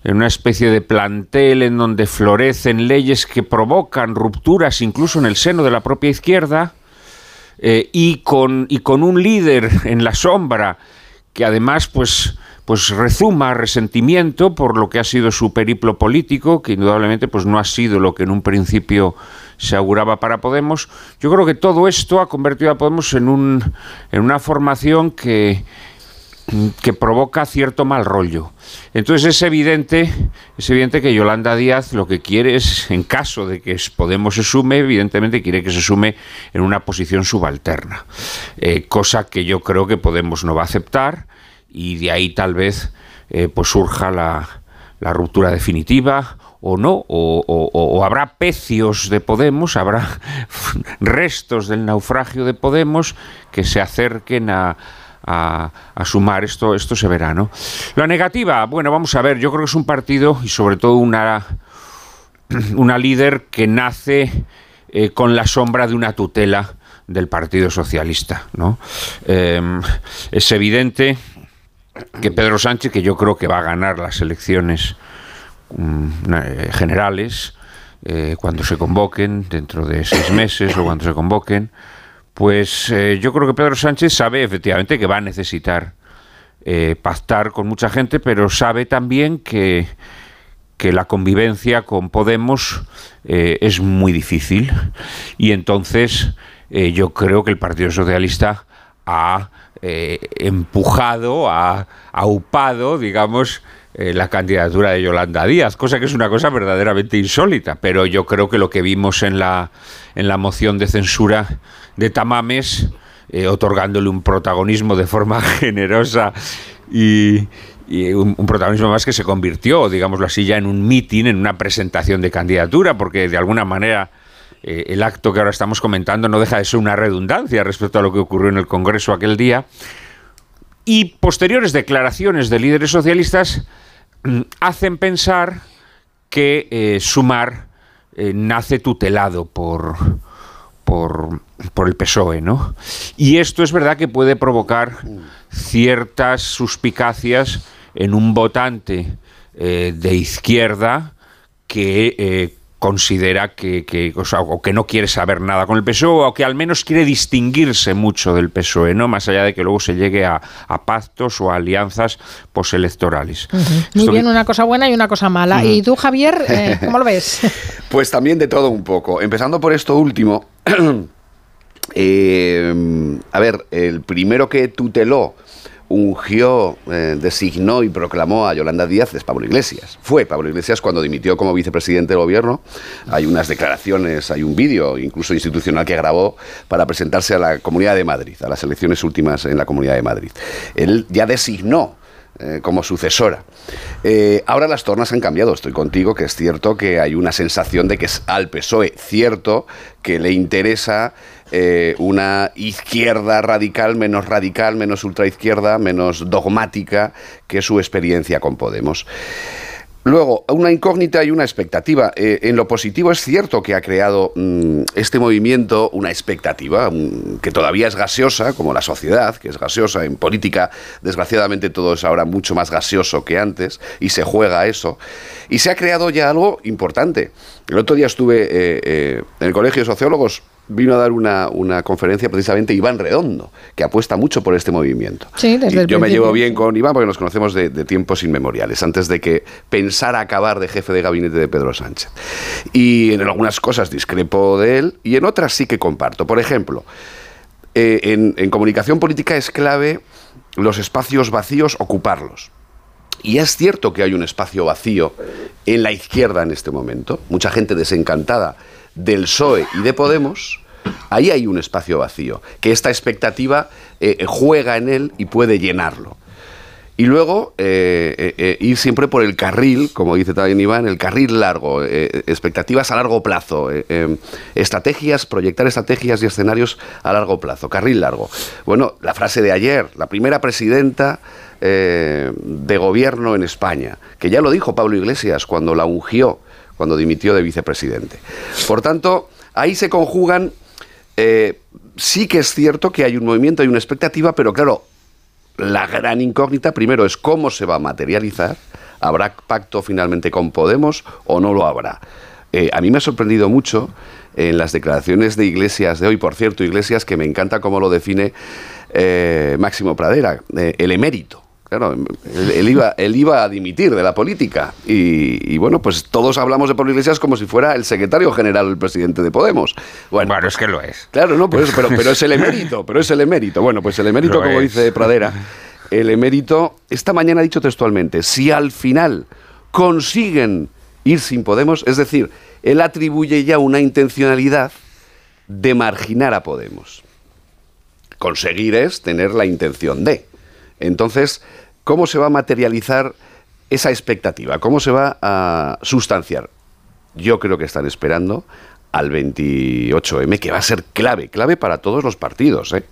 en una especie de plantel en donde florecen leyes que provocan rupturas incluso en el seno de la propia izquierda eh, y, con, y con un líder en la sombra que además pues, pues rezuma resentimiento por lo que ha sido su periplo político, que indudablemente pues no ha sido lo que en un principio se auguraba para Podemos. Yo creo que todo esto ha convertido a Podemos en, un, en una formación que, que provoca cierto mal rollo. Entonces es evidente, es evidente que Yolanda Díaz lo que quiere es, en caso de que Podemos se sume, evidentemente quiere que se sume en una posición subalterna, Eh, cosa que yo creo que Podemos no va a aceptar y de ahí tal vez eh, pues surja la, ruptura definitiva o no, o- o habrá pecios de Podemos, habrá restos del naufragio de Podemos que se acerquen a, a, sumar. Esto, esto se verá, ¿no? La negativa, bueno, vamos a ver, yo creo que es un partido y sobre todo una, una líder que nace eh, con la sombra de una tutela del Partido Socialista, ¿no? Eh, es evidente que Pedro Sánchez, que yo creo que va a ganar las elecciones mm, eh, generales, eh, cuando se convoquen, dentro de seis meses o cuando se convoquen, pues eh, yo creo que Pedro Sánchez sabe efectivamente que va a necesitar eh, pactar con mucha gente, pero sabe también que, que la convivencia con Podemos eh, es muy difícil. Y entonces eh, yo creo que el Partido Socialista ha empujado, ha aupado, digamos, eh, la candidatura de Yolanda Díaz, cosa que es una cosa verdaderamente insólita, pero yo creo que lo que vimos en la, en la moción de censura de Tamames, eh, otorgándole un protagonismo de forma generosa y, un, protagonismo más que se convirtió, digámoslo así, ya en un meeting, en una presentación de candidatura, porque de alguna manera eh, el acto que ahora estamos comentando no deja de ser una redundancia respecto a lo que ocurrió en el Congreso aquel día. Y posteriores declaraciones de líderes socialistas mm, hacen pensar que eh, Sumar eh, nace tutelado por, por, el PSOE, ¿no? Y esto es verdad que puede provocar ciertas suspicacias en un votante eh, de izquierda que considera que, que- o, sea, o que no quiere saber nada con el PSOE o que al menos quiere distinguirse mucho del PSOE, ¿no? Más allá de que luego se llegue a, a pactos o a alianzas postelectorales. Muy bien, una cosa buena y una cosa mala. Ujú. ¿Y tú, Javier, eh, cómo lo ves? Pues también de todo un poco. Empezando por esto último. eh, a ver, el primero que tuteló, ungió, eh, designó y proclamó a Yolanda Díaz es Pablo Iglesias. Fue Pablo Iglesias cuando dimitió como vicepresidente del gobierno. Hay unas declaraciones, hay un vídeo incluso institucional que grabó para presentarse a la Comunidad de Madrid, a las elecciones últimas en la Comunidad de Madrid. Él ya designó eh, como sucesora. Eh, ahora las tornas han cambiado, estoy contigo, que es cierto que hay una sensación de que es al PSOE cierto que le interesa eh, una izquierda radical, menos radical, menos ultraizquierda, menos dogmática que su experiencia con Podemos. Luego, una incógnita y una expectativa. Eh, en lo positivo es cierto que ha creado mm, este movimiento una expectativa mm, que todavía es gaseosa, como la sociedad, que es gaseosa. En política, desgraciadamente, todo es ahora mucho más gaseoso que antes y se juega eso. Y se ha creado ya algo importante. El otro día estuve eh, en el Colegio de Sociólogos, vino a dar una, una conferencia precisamente Iván Redondo, que apuesta mucho por este movimiento. Sí, desde Y el yo me llevo bien con Iván porque nos conocemos de, de tiempos inmemoriales, antes de que pensara acabar de jefe de gabinete de Pedro Sánchez. Y en algunas cosas discrepo de él y en otras sí que comparto. Por ejemplo, eh, en, en comunicación política es clave los espacios vacíos, ocuparlos. Y es cierto que hay un espacio vacío en la izquierda en este momento, mucha gente desencantada del PSOE y de Podemos, ahí hay un espacio vacío, que esta expectativa eh, juega en él y puede llenarlo. Y luego eh, eh, eh, ir siempre por el carril, como dice también Iván, el carril largo, eh, expectativas a largo plazo, eh, eh, estrategias, proyectar estrategias y escenarios a largo plazo, carril largo. Bueno, la frase de ayer, la primera presidenta eh, de gobierno en España, que ya lo dijo Pablo Iglesias cuando la ungió, cuando dimitió de vicepresidente. Por tanto, ahí se conjugan, eh, sí que es cierto que hay un movimiento, hay una expectativa, pero claro, la gran incógnita primero es cómo se va a materializar. ¿Habrá pacto finalmente con Podemos o no lo habrá? Eh, a mí me ha sorprendido mucho en las declaraciones de Iglesias de hoy, por cierto, Iglesias, que me encanta cómo lo define eh, Máximo Pradera, el emérito. Claro, él, él iba, él iba a dimitir de la política. Y, y bueno, pues todos hablamos de Pablo Iglesias como si fuera el secretario general o el presidente de Podemos. Bueno, es que lo es. Claro, no, por eso, pero, pero es el emérito, pero es el emérito. Bueno, pues el emérito, Lo como es. dice Pradera, el emérito, esta mañana ha dicho textualmente, si al final consiguen ir sin Podemos, es decir, él atribuye ya una intencionalidad de marginar a Podemos. Conseguir es tener la intención de. Entonces, ¿cómo se va a materializar esa expectativa? ¿Cómo se va a sustanciar? Yo creo que están esperando al 28M, que va a ser clave, clave para todos los partidos, ¿eh?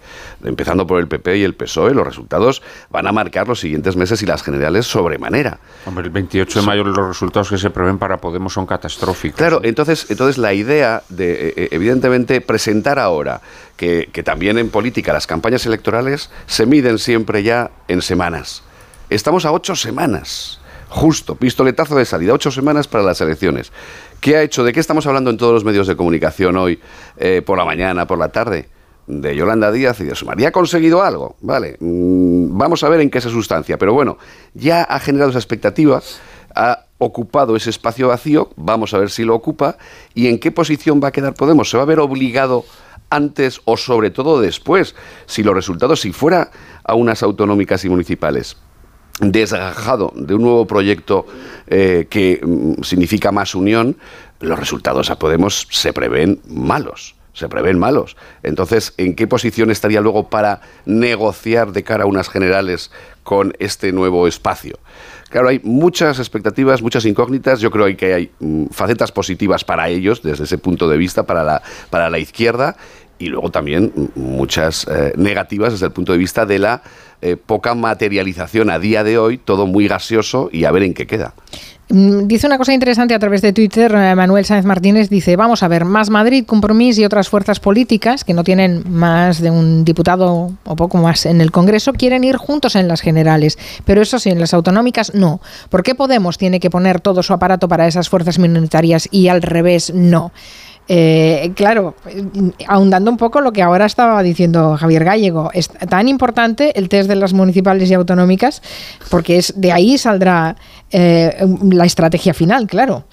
empezando por el PP y el PSOE, los resultados van a marcar los siguientes meses y las generales sobremanera. Hombre, el 28 de mayo los resultados que se prevén para Podemos son catastróficos. Claro, entonces, entonces la idea de, eh, evidentemente, presentar ahora que, que también en política las campañas electorales se miden siempre ya en semanas. Estamos a ocho semanas, justo, pistoletazo de salida, ocho semanas para las elecciones. ¿Qué ha hecho? ¿De qué estamos hablando en todos los medios de comunicación hoy, eh, por la mañana, por la tarde? De Yolanda Díaz y de Sumar. ¿Ya ha conseguido algo? Vale, mm, vamos a ver en qué se sustancia. Pero bueno, ya ha generado esa expectativa, ha ocupado ese espacio vacío, vamos a ver si lo ocupa y en qué posición va a quedar Podemos. ¿Se va a ver obligado antes o sobre todo después, si los resultados, si fuera a unas autonómicas y municipales? Desgajado de un nuevo proyecto eh, que mm, significa más unión, los resultados a Podemos se prevén malos. Se prevén malos. Entonces, ¿en qué posición estaría luego para negociar de cara a unas generales con este nuevo espacio? Claro, hay muchas expectativas, muchas incógnitas. Yo creo que hay mm, facetas positivas para ellos desde ese punto de vista, para la, para la izquierda, y luego también muchas eh, negativas desde el punto de vista de la eh, poca materialización a día de hoy, todo muy gaseoso y a ver en qué queda. Mm, Dice una cosa interesante a través de Twitter, eh, Manuel Sáenz Martínez dice, vamos a ver, Más Madrid, Compromís y otras fuerzas políticas que no tienen más de un diputado o poco más en el Congreso quieren ir juntos en las generales, pero eso sí, en las autonómicas no. ¿Por qué Podemos tiene que poner todo su aparato para esas fuerzas minoritarias y al revés no? Eh, claro, ahondando un poco lo que ahora estaba diciendo Javier Gallego, es tan importante el test de las municipales y autonómicas porque es de ahí saldrá eh, la estrategia final, claro.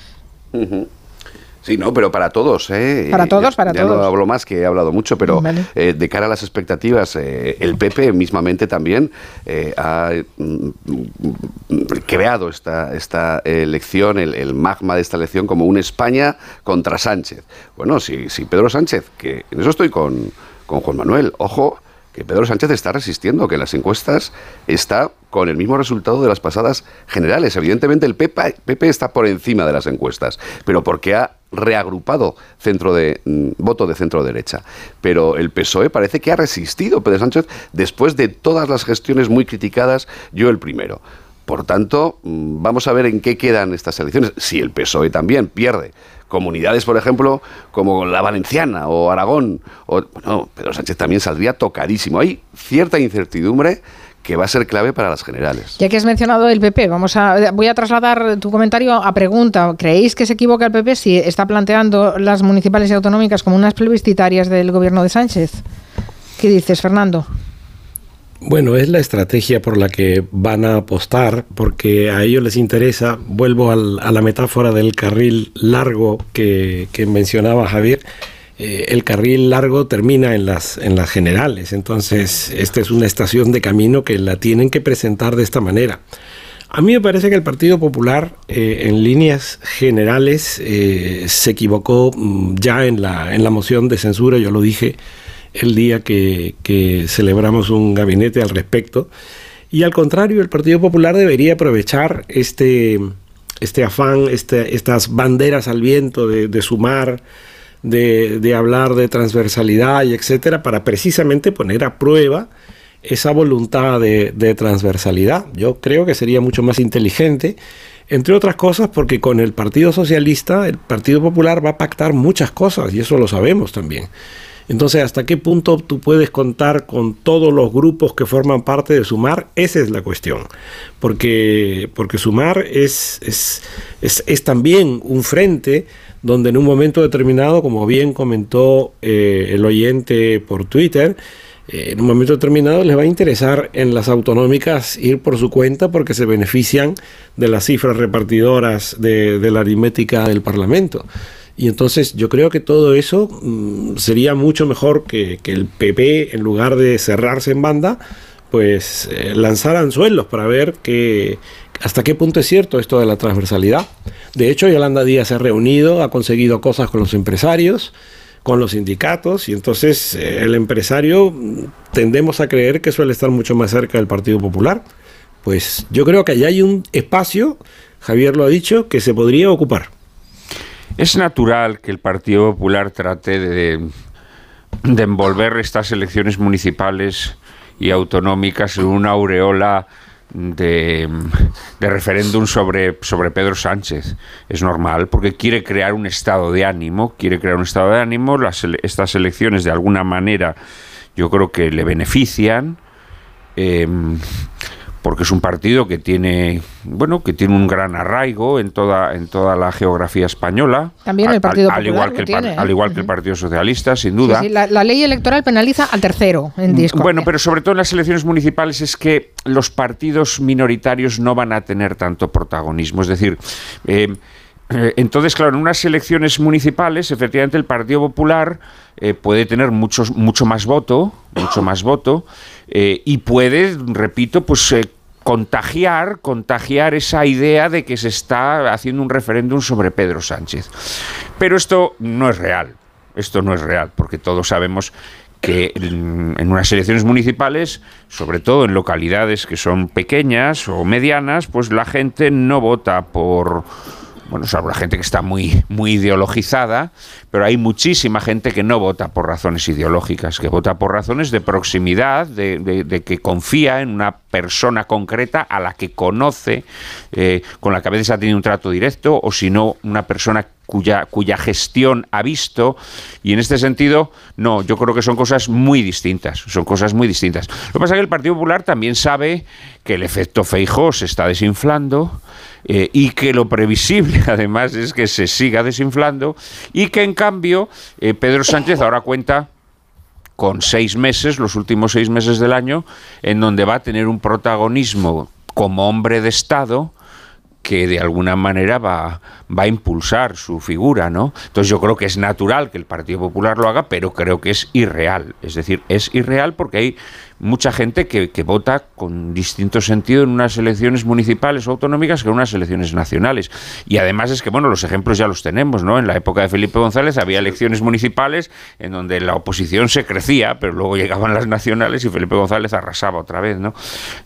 Sí, no, pero para todos, ¿eh? Para todos, Ya- para ya todos. no hablo más que he hablado mucho, pero Vale. eh, de cara a las expectativas, eh, el PP mismamente también eh, ha mm, mm, creado esta, esta elección, el, el magma de esta elección, como un España contra Sánchez. Bueno, si, si Pedro Sánchez, que en eso estoy con, con Juan Manuel, ojo, que Pedro Sánchez está resistiendo, que en las encuestas está con el mismo resultado de las pasadas generales. Evidentemente el PP, está por encima de las encuestas, pero porque ha reagrupado centro de mm, voto de centro derecha. Pero el PSOE parece que ha resistido Pedro Sánchez después de todas las gestiones muy criticadas, yo el primero. Por tanto, mm, vamos a ver en qué quedan estas elecciones. Si el PSOE también pierde comunidades, por ejemplo, como la valenciana o Aragón, o, bueno, Pedro Sánchez también saldría tocadísimo. Hay cierta incertidumbre que va a ser clave para las generales. Ya que has mencionado el PP, vamos a, voy a trasladar tu comentario a pregunta. ¿Creéis que se equivoca el PP si está planteando las municipales y autonómicas como unas plebiscitarias del gobierno de Sánchez? ¿Qué dices, Fernando? Bueno, es la estrategia por la que van a apostar, porque a ellos les interesa, vuelvo a la metáfora del carril largo que, que mencionaba Javier, eh, el carril largo termina en las, en las generales, entonces esta es una estación de camino que la tienen que presentar de esta manera. A mí me parece que el Partido Popular, eh, en líneas generales, eh, se equivocó mm, ya en la, en la moción de censura, yo lo dije el día que, celebramos un gabinete al respecto. Y al contrario, el Partido Popular debería aprovechar este, este afán, este- estas banderas al viento de, sumar, de, de hablar de transversalidad y etcétera, para precisamente poner a prueba esa voluntad de, de transversalidad. Yo creo que sería mucho más inteligente, entre otras cosas porque con el Partido Socialista, el Partido Popular va a pactar muchas cosas y eso lo sabemos también. Entonces, ¿hasta qué punto tú puedes contar con todos los grupos que forman parte de Sumar? Esa es la cuestión. Porque, porque Sumar es, es, es, es también un frente donde en un momento determinado, como bien comentó eh, el oyente por Twitter, eh, en un momento determinado les va a interesar en las autonómicas ir por su cuenta porque se benefician de las cifras repartidoras de, de la aritmética del Parlamento. Y entonces yo creo que todo eso mm, sería mucho mejor que, que el PP, en lugar de cerrarse en banda, pues eh, lanzar anzuelos para ver que, hasta qué punto es cierto esto de la transversalidad. De hecho, Yolanda Díaz se ha reunido, ha conseguido cosas con los empresarios, con los sindicatos, y entonces eh, el empresario mm, tendemos a creer que suele estar mucho más cerca del Partido Popular. Pues yo creo que allá hay un espacio, Javier lo ha dicho, que se podría ocupar. Es natural que el Partido Popular trate de, de envolver estas elecciones municipales y autonómicas en una aureola de, de referéndum sobre, sobre Pedro Sánchez. Es normal, porque quiere crear un estado de ánimo, quiere crear un estado de ánimo. Las, estas elecciones, de alguna manera, yo creo que le benefician. eh, porque es un partido que tiene bueno que tiene un gran arraigo en toda en toda la geografía española También el Al- Partido al, Popular igual lo que el, tiene, ¿eh? al igual que el Partido Socialista sin duda Sí, sí, la, la ley electoral penaliza al tercero en disco. bueno, pero sobre todo en las elecciones municipales es que los partidos minoritarios no van a tener tanto protagonismo. Es decir, eh, eh, entonces, claro, en unas elecciones municipales, efectivamente, el Partido Popular eh, puede tener muchos, mucho más voto, mucho más voto, eh, y puede, repito, pues eh, contagiar, contagiar esa idea de que se está haciendo un referéndum sobre Pedro Sánchez. Pero esto no es real. Esto no es real, porque todos sabemos que en, unas elecciones municipales, sobre todo en localidades que son pequeñas o medianas, pues la gente no vota por bueno, salvo la gente que está muy, muy ideologizada, pero hay muchísima gente que no vota por razones ideológicas, que vota por razones de proximidad, de, que confía en una persona concreta a la que conoce, eh, con la que a veces ha tenido un trato directo, o si no, una persona cuya, cuya gestión ha visto. Y en este sentido, no, yo creo que son cosas muy distintas, son cosas muy distintas. Lo que pasa es que el Partido Popular también sabe que el efecto Feijó se está desinflando, eh, y que lo previsible además es que se siga desinflando y que en cambio eh, Pedro Sánchez ahora cuenta con seis meses, los últimos seis meses del año, en donde va a tener un protagonismo como hombre de Estado que de alguna manera va, va a impulsar su figura, ¿no? Entonces yo creo que es natural que el Partido Popular lo haga, pero creo que es irreal. Es decir, es irreal porque hay mucha gente que, que vota con distinto sentido en unas elecciones municipales o autonómicas que en unas elecciones nacionales. Y además es que, bueno, los ejemplos ya los tenemos, ¿no? En la época de Felipe González había elecciones municipales en donde la oposición se crecía, pero luego llegaban las nacionales y Felipe González arrasaba otra vez, ¿no?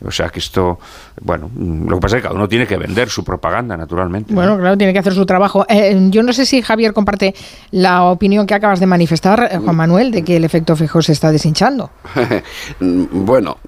O sea que esto, bueno, lo que pasa es que cada uno tiene que vender su propaganda, naturalmente. Bueno, claro, tiene que hacer su trabajo. Eh, yo no sé si Javier comparte la opinión que acabas de manifestar, eh, Juan Manuel, de que el efecto fijo se está deshinchando. bueno,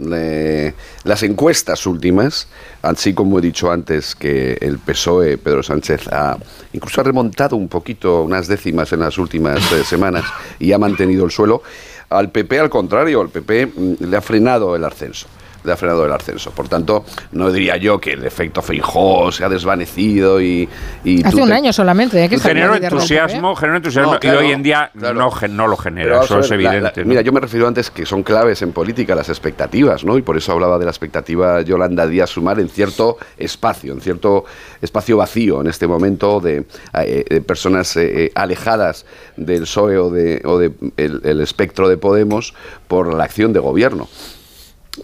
las encuestas últimas, así como he dicho antes que el PSOE, Pedro Sánchez, ha incluso ha remontado un poquito, unas décimas en las últimas eh, semanas y ha mantenido el suelo, al PP al contrario, al PP mm, le ha frenado el ascenso. Le ha frenado el ascenso. Por tanto, no diría yo que el efecto Feijó se ha desvanecido y. y Hace tú un te- año solamente. ¿eh? que Generó del entusiasmo, generó entusiasmo No, claro, y hoy en día claro. no, lo genera, eso es ver, la- evidente. la- ¿no? mira, yo me refiero antes que son claves en política las expectativas, ¿no? Y por eso hablaba de la expectativa Yolanda Díaz Sumar en cierto espacio, en cierto espacio vacío en este momento de, eh, de personas eh, eh, alejadas del PSOE o de, o de el, el espectro de Podemos por la acción de gobierno.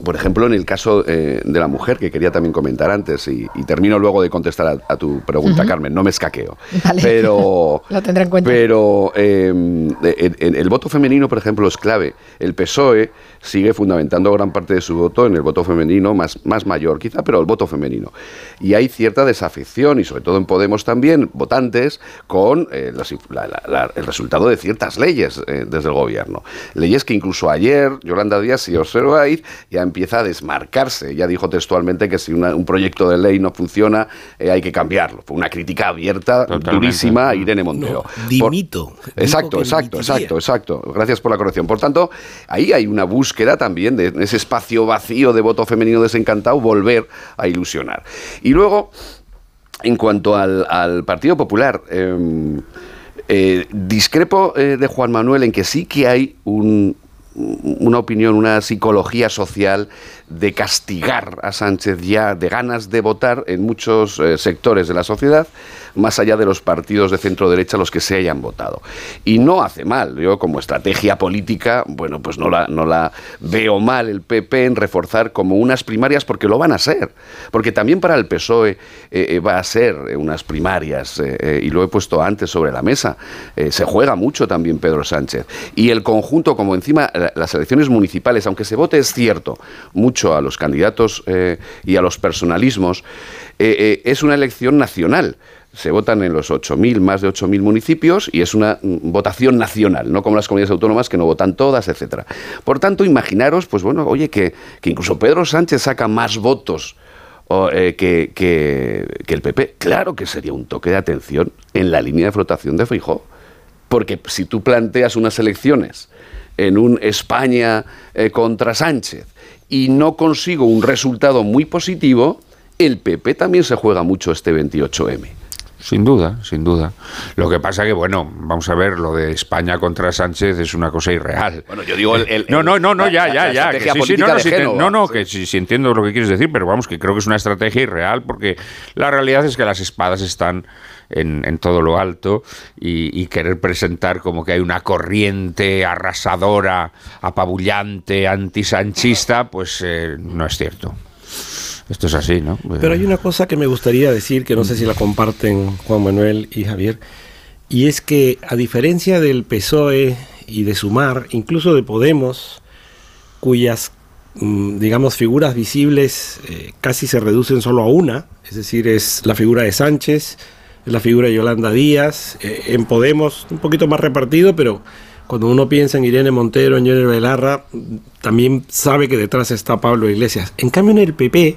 Por ejemplo, en el caso eh, de la mujer, que quería también comentar antes, y, y termino luego de contestar a, a tu pregunta. Carmen, no me escaqueo. Vale. Pero, Lo tendré en cuenta. pero eh, el, el- el voto femenino, por ejemplo, es clave. El PSOE sigue fundamentando gran parte de su voto en el voto femenino, más, más mayor quizá, pero el voto femenino. Y hay cierta desafección, y sobre todo en Podemos también, votantes, con eh, las inf- la- la- la- el resultado de ciertas leyes eh, desde el gobierno. Leyes que incluso ayer Yolanda Díaz, si observáis, ya empieza a desmarcarse. Ya dijo textualmente que si una- un proyecto de ley no funciona, eh, hay que cambiarlo. Fue una crítica abierta, durísima a Irene Montero. Por- dimito. Exacto, exacto, exacto, exacto. Gracias por la corrección. Por tanto, ahí hay una búsqueda también de en ese espacio vacío de voto femenino desencantado, volver a ilusionar. Y luego, en cuanto al, al Partido Popular, eh, eh, discrepo eh, de Juan Manuel en que sí que hay un- una opinión, una psicología social de castigar a Sánchez ya, de ganas de votar en muchos eh, sectores de la sociedad, más allá de los partidos de centro derecha los que se hayan votado. Y no hace mal, yo como estrategia política, bueno, pues no la, no la veo mal el PP en reforzar como unas primarias porque lo van a ser, porque también para el PSOE eh, eh, va a ser eh, unas primarias, y lo he puesto antes sobre la mesa, se juega mucho también Pedro Sánchez. Y el conjunto, como encima la- las elecciones municipales, aunque se vote, es cierto, a los candidatos eh, y a los personalismos, eh, eh, es una elección nacional. Se votan en los 8.000, más de 8.000 municipios y es una mm, votación nacional, no como las comunidades autónomas que no votan todas, etcétera. Por tanto, imaginaros, pues bueno, oye, que, que incluso Pedro Sánchez saca más votos que, que- el PP. Claro que sería un toque de atención en la línea de flotación de Feijóo. Porque si tú planteas unas elecciones en un España contra Sánchez y no consigo un resultado muy positivo, el PP también se juega mucho este 28M. Sin duda, sin duda. Lo que pasa que, bueno, vamos a ver, lo de España contra Sánchez es una cosa irreal. Bueno, yo digo el... el- no, no, no, no, ya, la- ya, la ya. que sí, sí, no, no, te- que sí, sí entiendo lo que quieres decir, pero vamos, que creo que es una estrategia irreal porque la realidad es que las espadas están en, todo lo alto y, y querer presentar como que hay una corriente arrasadora, apabullante, antisanchista, pues eh, no es cierto. Esto es así, ¿no? Pero hay una cosa que me gustaría decir, que no sé si la comparten Juan Manuel y Javier, y es que a diferencia del PSOE y de Sumar, incluso de Podemos, cuyas, mm, digamos, figuras visibles eh, casi se reducen solo a una, es decir, es la figura de Sánchez, la figura de Yolanda Díaz, eh, en Podemos un poquito más repartido, pero cuando uno piensa en Irene Montero, en Johnny Belarra, también sabe que detrás está Pablo Iglesias. En cambio, en el PP,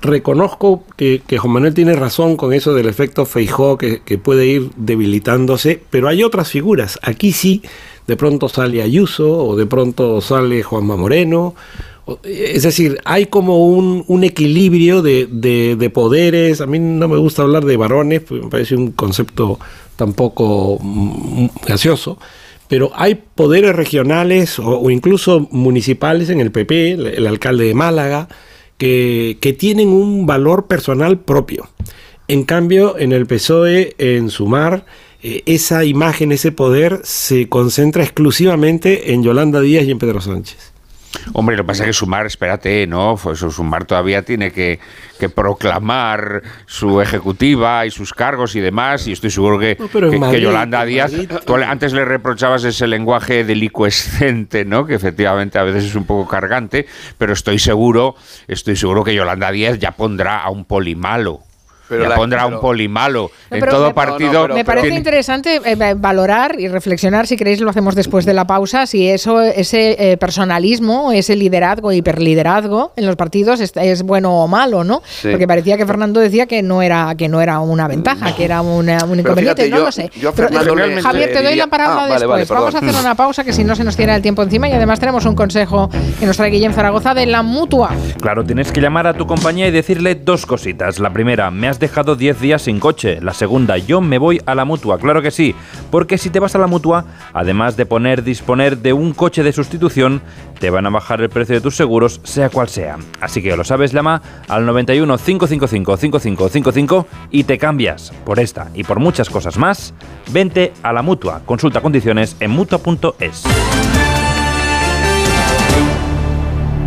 reconozco que, que Juan Manuel tiene razón con eso del efecto Feijó, que, que puede ir debilitándose, pero hay otras figuras. Aquí sí, de pronto sale Ayuso, o de pronto sale Juanma Moreno. Es decir, hay como un, equilibrio de, de- de poderes. A mí no me gusta hablar de varones, pues me parece un concepto tampoco mm, gracioso. Pero hay poderes regionales o, incluso municipales en el PP, el, alcalde de Málaga, que, tienen un valor personal propio. En cambio, en el PSOE, en Sumar, eh, esa imagen, ese poder se concentra exclusivamente en Yolanda Díaz y en Pedro Sánchez. Hombre, lo que pasa es que Sumar, espérate, ¿no? Pues Sumar todavía tiene que, que proclamar su ejecutiva y sus cargos y demás, y estoy seguro que, No, Yolanda Díaz, tú antes le reprochabas ese lenguaje delicuescente, ¿no? Que efectivamente a veces es un poco cargante, pero estoy seguro, estoy seguro que Yolanda Díaz ya pondrá a un polimalo. Pero la- pondrá pero- un polimalo. No, en pero todo me- partido. me parece tiene- interesante eh, valorar y reflexionar, si queréis lo hacemos después de la pausa, si eso, ese eh, personalismo, ese liderazgo, hiperliderazgo en los partidos es, es bueno o malo, ¿no? Sí. Porque parecía que Fernando decía que no era que no era una ventaja, que era una- un inconveniente, fíjate, no yo- lo sé. yo a Pero, eh, le- Javier, te doy diría- la palabra Ah, vale, después. vale, Vamos a hacer una pausa que si no se nos tira el tiempo encima y además tenemos un consejo que nos trae Guillem Zaragoza de la mutua. Claro, tienes que llamar a tu compañía y decirle dos cositas. La primera, me has dejado 10 días sin coche. La segunda, yo me voy a la mutua. Claro que sí, porque si te vas a la mutua, además de poner disponer de un coche de sustitución, te van a bajar el precio de tus seguros, sea cual sea. Así que lo sabes, llama al 91 555 5555 y te cambias. Por esta y por muchas cosas más, vente a la mutua. Consulta condiciones en mutua.es.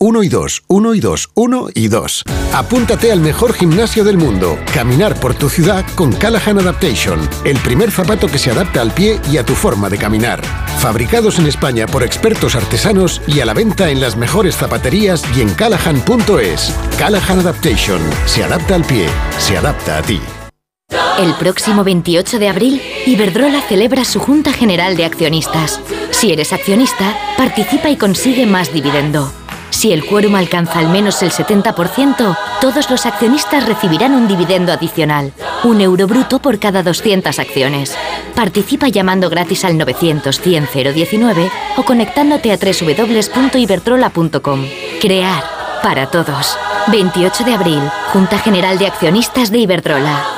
Uno y dos, uno y dos, uno y dos. Apúntate al mejor gimnasio del mundo. Caminar por tu ciudad con Callahan Adaptation. El primer zapato que se adapta al pie y a tu forma de caminar. Fabricados en España por expertos artesanos y a la venta en las mejores zapaterías y en callahan.es. Callahan Adaptation. Se adapta al pie. Se adapta a ti. El próximo 28 de abril, Iberdrola celebra su Junta General de Accionistas. Si eres accionista, participa y consigue más dividendo. Si el quórum alcanza al menos el 70%, todos los accionistas recibirán un dividendo adicional, un euro bruto por cada 200 acciones. Participa llamando gratis al 900 100 019 o conectándote a www.iberdrola.com. Crear para todos. 28 de abril, Junta General de Accionistas de Iberdrola.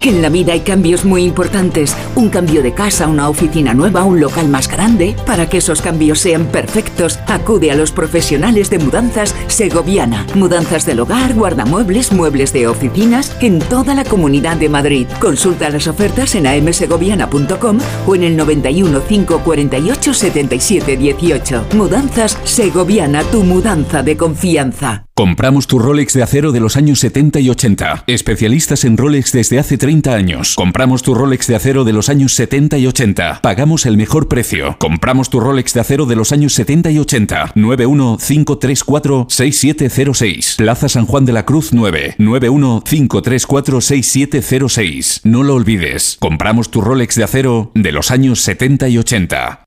En la vida hay cambios muy importantes. Un cambio de casa, una oficina nueva, un local más grande. Para que esos cambios sean perfectos, acude a los profesionales de mudanzas Segoviana. Mudanzas del hogar, guardamuebles, muebles de oficinas en toda la comunidad de Madrid. Consulta las ofertas en amsegoviana.com o en el 91 548 77 18. Mudanzas Segoviana, tu mudanza de confianza. Compramos tu Rolex de acero de los años 70 y 80. Especialistas en Rolex desde hace 30 años. Compramos tu Rolex de acero de los años 70 y 80. Pagamos el mejor precio. Compramos tu Rolex de acero de los años 70 y 80. 915346706. Plaza San Juan de la Cruz 9. 915346706. No lo olvides. Compramos tu Rolex de acero de los años 70 y 80.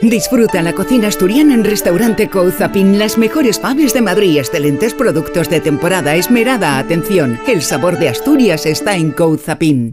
Disfruta la cocina asturiana en Restaurante Couzapin. Las mejores faves de Madrid, excelentes productos de temporada, esmerada atención. El sabor de Asturias está en Couzapin.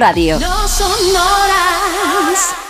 radio. No son horas.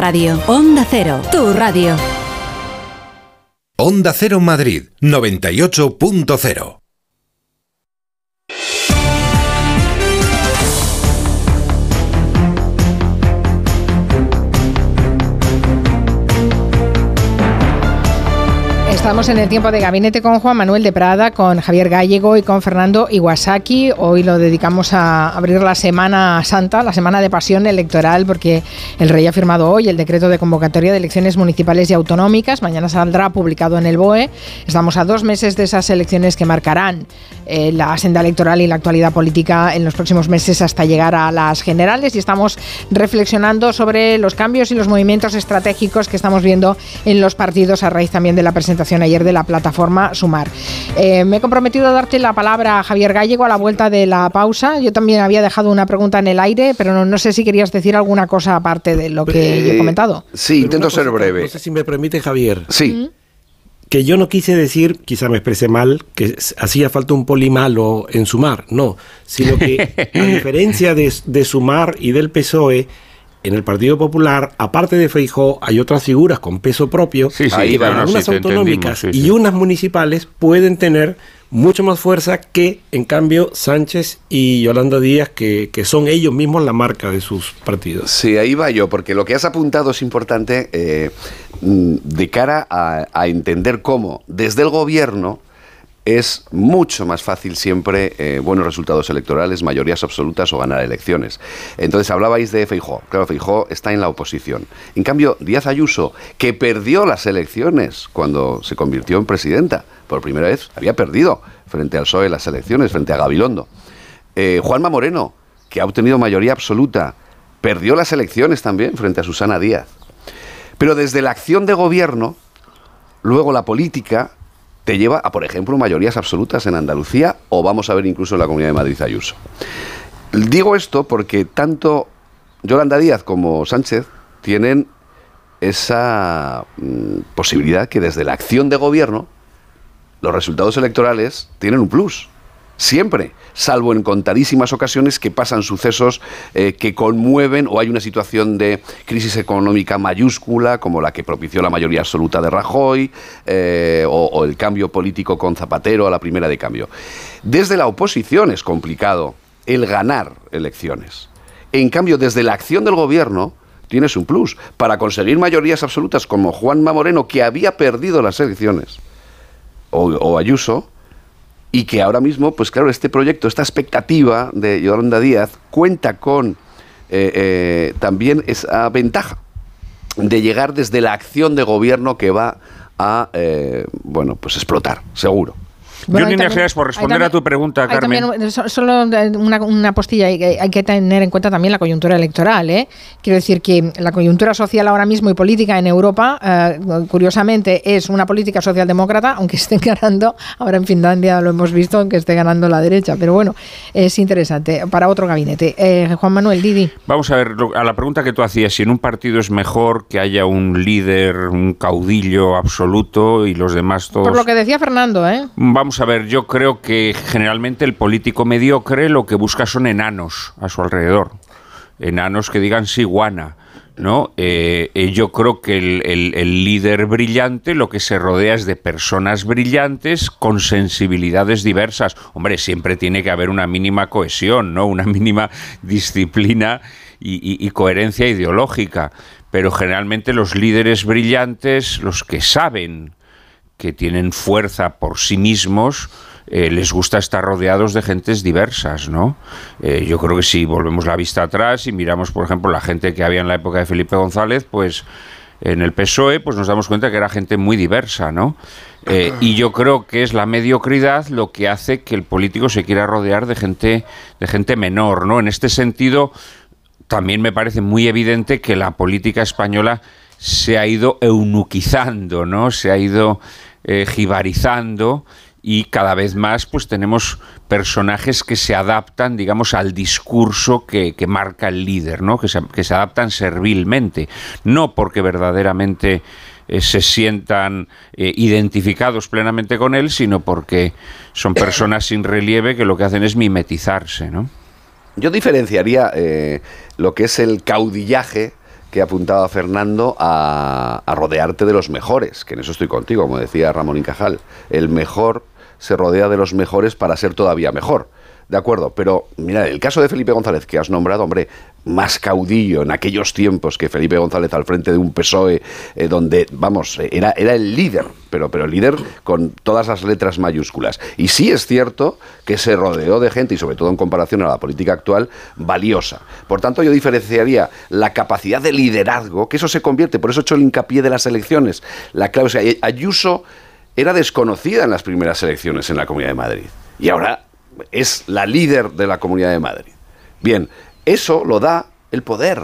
radio. Onda Cero, tu radio. Onda Cero Madrid 98.0. Estamos en el tiempo de gabinete con Juan Manuel de Prada, con Javier Gallego y con Fernando Iwasaki. Hoy lo dedicamos a abrir la Semana Santa, la Semana de Pasión Electoral, porque el rey ha firmado hoy el decreto de convocatoria de elecciones municipales y autonómicas. Mañana saldrá publicado en el BOE. Estamos a dos meses de esas elecciones que marcarán eh, la senda electoral y la actualidad política en los próximos meses hasta llegar a las generales y estamos reflexionando sobre los cambios y los movimientos estratégicos que estamos viendo en los partidos a raíz también de la presentación ayer de la plataforma Sumar. Eh, me he comprometido a darte la palabra a Javier Gallego a la vuelta de la pausa. Yo también había dejado una pregunta en el aire, pero no, no sé si querías decir alguna cosa aparte de lo que yo he comentado. Sí, Pero intento ser breve. No sé si me permite, Javier. Sí. Que yo no quise decir, quizá me expresé mal, que hacía falta un poli malo en sumar. No, sino que a diferencia de, de sumar y del PSOE, en el Partido Popular, aparte de Feijó, hay otras figuras con peso propio. Sí, sí, que claro, para sí, unas te autonómicas y sí. unas municipales pueden tener mucho más fuerza que, en cambio, Sánchez y Yolanda Díaz, que, que son ellos mismos la marca de sus partidos. Sí, ahí va yo, porque lo que has apuntado es importante eh, mm, de cara a, a entender cómo desde el gobierno es mucho más fácil siempre eh, buenos resultados electorales, mayorías absolutas o ganar elecciones. Entonces hablabais de Feijó. Claro, Feijó está en la oposición. En cambio, Díaz Ayuso, que perdió las elecciones cuando se convirtió en presidenta, por primera vez había perdido frente al PSOE las elecciones, frente a Gabilondo. Eh, Juanma Moreno, que ha obtenido mayoría absoluta, perdió las elecciones también frente a Susana Díaz. Pero desde la acción de gobierno, luego la política te lleva a, por ejemplo, mayorías absolutas en Andalucía o vamos a ver incluso en la Comunidad de Madrid Ayuso. Digo esto porque tanto Yolanda Díaz como Sánchez tienen esa mm, posibilidad que desde la acción de gobierno los resultados electorales tienen un plus. Siempre, salvo en contadísimas ocasiones que pasan sucesos eh, que conmueven o hay una situación de crisis económica mayúscula, como la que propició la mayoría absoluta de Rajoy, eh, o, el cambio político con Zapatero a la primera de cambio. Desde la oposición es complicado el ganar elecciones. En cambio, desde la acción del gobierno tienes un plus. Para conseguir mayorías absolutas como Juanma Moreno, que había perdido las elecciones, o Ayuso, y que ahora mismo, pues claro, este proyecto, esta expectativa de Yolanda Díaz cuenta con eh, eh, también esa ventaja de llegar desde la acción de gobierno que va a, eh, bueno, pues explotar, seguro. Yo, en líneas por responder a tu pregunta, Carmen. También, solo una, una postilla, hay, que tener en cuenta también la coyuntura electoral. ¿eh? Quiero decir que la coyuntura social ahora mismo y política en Europa, eh, curiosamente, es una política socialdemócrata, aunque esté ganando, ahora en Finlandia lo hemos visto, aunque esté ganando la derecha. Pero bueno, es interesante para otro gabinete. Eh, Juan Manuel, Didi. Vamos a ver, a la pregunta que tú hacías, si en un partido es mejor que haya un líder, un caudillo absoluto y los demás todos... Por lo que decía Fernando, ¿eh? Vamos a ver, yo creo que generalmente el político mediocre lo que busca son enanos a su alrededor. Enanos que digan sí, guana. ¿no? Eh, eh, yo creo que el, líder brillante lo que se rodea es de personas brillantes con sensibilidades diversas. Hombre, siempre tiene que haber una mínima cohesión, ¿no? Una mínima disciplina y coherencia ideológica. Pero generalmente los líderes brillantes, los que saben que tienen fuerza por sí mismos, eh, les gusta estar rodeados de gentes diversas, ¿no? Eh, yo creo que si volvemos la vista atrás y miramos, por ejemplo, la gente que había en la época de Felipe González, pues en el PSOE, pues nos damos cuenta que era gente muy diversa, ¿no? Eh, y yo creo que es la mediocridad lo que hace que el político se quiera rodear de gente, de gente menor, ¿no? En este sentido, también me parece muy evidente que la política española se ha ido eunuquizando, ¿no? Se ha ido eh, jibarizando y cada vez más pues tenemos personajes que se adaptan, digamos, al discurso que, marca el líder, ¿no? Que se, que se, adaptan servilmente, no porque verdaderamente eh, se sientan eh, identificados plenamente con él, sino porque son personas sin relieve que lo que hacen es mimetizarse, ¿no? Yo diferenciaría lo que es el caudillaje que apuntaba Fernando a, a, rodearte de los mejores, que en eso estoy contigo, como decía Ramón Incajal. El mejor se rodea de los mejores para ser todavía mejor. De acuerdo, pero mira, el caso de Felipe González que has nombrado, hombre, más caudillo en aquellos tiempos que Felipe González al frente de un PSOE eh, donde, vamos, era, era el líder, pero, pero el líder con todas las letras mayúsculas. Y sí es cierto que se rodeó de gente, y sobre todo en comparación a la política actual, valiosa. Por tanto, yo diferenciaría la capacidad de liderazgo, que eso se convierte, por eso he hecho el hincapié de las elecciones. La clave, Ayuso era desconocida en las primeras elecciones en la Comunidad de Madrid. Y ahora es la líder de la Comunidad de Madrid. Bien, eso lo da el poder,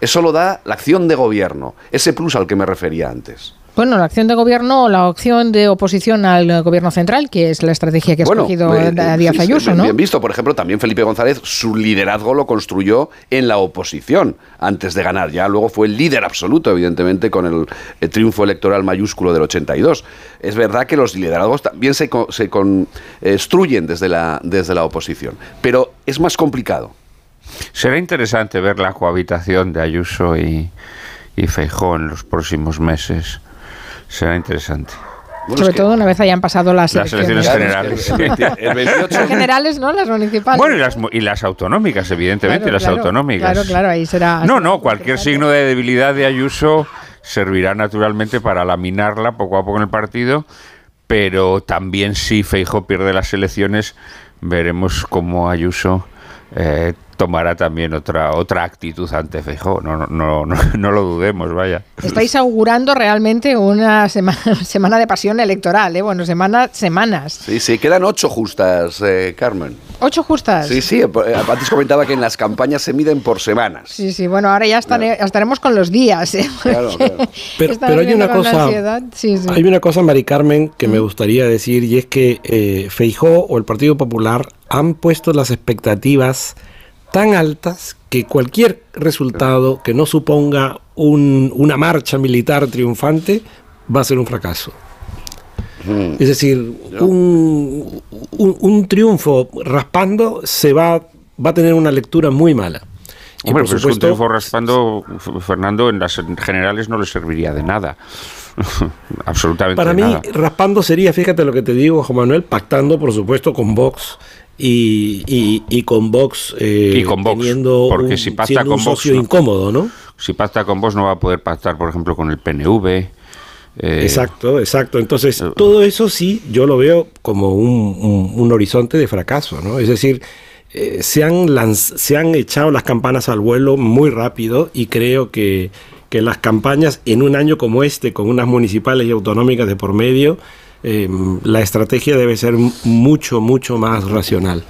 eso lo da la acción de gobierno, ese plus al que me refería antes. Bueno, la acción de gobierno o la opción de oposición al gobierno central, que es la estrategia que ha escogido eh, Díaz Ayuso, ¿no? Bien visto, por ejemplo, también Felipe González, su liderazgo lo construyó en la oposición antes de ganar. Ya luego fue el líder absoluto, evidentemente, con el, triunfo electoral mayúsculo del 82. Es verdad que los liderazgos también se, se construyen desde la, desde la oposición, pero es más complicado. Será interesante ver la cohabitación de Ayuso y, y Feijó en los próximos meses será interesante. Sobre todo una vez hayan pasado las, elecciones, generales. las generales, ¿no? Las municipales. Bueno, y las, autonómicas, evidentemente, las autonómicas. Claro, claro, ahí será. No, no, cualquier signo de debilidad de Ayuso servirá naturalmente para laminarla poco a poco en el partido, pero también si Feijo pierde las elecciones, veremos cómo Ayuso eh, tomará también otra otra actitud ante Feijóo, no, no, no, no, lo dudemos, vaya. Estáis augurando realmente una semana, semana de pasión electoral, ¿eh? Bueno, semana, semanas. Sí, sí, quedan ocho justas, eh, Carmen. ¿Ocho justas? Sí, sí, eh, antes comentaba que en las campañas se miden por semanas. Sí, sí, bueno, ahora ya estaremos con los días. ¿eh? Claro, Pero, pero hay una cosa, hay una cosa, Mari Carmen, que me mm. gustaría decir, y es que eh, Feijó o el Partido Popular han puesto las expectativas tan altas que cualquier resultado que no suponga una marcha militar triunfante va a ser un fracaso. Mm. Es decir, un, un, triunfo raspando se va, va a tener una lectura muy mala. Hombre, pero supuesto, un triunfo raspando, Fernando, en las generales no le serviría de nada. Absolutamente Para mí, raspando sería, fíjate lo que te digo, Juan Manuel, pactando, por supuesto, con Vox y, y, con Vox eh, y con Vox, teniendo porque un, si pacta con socio incómodo, ¿no? Si pacta con Vox no va a poder pactar, por ejemplo, con el PNV, Eh, exacto, exacto. Entonces, todo eso sí, yo lo veo como un, un, horizonte de fracaso, ¿no? Es decir, eh, se, han se han echado las campanas al vuelo muy rápido y creo que, que las campañas en un año como este, con unas municipales y autonómicas de por medio, eh, la estrategia debe ser mucho, mucho más racional.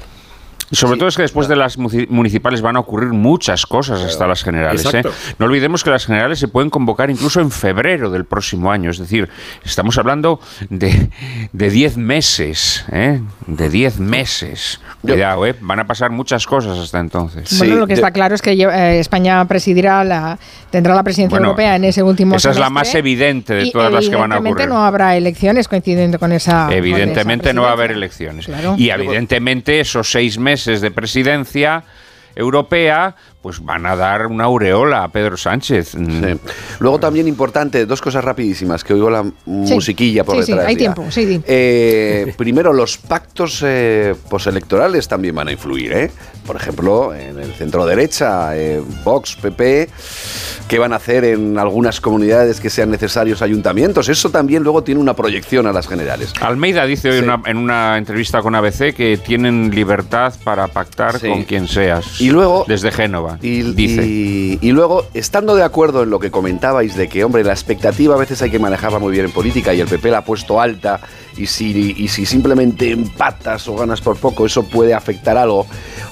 Sobre todo es que después de las municipales van a ocurrir muchas cosas hasta las generales. ¿eh? No olvidemos que las generales se pueden convocar incluso en febrero del próximo año. Es decir, estamos hablando de 10 meses. ¿eh? De 10 meses. Cuidado, ¿eh? van a pasar muchas cosas hasta entonces. Bueno, lo que está claro es que eh, España presidirá la, tendrá la presidencia europea en ese último Esa es la más evidente de todas las que van a ocurrir. Evidentemente no habrá elecciones coincidiendo con esa. Evidentemente no va a haber elecciones. Y evidentemente esos seis meses de presidencia europea, pues van a dar una aureola a Pedro Sánchez. Mm. Luego también importante, dos cosas rapidísimas, que oigo la musiquilla por sí, detrás. Sí, hay tiempo, sí. Eh, primero, los pactos eh, postelectorales también van a influir, ¿eh? Por ejemplo, en el centro derecha, eh, Vox, PP, qué van a hacer en algunas comunidades que sean necesarios ayuntamientos. Eso también luego tiene una proyección a las generales. Almeida dice hoy en una entrevista con ABC que tienen libertad para pactar con quien seas. Y luego... Desde Génova. Y, dice. Y, luego, estando de acuerdo en lo que comentabais de que, hombre, la expectativa a veces hay que manejarla muy bien en política y el PP la ha puesto alta y si, y si simplemente empatas o ganas por poco, eso puede afectar algo.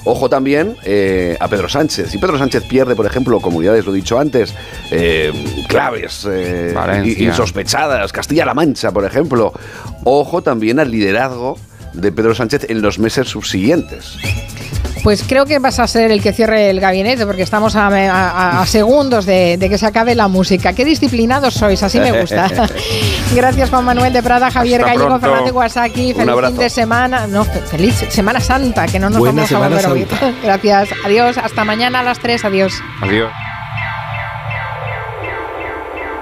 Ojo también eh, a Pedro Sánchez. Si Pedro Sánchez pierde, por ejemplo, comunidades, lo he dicho antes, eh, claves, eh, insospechadas, Castilla-La Mancha, por ejemplo, ojo también al liderazgo de Pedro Sánchez en los meses subsiguientes. Pues creo que vas a ser el que cierre el gabinete porque estamos a, segundos de, que se acabe la música. Qué disciplinados sois, así me gusta. Gracias Juan Manuel de Prada, Javier Gallego, Fernando Guasaki. Feliz fin de semana. No, feliz Semana Santa, que no nos vamos a volver a oír. Gracias. Adiós. Hasta mañana a las 3. Adiós. Adiós.